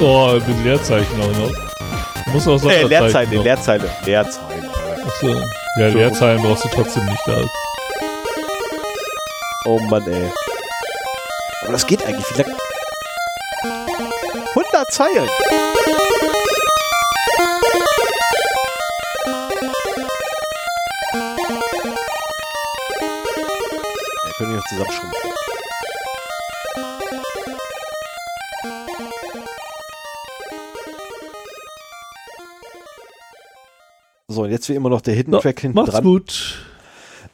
Oh, mit Leerzeichen auch noch. Muss auch Äh, Sonderzeichen Leerzeichen, noch. Leerzeichen. Leerzeichen. Achso. Ja, Leerzeichen brauchst du trotzdem nicht da. Oh Mann, ey. Aber das geht eigentlich. Wie lang? 100 Zeilen. Noch zusammenschrumpfen. So, und jetzt wie immer noch der Hidden Track hinten macht's dran. gut.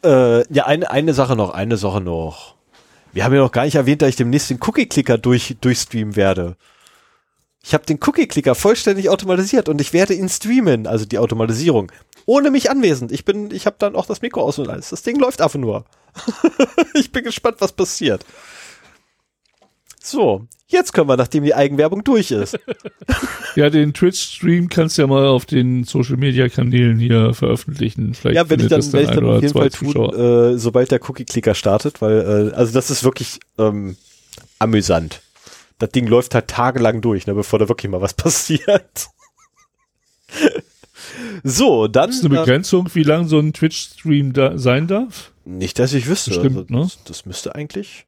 Äh, ja, eine, eine Sache noch, eine Sache noch. Wir haben ja noch gar nicht erwähnt, dass ich demnächst den Cookie-Clicker durch, durchstreamen werde. Ich habe den Cookie-Clicker vollständig automatisiert und ich werde ihn streamen, also die Automatisierung. Ohne mich anwesend. Ich bin, ich habe dann auch das Mikro aus und alles. Das Ding läuft einfach nur. ich bin gespannt, was passiert. So, jetzt können wir, nachdem die Eigenwerbung durch ist. Ja, den Twitch-Stream kannst du ja mal auf den Social-Media-Kanälen hier veröffentlichen. Vielleicht ja, werde ich dann, werde ich dann auf jeden Fall tun, äh, sobald der Cookie-Clicker startet, weil, äh, also das ist wirklich ähm, amüsant. Das Ding läuft halt tagelang durch, ne, bevor da wirklich mal was passiert. so, dann. Ist eine äh, Begrenzung, wie lang so ein Twitch-Stream da sein darf? Nicht, dass ich wüsste. Bestimmt, ne? das, das müsste eigentlich.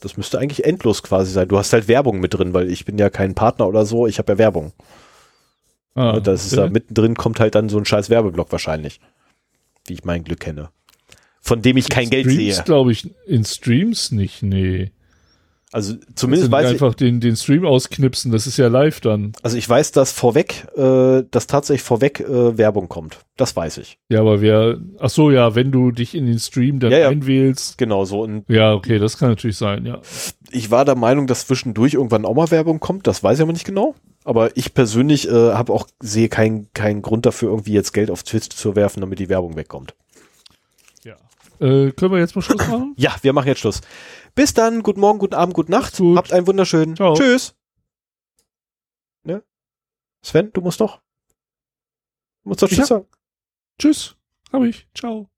Das müsste eigentlich endlos quasi sein. Du hast halt Werbung mit drin, weil ich bin ja kein Partner oder so, ich habe ja Werbung. Ah, das ist okay. da mittendrin kommt halt dann so ein scheiß Werbeblock wahrscheinlich. Wie ich mein Glück kenne. Von dem ich kein Geld Streams, sehe. glaube ich, in Streams nicht, nee. Also Zumindest weiß ich, einfach den, den Stream ausknipsen, das ist ja live dann. also ich weiß, dass vorweg, äh, dass tatsächlich vorweg äh, Werbung kommt. Das weiß ich. Ja, aber wer, ach so, ja, wenn du dich in den Stream dann Ja, ja. einwählst. Genau so. Und Ja, okay, das kann natürlich sein, ja. ich war der Meinung, dass zwischendurch irgendwann auch mal Werbung kommt. Das weiß ich aber nicht genau. Aber ich persönlich äh, habe auch sehe keinen keinen Grund dafür, irgendwie jetzt Geld auf Twitch zu werfen, damit die Werbung wegkommt. ja. Äh, können wir jetzt mal Schluss machen? Ja, wir machen jetzt Schluss. Bis dann. Guten Morgen, guten Abend, gute Nacht. Gut. Habt einen wunderschönen. Ciao. Tschüss. Ne? Sven, du musst doch. Du musst doch Tschüss sagen. Tschüss. Hab ich. Ciao.